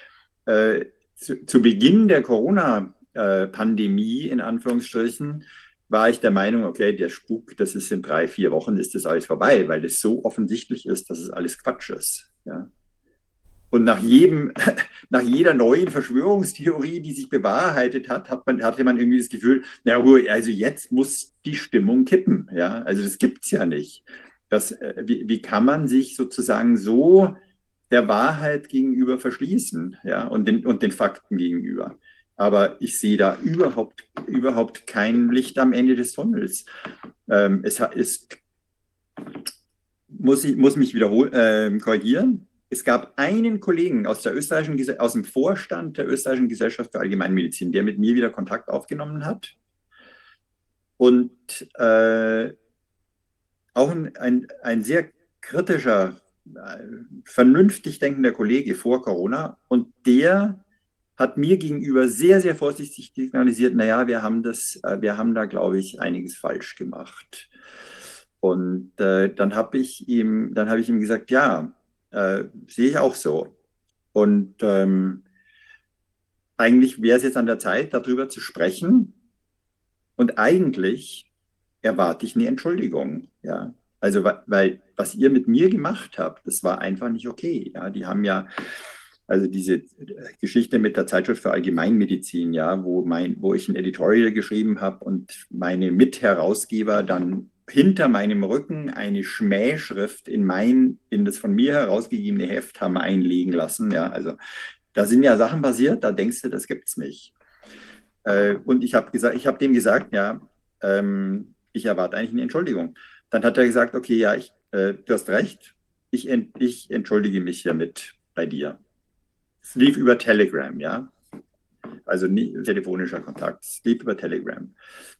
äh, zu, zu, Beginn der Corona-Pandemie, in Anführungsstrichen, war ich der Meinung, okay, der Spuk, das ist in drei, vier Wochen, ist das alles vorbei, weil es so offensichtlich ist, dass es alles Quatsch ist. Ja? Und nach, jedem, nach jeder neuen Verschwörungstheorie, die sich bewahrheitet hat, hat man, hatte man irgendwie das Gefühl, na also jetzt muss die Stimmung kippen. Ja? Also das gibt es ja nicht. Das, äh, wie, wie kann man sich sozusagen so der Wahrheit gegenüber verschließen ja? und, den, und den Fakten gegenüber? Aber ich sehe da überhaupt, überhaupt kein Licht am Ende des Tunnels. Ähm, es ist, muss, ich, muss mich wiederholen, äh, korrigieren es gab einen Kollegen aus, der österreichischen, aus dem Vorstand der österreichischen Gesellschaft für Allgemeinmedizin, der mit mir wieder Kontakt aufgenommen hat. Und äh, auch ein, ein, ein, sehr kritischer, vernünftig denkender Kollege vor Corona. Und der hat mir gegenüber sehr, sehr vorsichtig signalisiert, naja, wir haben das, äh, wir haben da, glaube ich, einiges falsch gemacht. Und äh, dann habe ich ihm, dann habe ich ihm gesagt, ja, äh, sehe ich auch so. Und ähm, eigentlich wäre es jetzt an der Zeit, darüber zu sprechen. Und eigentlich erwarte ich eine Entschuldigung. Ja, also weil was ihr mit mir gemacht habt, das war einfach nicht okay. Ja, die haben ja also diese Geschichte mit der Zeitschrift für Allgemeinmedizin, ja, wo mein, wo ich ein Editorial geschrieben habe und meine Mitherausgeber dann hinter meinem Rücken eine Schmähschrift in mein, in das von mir herausgegebene Heft haben einlegen lassen. Ja, also da sind ja Sachen passiert, da denkst du, das gibt's nicht. Äh, und ich habe gesagt, ich habe dem gesagt, ja, ähm, ich erwarte eigentlich eine Entschuldigung. Dann hat er gesagt, okay, ja, ich, äh, du hast recht, ich, ent, ich entschuldige mich hiermit bei dir. Es lief über Telegram, ja. Also nie telefonischer Kontakt, es lief über Telegram.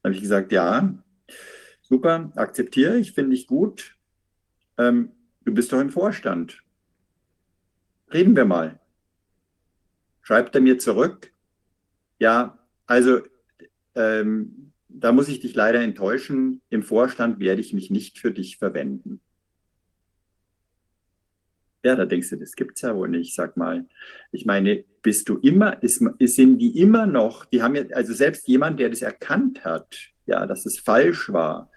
Dann habe ich gesagt, ja, Super, akzeptiere ich, finde ich gut. Ähm, du bist doch im Vorstand. Reden wir mal. Schreibt er mir zurück. Ja, also ähm, da muss ich dich leider enttäuschen. Im Vorstand werde ich mich nicht für dich verwenden. Ja, da denkst du, das gibt es ja wohl nicht, sag mal. Ich meine, bist du immer, ist, sind die immer noch, die haben ja, also selbst jemand, der das erkannt hat, ja, dass es falsch war,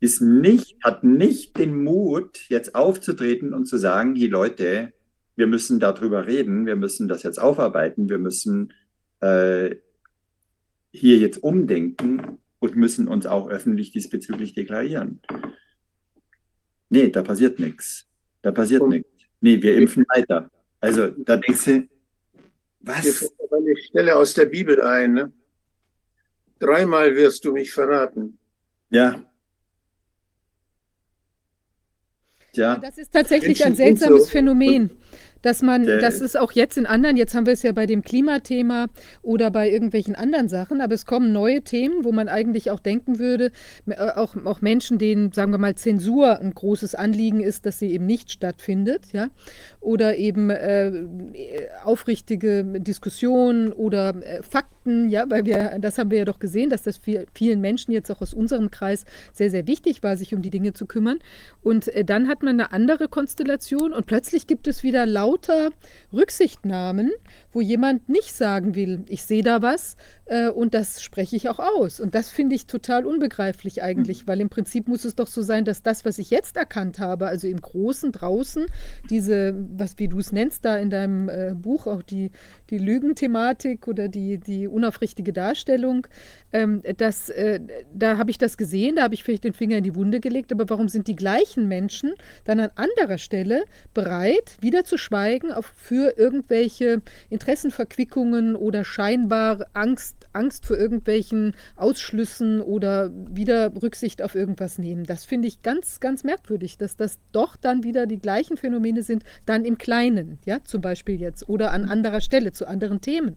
ist nicht, hat nicht den Mut, jetzt aufzutreten und zu sagen, hey Leute, wir müssen darüber reden, wir müssen das jetzt aufarbeiten, wir müssen äh, hier jetzt umdenken und müssen uns auch öffentlich diesbezüglich deklarieren. Nee, da passiert nichts. Da passiert nichts. Nee, wir impfen weiter. Also da denkst du, was? Hier fällt eine Stelle aus der Bibel ein. Ne? Dreimal wirst du mich verraten. Ja, Ja. Das ist tatsächlich ein seltsames Phänomen dass man, das ist auch jetzt in anderen, jetzt haben wir es ja bei dem Klimathema oder bei irgendwelchen anderen Sachen, aber es kommen neue Themen, wo man eigentlich auch denken würde, äh, auch, auch Menschen, denen, sagen wir mal, Zensur ein großes Anliegen ist, dass sie eben nicht stattfindet, ja, oder eben äh, aufrichtige Diskussionen oder äh, Fakten, ja, weil wir, das haben wir ja doch gesehen, dass das vielen Menschen jetzt auch aus unserem Kreis sehr, sehr wichtig war, sich um die Dinge zu kümmern. Und äh, dann hat man eine andere Konstellation und plötzlich gibt es wieder laut lauter Rücksichtnahmen, wo jemand nicht sagen will, ich sehe da was, äh, und das spreche ich auch aus. Und das finde ich total unbegreiflich eigentlich, weil im Prinzip muss es doch so sein, dass das, was ich jetzt erkannt habe, also im Großen draußen, diese, was wie du es nennst, da in deinem äh, Buch auch die, die Lügenthematik oder die, die unaufrichtige Darstellung, ähm, das, äh, da habe ich das gesehen, da habe ich vielleicht den Finger in die Wunde gelegt, aber warum sind die gleichen Menschen dann an anderer Stelle bereit, wieder zu schweigen auf, für irgendwelche Interessenverquickungen oder scheinbar Angst, Angst vor irgendwelchen Ausschlüssen oder wieder Rücksicht auf irgendwas nehmen? Das finde ich ganz, ganz merkwürdig, dass das doch dann wieder die gleichen Phänomene sind, dann im Kleinen, ja, zum Beispiel jetzt, oder an anderer Stelle zu anderen Themen.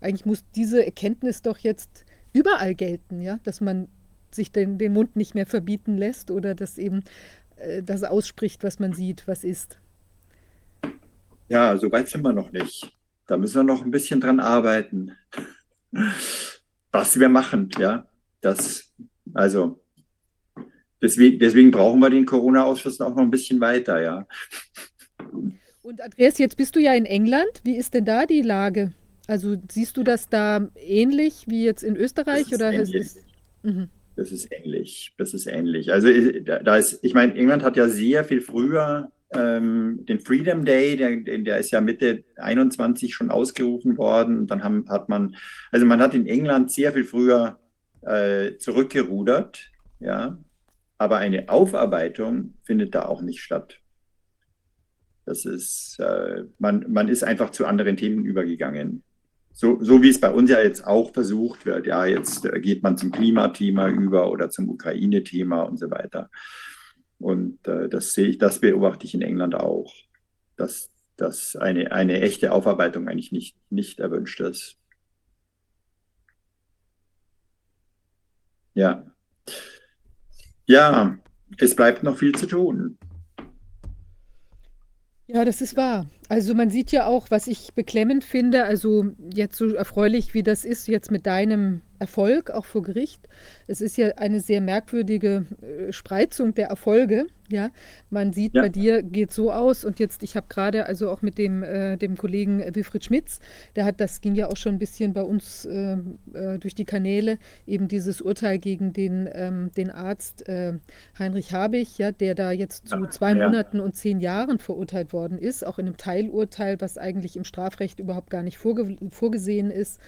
Eigentlich muss diese Erkenntnis doch jetzt überall gelten, ja, dass man sich den, den Mund nicht mehr verbieten lässt oder dass eben äh, das ausspricht, was man sieht, was ist. Ja, so weit sind wir noch nicht. Da müssen wir noch ein bisschen dran arbeiten. Was wir machen, ja, das, also, deswegen, deswegen brauchen wir den Corona-Ausschuss auch noch ein bisschen weiter, ja. Und Andreas, jetzt bist du ja in England. Wie ist denn da die Lage? Also siehst du das da ähnlich wie jetzt in Österreich das oder ist ist, mhm. das ist ähnlich. Das ist ähnlich. Also da ist, ich meine, England hat ja sehr viel früher ähm, den Freedom Day, der, der ist ja Mitte 21 schon ausgerufen worden. dann haben, hat man, also man hat in England sehr viel früher äh, zurückgerudert, ja, aber eine Aufarbeitung findet da auch nicht statt. Das ist, äh, man, man ist einfach zu anderen Themen übergegangen. So, so wie es bei uns ja jetzt auch versucht wird, ja, jetzt äh, geht man zum Klimathema über oder zum Ukraine-Thema und so weiter. Und äh, das sehe ich, das beobachte ich in England auch, dass, dass eine, eine echte Aufarbeitung eigentlich nicht, nicht erwünscht ist. Ja. Ja, es bleibt noch viel zu tun. Ja, das ist wahr. Also man sieht ja auch, was ich beklemmend finde, also jetzt so erfreulich wie das ist jetzt mit deinem Erfolg auch vor Gericht. Es ist ja eine sehr merkwürdige äh, Spreizung der Erfolge. Ja, man sieht, ja. bei dir geht so aus und jetzt, ich habe gerade also auch mit dem, äh, dem Kollegen Wilfried Schmitz, der hat, das ging ja auch schon ein bisschen bei uns äh, äh durch die Kanäle, eben dieses Urteil gegen den, ähm, den Arzt äh, Heinrich Habich, ja, der da jetzt zu zwei ja. Monaten und zehn Jahren verurteilt worden ist, auch in einem Teilurteil, was eigentlich im Strafrecht überhaupt gar nicht vorge vorgesehen ist.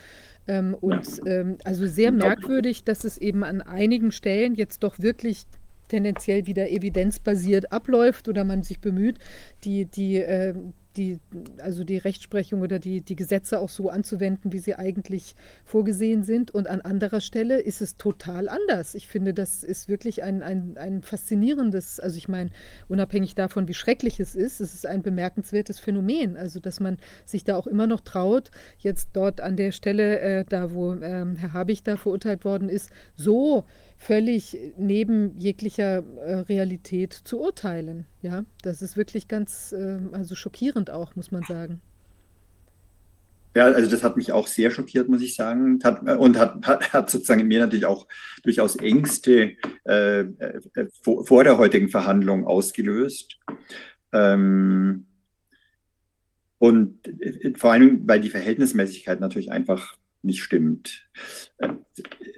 Ähm, und ähm, also sehr merkwürdig, dass es eben an einigen Stellen jetzt doch wirklich tendenziell wieder evidenzbasiert abläuft oder man sich bemüht, die, die, äh, die, also die Rechtsprechung oder die, die Gesetze auch so anzuwenden, wie sie eigentlich vorgesehen sind. Und an anderer Stelle ist es total anders. Ich finde, das ist wirklich ein, ein, ein faszinierendes, also ich meine, unabhängig davon, wie schrecklich es ist, es ist ein bemerkenswertes Phänomen. Also, dass man sich da auch immer noch traut, jetzt dort an der Stelle, äh, da wo ähm, Herr Habich da verurteilt worden ist, so völlig neben jeglicher äh, Realität zu urteilen. Ja, das ist wirklich ganz, äh, also schockierend auch, muss man sagen. Ja, also das hat mich auch sehr schockiert, muss ich sagen. Hat, und hat, hat, sozusagen in mir natürlich auch durchaus Ängste äh, äh vor, vor, der heutigen Verhandlung ausgelöst. Ähm, und äh, vor allem, weil die Verhältnismäßigkeit natürlich einfach nicht stimmt.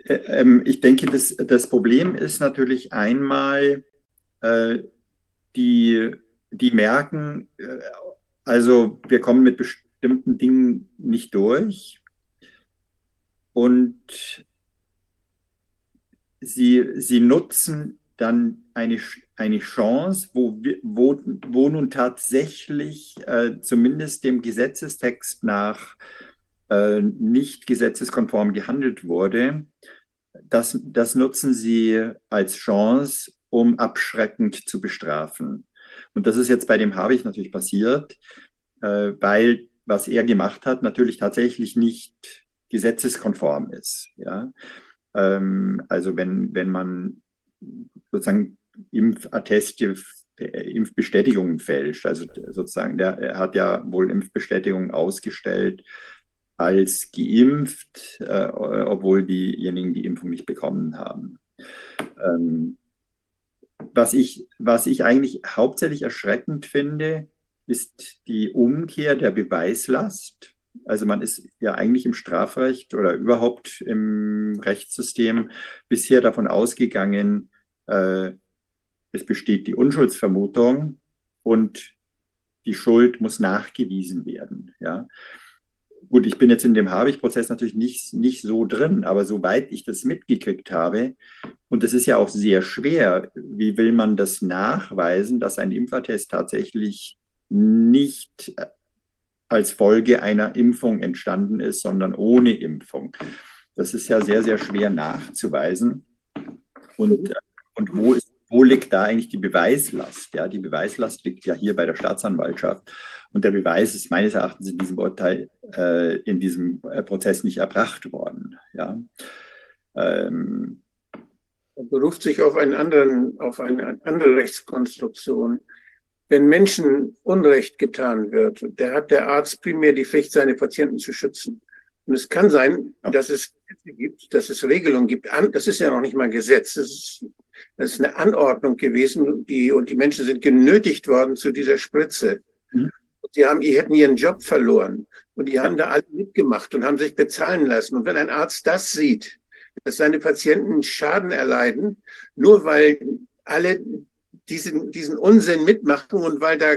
Äh, ähm, ich denke, das, das Problem ist natürlich einmal, äh, die, die merken, äh, also wir kommen mit bestimmten Dingen nicht durch. Und sie, sie nutzen dann eine, eine Chance, wo, wo, wo nun tatsächlich äh, zumindest dem Gesetzestext nach äh, nicht gesetzeskonform gehandelt wurde, das, das nutzen sie als Chance, um abschreckend zu bestrafen. Und das ist jetzt bei dem Habich natürlich passiert, äh, weil was er gemacht hat, natürlich tatsächlich nicht gesetzeskonform ist. Ja? Ähm, also wenn, wenn man sozusagen Impfatteste, äh, Impfbestätigungen fälscht, also sozusagen, der er hat ja wohl Impfbestätigungen ausgestellt als geimpft, äh, obwohl diejenigen die Impfung nicht bekommen haben. Ähm, was, ich, was ich eigentlich hauptsächlich erschreckend finde, ist die Umkehr der Beweislast. Also man ist ja eigentlich im Strafrecht oder überhaupt im Rechtssystem bisher davon ausgegangen, äh, es besteht die Unschuldsvermutung und die Schuld muss nachgewiesen werden. Ja. Gut, ich bin jetzt in dem Habich-Prozess natürlich nicht, nicht so drin, aber soweit ich das mitgekriegt habe, und es ist ja auch sehr schwer, wie will man das nachweisen, dass ein Impfertest tatsächlich nicht als Folge einer Impfung entstanden ist, sondern ohne Impfung. Das ist ja sehr, sehr schwer nachzuweisen. Und, und wo, ist, wo liegt da eigentlich die Beweislast? Ja, die Beweislast liegt ja hier bei der Staatsanwaltschaft. Und der Beweis ist meines Erachtens in diesem Urteil, äh, in diesem äh, Prozess nicht erbracht worden. Ja. Ähm, er beruft sich auf, einen anderen, auf eine andere Rechtskonstruktion. Wenn Menschen Unrecht getan wird, der hat der Arzt primär die Pflicht, seine Patienten zu schützen. Und es kann sein, dass es gibt, dass es Regelungen gibt. Das ist ja noch nicht mal Gesetz. Das ist, das ist eine Anordnung gewesen, die, und die Menschen sind genötigt worden zu dieser Spritze. Die haben, die hätten ihren Job verloren. Und die haben da alle mitgemacht und haben sich bezahlen lassen. Und wenn ein Arzt das sieht, dass seine Patienten Schaden erleiden, nur weil alle diesen, diesen Unsinn mitmachen und weil da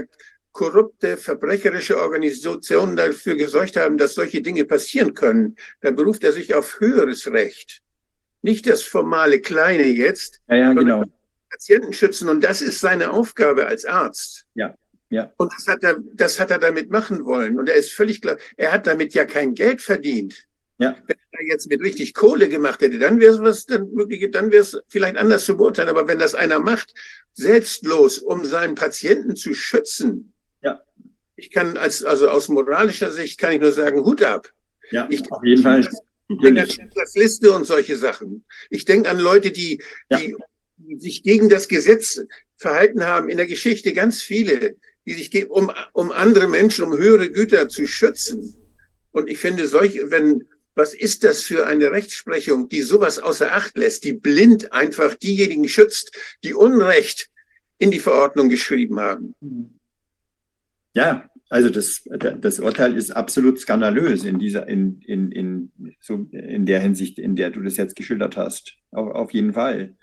korrupte, verbrecherische Organisationen dafür gesorgt haben, dass solche Dinge passieren können, dann beruft er sich auf höheres Recht. Nicht das formale Kleine jetzt, ja, ja, genau. Patienten schützen. Und das ist seine Aufgabe als Arzt. Ja. Ja. Und das hat er, das hat er damit machen wollen. Und er ist völlig klar, er hat damit ja kein Geld verdient. Ja. Wenn er jetzt mit richtig Kohle gemacht hätte, dann wäre es was, dann wirklich, dann wäre es vielleicht anders zu beurteilen. Aber wenn das einer macht, selbstlos, um seinen Patienten zu schützen, ja. ich kann als, also aus moralischer Sicht kann ich nur sagen, Hut ab. Ja, ich, auf jeden Fall. Das Liste und solche Sachen. Ich denke an Leute, die, ja. die sich gegen das Gesetz verhalten haben in der Geschichte, ganz viele, die sich um, um andere Menschen, um höhere Güter zu schützen. Und ich finde, solch, wenn, was ist das für eine Rechtsprechung, die sowas außer Acht lässt, die blind einfach diejenigen schützt, die Unrecht in die Verordnung geschrieben haben? Ja, also das, das Urteil ist absolut skandalös in dieser, in, in, in, so in der Hinsicht, in der du das jetzt geschildert hast. Auf, auf jeden Fall.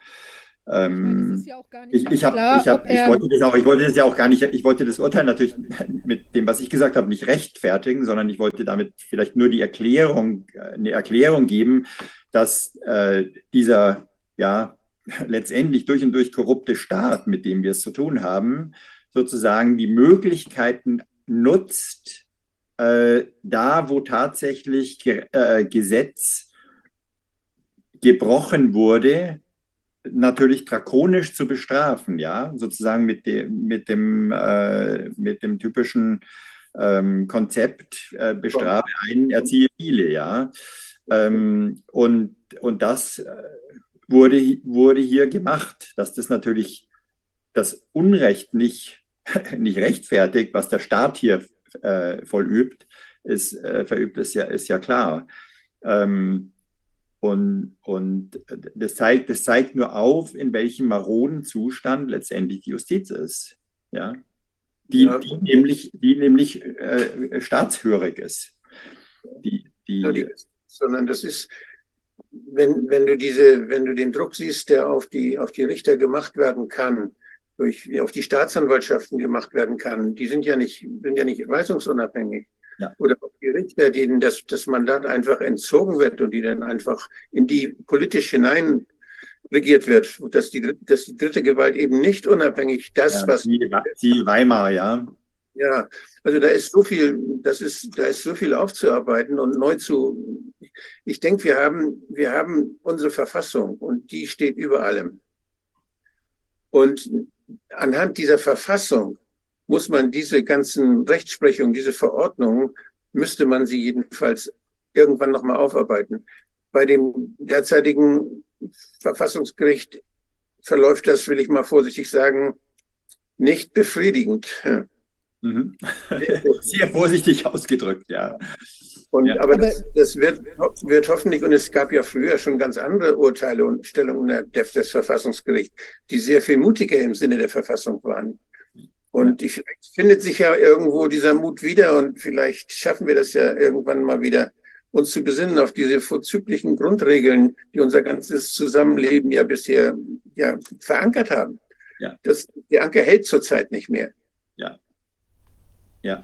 Ähm, ja ich, ich, hab, klar, ich, hab, ich, wollte das auch, ich wollte das ja auch gar nicht, ich wollte das Urteil natürlich mit dem, was ich gesagt habe, nicht rechtfertigen, sondern ich wollte damit vielleicht nur die Erklärung, eine Erklärung geben, dass äh, dieser ja letztendlich durch und durch korrupte Staat, mit dem wir es zu tun haben, sozusagen die Möglichkeiten nutzt, äh, da wo tatsächlich äh, Gesetz gebrochen wurde, natürlich drakonisch zu bestrafen, ja, sozusagen mit dem, mit dem, äh, mit dem typischen ähm, Konzept äh, bestrafe einen, erziehe viele, ja. Ähm, und, und das äh, wurde, wurde hier gemacht, dass das natürlich das Unrecht nicht, nicht rechtfertigt, was der Staat hier äh, vollübt, ist, äh, verübt, ist ja, ist ja klar. Ähm, und, und das, zeigt, das zeigt nur auf, in welchem maroden Zustand letztendlich die Justiz ist. Ja? Die, ja. die nämlich, die nämlich äh, staatshörig ist. Die, die, ja, die, sondern das ist, wenn, wenn du diese, wenn du den Druck siehst, der auf die, auf die Richter gemacht werden kann, durch, auf die Staatsanwaltschaften gemacht werden kann, die sind ja nicht, sind ja nicht weisungsunabhängig. Ja. Oder auch die Richter, denen das, das Mandat einfach entzogen wird und die dann einfach in die politisch hinein regiert wird, dass die, dass die dritte Gewalt eben nicht unabhängig das, ja, was die, die Weimar, ja. Ja, also da ist so viel, das ist, da ist so viel aufzuarbeiten und neu zu. Ich denke, wir haben, wir haben unsere Verfassung und die steht über allem. Und anhand dieser Verfassung muss man diese ganzen Rechtsprechungen, diese Verordnungen, müsste man sie jedenfalls irgendwann nochmal aufarbeiten. Bei dem derzeitigen Verfassungsgericht verläuft das, will ich mal vorsichtig sagen, nicht befriedigend. Mhm. Sehr vorsichtig ausgedrückt, ja. Und, ja. Aber das, das wird, wird, hoffentlich, und es gab ja früher schon ganz andere Urteile und Stellungen des Verfassungsgerichts, die sehr viel mutiger im Sinne der Verfassung waren. Und ich, vielleicht findet sich ja irgendwo dieser Mut wieder und vielleicht schaffen wir das ja irgendwann mal wieder, uns zu besinnen auf diese vorzüglichen Grundregeln, die unser ganzes Zusammenleben ja bisher ja, verankert haben. Ja. Das, der Anker hält zurzeit nicht mehr. Ja. Ja.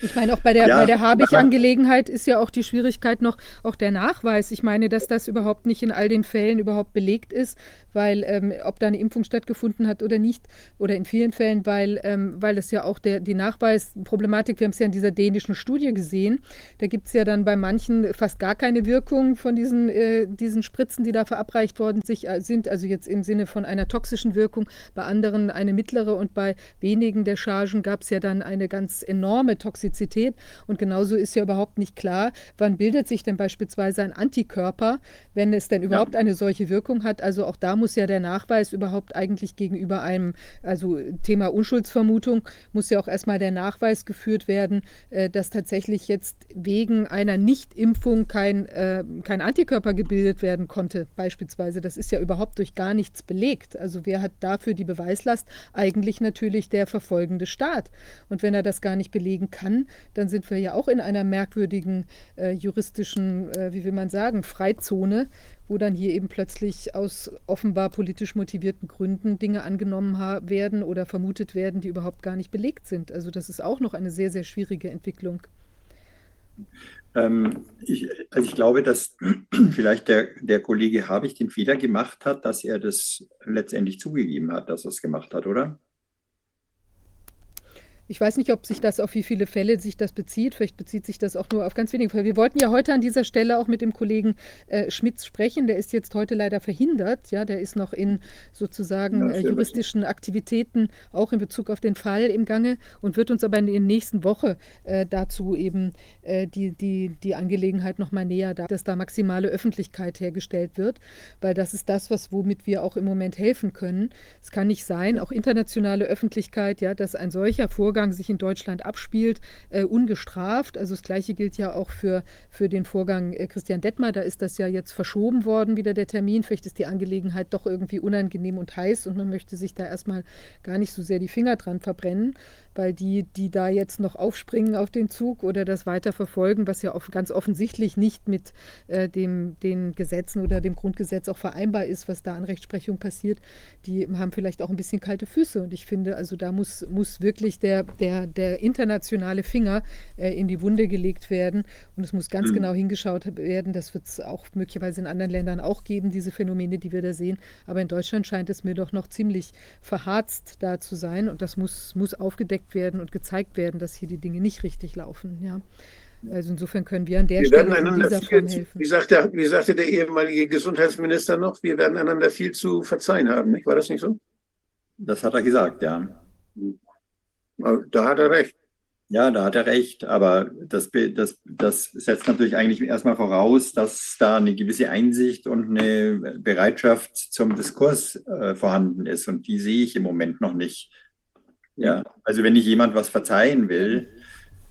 Ich meine, auch bei der, ja, bei der Habich-Angelegenheit ist ja auch die Schwierigkeit noch, auch der Nachweis. Ich meine, dass das überhaupt nicht in all den Fällen überhaupt belegt ist, weil ähm, ob da eine Impfung stattgefunden hat oder nicht, oder in vielen Fällen, weil, ähm, weil es ja auch der, die Nachweisproblematik, wir haben es ja in dieser dänischen Studie gesehen, da gibt es ja dann bei manchen fast gar keine Wirkung von diesen, äh, diesen Spritzen, die da verabreicht worden sich, äh, sind, also jetzt im Sinne von einer toxischen Wirkung, bei anderen eine mittlere und bei wenigen der Chargen gab es ja dann eine ganz enorme Toxizität. Und genauso ist ja überhaupt nicht klar, wann bildet sich denn beispielsweise ein Antikörper, wenn es denn überhaupt ja. eine solche Wirkung hat, also auch da muss ja der Nachweis überhaupt eigentlich gegenüber einem, also Thema Unschuldsvermutung, muss ja auch erstmal der Nachweis geführt werden, äh, dass tatsächlich jetzt wegen einer Nichtimpfung kein, äh, kein Antikörper gebildet werden konnte, beispielsweise. Das ist ja überhaupt durch gar nichts belegt. Also wer hat dafür die Beweislast? Eigentlich natürlich der verfolgende Staat. Und wenn er das gar nicht belegen kann, dann sind wir ja auch in einer merkwürdigen äh, juristischen, äh, wie will man sagen, Freizone, wo dann hier eben plötzlich aus offenbar politisch motivierten Gründen Dinge angenommen werden oder vermutet werden, die überhaupt gar nicht belegt sind. Also das ist auch noch eine sehr, sehr schwierige Entwicklung. Ähm, ich, also ich glaube, dass vielleicht der, der Kollege Habich den Fehler gemacht hat, dass er das letztendlich zugegeben hat, dass er es gemacht hat, oder? Ich weiß nicht, ob sich das auf wie viele Fälle sich das bezieht. Vielleicht bezieht sich das auch nur auf ganz wenige Fälle. Wir wollten ja heute an dieser Stelle auch mit dem Kollegen äh, Schmitz sprechen. Der ist jetzt heute leider verhindert. Ja, der ist noch in sozusagen äh, juristischen Aktivitäten auch in Bezug auf den Fall im Gange und wird uns aber in der nächsten Woche äh, dazu eben äh, die, die, die Angelegenheit noch mal näher da, dass da maximale Öffentlichkeit hergestellt wird, weil das ist das, was womit wir auch im Moment helfen können. Es kann nicht sein, auch internationale Öffentlichkeit, ja, dass ein solcher Vorgang Vorgang sich in Deutschland abspielt, äh, ungestraft. Also das Gleiche gilt ja auch für, für den Vorgang äh, Christian Detmer. Da ist das ja jetzt verschoben worden, wieder der Termin. Vielleicht ist die Angelegenheit doch irgendwie unangenehm und heiß und man möchte sich da erstmal gar nicht so sehr die Finger dran verbrennen weil die, die da jetzt noch aufspringen auf den Zug oder das weiter verfolgen, was ja ganz offensichtlich nicht mit äh, dem, den Gesetzen oder dem Grundgesetz auch vereinbar ist, was da an Rechtsprechung passiert, die haben vielleicht auch ein bisschen kalte Füße. Und ich finde, also da muss, muss wirklich der, der, der internationale Finger äh, in die Wunde gelegt werden. Und es muss ganz mhm. genau hingeschaut werden. Das wird es auch möglicherweise in anderen Ländern auch geben, diese Phänomene, die wir da sehen. Aber in Deutschland scheint es mir doch noch ziemlich verharzt da zu sein. Und das muss, muss aufgedeckt aufgedeckt werden und gezeigt werden, dass hier die Dinge nicht richtig laufen. Ja. Also insofern können wir an der wir Stelle in dieser viel, Form helfen. Wie, sagt der, wie sagte der ehemalige Gesundheitsminister noch, wir werden einander viel zu verzeihen haben. Nicht? War das nicht so? Das hat er gesagt, ja. Da hat er recht. Ja, da hat er recht, aber das, das, das setzt natürlich eigentlich erstmal voraus, dass da eine gewisse Einsicht und eine Bereitschaft zum Diskurs äh, vorhanden ist. Und die sehe ich im Moment noch nicht. Ja, also wenn ich jemand was verzeihen will,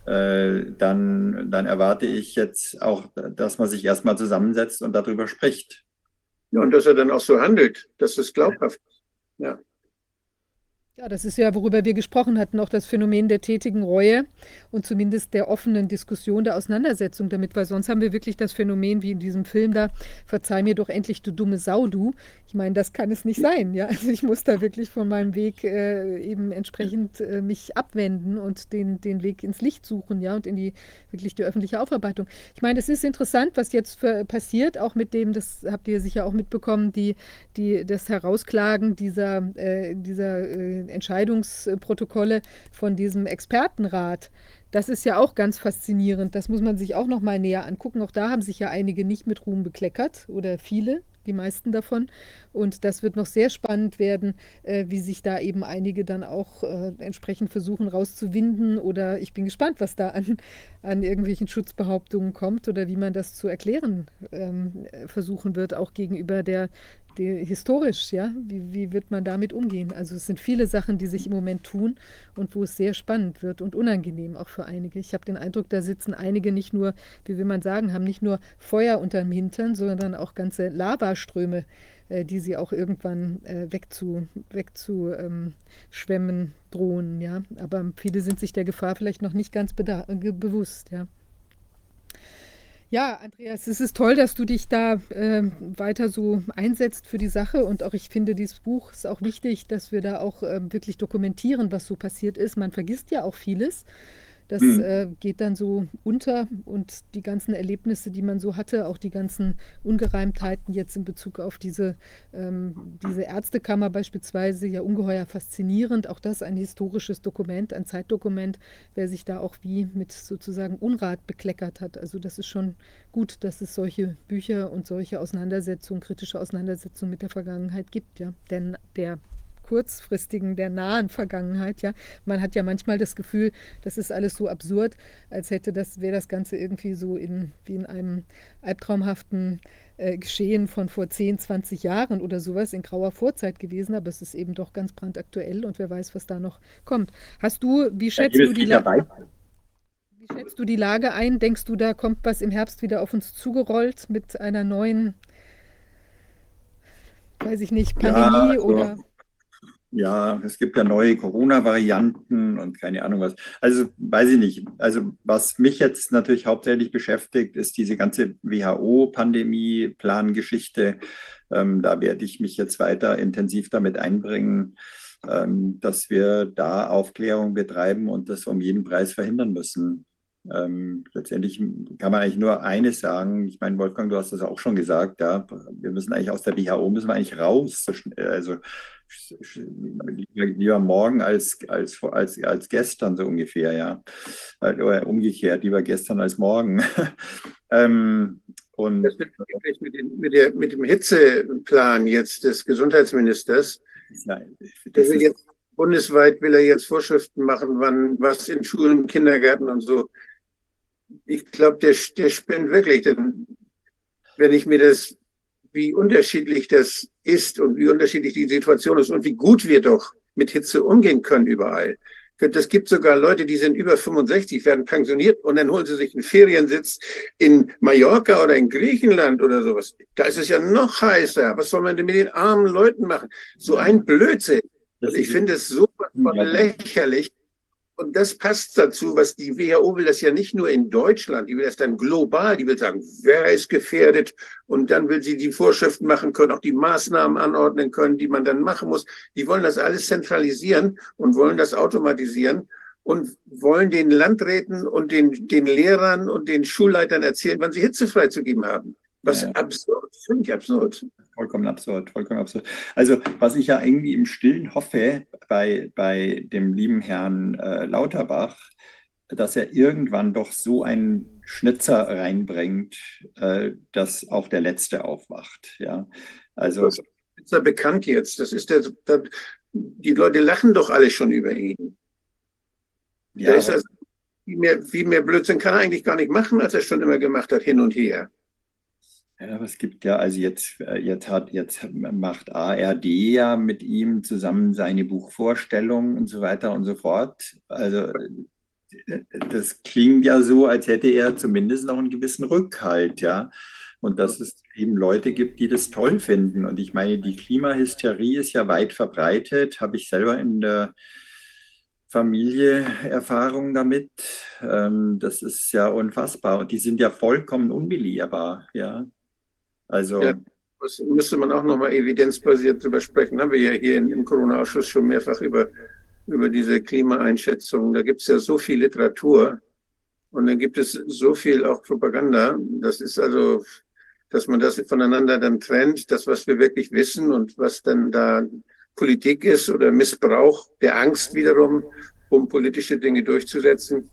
äh, dann, dann erwarte ich jetzt auch, dass man sich erstmal zusammensetzt und darüber spricht. Ja, und dass er dann auch so handelt, dass es glaubhaft ist. Ja. Ja, das ist ja, worüber wir gesprochen hatten, auch das Phänomen der tätigen Reue und zumindest der offenen Diskussion, der Auseinandersetzung damit, weil sonst haben wir wirklich das Phänomen wie in diesem Film da, verzeih mir doch endlich, du dumme Sau, du. Ich meine, das kann es nicht sein, ja. Also ich muss da wirklich von meinem Weg äh, eben entsprechend äh, mich abwenden und den, den Weg ins Licht suchen, ja, und in die wirklich die öffentliche Aufarbeitung. Ich meine, es ist interessant, was jetzt für, passiert, auch mit dem, das habt ihr sicher auch mitbekommen, die, die, das Herausklagen dieser, äh, dieser äh, Entscheidungsprotokolle von diesem Expertenrat. Das ist ja auch ganz faszinierend. Das muss man sich auch noch mal näher angucken. Auch da haben sich ja einige nicht mit Ruhm bekleckert oder viele die meisten davon. Und das wird noch sehr spannend werden, äh, wie sich da eben einige dann auch äh, entsprechend versuchen rauszuwinden. Oder ich bin gespannt, was da an, an irgendwelchen Schutzbehauptungen kommt oder wie man das zu erklären ähm, versuchen wird, auch gegenüber der, die, historisch, ja, wie, wie wird man damit umgehen? Also es sind viele Sachen, die sich im Moment tun und wo es sehr spannend wird und unangenehm auch für einige. Ich habe den Eindruck, da sitzen einige nicht nur, wie will man sagen, haben nicht nur Feuer unterm Hintern, sondern auch ganze Lavaströme äh, die sie auch irgendwann äh, wegzu, wegzuschwemmen ähm, drohen. Ja? Aber viele sind sich der Gefahr vielleicht noch nicht ganz bewusst. Ja? Ja, Andreas, es ist toll, dass du dich da äh, weiter so einsetzt für die Sache. Und auch ich finde, dieses Buch ist auch wichtig, dass wir da auch äh, wirklich dokumentieren, was so passiert ist. Man vergisst ja auch vieles. Das mhm. äh, geht dann so unter und die ganzen Erlebnisse, die man so hatte, auch die ganzen Ungereimtheiten jetzt in Bezug auf diese, ähm, diese Ärztekammer beispielsweise, ja ungeheuer faszinierend. Auch das ein historisches Dokument, ein Zeitdokument, wer sich da auch wie mit sozusagen Unrat bekleckert hat. Also das ist schon gut, dass es solche Bücher und solche Auseinandersetzungen, kritische Auseinandersetzungen mit der Vergangenheit gibt. Ja. Denn der kurzfristigen, der nahen Vergangenheit. Ja, man hat ja manchmal das Gefühl, das ist alles so absurd, als hätte das wäre das Ganze irgendwie so in wie in einem albtraumhaften äh, Geschehen von vor 10, 20 Jahren oder sowas in grauer Vorzeit gewesen, aber es ist eben doch ganz brandaktuell und wer weiß, was da noch kommt. Hast du, wie schätzt du die Lage? Wie schätzt du die Lage ein? Denkst du, da kommt was im Herbst wieder auf uns zugerollt mit einer neuen, weiß ich nicht, Pandemie ja, also, oder? Ja, es gibt ja neue Corona-Varianten und keine Ahnung was. Also weiß ich nicht. Also was mich jetzt natürlich hauptsächlich beschäftigt, ist diese ganze WHO-Pandemie-Plangeschichte. Ähm, da werde ich mich jetzt weiter intensiv damit einbringen, ähm, dass wir da Aufklärung betreiben und das um jeden Preis verhindern müssen. Ähm, letztendlich kann man eigentlich nur eines sagen. Ich meine, Wolfgang, du hast das auch schon gesagt. Ja, wir müssen eigentlich aus der WHO müssen wir eigentlich raus. Also lieber morgen als, als, als, als gestern, so ungefähr, ja. Oder umgekehrt, lieber gestern als morgen. ähm, und das wird mit, den, mit, der, mit dem Hitzeplan jetzt des Gesundheitsministers. Nein, der will jetzt bundesweit will er jetzt Vorschriften machen, wann was in Schulen, Kindergärten und so. Ich glaube, der, der spinnt wirklich. Denn wenn ich mir das wie unterschiedlich das ist und wie unterschiedlich die Situation ist und wie gut wir doch mit Hitze umgehen können überall. Es gibt sogar Leute, die sind über 65, werden pensioniert und dann holen sie sich einen Feriensitz in Mallorca oder in Griechenland oder sowas. Da ist es ja noch heißer. Was soll man denn mit den armen Leuten machen? So ein Blödsinn. Ich finde es so lächerlich, und das passt dazu, was die WHO will das ja nicht nur in Deutschland, die will das dann global, die will sagen, wer ist gefährdet und dann will sie die Vorschriften machen können, auch die Maßnahmen anordnen können, die man dann machen muss. Die wollen das alles zentralisieren und wollen das automatisieren und wollen den Landräten und den, den Lehrern und den Schulleitern erzählen, wann sie Hitze freizugeben haben. Was ja. absurd, völlig absurd. Vollkommen absurd, vollkommen absurd. Also, was ich ja irgendwie im Stillen hoffe bei, bei dem lieben Herrn äh, Lauterbach, dass er irgendwann doch so einen Schnitzer reinbringt, äh, dass auch der Letzte aufwacht. Ja, also. Das ist ja bekannt jetzt. Das ist der, der, die Leute lachen doch alle schon über ihn. Ja, ist also, viel, mehr, viel mehr Blödsinn kann er eigentlich gar nicht machen, als er schon immer gemacht hat, hin und her. Ja, aber es gibt ja, also jetzt, äh, jetzt hat, jetzt macht ARD ja mit ihm zusammen seine Buchvorstellung und so weiter und so fort. Also äh, das klingt ja so, als hätte er zumindest noch einen gewissen Rückhalt, ja. Und dass es eben Leute gibt, die das toll finden. Und ich meine, die Klimahysterie ist ja weit verbreitet, habe ich selber in der Familie Erfahrung damit. Ähm, das ist ja unfassbar. Und die sind ja vollkommen unbelehrbar, ja. Also. Ja, müsste man auch nochmal evidenzbasiert drüber sprechen. Haben wir ja hier im Corona-Ausschuss schon mehrfach über, über diese Klimaeinschätzung. Da gibt es ja so viel Literatur und dann gibt es so viel auch Propaganda. Das ist also, dass man das voneinander dann trennt, das, was wir wirklich wissen und was dann da Politik ist oder Missbrauch der Angst wiederum, um politische Dinge durchzusetzen.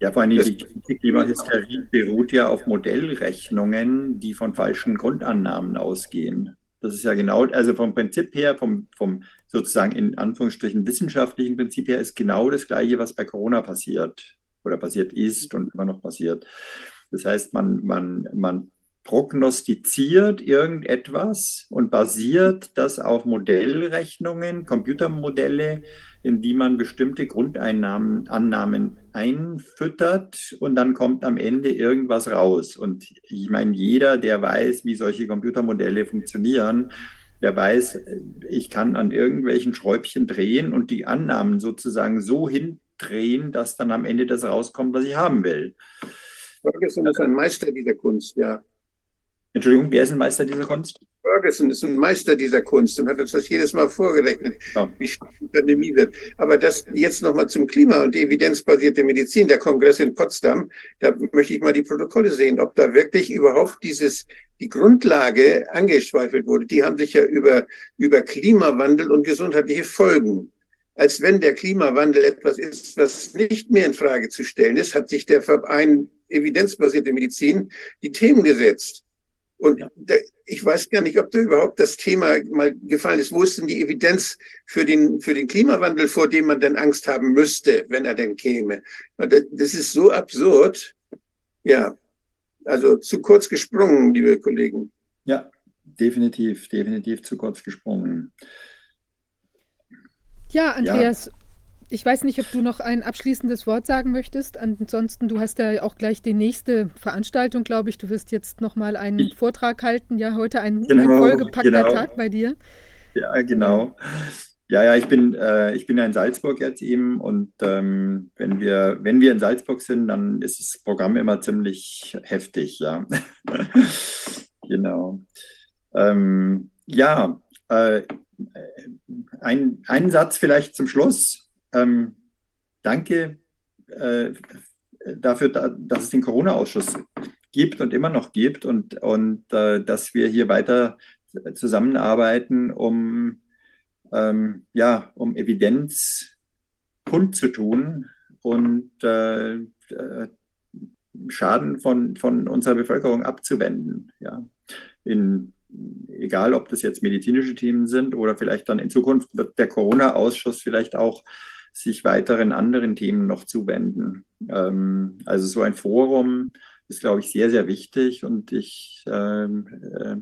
Ja, vor allem die, die Klimahysterie beruht ja auf Modellrechnungen, die von falschen Grundannahmen ausgehen. Das ist ja genau, also vom Prinzip her, vom, vom sozusagen in Anführungsstrichen wissenschaftlichen Prinzip her, ist genau das Gleiche, was bei Corona passiert oder passiert ist und immer noch passiert. Das heißt, man, man, man prognostiziert irgendetwas und basiert das auf Modellrechnungen, Computermodelle, in die man bestimmte Grundeinnahmen Annahmen einfüttert und dann kommt am Ende irgendwas raus. Und ich meine, jeder, der weiß, wie solche Computermodelle funktionieren, der weiß, ich kann an irgendwelchen Schräubchen drehen und die Annahmen sozusagen so hindrehen, dass dann am Ende das rauskommt, was ich haben will. Ferguson ist ein Meister dieser Kunst, ja. Entschuldigung, wer ist ein Meister dieser Kunst? Ferguson ist ein Meister dieser Kunst und hat uns das jedes Mal vorgerechnet, ja. wie schlimm die Pandemie wird. Aber das jetzt nochmal zum Klima und die evidenzbasierte Medizin, der Kongress in Potsdam, da möchte ich mal die Protokolle sehen, ob da wirklich überhaupt dieses, die Grundlage angeschweifelt wurde. Die haben sich ja über, über Klimawandel und gesundheitliche Folgen als wenn der Klimawandel etwas ist, was nicht mehr in Frage zu stellen ist, hat sich der Verein evidenzbasierte Medizin die Themen gesetzt. Und ich weiß gar nicht, ob da überhaupt das Thema mal gefallen ist. Wo ist denn die Evidenz für den, für den Klimawandel, vor dem man denn Angst haben müsste, wenn er denn käme? Das ist so absurd. Ja, also zu kurz gesprungen, liebe Kollegen. Ja, definitiv, definitiv zu kurz gesprungen. Ja, Andreas, ja. Ich weiß nicht, ob du noch ein abschließendes Wort sagen möchtest. Ansonsten, du hast ja auch gleich die nächste Veranstaltung, glaube ich. Du wirst jetzt nochmal einen ich, Vortrag halten. Ja, heute ein, genau, ein vollgepackter genau. Tag bei dir. Ja, genau. Ja, ja, ich bin, äh, ich bin ja in Salzburg jetzt eben und ähm, wenn, wir, wenn wir in Salzburg sind, dann ist das Programm immer ziemlich heftig, ja. genau. Ähm, ja, äh, ein, ein Satz vielleicht zum Schluss. Ähm, danke äh, dafür, dass es den Corona-Ausschuss gibt und immer noch gibt und, und äh, dass wir hier weiter zusammenarbeiten, um, ähm, ja, um Evidenz kundzutun und äh, äh, Schaden von, von unserer Bevölkerung abzuwenden. Ja. In, egal, ob das jetzt medizinische Themen sind oder vielleicht dann in Zukunft wird der Corona-Ausschuss vielleicht auch sich weiteren anderen Themen noch zuwenden. Ähm, also so ein Forum ist, glaube ich, sehr, sehr wichtig und ich ähm, äh,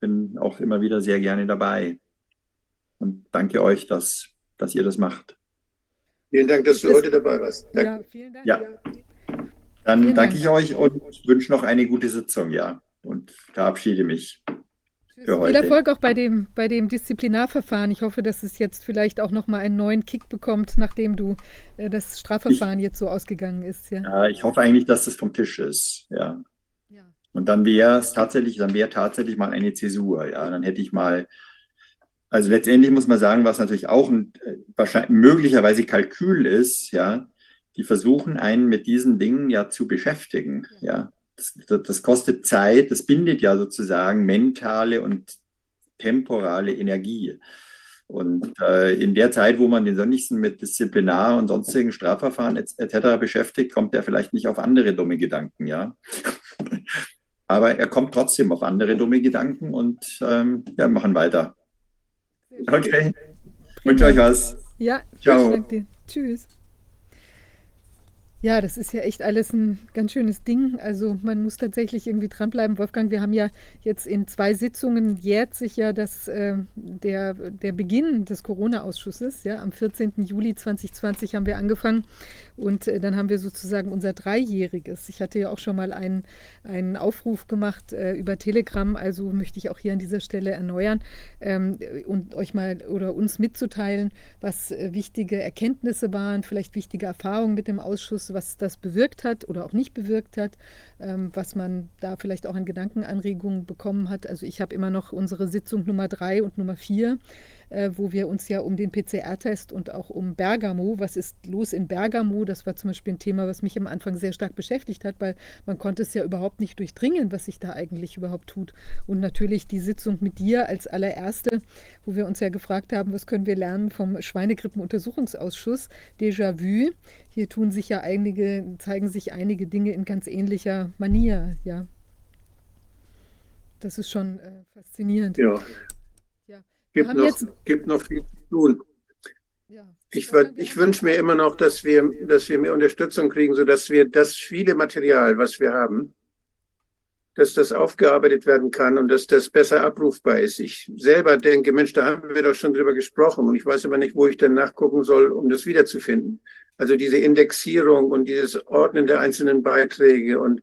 bin auch immer wieder sehr gerne dabei. Und danke euch, dass, dass ihr das macht. Vielen Dank, dass du heute dabei warst. Danke. Ja, vielen Dank. Ja. Dann vielen danke Dank. ich euch und wünsche noch eine gute Sitzung, ja. Und verabschiede mich. Für. Viel Erfolg auch bei dem, bei dem Disziplinarverfahren. Ich hoffe, dass es jetzt vielleicht auch nochmal einen neuen Kick bekommt, nachdem du äh, das Strafverfahren ich, jetzt so ausgegangen ist. Ja. ja, ich hoffe eigentlich, dass das vom Tisch ist. Ja. ja. Und dann wäre es tatsächlich, dann wäre tatsächlich mal eine Zäsur. Ja, dann hätte ich mal, also letztendlich muss man sagen, was natürlich auch ein, äh, wahrscheinlich möglicherweise Kalkül ist, ja, die versuchen einen mit diesen Dingen ja zu beschäftigen. Ja. ja das, das kostet Zeit, das bindet ja sozusagen mentale und temporale Energie. Und äh, in der Zeit, wo man den Sonnigsten mit Disziplinar und sonstigen Strafverfahren etc. beschäftigt, kommt er vielleicht nicht auf andere dumme Gedanken, ja. Aber er kommt trotzdem auf andere dumme Gedanken und ähm, ja, machen weiter. Okay. Wünsche euch was. Ja, ciao. Tschüss. Ja, das ist ja echt alles ein ganz schönes Ding. Also man muss tatsächlich irgendwie dranbleiben. Wolfgang, wir haben ja jetzt in zwei Sitzungen jährt sich ja das, äh, der, der Beginn des Corona-Ausschusses. Ja, am 14. Juli 2020 haben wir angefangen und äh, dann haben wir sozusagen unser Dreijähriges. Ich hatte ja auch schon mal einen, einen Aufruf gemacht äh, über Telegram, also möchte ich auch hier an dieser Stelle erneuern ähm, und euch mal oder uns mitzuteilen, was äh, wichtige Erkenntnisse waren, vielleicht wichtige Erfahrungen mit dem Ausschuss, was das bewirkt hat oder auch nicht bewirkt hat, ähm, was man da vielleicht auch an Gedankenanregungen bekommen hat. Also ich habe immer noch unsere Sitzung Nummer drei und Nummer vier äh, wo wir uns ja um den PCR-Test und auch um Bergamo, was ist los in Bergamo, das war zum Beispiel ein Thema, was mich am Anfang sehr stark beschäftigt hat, weil man konnte es ja überhaupt nicht durchdringen, was sich da eigentlich überhaupt tut. Und natürlich die Sitzung mit dir als allererste, wo wir uns ja gefragt haben, was können wir lernen vom Schweinegrippenuntersuchungsausschuss, Déjà-vu. Hier tun sich ja einige, zeigen sich einige Dinge in ganz ähnlicher Manier, ja. Das ist schon äh, faszinierend. Ja, gibt, noch, jetzt... gibt noch viel zu tun. Ja. Ich, ich wünsche mir immer noch, dass wir, dass wir mehr Unterstützung kriegen, sodass wir das viele Material, was wir haben, dass das aufgearbeitet werden kann und dass das besser abrufbar ist. Ich selber denke, Mensch, da haben wir doch schon drüber gesprochen und ich weiß aber nicht, wo ich dann nachgucken soll, um das wiederzufinden. Also diese Indexierung und dieses Ordnen der einzelnen Beiträge und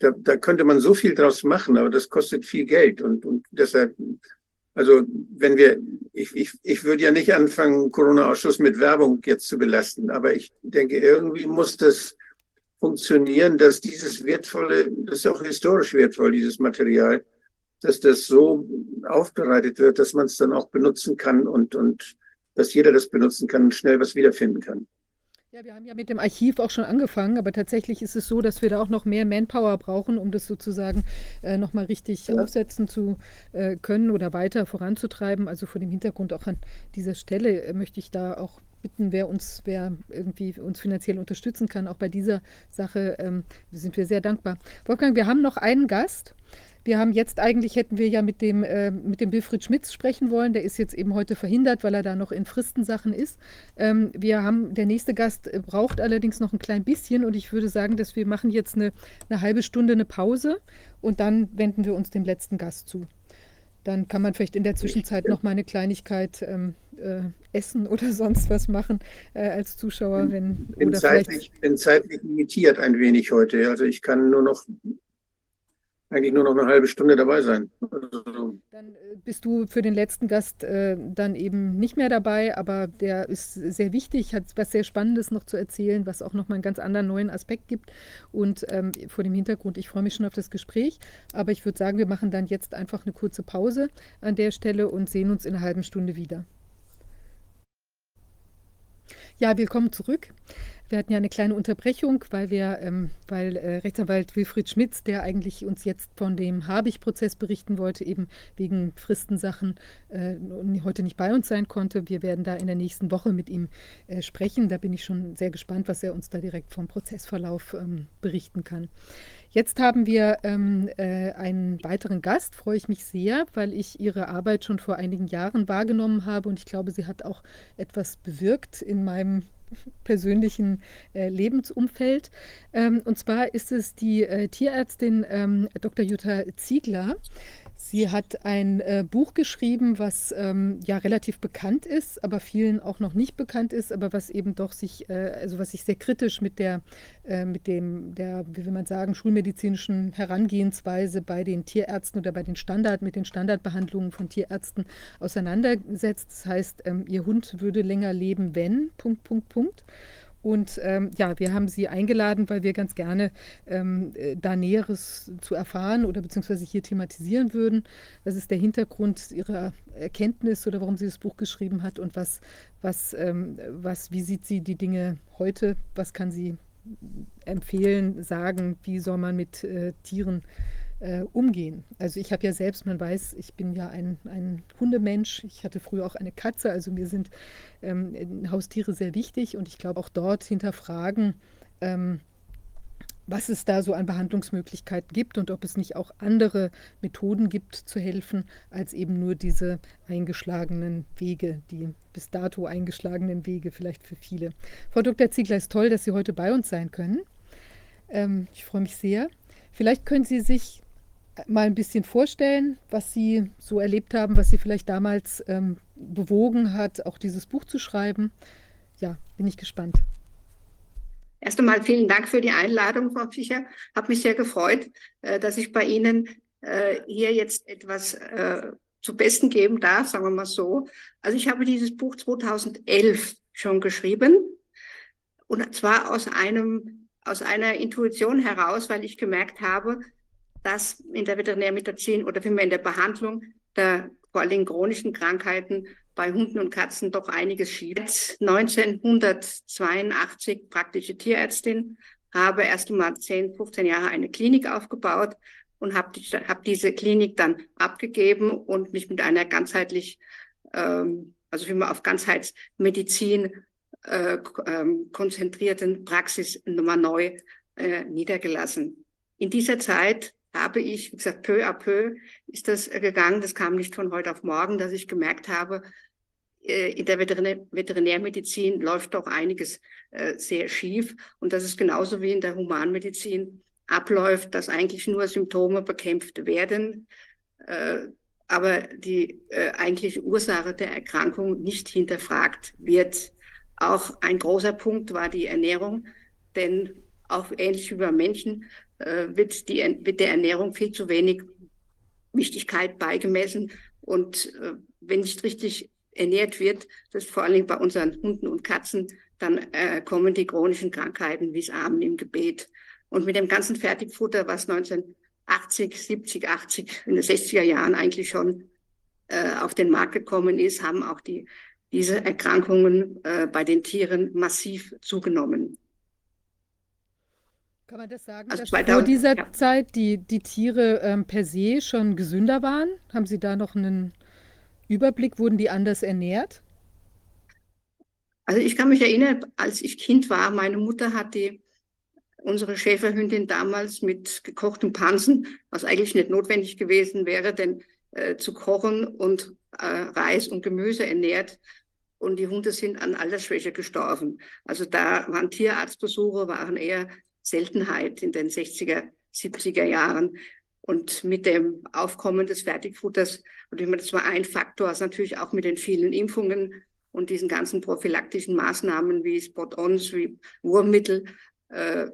da, da könnte man so viel draus machen, aber das kostet viel Geld und, und deshalb, also wenn wir, ich, ich, ich würde ja nicht anfangen, Corona-Ausschuss mit Werbung jetzt zu belasten, aber ich denke, irgendwie muss das funktionieren, dass dieses wertvolle, das ist auch historisch wertvoll, dieses Material, dass das so aufbereitet wird, dass man es dann auch benutzen kann und, und dass jeder das benutzen kann und schnell was wiederfinden kann. Ja, wir haben ja mit dem Archiv auch schon angefangen, aber tatsächlich ist es so, dass wir da auch noch mehr Manpower brauchen, um das sozusagen äh, nochmal richtig ja. aufsetzen zu äh, können oder weiter voranzutreiben. Also vor dem Hintergrund auch an dieser Stelle äh, möchte ich da auch bitten, wer uns, wer irgendwie uns finanziell unterstützen kann. Auch bei dieser Sache ähm, sind wir sehr dankbar. Wolfgang, wir haben noch einen Gast. Wir haben jetzt eigentlich, hätten wir ja mit dem, äh, mit dem Wilfried Schmitz sprechen wollen. Der ist jetzt eben heute verhindert, weil er da noch in Fristensachen ist. Ähm, wir haben, der nächste Gast braucht allerdings noch ein klein bisschen und ich würde sagen, dass wir machen jetzt eine, eine halbe Stunde eine Pause und dann wenden wir uns dem letzten Gast zu. Dann kann man vielleicht in der Zwischenzeit noch mal eine Kleinigkeit ähm, äh, essen oder sonst was machen äh, als Zuschauer, wenn bin oder zeitlich, bin zeitlich limitiert ein wenig heute. Also ich kann nur noch eigentlich nur noch eine halbe Stunde dabei sein. Also, dann äh, bist du für den letzten Gast äh, dann eben nicht mehr dabei, aber der ist sehr wichtig, hat was sehr Spannendes noch zu erzählen, was auch nochmal einen ganz anderen neuen Aspekt gibt. Und ähm, vor dem Hintergrund, ich freue mich schon auf das Gespräch, aber ich würde sagen, wir machen dann jetzt einfach eine kurze Pause an der Stelle und sehen uns in einer halben Stunde wieder. Ja, willkommen zurück. Wir hatten ja eine kleine Unterbrechung, weil wir, ähm, weil äh, Rechtsanwalt Wilfried Schmitz, der eigentlich uns jetzt von dem Habich-Prozess berichten wollte, eben wegen Fristensachen äh, heute nicht bei uns sein konnte. Wir werden da in der nächsten Woche mit ihm äh, sprechen. Da bin ich schon sehr gespannt, was er uns da direkt vom Prozessverlauf ähm, berichten kann. Jetzt haben wir ähm, äh, einen weiteren Gast, freue ich mich sehr, weil ich ihre Arbeit schon vor einigen Jahren wahrgenommen habe und ich glaube, sie hat auch etwas bewirkt in meinem persönlichen äh, Lebensumfeld. Ähm, und zwar ist es die äh, Tierärztin ähm, Dr. Jutta Ziegler. Sie hat ein äh, Buch geschrieben, was ähm, ja relativ bekannt ist, aber vielen auch noch nicht bekannt ist, aber was eben doch sich, äh, also was sich sehr kritisch mit der, äh, mit dem, der, wie will man sagen, schulmedizinischen Herangehensweise bei den Tierärzten oder bei den Standard, mit den Standardbehandlungen von Tierärzten auseinandersetzt. Das heißt, ähm, ihr Hund würde länger leben, wenn, Punkt, Punkt, Punkt. Und ähm, ja, wir haben Sie eingeladen, weil wir ganz gerne ähm, äh, da Näheres zu erfahren oder beziehungsweise hier thematisieren würden. Was ist der Hintergrund Ihrer Erkenntnis oder warum sie das Buch geschrieben hat und was, was, ähm, was, wie sieht sie die Dinge heute? Was kann sie empfehlen, sagen? Wie soll man mit äh, Tieren äh, umgehen. Also ich habe ja selbst, man weiß, ich bin ja ein, ein Hundemensch. Ich hatte früher auch eine Katze, also mir sind ähm, Haustiere sehr wichtig und ich glaube auch dort hinterfragen, ähm, was es da so an Behandlungsmöglichkeiten gibt und ob es nicht auch andere Methoden gibt zu helfen, als eben nur diese eingeschlagenen Wege, die bis dato eingeschlagenen Wege vielleicht für viele. Frau Dr. Ziegler, ist toll, dass Sie heute bei uns sein können. Ähm, ich freue mich sehr. Vielleicht können Sie sich mal ein bisschen vorstellen, was Sie so erlebt haben, was Sie vielleicht damals ähm, bewogen hat, auch dieses Buch zu schreiben. Ja, bin ich gespannt. Erst einmal vielen Dank für die Einladung, Frau Fischer. Habe mich sehr gefreut, äh, dass ich bei Ihnen äh, hier jetzt etwas äh, zu Besten geben darf, sagen wir mal so. Also ich habe dieses Buch 2011 schon geschrieben und zwar aus einem aus einer Intuition heraus, weil ich gemerkt habe, dass in der Veterinärmedizin oder vielmehr in der Behandlung der vor allem chronischen Krankheiten bei Hunden und Katzen doch einiges schief. 1982 praktische Tierärztin, habe erst einmal 10, 15 Jahre eine Klinik aufgebaut und habe die, hab diese Klinik dann abgegeben und mich mit einer ganzheitlich, ähm, also wie man auf Ganzheitsmedizin äh, ähm, konzentrierten Praxis nochmal neu äh, niedergelassen. In dieser Zeit habe ich, wie gesagt, peu à peu ist das gegangen. Das kam nicht von heute auf morgen, dass ich gemerkt habe, äh, in der Veterinär Veterinärmedizin läuft doch einiges äh, sehr schief. Und das ist genauso wie in der Humanmedizin abläuft, dass eigentlich nur Symptome bekämpft werden, äh, aber die eigentliche Ursache der Erkrankung nicht hinterfragt wird. Auch ein großer Punkt war die Ernährung, denn auch ähnlich wie bei Menschen äh, wird, die, wird der Ernährung viel zu wenig Wichtigkeit beigemessen. Und äh, wenn nicht richtig ernährt wird, das ist vor allem bei unseren Hunden und Katzen, dann äh, kommen die chronischen Krankheiten wie das Armen im Gebet. Und mit dem ganzen Fertigfutter, was 1980, 70, 80, in den 60er Jahren eigentlich schon äh, auf den Markt gekommen ist, haben auch die, diese Erkrankungen äh, bei den Tieren massiv zugenommen. Kann man das sagen, also dass 2000, vor dieser ja. Zeit die, die Tiere ähm, per se schon gesünder waren? Haben Sie da noch einen Überblick? Wurden die anders ernährt? Also ich kann mich erinnern, als ich Kind war, meine Mutter hat die, unsere Schäferhündin damals mit gekochtem Pansen, was eigentlich nicht notwendig gewesen wäre, denn äh, zu kochen und äh, Reis und Gemüse ernährt. Und die Hunde sind an Altersschwäche gestorben. Also da waren Tierarztbesuche, waren eher Seltenheit in den 60er, 70er Jahren. Und mit dem Aufkommen des Fertigfutters, und ich meine, das war ein Faktor, was natürlich auch mit den vielen Impfungen und diesen ganzen prophylaktischen Maßnahmen wie Spot-ons, wie Wurmmittel, äh,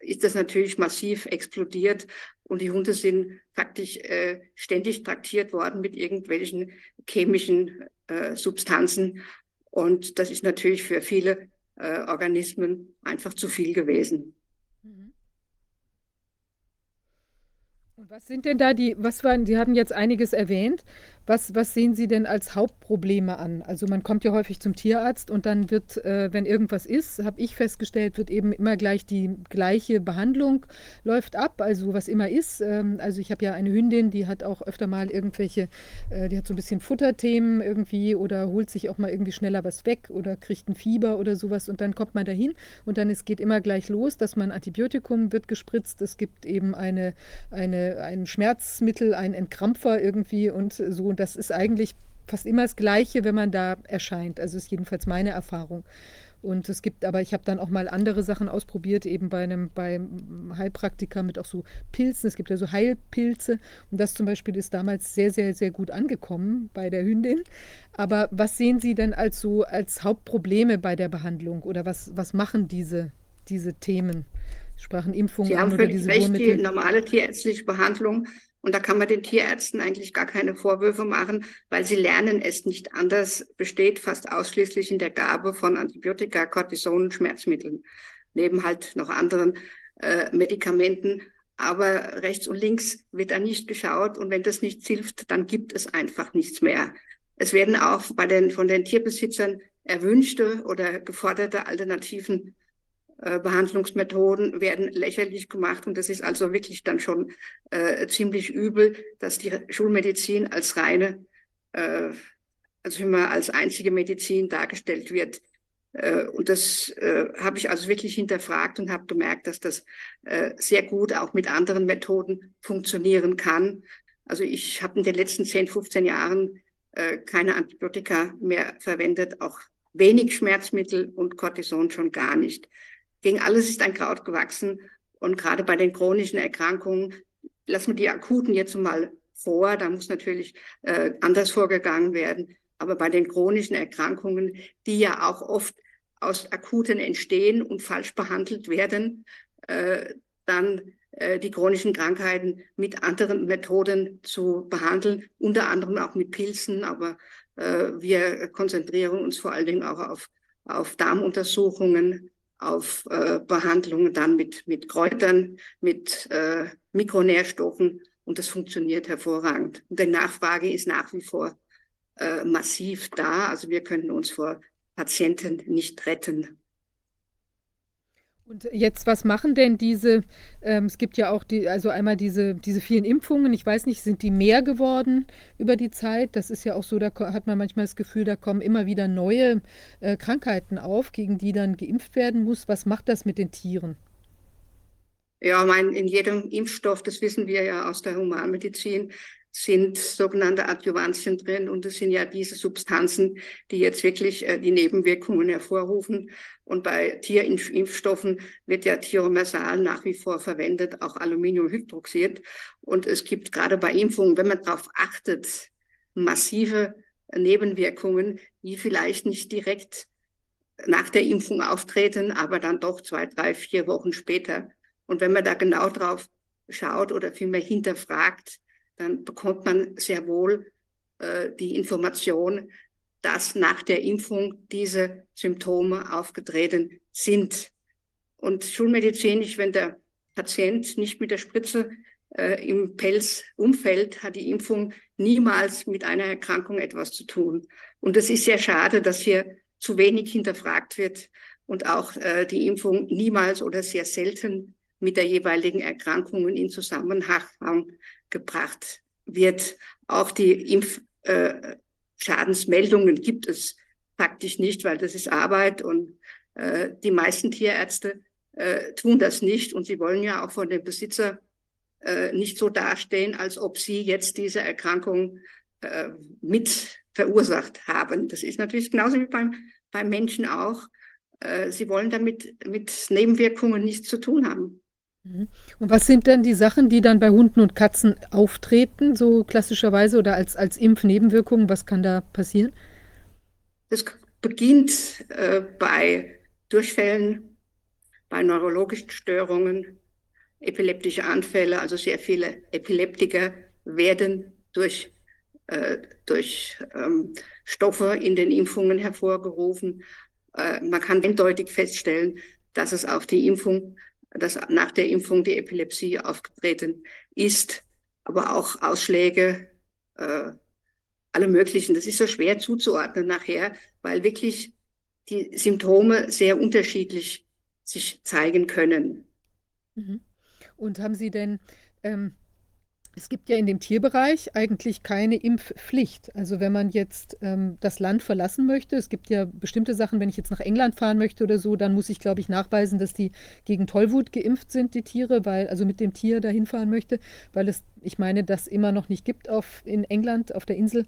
ist das natürlich massiv explodiert. Und die Hunde sind faktisch äh, ständig traktiert worden mit irgendwelchen chemischen äh, Substanzen. Und das ist natürlich für viele äh, Organismen einfach zu viel gewesen. Und was sind denn da die, was waren, Sie hatten jetzt einiges erwähnt, was, was sehen Sie denn als Hauptprobleme an? Also man kommt ja häufig zum Tierarzt und dann wird, äh, wenn irgendwas ist, habe ich festgestellt, wird eben immer gleich die gleiche Behandlung läuft ab, also was immer ist. Ähm, also ich habe ja eine Hündin, die hat auch öfter mal irgendwelche, äh, die hat so ein bisschen Futterthemen irgendwie oder holt sich auch mal irgendwie schneller was weg oder kriegt ein Fieber oder sowas und dann kommt man dahin und dann es geht immer gleich los, dass man Antibiotikum wird gespritzt, es gibt eben eine, eine, ein Schmerzmittel, ein Entkrampfer irgendwie und so und das ist eigentlich fast immer das Gleiche, wenn man da erscheint. Also ist jedenfalls meine Erfahrung. Und es gibt, aber ich habe dann auch mal andere Sachen ausprobiert, eben bei einem beim Heilpraktiker mit auch so Pilzen. Es gibt ja so Heilpilze und das zum Beispiel ist damals sehr, sehr, sehr gut angekommen bei der Hündin. Aber was sehen Sie denn als so als Hauptprobleme bei der Behandlung oder was, was machen diese, diese Themen? Sie sprachen Impfungen Sie haben an oder diese recht, die normale tierärztliche Behandlung und da kann man den Tierärzten eigentlich gar keine Vorwürfe machen, weil sie lernen es nicht anders, besteht fast ausschließlich in der Gabe von Antibiotika, Cortison, Schmerzmitteln, neben halt noch anderen äh, Medikamenten. Aber rechts und links wird da nicht geschaut und wenn das nichts hilft, dann gibt es einfach nichts mehr. Es werden auch bei den, von den Tierbesitzern erwünschte oder geforderte Alternativen Behandlungsmethoden werden lächerlich gemacht und das ist also wirklich dann schon äh, ziemlich übel, dass die Schulmedizin als reine, äh, also immer als einzige Medizin dargestellt wird. Äh, und das äh, habe ich also wirklich hinterfragt und habe gemerkt, dass das äh, sehr gut auch mit anderen Methoden funktionieren kann. Also ich habe in den letzten 10, 15 Jahren äh, keine Antibiotika mehr verwendet, auch wenig Schmerzmittel und Cortison schon gar nicht. Gegen alles ist ein Kraut gewachsen. Und gerade bei den chronischen Erkrankungen, lassen wir die akuten jetzt mal vor, da muss natürlich äh, anders vorgegangen werden. Aber bei den chronischen Erkrankungen, die ja auch oft aus akuten entstehen und falsch behandelt werden, äh, dann äh, die chronischen Krankheiten mit anderen Methoden zu behandeln, unter anderem auch mit Pilzen. Aber äh, wir konzentrieren uns vor allen Dingen auch auf, auf Darmuntersuchungen, auf äh, Behandlungen dann mit, mit Kräutern, mit äh, Mikronährstoffen und das funktioniert hervorragend. Und die Nachfrage ist nach wie vor äh, massiv da. Also wir können uns vor Patienten nicht retten. Und jetzt, was machen denn diese, ähm, es gibt ja auch die, also einmal diese, diese vielen Impfungen, ich weiß nicht, sind die mehr geworden über die Zeit? Das ist ja auch so, da hat man manchmal das Gefühl, da kommen immer wieder neue äh, Krankheiten auf, gegen die dann geimpft werden muss. Was macht das mit den Tieren? Ja, mein, in jedem Impfstoff, das wissen wir ja aus der Humanmedizin, sind sogenannte Adjuvantien drin und das sind ja diese Substanzen, die jetzt wirklich äh, die Nebenwirkungen hervorrufen. Und bei Tierimpfstoffen wird ja Thiomersal nach wie vor verwendet, auch Aluminiumhydroxid. Und es gibt gerade bei Impfungen, wenn man darauf achtet, massive Nebenwirkungen, die vielleicht nicht direkt nach der Impfung auftreten, aber dann doch zwei, drei, vier Wochen später. Und wenn man da genau drauf schaut oder vielmehr hinterfragt, dann bekommt man sehr wohl äh, die Information, dass nach der Impfung diese Symptome aufgetreten sind. Und schulmedizinisch, wenn der Patient nicht mit der Spritze äh, im Pelz umfällt, hat die Impfung niemals mit einer Erkrankung etwas zu tun. Und es ist sehr schade, dass hier zu wenig hinterfragt wird und auch äh, die Impfung niemals oder sehr selten mit der jeweiligen Erkrankung in Zusammenhang gebracht wird. Auch die Impfschadensmeldungen äh, gibt es praktisch nicht, weil das ist Arbeit und äh, die meisten Tierärzte äh, tun das nicht und sie wollen ja auch von dem Besitzer äh, nicht so dastehen, als ob sie jetzt diese Erkrankung äh, mit verursacht haben. Das ist natürlich genauso wie beim, beim Menschen auch. Äh, sie wollen damit mit Nebenwirkungen nichts zu tun haben. Mhm. Und was sind denn die Sachen, die dann bei Hunden und Katzen auftreten, so klassischerweise oder als, als Impfnebenwirkungen? Was kann da passieren? Das beginnt äh, bei Durchfällen, bei neurologischen Störungen, epileptische Anfälle, also sehr viele Epileptiker werden durch, äh, durch ähm, Stoffe in den Impfungen hervorgerufen. Äh, man kann eindeutig feststellen, dass es auf die Impfung dass nach der Impfung die Epilepsie aufgetreten ist, aber auch Ausschläge, äh, alle möglichen. Das ist so schwer zuzuordnen nachher, weil wirklich die Symptome sehr unterschiedlich sich zeigen können. Mhm. Und haben Sie denn ähm, es gibt ja in dem Tierbereich eigentlich keine Impfpflicht. Also wenn man jetzt ähm, das Land verlassen möchte, es gibt ja bestimmte Sachen, wenn ich jetzt nach England fahren möchte oder so, dann muss ich, glaube ich, nachweisen, dass die gegen Tollwut geimpft sind, die Tiere, weil, also mit dem Tier dahin fahren möchte, weil es, ich meine, das immer noch nicht gibt auf, in England, auf der Insel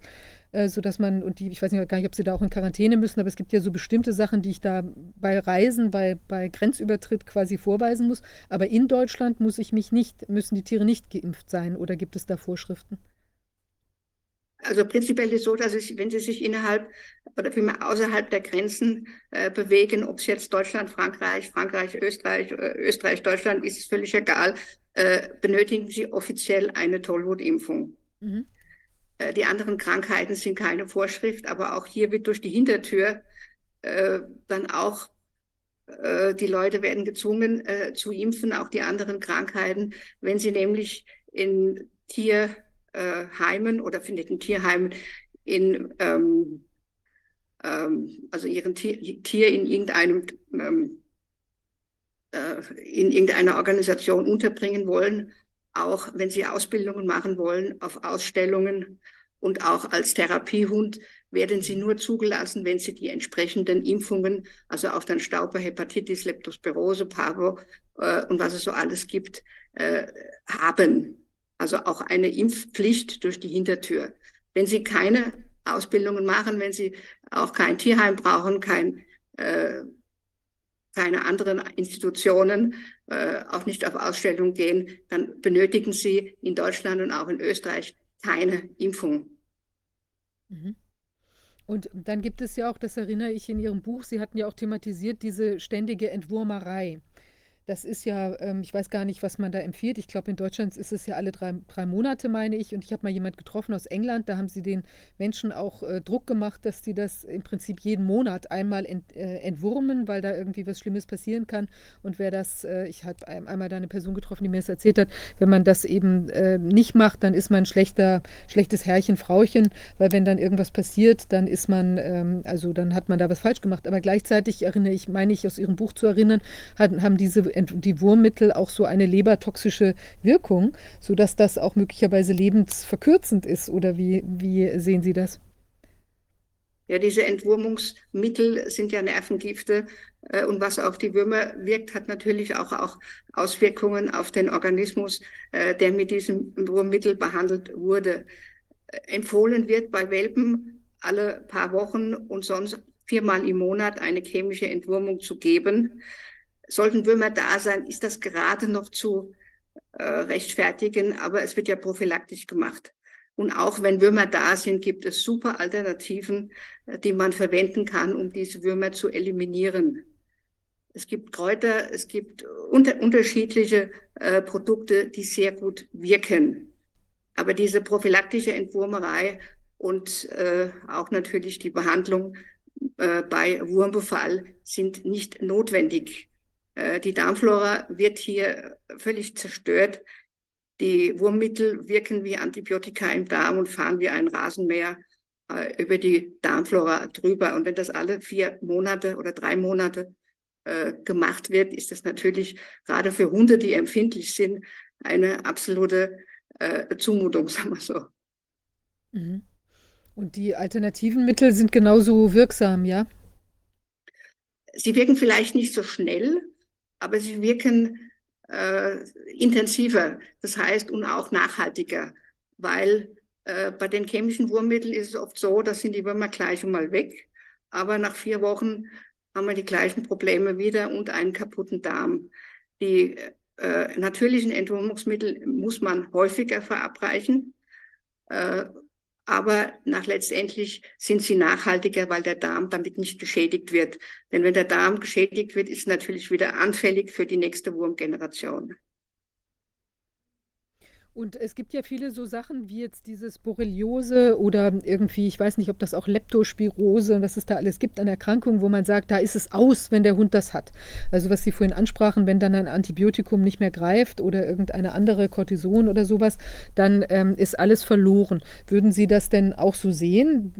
äh, sodass man, und die, ich weiß nicht, gar nicht, ob sie da auch in Quarantäne müssen, aber es gibt ja so bestimmte Sachen, die ich da bei Reisen, bei, bei Grenzübertritt quasi vorweisen muss. Aber in Deutschland muss ich mich nicht, müssen die Tiere nicht geimpft sein oder gibt es da Vorschriften? Also prinzipiell ist es so, dass es, wenn sie sich innerhalb oder außerhalb der Grenzen äh, bewegen, ob es jetzt Deutschland, Frankreich, Frankreich, Österreich, äh, Österreich, Deutschland, ist es völlig egal, äh, benötigen sie offiziell eine Tollwutimpfung. Mhm. Äh, die anderen Krankheiten sind keine Vorschrift, aber auch hier wird durch die Hintertür äh, dann auch äh, die Leute werden gezwungen äh, zu impfen, auch die anderen Krankheiten, wenn sie nämlich in Tierheimen oder findet in Tierheimen in ähm, ähm, also ihren Tier, Tier in irgendeinem ähm, äh, in irgendeiner Organisation unterbringen wollen auch wenn sie Ausbildungen machen wollen, auf Ausstellungen und auch als Therapiehund werden sie nur zugelassen, wenn sie die entsprechenden Impfungen, also auch dann Stauber, Hepatitis, Leptospirose, Pavo äh, und was es so alles gibt, äh, haben. Also auch eine Impfpflicht durch die Hintertür. Wenn sie keine Ausbildungen machen, wenn sie auch kein Tierheim brauchen, kein, äh, keine anderen Institutionen, äh, auch nicht auf Ausstellung gehen, dann benötigen sie in Deutschland und auch in Österreich keine Impfung. Mhm. Und dann gibt es ja auch, das erinnere ich in Ihrem Buch, Sie hatten ja auch thematisiert, diese ständige Entwurmerei. Das ist ja, ähm, ich weiß gar nicht, was man da empfiehlt. Ich glaube, in Deutschland ist es ja alle drei, drei Monate, meine ich. Und ich habe mal jemand getroffen aus England, da haben sie den Menschen auch äh, Druck gemacht, dass sie das im Prinzip jeden Monat einmal ent, äh, entwurmen, weil da irgendwie was Schlimmes passieren kann. Und wer das, äh, ich habe einmal da eine Person getroffen, die mir das erzählt hat, wenn man das eben äh, nicht macht, dann ist man ein schlechter, schlechtes Herrchen, Frauchen, weil wenn dann irgendwas passiert, dann ist man, ähm, also dann hat man da was falsch gemacht. Aber gleichzeitig erinnere ich, meine ich aus Ihrem Buch zu erinnern, hat, haben diese die Wurmmittel auch so eine lebertoxische Wirkung, sodass das auch möglicherweise lebensverkürzend ist? Oder wie, wie sehen Sie das? Ja, diese Entwurmungsmittel sind ja Nervengifte Äh, und was auf die Würmer wirkt, hat natürlich auch, auch Auswirkungen auf den Organismus, äh, der mit diesem Wurmmittel behandelt wurde. Empfohlen wird bei Welpen alle paar Wochen und sonst viermal im Monat eine chemische Entwurmung zu geben. Sollten Würmer da sein, ist das gerade noch zu äh, rechtfertigen, aber es wird ja prophylaktisch gemacht. Und auch wenn Würmer da sind, gibt es super Alternativen, äh, die man verwenden kann, um diese Würmer zu eliminieren. Es gibt Kräuter, es gibt unter, unterschiedliche äh, Produkte, die sehr gut wirken. Aber diese prophylaktische Entwurmerei und äh, auch natürlich die Behandlung äh, bei Wurmbefall sind nicht notwendig. Äh, die Darmflora wird hier völlig zerstört. Die Wurmmittel wirken wie Antibiotika im Darm und fahren wie ein Rasenmäher äh, über die Darmflora drüber. Und wenn das alle vier Monate oder drei Monate äh, gemacht wird, ist das natürlich gerade für Hunde, die empfindlich sind, eine absolute äh, Zumutung, sagen wir so. Mhm. Und die alternativen Mittel sind genauso wirksam, ja? Sie wirken vielleicht nicht so schnell, aber sie wirken äh, intensiver, das heißt und auch nachhaltiger, weil äh, bei den chemischen Wurmmitteln ist es oft so, da sind die Würmer gleich mal weg, aber nach vier Wochen haben wir die gleichen Probleme wieder und einen kaputten Darm. Die äh, natürlichen Entwurmungsmittel muss man häufiger verabreichen, äh, aber nach letztendlich sind sie nachhaltiger, weil der Darm damit nicht geschädigt wird. Denn wenn der Darm geschädigt wird, ist natürlich wieder anfällig für die nächste Wurmgeneration. Und es gibt ja viele so Sachen wie jetzt dieses Borreliose oder irgendwie, ich weiß nicht, ob das auch Leptospirose und was es da alles gibt an Erkrankungen, wo man sagt, da ist es aus, wenn der Hund das hat. Also was Sie vorhin ansprachen, wenn dann ein Antibiotikum nicht mehr greift oder irgendeine andere Cortison oder sowas, dann ähm, ist alles verloren. Würden Sie das denn auch so sehen?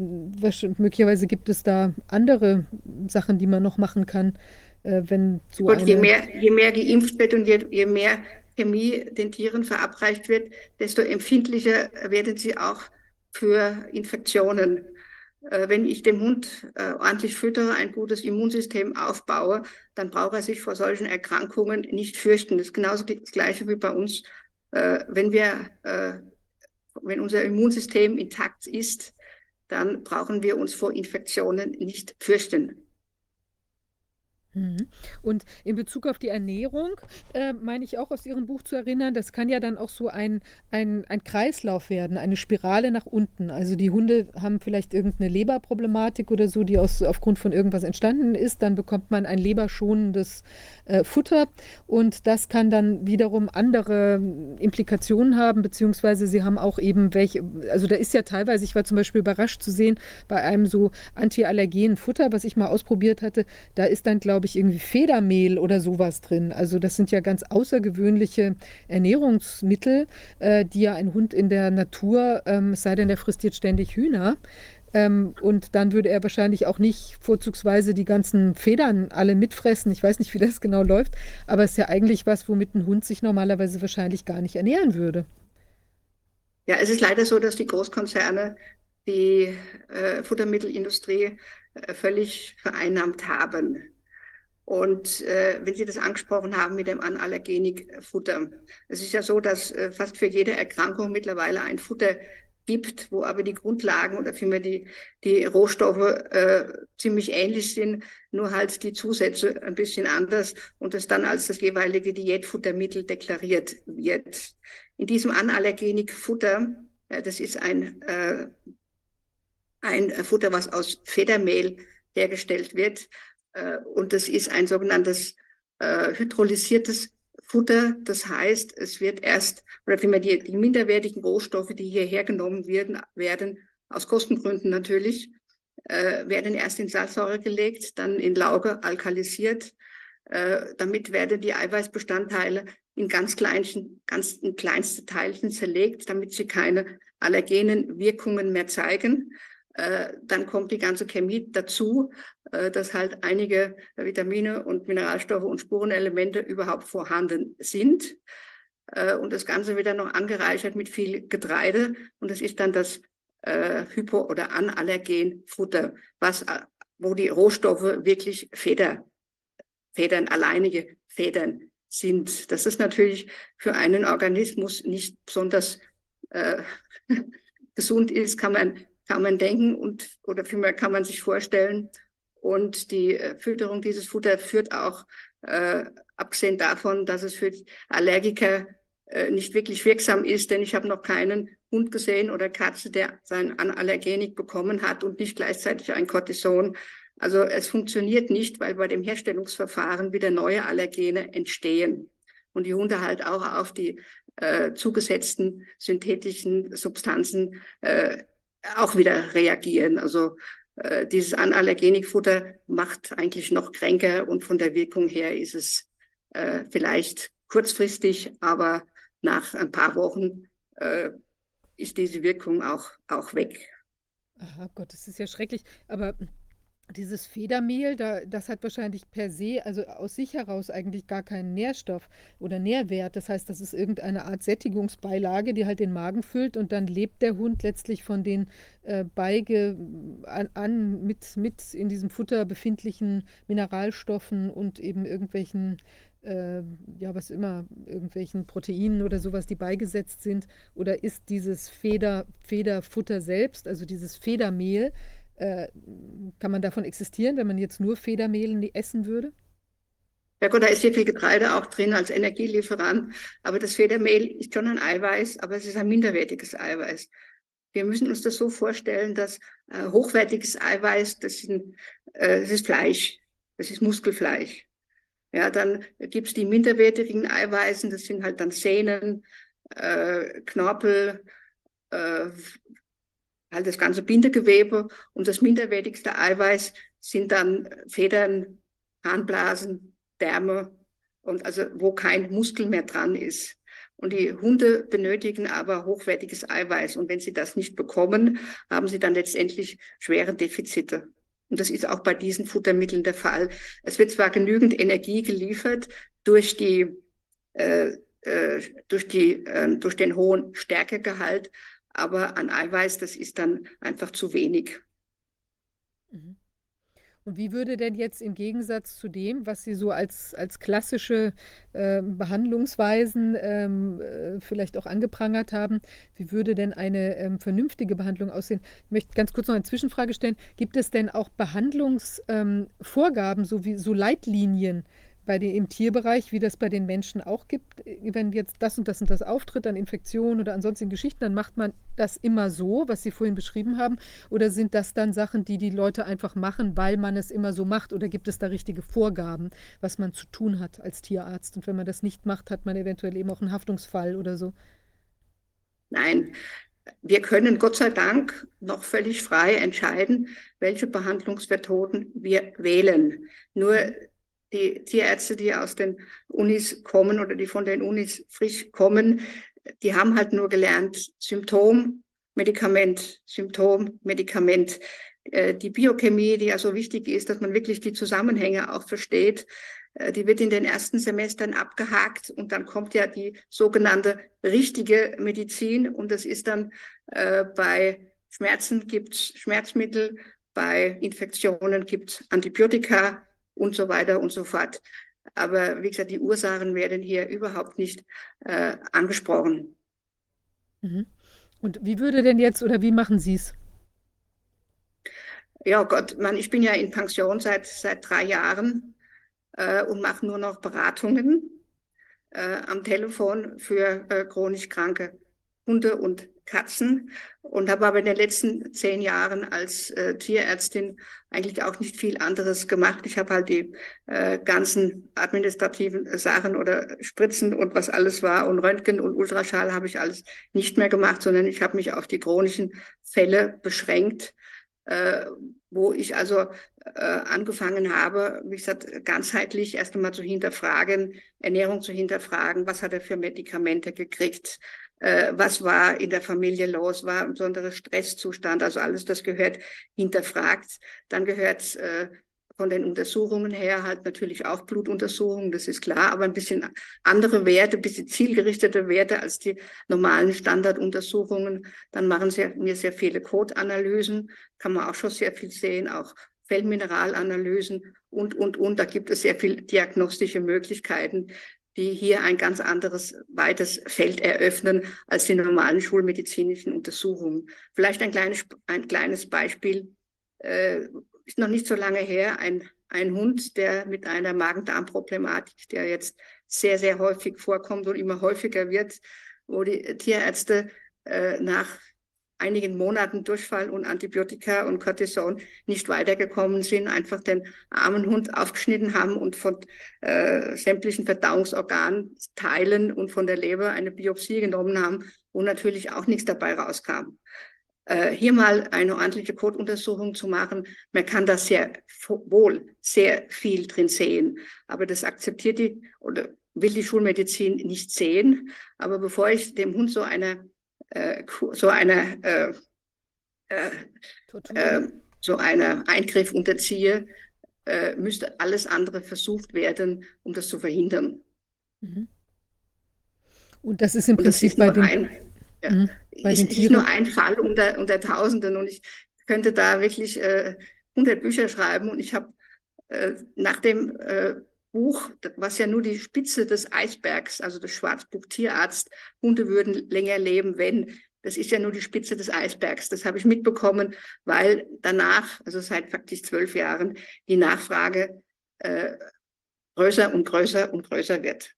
Möglicherweise gibt es da andere Sachen, die man noch machen kann, äh, wenn so Gut, je mehr, je mehr geimpft wird und je, je mehr Chemie den Tieren verabreicht wird, desto empfindlicher werden sie auch für Infektionen. Äh, wenn ich dem Hund äh, ordentlich füttere, ein gutes Immunsystem aufbaue, dann braucht er sich vor solchen Erkrankungen nicht fürchten. Das ist genauso das Gleiche wie bei uns. Äh, wenn wir, wenn unser Immunsystem intakt ist, dann brauchen wir uns vor Infektionen nicht fürchten. Mhm. Und in Bezug auf die Ernährung, äh, meine ich auch aus Ihrem Buch zu erinnern, das kann ja dann auch so ein, ein, ein Kreislauf werden, eine Spirale nach unten. Also die Hunde haben vielleicht irgendeine Leberproblematik oder so, die aus, aufgrund von irgendwas entstanden ist. Dann bekommt man ein leberschonendes äh, Futter und das kann dann wiederum andere Implikationen haben, beziehungsweise sie haben auch eben welche, also da ist ja teilweise, ich war zum Beispiel überrascht zu sehen, bei einem so antiallergenen Futter, was ich mal ausprobiert hatte, da ist dann, glaube ich, irgendwie Federmehl oder sowas drin. Also das sind ja ganz außergewöhnliche Ernährungsmittel, äh, die ja ein Hund in der Natur, ähm, es sei denn, der frisst jetzt ständig Hühner, ähm, und dann würde er wahrscheinlich auch nicht vorzugsweise die ganzen Federn alle mitfressen. Ich weiß nicht, wie das genau läuft, aber es ist ja eigentlich was, womit ein Hund sich normalerweise wahrscheinlich gar nicht ernähren würde. Ja, es ist leider so, dass die Großkonzerne die äh, Futtermittelindustrie äh, völlig vereinnahmt haben. Und äh, wenn Sie das angesprochen haben mit dem Analergenik-Futter, es ist ja so, dass äh, fast für jede Erkrankung mittlerweile ein Futter gibt, wo aber die Grundlagen oder vielmehr die, die Rohstoffe äh, ziemlich ähnlich sind, nur halt die Zusätze ein bisschen anders und das dann als das jeweilige Diätfuttermittel deklariert wird. In diesem Analergenik-Futter, äh, das ist ein, äh, ein Futter, was aus Federmehl hergestellt wird und das ist ein sogenanntes äh, hydrolysiertes Futter. Das heißt, es wird erst, oder vielmehr die, die minderwertigen Rohstoffe, die hier hergenommen werden, werden aus Kostengründen natürlich, äh, werden erst in Salzsäure gelegt, dann in Lauge alkalisiert. Äh, damit werden die Eiweißbestandteile in ganz kleinsten, ganz in kleinste Teilchen zerlegt, damit sie keine allergenen Wirkungen mehr zeigen. Äh, dann kommt die ganze Chemie dazu, äh, dass halt einige Vitamine und Mineralstoffe und Spurenelemente überhaupt vorhanden sind. Äh, und das Ganze wird dann noch angereichert mit viel Getreide. Und das ist dann das Hypo- oder Anallergenfutter, was, wo die Rohstoffe wirklich Feder Federn, alleinige Federn sind. Das ist natürlich für einen Organismus nicht besonders äh, gesund ist, kann man, kann man denken und oder vielmehr kann man sich vorstellen. Und die äh, Fütterung dieses Futter führt auch, äh, abgesehen davon, dass es für Allergiker äh, nicht wirklich wirksam ist, denn ich habe noch keinen Hund gesehen oder Katze, der sein Allergenik bekommen hat und nicht gleichzeitig ein Cortison. Also es funktioniert nicht, weil bei dem Herstellungsverfahren wieder neue Allergene entstehen und die Hunde halt auch auf die äh, zugesetzten synthetischen Substanzen äh, auch wieder reagieren. Also äh, dieses Analergenikfutter macht eigentlich noch kränker und von der Wirkung her ist es äh, vielleicht kurzfristig, aber nach ein paar Wochen äh, ist diese Wirkung auch, auch weg. Aha, Gott, das ist ja schrecklich. Aber dieses Federmehl, da, das hat wahrscheinlich per se, also aus sich heraus eigentlich gar keinen Nährstoff oder Nährwert. Das heißt, das ist irgendeine Art Sättigungsbeilage, die halt den Magen füllt und dann lebt der Hund letztlich von den äh, beige an, an mit, mit in diesem Futter befindlichen Mineralstoffen und eben irgendwelchen äh, ja, was immer, irgendwelchen Proteinen oder sowas, die beigesetzt sind? Oder ist dieses Feder, Federfutter selbst, also dieses Federmehl, äh, kann man davon existieren, wenn man jetzt nur Federmehl essen würde? Ja gut, da ist sehr viel Getreide auch drin als Energielieferant, aber das Federmehl ist schon ein Eiweiß, aber es ist ein minderwertiges Eiweiß. Wir müssen uns das so vorstellen, dass äh, hochwertiges Eiweiß, das, sind, äh, das ist Fleisch, das ist Muskelfleisch. Ja, dann gibt es die minderwertigen Eiweißen, das sind halt dann Sehnen, äh, Knorpel, äh, halt das ganze Bindegewebe und das minderwertigste Eiweiß sind dann Federn, Harnblasen, Därme und also wo kein Muskel mehr dran ist. Und die Hunde benötigen aber hochwertiges Eiweiß. Und wenn sie das nicht bekommen, haben sie dann letztendlich schwere Defizite. Und das ist auch bei diesen Futtermitteln der Fall. Es wird zwar genügend Energie geliefert durch die, äh, äh, durch die, äh, durch den hohen Stärkegehalt, aber an Eiweiß, das ist dann einfach zu wenig. Mhm. Und wie würde denn jetzt im Gegensatz zu dem, was Sie so als, als klassische äh, Behandlungsweisen ähm, äh, vielleicht auch angeprangert haben, wie würde denn eine ähm, vernünftige Behandlung aussehen? Ich möchte ganz kurz noch eine Zwischenfrage stellen. Gibt es denn auch Behandlungsvorgaben, ähm, so wie so Leitlinien, bei den, im Tierbereich, wie das bei den Menschen auch gibt, wenn jetzt das und das und das auftritt an Infektionen oder an sonstigen Geschichten, dann macht man das immer so, was Sie vorhin beschrieben haben? Oder sind das dann Sachen, die die Leute einfach machen, weil man es immer so macht? Oder gibt es da richtige Vorgaben, was man zu tun hat als Tierarzt? Und wenn man das nicht macht, hat man eventuell eben auch einen Haftungsfall oder so? Nein, wir können Gott sei Dank noch völlig frei entscheiden, welche Behandlungsmethoden wir wählen. Nur die Tierärzte, die aus den Unis kommen oder die von den Unis frisch kommen, die haben halt nur gelernt, Symptom, Medikament, Symptom, Medikament. Äh, die Biochemie, die ja so wichtig ist, dass man wirklich die Zusammenhänge auch versteht, äh, die wird in den ersten Semestern abgehakt und dann kommt ja die sogenannte richtige Medizin und das ist dann äh, bei Schmerzen gibt es Schmerzmittel, bei Infektionen gibt es Antibiotika, und so weiter und so fort. Aber wie gesagt, die Ursachen werden hier überhaupt nicht äh, angesprochen. Mhm. Und wie würde denn jetzt oder wie machen Sie es? Ja, Gott, man, ich bin ja in Pension seit, seit drei Jahren äh, und mache nur noch Beratungen äh, am Telefon für äh, chronisch kranke Hunde und Katzen und habe aber in den letzten zehn Jahren als äh, Tierärztin eigentlich auch nicht viel anderes gemacht. Ich habe halt die äh, ganzen administrativen Sachen oder Spritzen und was alles war und Röntgen und Ultraschall habe ich alles nicht mehr gemacht, sondern ich habe mich auf die chronischen Fälle beschränkt, äh, wo ich also äh, angefangen habe, wie gesagt, ganzheitlich erst einmal zu hinterfragen, Ernährung zu hinterfragen, was hat er für Medikamente gekriegt, äh, was war in der Familie los, war ein besonderer Stresszustand, also alles das gehört hinterfragt. Dann gehört äh, von den Untersuchungen her halt natürlich auch Blutuntersuchungen, das ist klar, aber ein bisschen andere Werte, ein bisschen zielgerichtete Werte als die normalen Standarduntersuchungen. Dann machen sie mir sehr viele Code-Analysen, kann man auch schon sehr viel sehen, auch Feldmineralanalysen und, und, und. Da gibt es sehr viele diagnostische Möglichkeiten, die hier ein ganz anderes, weites Feld eröffnen als die normalen schulmedizinischen Untersuchungen. Vielleicht ein kleines, ein kleines Beispiel, äh, ist noch nicht so lange her, ein, ein Hund, der mit einer Magen-Darm-Problematik, der jetzt sehr, sehr häufig vorkommt und immer häufiger wird, wo die Tierärzte äh, nach einigen Monaten Durchfall und Antibiotika und Cortison nicht weitergekommen sind, einfach den armen Hund aufgeschnitten haben und von äh, sämtlichen Verdauungsorganteilen und von der Leber eine Biopsie genommen haben, wo natürlich auch nichts dabei rauskam. Äh, hier mal eine ordentliche Kotuntersuchung zu machen, man kann da sehr wohl sehr viel drin sehen, aber das akzeptiert die oder will die Schulmedizin nicht sehen. Aber bevor ich dem Hund so eine so eine äh, äh, äh, so eine Eingriff unterziehe, äh, müsste alles andere versucht werden, um das zu verhindern. Mhm. Und das ist im und Prinzip bei den, ein, ja, mhm. bei ist, den Tieren. Ist nur ein Fall unter, unter Tausenden und ich könnte da wirklich äh, 100 Bücher schreiben und ich habe äh, nach dem äh, Buch, was ja nur die Spitze des Eisbergs, also das Schwarzbuch Tierarzt, Hunde würden länger leben, wenn. Das ist ja nur die Spitze des Eisbergs. Das habe ich mitbekommen, weil danach, also seit faktisch zwölf Jahren, die Nachfrage äh, größer und größer und größer wird.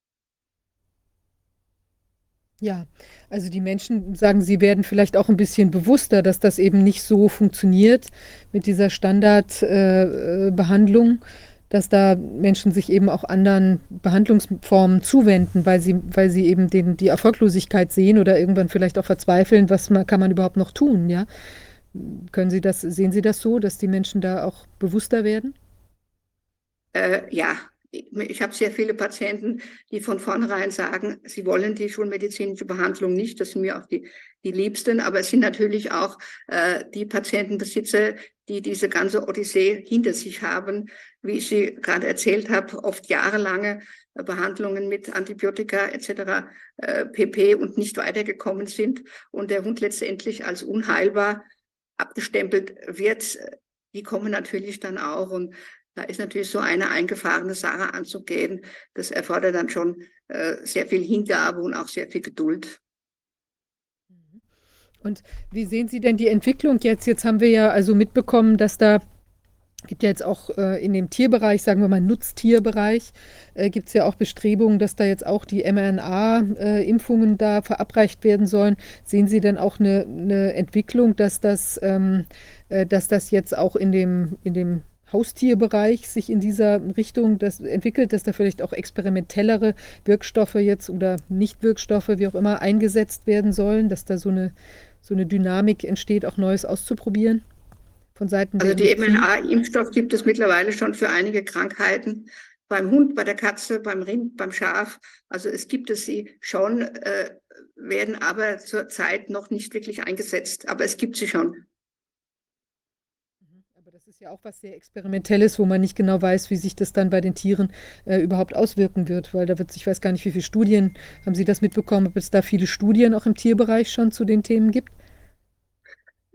Ja, also die Menschen sagen, sie werden vielleicht auch ein bisschen bewusster, dass das eben nicht so funktioniert mit dieser Standardbehandlung. Äh dass da Menschen sich eben auch anderen Behandlungsformen zuwenden, weil sie, weil sie eben den, die Erfolglosigkeit sehen oder irgendwann vielleicht auch verzweifeln, was man, kann man überhaupt noch tun, ja? Können Sie das, sehen Sie das so, dass die Menschen da auch bewusster werden? Äh, ja, ich habe sehr viele Patienten, die von vornherein sagen, sie wollen die schulmedizinische Behandlung nicht. Das sind mir auch die, die Liebsten. Aber es sind natürlich auch äh, die Patientenbesitzer, die diese ganze Odyssee hinter sich haben, wie ich sie gerade erzählt habe, oft jahrelange äh, Behandlungen mit Antibiotika etc. Äh, pp. und nicht weitergekommen sind und der Hund letztendlich als unheilbar abgestempelt wird. Die kommen natürlich dann auch und da ist natürlich so eine eingefahrene Sache anzugehen. Das erfordert dann schon äh, sehr viel Hingabe und auch sehr viel Geduld. Und wie sehen Sie denn die Entwicklung jetzt? Jetzt haben wir ja also mitbekommen, dass da gibt ja jetzt auch äh, in dem Tierbereich, sagen wir mal Nutztierbereich, äh, gibt es ja auch Bestrebungen, dass da jetzt auch die mRNA-Impfungen äh, da verabreicht werden sollen. Sehen Sie denn auch eine, eine Entwicklung, dass das, ähm, äh, dass das jetzt auch in dem, in dem Haustierbereich sich in dieser Richtung das entwickelt, dass da vielleicht auch experimentellere Wirkstoffe jetzt oder Nichtwirkstoffe, wie auch immer, eingesetzt werden sollen, dass da so eine, so eine Dynamik entsteht, auch Neues auszuprobieren? Von Seiten also die mRNA-Impfstoff gibt es mittlerweile schon für einige Krankheiten. Beim Hund, bei der Katze, beim Rind, beim Schaf. Also es gibt es sie schon, äh, werden aber zurzeit noch nicht wirklich eingesetzt. Aber es gibt sie schon ja auch was sehr Experimentelles, wo man nicht genau weiß, wie sich das dann bei den Tieren äh, überhaupt auswirken wird, weil da wird, ich weiß gar nicht, wie viele Studien, haben Sie das mitbekommen, ob es da viele Studien auch im Tierbereich schon zu den Themen gibt?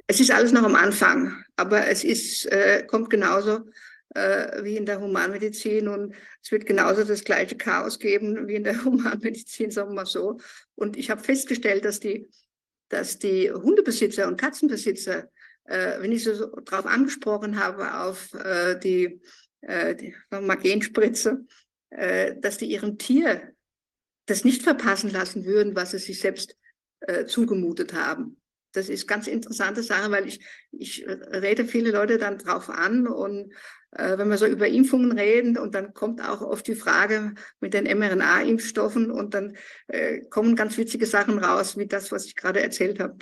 Es ist alles noch am Anfang, aber es ist, äh, kommt genauso äh, wie in der Humanmedizin und es wird genauso das gleiche Chaos geben wie in der Humanmedizin, sagen wir mal so. Und ich habe festgestellt, dass die, dass die Hundebesitzer und Katzenbesitzer äh, wenn ich so darauf angesprochen habe, auf äh, die, äh, die Genspritze, äh, dass die ihrem Tier das nicht verpassen lassen würden, was sie sich selbst äh, zugemutet haben. Das ist ganz interessante Sache, weil ich, ich rede viele Leute dann drauf an und äh, wenn wir so über Impfungen reden und dann kommt auch oft die Frage mit den mRNA-Impfstoffen und dann äh, kommen ganz witzige Sachen raus, wie das, was ich gerade erzählt habe.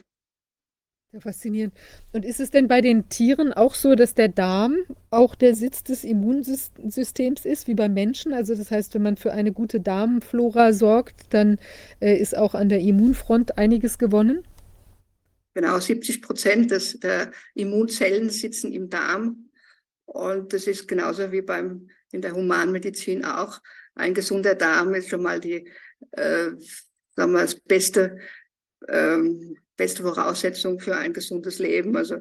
Ja, faszinierend. Und ist es denn bei den Tieren auch so, dass der Darm auch der Sitz des Immunsystems ist, wie beim Menschen? Also das heißt, wenn man für eine gute Darmflora sorgt, dann äh, ist auch an der Immunfront einiges gewonnen? Genau, 70 Prozent des, der Immunzellen sitzen im Darm. Und das ist genauso wie beim, in der Humanmedizin auch. Ein gesunder Darm ist schon mal die, äh, sagen wir, das beste ähm, beste Voraussetzung für ein gesundes Leben. Also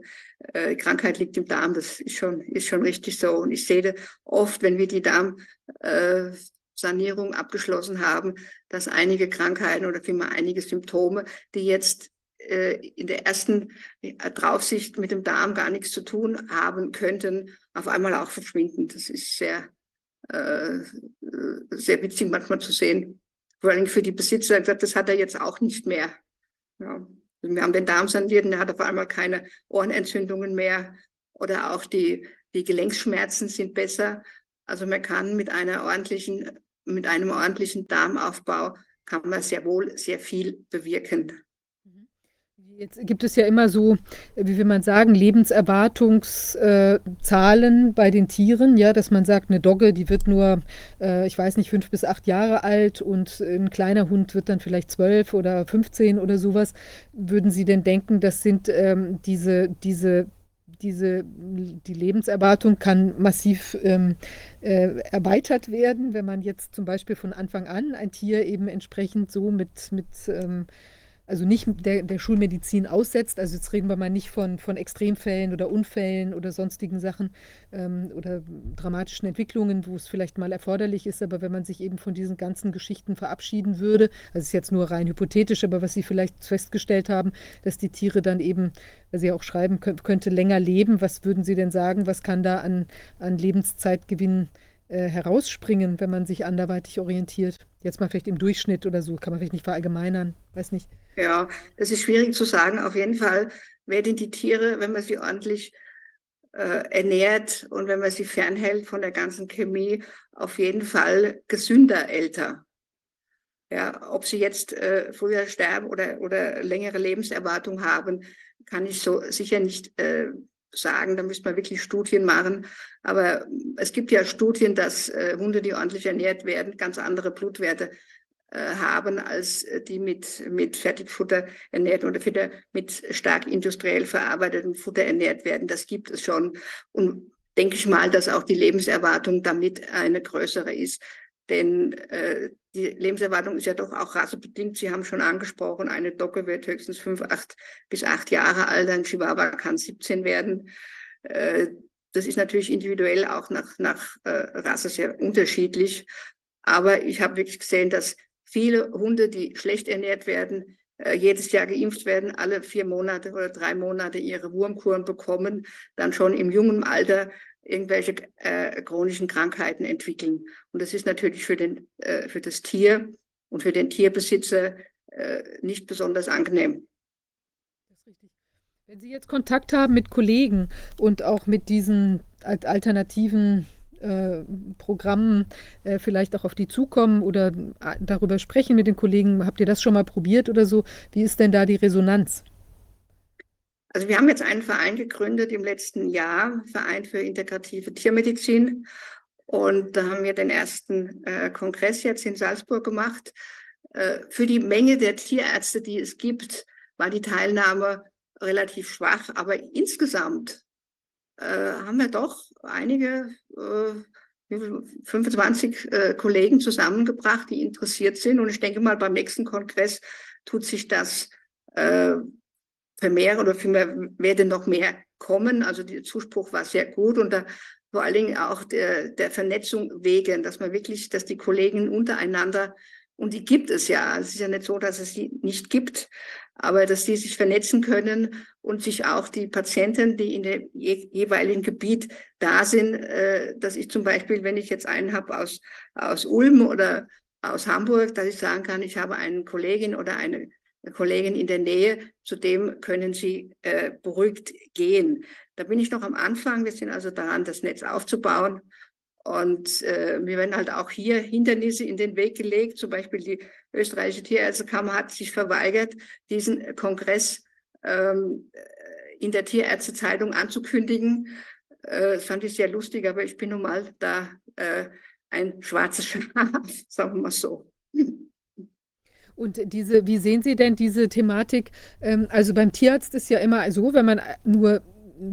äh, Krankheit liegt im Darm, das ist schon, ist schon richtig so. Und ich sehe oft, wenn wir die Darmsanierung äh, abgeschlossen haben, dass einige Krankheiten oder vielmehr einige Symptome, die jetzt äh, in der ersten äh, Draufsicht mit dem Darm gar nichts zu tun haben könnten, auf einmal auch verschwinden. Das ist sehr, äh, sehr witzig manchmal zu sehen. Vor allem für die Besitzer, das hat er jetzt auch nicht mehr. Ja. Wir haben den Darm saniert und er hat auf einmal keine Ohrenentzündungen mehr oder auch die, die Gelenkschmerzen sind besser. Also man kann mit einer ordentlichen, mit einem ordentlichen Darmaufbau kann man sehr wohl sehr viel bewirken. Jetzt gibt es ja immer so, wie will man sagen, Lebenserwartungszahlen bei den Tieren, ja, dass man sagt, eine Dogge, die wird nur, äh, ich weiß nicht, fünf bis acht Jahre alt und ein kleiner Hund wird dann vielleicht zwölf oder 15 oder sowas. Würden Sie denn denken, das sind ähm, diese, diese diese, die Lebenserwartung kann massiv ähm, äh, erweitert werden, wenn man jetzt zum Beispiel von Anfang an ein Tier eben entsprechend so mit, mit ähm, also nicht der, der Schulmedizin aussetzt. Also jetzt reden wir mal nicht von, von Extremfällen oder Unfällen oder sonstigen Sachen ähm, oder dramatischen Entwicklungen, wo es vielleicht mal erforderlich ist, aber wenn man sich eben von diesen ganzen Geschichten verabschieden würde, also ist jetzt nur rein hypothetisch, aber was Sie vielleicht festgestellt haben, dass die Tiere dann eben, weil Sie auch schreiben, könnt, könnte länger leben, was würden Sie denn sagen, was kann da an, an Lebenszeitgewinn äh, herausspringen, wenn man sich anderweitig orientiert? Jetzt mal vielleicht im Durchschnitt oder so, kann man vielleicht nicht verallgemeinern, weiß nicht. Ja, das ist schwierig zu sagen. Auf jeden Fall werden die Tiere, wenn man sie ordentlich äh, ernährt und wenn man sie fernhält von der ganzen Chemie, auf jeden Fall gesünder älter. Ja, ob sie jetzt äh, früher sterben oder, oder längere Lebenserwartung haben, kann ich so sicher nicht äh, sagen. Da müsste man wirklich Studien machen. Aber es gibt ja Studien, dass äh, Hunde, die ordentlich ernährt werden, ganz andere Blutwerte haben, als die mit, mit Fertigfutter ernährt oder wieder mit stark industriell verarbeitetem Futter ernährt werden. Das gibt es schon. Und denke ich mal, dass auch die Lebenserwartung damit eine größere ist. Denn äh, die Lebenserwartung ist ja doch auch rassebedingt. Sie haben schon angesprochen, eine Docke wird höchstens fünf, acht bis acht Jahre alt, ein Chihuahua kann 17 werden. Äh, das ist natürlich individuell auch nach, nach äh, Rasse sehr unterschiedlich. Aber ich habe wirklich gesehen, dass viele Hunde, die schlecht ernährt werden, äh, jedes Jahr geimpft werden, alle vier Monate oder drei Monate ihre Wurmkuren bekommen, dann schon im jungen Alter irgendwelche äh, chronischen Krankheiten entwickeln. Und das ist natürlich für, den, äh, für das Tier und für den Tierbesitzer äh, nicht besonders angenehm. Wenn Sie jetzt Kontakt haben mit Kollegen und auch mit diesen alternativen äh, Programmen äh, vielleicht auch auf die zukommen oder äh, darüber sprechen mit den Kollegen? Habt ihr das schon mal probiert oder so? Wie ist denn da die Resonanz? Also wir haben jetzt einen Verein gegründet im letzten Jahr, Verein für integrative Tiermedizin. Und da haben wir den ersten äh, Kongress jetzt in Salzburg gemacht. Äh, für die Menge der Tierärzte, die es gibt, war die Teilnahme relativ schwach. Aber insgesamt haben wir doch einige, äh, 25 äh, Kollegen zusammengebracht, die interessiert sind. Und ich denke mal, beim nächsten Kongress tut sich das äh, vermehren oder vielmehr werden noch mehr kommen. Also der Zuspruch war sehr gut und da vor allen Dingen auch der, der Vernetzung wegen, dass man wirklich, dass die Kollegen untereinander, und die gibt es ja, es ist ja nicht so, dass es sie nicht gibt, aber dass die sich vernetzen können und sich auch die Patienten, die in dem jeweiligen Gebiet da sind, äh, dass ich zum Beispiel, wenn ich jetzt einen habe aus, aus Ulm oder aus Hamburg, dass ich sagen kann, ich habe einen Kollegin oder eine Kollegin in der Nähe, zu dem können Sie äh, beruhigt gehen. Da bin ich noch am Anfang. Wir sind also daran, das Netz aufzubauen. Und äh, mir werden halt auch hier Hindernisse in den Weg gelegt. Zum Beispiel die österreichische Tierärztekammer hat sich verweigert, diesen Kongress ähm, in der Tierärztezeitung anzukündigen. Äh, das fand ich sehr lustig, aber ich bin nun mal da äh, ein schwarzes Schaf, sagen wir mal so. Und diese, wie sehen Sie denn diese Thematik? Ähm, also beim Tierarzt ist ja immer so, wenn man nur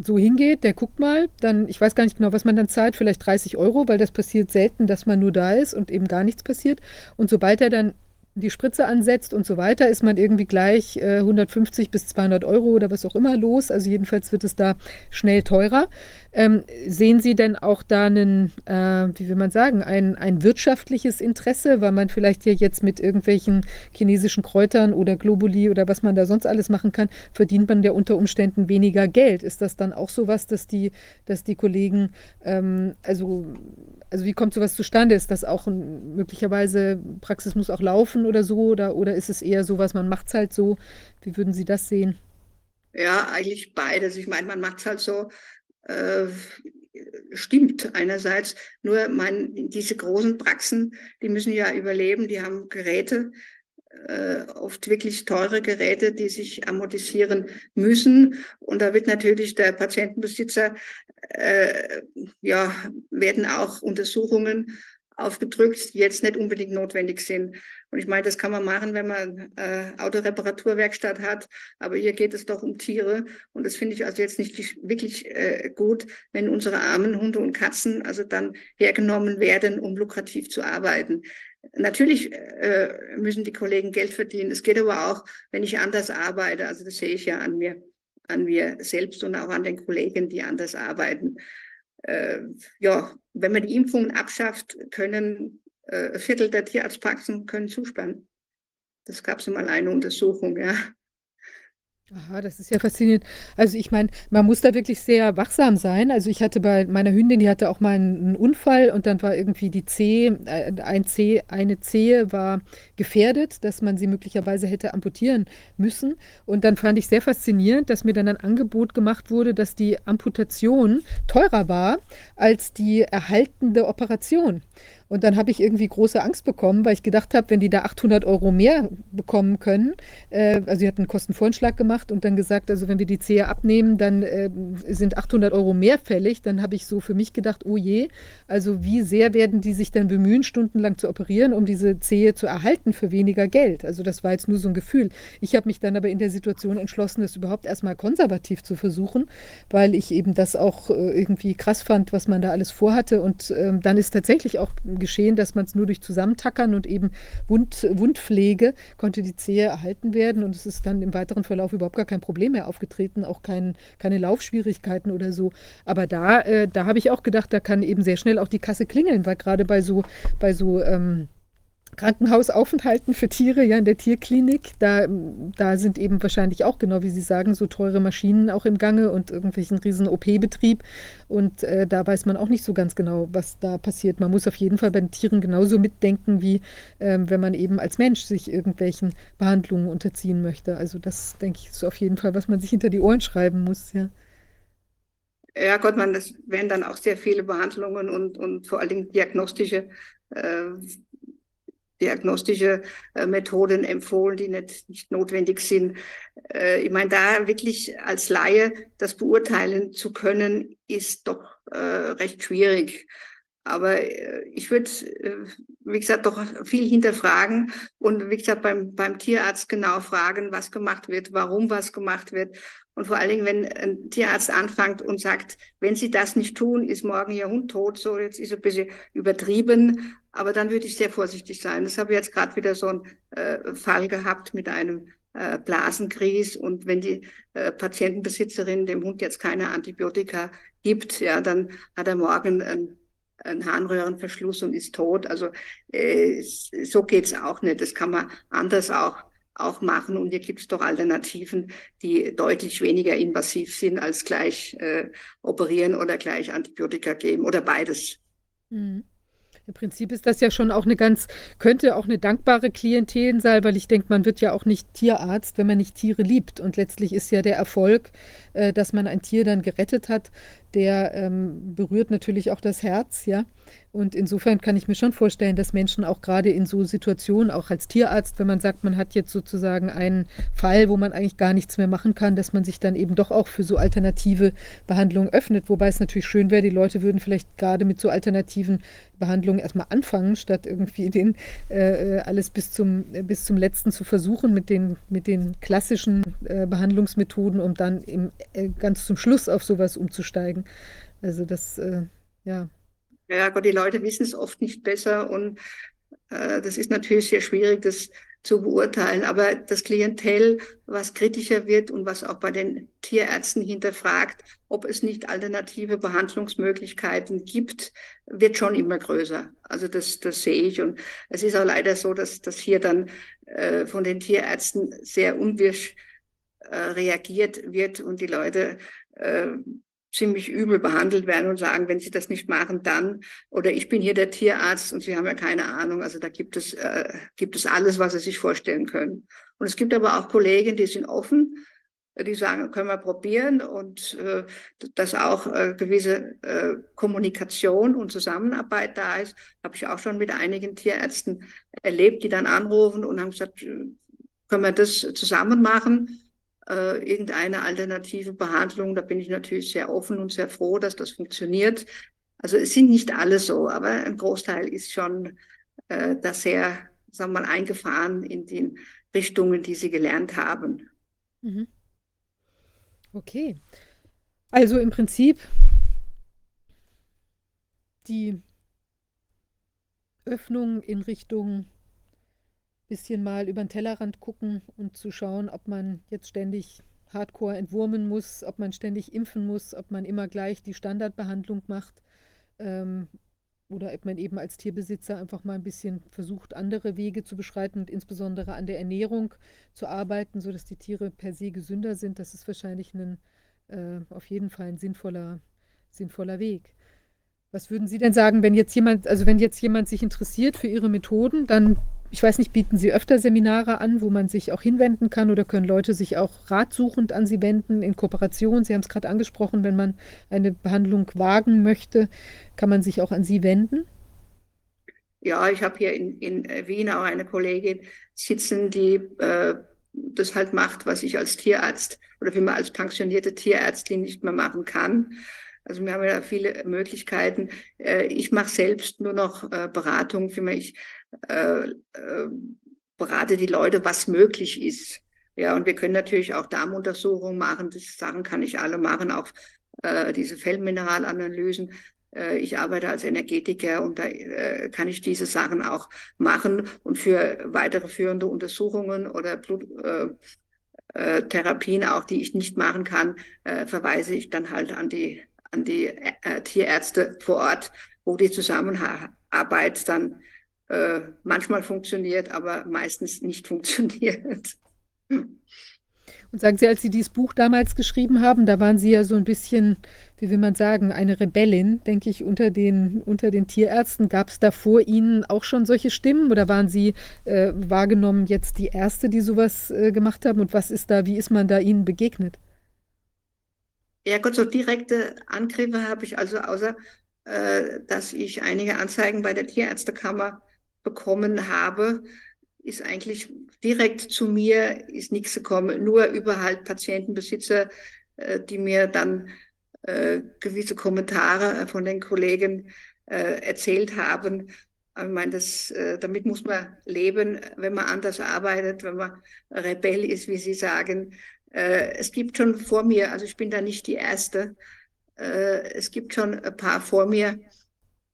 so hingeht, der guckt mal, dann, ich weiß gar nicht genau, was man dann zahlt, vielleicht 30 Euro, weil das passiert selten, dass man nur da ist und eben gar nichts passiert. Und sobald er dann die Spritze ansetzt und so weiter, ist man irgendwie gleich äh, 150 bis 200 Euro oder was auch immer los. Also jedenfalls wird es da schnell teurer. Ähm, sehen Sie denn auch da einen, äh, wie will man sagen, ein, ein wirtschaftliches Interesse, weil man vielleicht hier jetzt mit irgendwelchen chinesischen Kräutern oder Globuli oder was man da sonst alles machen kann, verdient man ja unter Umständen weniger Geld. Ist das dann auch so was, dass die, dass die Kollegen, ähm, also, also wie kommt sowas zustande? Ist das auch ein, möglicherweise, Praxis muss auch laufen oder so, oder, oder ist es eher so was, man macht es halt so? Wie würden Sie das sehen? Ja, eigentlich beides. Ich meine, man macht es halt so, äh, stimmt einerseits. Nur mein, diese großen Praxen, die müssen ja überleben, die haben Geräte, äh, oft wirklich teure Geräte, die sich amortisieren müssen. Und da wird natürlich der Patientenbesitzer, äh, ja, werden auch Untersuchungen aufgedrückt, die jetzt nicht unbedingt notwendig sind. Und ich meine, das kann man machen, wenn man äh, Autoreparaturwerkstatt hat, aber hier geht es doch um Tiere und das finde ich also jetzt nicht wirklich äh, gut, wenn unsere armen Hunde und Katzen also dann hergenommen werden, um lukrativ zu arbeiten. Natürlich äh, müssen die Kollegen Geld verdienen. Es geht aber auch, wenn ich anders arbeite. Also das sehe ich ja an mir, an mir selbst und auch an den Kollegen, die anders arbeiten äh, ja, wenn man die Impfungen abschafft, können äh, Viertel der Tierarztpraxen können zusperren. Das gab es mal eine Untersuchung, ja. Aha, das ist ja faszinierend. Also ich meine, man muss da wirklich sehr wachsam sein. Also ich hatte bei meiner Hündin, die hatte auch mal einen Unfall und dann war irgendwie die Zehe, äh, ein Zeh, eine Zehe war gefährdet, dass man sie möglicherweise hätte amputieren müssen. Und dann fand ich sehr faszinierend, dass mir dann ein Angebot gemacht wurde, dass die Amputation teurer war als die erhaltende Operation. Und dann habe ich irgendwie große Angst bekommen, weil ich gedacht habe, wenn die da 800 Euro mehr bekommen können, äh, also sie hatten einen Kostenvorschlag gemacht und dann gesagt, also wenn wir die Zehe abnehmen, dann äh, sind 800 Euro mehr fällig. Dann habe ich so für mich gedacht, oh je, also wie sehr werden die sich dann bemühen, stundenlang zu operieren, um diese Zehe zu erhalten für weniger Geld. Also das war jetzt nur so ein Gefühl. Ich habe mich dann aber in der Situation entschlossen, das überhaupt erstmal konservativ zu versuchen, weil ich eben das auch äh, irgendwie krass fand, was man da alles vorhatte. Und ähm, dann ist tatsächlich auch geschehen, dass man es nur durch Zusammentackern und eben Wund, Wundpflege konnte die Zehe erhalten werden und es ist dann im weiteren Verlauf überhaupt gar kein Problem mehr aufgetreten, auch kein, keine Laufschwierigkeiten oder so. Aber da, äh, da habe ich auch gedacht, da kann eben sehr schnell auch die Kasse klingeln, weil gerade bei so, bei so ähm, Krankenhausaufenthalten für Tiere, ja, in der Tierklinik. Da, da sind eben wahrscheinlich auch, genau wie Sie sagen, so teure Maschinen auch im Gange und irgendwelchen riesen OP-Betrieb. Und äh, da weiß man auch nicht so ganz genau, was da passiert. Man muss auf jeden Fall bei den Tieren genauso mitdenken, wie ähm, wenn man eben als Mensch sich irgendwelchen Behandlungen unterziehen möchte. Also das, denke ich, ist auf jeden Fall, was man sich hinter die Ohren schreiben muss, ja. Ja, Gott, man, das wären dann auch sehr viele Behandlungen und, und vor allen Dingen diagnostische äh, diagnostische äh, Methoden empfohlen, die nicht, nicht notwendig sind. Äh, ich meine, da wirklich als Laie das beurteilen zu können, ist doch äh, recht schwierig. Aber ich würde, wie gesagt, doch viel hinterfragen und wie gesagt, beim, beim Tierarzt genau fragen, was gemacht wird, warum was gemacht wird. Und vor allen Dingen, wenn ein Tierarzt anfängt und sagt, wenn Sie das nicht tun, ist morgen Ihr Hund tot, so jetzt ist ein bisschen übertrieben. Aber dann würde ich sehr vorsichtig sein. Das habe ich jetzt gerade wieder so einen äh, Fall gehabt mit einem äh, Blasenkries. Und wenn die äh, Patientenbesitzerin dem Hund jetzt keine Antibiotika gibt, ja, dann hat er morgen ein ein Harnröhrenverschluss und ist tot. Also äh, so geht's auch nicht. Das kann man anders auch, auch machen. Und hier gibt es doch Alternativen, die deutlich weniger invasiv sind als gleich äh, operieren oder gleich Antibiotika geben oder beides. Mhm. Im Prinzip ist das ja schon auch eine ganz, könnte auch eine dankbare Klientel sein, weil ich denke, man wird ja auch nicht Tierarzt, wenn man nicht Tiere liebt. Und letztlich ist ja der Erfolg, äh, dass man ein Tier dann gerettet hat, der ähm, berührt natürlich auch das Herz, ja. Und insofern kann ich mir schon vorstellen, dass Menschen auch gerade in so Situationen, auch als Tierarzt, wenn man sagt, man hat jetzt sozusagen einen Fall, wo man eigentlich gar nichts mehr machen kann, dass man sich dann eben doch auch für so alternative Behandlungen öffnet. Wobei es natürlich schön wäre, die Leute würden vielleicht gerade mit so alternativen Behandlungen erstmal anfangen, statt irgendwie den äh, alles bis zum, bis zum letzten zu versuchen mit den, mit den klassischen äh, Behandlungsmethoden, um dann im, äh, ganz zum Schluss auf sowas umzusteigen. Also das, äh, ja. Ja Gott, die Leute wissen es oft nicht besser und Äh, das ist natürlich sehr schwierig, das zu beurteilen. Aber das Klientel, was kritischer wird und was auch bei den Tierärzten hinterfragt, ob es nicht alternative Behandlungsmöglichkeiten gibt, wird schon immer größer. Also das, das sehe ich. Und es ist auch leider so, dass, dass hier dann äh, von den Tierärzten sehr unwirsch äh, reagiert wird und die Leute äh, ziemlich übel behandelt werden und sagen, wenn Sie das nicht machen, dann, oder ich bin hier der Tierarzt und Sie haben ja keine Ahnung. Also da gibt es, äh, gibt es alles, was Sie sich vorstellen können. Und es gibt aber auch Kollegen, die sind offen, die sagen, können wir probieren und äh, dass auch äh, gewisse äh, Kommunikation und Zusammenarbeit da ist, habe ich auch schon mit einigen Tierärzten erlebt, die dann anrufen und haben gesagt, äh, können wir das zusammen machen? Äh, irgendeine alternative Behandlung. Da bin ich natürlich sehr offen und sehr froh, dass das funktioniert. Also es sind nicht alle so, aber ein Großteil ist schon äh, da sehr, sagen wir mal, eingefahren in den Richtungen, die sie gelernt haben. Mhm. Okay. Also im Prinzip die Öffnung in Richtung bisschen mal über den Tellerrand gucken und zu schauen, ob man jetzt ständig hardcore entwurmen muss, ob man ständig impfen muss, ob man immer gleich die Standardbehandlung macht ähm, oder ob man eben als Tierbesitzer einfach mal ein bisschen versucht, andere Wege zu beschreiten und insbesondere an der Ernährung zu arbeiten, sodass die Tiere per se gesünder sind. Das ist wahrscheinlich ein, äh, auf jeden Fall ein sinnvoller, sinnvoller Weg. Was würden Sie denn sagen, wenn jetzt jemand, also wenn jetzt jemand sich interessiert für Ihre Methoden, dann ich weiß nicht, bieten Sie öfter Seminare an, wo man sich auch hinwenden kann oder können Leute sich auch ratsuchend an Sie wenden in Kooperation? Sie haben es gerade angesprochen, wenn man eine Behandlung wagen möchte, kann man sich auch an Sie wenden? Ja, ich habe hier in, in Wien auch eine Kollegin sitzen, die äh, das halt macht, was ich als Tierarzt oder wie man als pensionierte Tierärztin nicht mehr machen kann. Also wir haben ja viele Möglichkeiten. Äh, ich mache selbst nur noch äh, Beratung für mich äh, äh, berate die Leute, was möglich ist. Ja, und wir können natürlich auch Darmuntersuchungen machen. Das Sachen kann ich alle machen, auch äh, diese Feldmineralanalysen. Äh, ich arbeite als Energetiker und da äh, kann ich diese Sachen auch machen. Und für weitere führende Untersuchungen oder Bluttherapien, äh, auch die ich nicht machen kann, verweise ich dann halt an die, an die Tierärzte vor Ort, wo die Zusammenarbeit dann äh, manchmal funktioniert, aber meistens nicht funktioniert. Und sagen Sie, als Sie dieses Buch damals geschrieben haben, da waren Sie ja so ein bisschen, wie will man sagen, eine Rebellin, denke ich, unter den, unter den Tierärzten. Gab es da vor Ihnen auch schon solche Stimmen oder waren Sie äh, wahrgenommen jetzt die Erste, die sowas äh, gemacht haben? Und was ist da, wie ist man da Ihnen begegnet? Ja, Gott, so direkte Angriffe habe ich also, außer äh, dass ich einige Anzeigen bei der Tierärztekammer bekommen habe, ist eigentlich direkt zu mir ist nichts gekommen, nur über halt Patientenbesitzer, äh, die mir dann äh, gewisse Kommentare von den Kollegen äh, erzählt haben. Ich meine, das, äh, damit muss man leben, wenn man anders arbeitet, wenn man Rebell ist, wie Sie sagen. Äh, es gibt schon vor mir, also ich bin da nicht die Erste, äh, es gibt schon ein paar vor mir,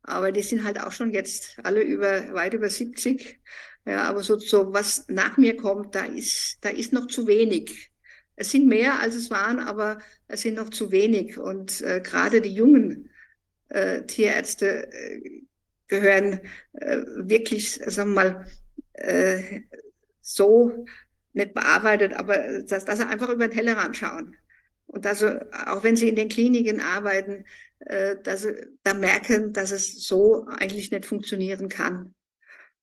aber die sind halt auch schon jetzt alle über, weit über 70. Ja, aber so, so was nach mir kommt, da ist, da ist noch zu wenig. Es sind mehr, als es waren, aber es sind noch zu wenig. Und äh, gerade die jungen äh, Tierärzte äh, gehören äh, wirklich, sagen wir mal, äh, so nicht bearbeitet, aber dass, dass sie einfach über den Tellerrand schauen. Und dass sie, auch wenn sie in den Kliniken arbeiten, dass sie da merken, dass es so eigentlich nicht funktionieren kann.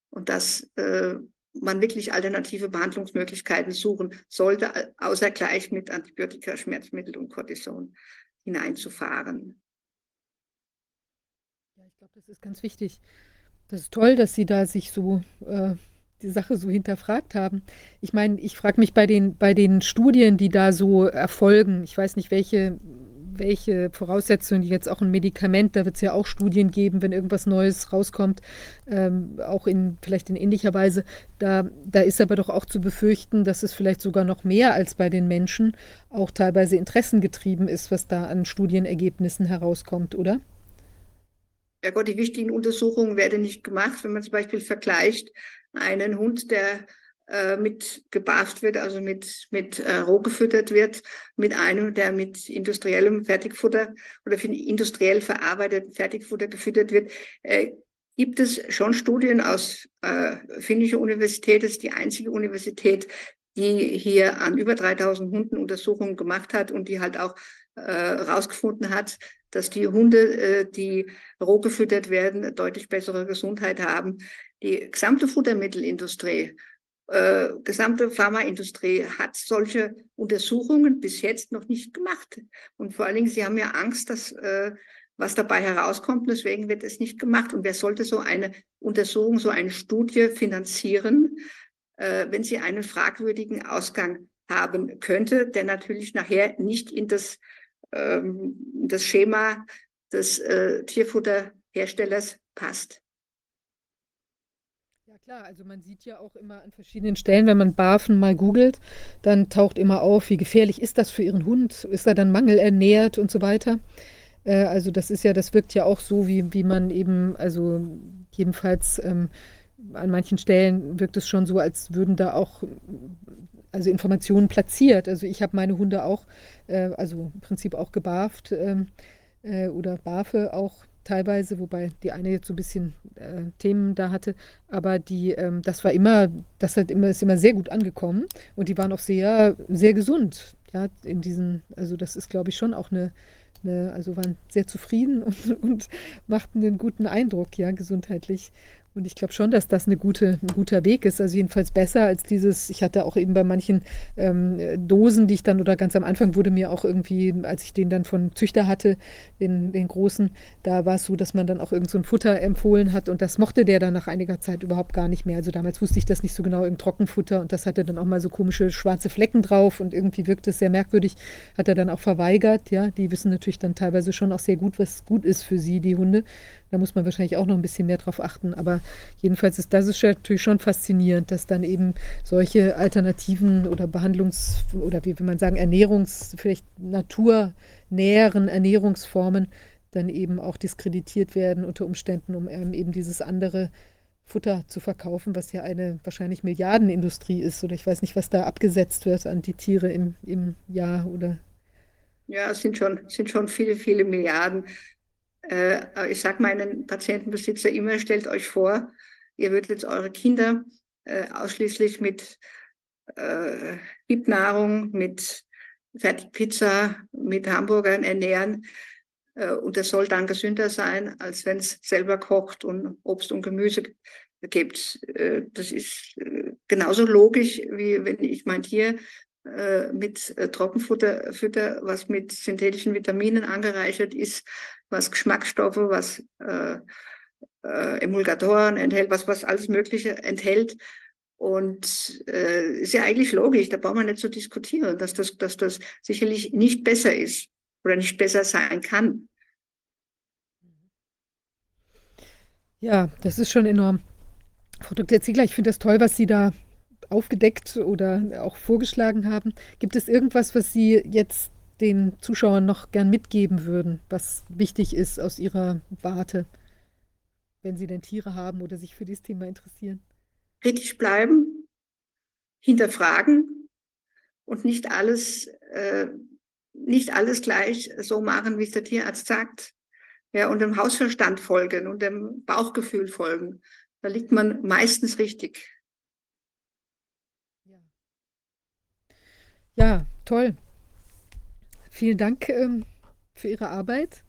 Und dass äh, man wirklich alternative Behandlungsmöglichkeiten suchen sollte, außer gleich mit Antibiotika, Schmerzmittel und Cortison hineinzufahren. Ja, ich glaube, das ist ganz wichtig. Das ist toll, dass Sie da sich so äh, die Sache so hinterfragt haben. Ich meine, ich frage mich bei den, bei den Studien, die da so erfolgen, ich weiß nicht, welche welche Voraussetzungen jetzt auch ein Medikament, da wird es ja auch Studien geben, wenn irgendwas Neues rauskommt, ähm, auch in vielleicht in ähnlicher Weise. Da, da ist aber doch auch zu befürchten, dass es vielleicht sogar noch mehr als bei den Menschen auch teilweise interessengetrieben ist, was da an Studienergebnissen herauskommt, oder? ja Gott, die wichtigen Untersuchungen werden nicht gemacht, wenn man zum Beispiel vergleicht einen Hund, der äh, mit gebarft wird, also mit, mit äh, roh gefüttert wird, mit einem, der mit industriellem Fertigfutter oder industriell verarbeitetem Fertigfutter gefüttert wird, äh, gibt es schon Studien aus äh, finnischer Universität, das ist die einzige Universität, die hier an über 3000 Hunden Untersuchungen gemacht hat und die halt auch herausgefunden äh, hat, dass die Hunde, äh, die roh gefüttert werden, deutlich bessere Gesundheit haben. Die gesamte Futtermittelindustrie äh, gesamte Pharmaindustrie hat solche Untersuchungen bis jetzt noch nicht gemacht. Und vor allen Dingen, sie haben ja Angst, dass äh, was dabei herauskommt. Deswegen wird es nicht gemacht. Und wer sollte so eine Untersuchung, so eine Studie finanzieren, äh, wenn sie einen fragwürdigen Ausgang haben könnte, der natürlich nachher nicht in das, ähm, das Schema des äh, Tierfutterherstellers passt. Klar, also man sieht ja auch immer an verschiedenen Stellen, wenn man Barfen mal googelt, dann taucht immer auf, wie gefährlich ist das für Ihren Hund? Ist er dann mangelernährt und so weiter? Äh, also das ist ja, das wirkt ja auch so, wie, wie man eben, also jedenfalls ähm, an manchen Stellen wirkt es schon so, als würden da auch also Informationen platziert. Also ich habe meine Hunde auch, äh, also im Prinzip auch gebarft ähm, äh, oder barfe auch teilweise, wobei die eine jetzt so ein bisschen äh, Themen da hatte, aber die, ähm, das war immer, das hat immer, ist immer sehr gut angekommen und die waren auch sehr, sehr gesund, ja, in diesen, also das ist, glaube ich, schon auch eine, eine also waren sehr zufrieden und, und machten einen guten Eindruck, ja, gesundheitlich. Und ich glaube schon, dass das eine gute, ein guter Weg ist. Also jedenfalls besser als dieses, ich hatte auch eben bei manchen ähm, Dosen, die ich dann, oder ganz am Anfang wurde mir auch irgendwie, als ich den dann von Züchter hatte, den, den großen, da war es so, dass man dann auch irgend so ein Futter empfohlen hat und das mochte der dann nach einiger Zeit überhaupt gar nicht mehr. Also damals wusste ich das nicht so genau im Trockenfutter und das hatte dann auch mal so komische schwarze Flecken drauf und irgendwie wirkte es sehr merkwürdig, hat er dann auch verweigert. Ja, die wissen natürlich dann teilweise schon auch sehr gut, was gut ist für sie, die Hunde. Da muss man wahrscheinlich auch noch ein bisschen mehr drauf achten. Aber jedenfalls ist das ist natürlich schon faszinierend, dass dann eben solche Alternativen oder Behandlungs- oder wie will man sagen, Ernährungs-, vielleicht naturnäheren Ernährungsformen dann eben auch diskreditiert werden unter Umständen, um eben dieses andere Futter zu verkaufen, was ja eine wahrscheinlich Milliardenindustrie ist. Oder ich weiß nicht, was da abgesetzt wird an die Tiere im, im Jahr oder. Ja, es sind schon, sind schon viele, viele Milliarden. Äh, ich sage meinen Patientenbesitzer immer, stellt euch vor, ihr würdet jetzt eure Kinder äh, ausschließlich mit äh, Nahrung, mit Fertigpizza, mit Hamburgern ernähren. Äh, und das soll dann gesünder sein, als wenn es selber kocht und Obst und Gemüse gibt. Äh, das ist äh, genauso logisch, wie wenn ich mein Tier äh, mit Trockenfutter fütter, was mit synthetischen Vitaminen angereichert ist, was Geschmacksstoffe, was äh, äh, Emulgatoren enthält, was, was alles Mögliche enthält. Und äh, ist ja eigentlich logisch, da braucht man nicht zu diskutieren, dass das, dass das sicherlich nicht besser ist oder nicht besser sein kann. Ja, das ist schon enorm. Frau Dr. Ziegler, ich finde das toll, was Sie da aufgedeckt oder auch vorgeschlagen haben. Gibt es irgendwas, was Sie jetzt den Zuschauern noch gern mitgeben würden, was wichtig ist aus Ihrer Warte, wenn Sie denn Tiere haben oder sich für dieses Thema interessieren? Kritisch bleiben, hinterfragen und nicht alles, äh, nicht alles gleich so machen, wie es der Tierarzt sagt. Ja, und dem Hausverstand folgen und dem Bauchgefühl folgen. Da liegt man meistens richtig. Ja, ja toll. Vielen Dank ähm, für Ihre Arbeit.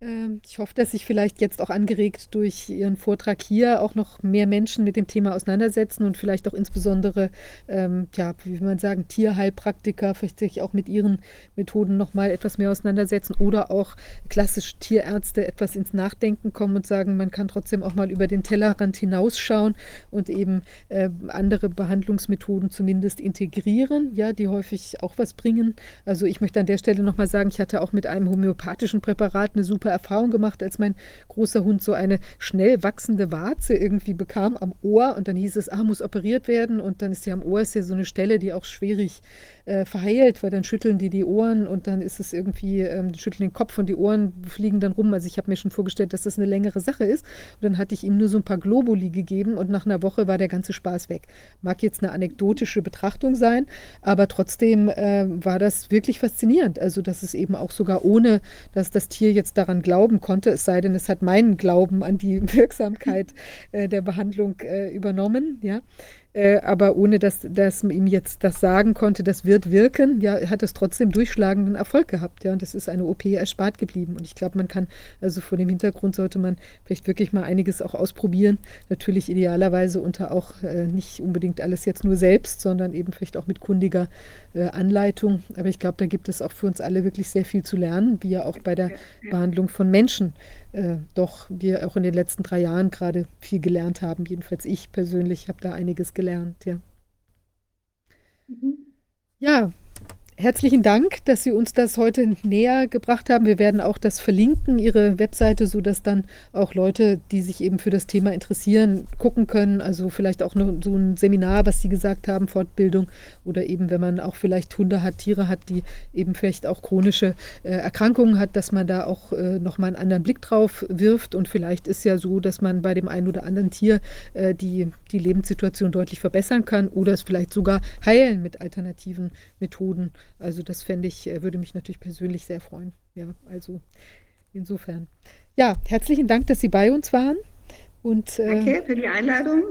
Ähm, ich hoffe, dass sich vielleicht jetzt auch angeregt durch Ihren Vortrag hier auch noch mehr Menschen mit dem Thema auseinandersetzen und vielleicht auch insbesondere, ähm, ja, wie will man sagen, Tierheilpraktiker vielleicht sich auch mit ihren Methoden noch mal etwas mehr auseinandersetzen oder auch klassische Tierärzte etwas ins Nachdenken kommen und sagen, man kann trotzdem auch mal über den Tellerrand hinausschauen und eben äh, andere Behandlungsmethoden zumindest integrieren, ja, die häufig auch was bringen. Also ich möchte an der Stelle noch mal sagen, ich hatte auch mit einem homöopathischen Präparat eine super super Erfahrung gemacht, als mein großer Hund so eine schnell wachsende Warze irgendwie bekam am Ohr und dann hieß es, ah, muss operiert werden und dann ist ja am Ohr ist ja so eine Stelle, die auch schwierig äh, verheilt, weil dann schütteln die die Ohren und dann ist es irgendwie, ähm, schütteln den Kopf und die Ohren fliegen dann rum. Also ich habe mir schon vorgestellt, dass das eine längere Sache ist. Und dann hatte ich ihm nur so ein paar Globuli gegeben und nach einer Woche war der ganze Spaß weg. Mag jetzt eine anekdotische Betrachtung sein, aber trotzdem äh, war das wirklich faszinierend. Also dass es eben auch sogar ohne, dass das Tier jetzt daran glauben konnte, es sei denn, es hat meinen Glauben an die Wirksamkeit äh, der Behandlung äh, übernommen, ja, äh, aber ohne dass, dass man ihm jetzt das sagen konnte, das wird wirken, ja, hat es trotzdem durchschlagenden Erfolg gehabt, ja, und das ist eine OP erspart geblieben. Und ich glaube, man kann, also vor dem Hintergrund sollte man vielleicht wirklich mal einiges auch ausprobieren. Natürlich idealerweise unter auch äh, nicht unbedingt alles jetzt nur selbst, sondern eben vielleicht auch mit kundiger äh, Anleitung. Aber ich glaube, da gibt es auch für uns alle wirklich sehr viel zu lernen, wie ja auch bei der Behandlung von Menschen äh, doch wir auch in den letzten drei Jahren gerade viel gelernt haben. Jedenfalls ich persönlich habe da einiges gelernt, ja. Mhm. Ja, Herzlichen Dank, dass Sie uns das heute näher gebracht haben. Wir werden auch das verlinken, Ihre Webseite, sodass dann auch Leute, die sich eben für das Thema interessieren, gucken können. Also vielleicht auch noch so ein Seminar, was Sie gesagt haben, Fortbildung oder eben, wenn man auch vielleicht Hunde hat, Tiere hat, die eben vielleicht auch chronische äh, Erkrankungen hat, dass man da auch äh, nochmal einen anderen Blick drauf wirft. Und vielleicht ist ja so, dass man bei dem einen oder anderen Tier äh, die, die Lebenssituation deutlich verbessern kann oder es vielleicht sogar heilen mit alternativen Methoden. Also das fände ich, äh, würde mich natürlich persönlich sehr freuen. Ja, also insofern. Ja, herzlichen Dank, dass Sie bei uns waren. Und, äh, Danke für die Einladung.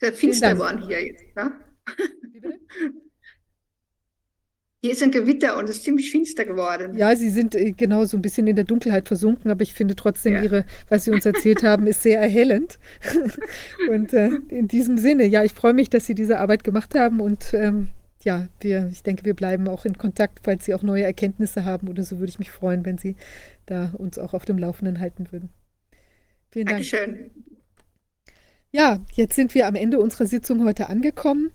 Sehr finster geworden hier jetzt. Ja? Hier ist ein Gewitter und es ist ziemlich finster geworden. Ja, Sie sind äh, genau so ein bisschen in der Dunkelheit versunken, aber ich finde trotzdem, ja. Ihre, was Sie uns erzählt haben, ist sehr erhellend. und äh, in diesem Sinne, ja, ich freue mich, dass Sie diese Arbeit gemacht haben und ähm, ja, wir, ich denke, wir bleiben auch in Kontakt, falls Sie auch neue Erkenntnisse haben oder so, würde ich mich freuen, wenn Sie da uns auch auf dem Laufenden halten würden. Vielen Dank. Dankeschön. Ja, jetzt sind wir am Ende unserer Sitzung heute angekommen.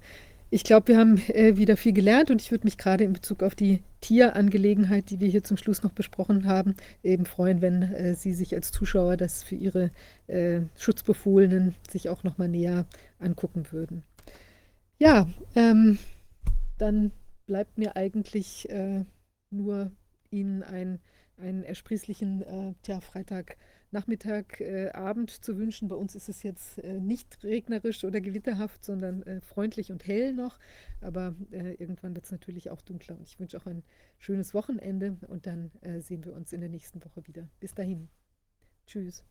Ich glaube, wir haben äh, wieder viel gelernt und ich würde mich gerade in Bezug auf die Tierangelegenheit, die wir hier zum Schluss noch besprochen haben, eben freuen, wenn äh, Sie sich als Zuschauer das für Ihre äh, Schutzbefohlenen sich auch nochmal näher angucken würden. Ja, ähm, dann bleibt mir eigentlich äh, nur Ihnen ein, einen ersprießlichen äh, tja, Freitagnachmittag, äh, Abend zu wünschen. Bei uns ist es jetzt äh, nicht regnerisch oder gewitterhaft, sondern äh, freundlich und hell noch. Aber äh, irgendwann wird es natürlich auch dunkler. Und ich wünsche auch ein schönes Wochenende und dann sehen wir uns in der nächsten Woche wieder. Bis dahin. Tschüss.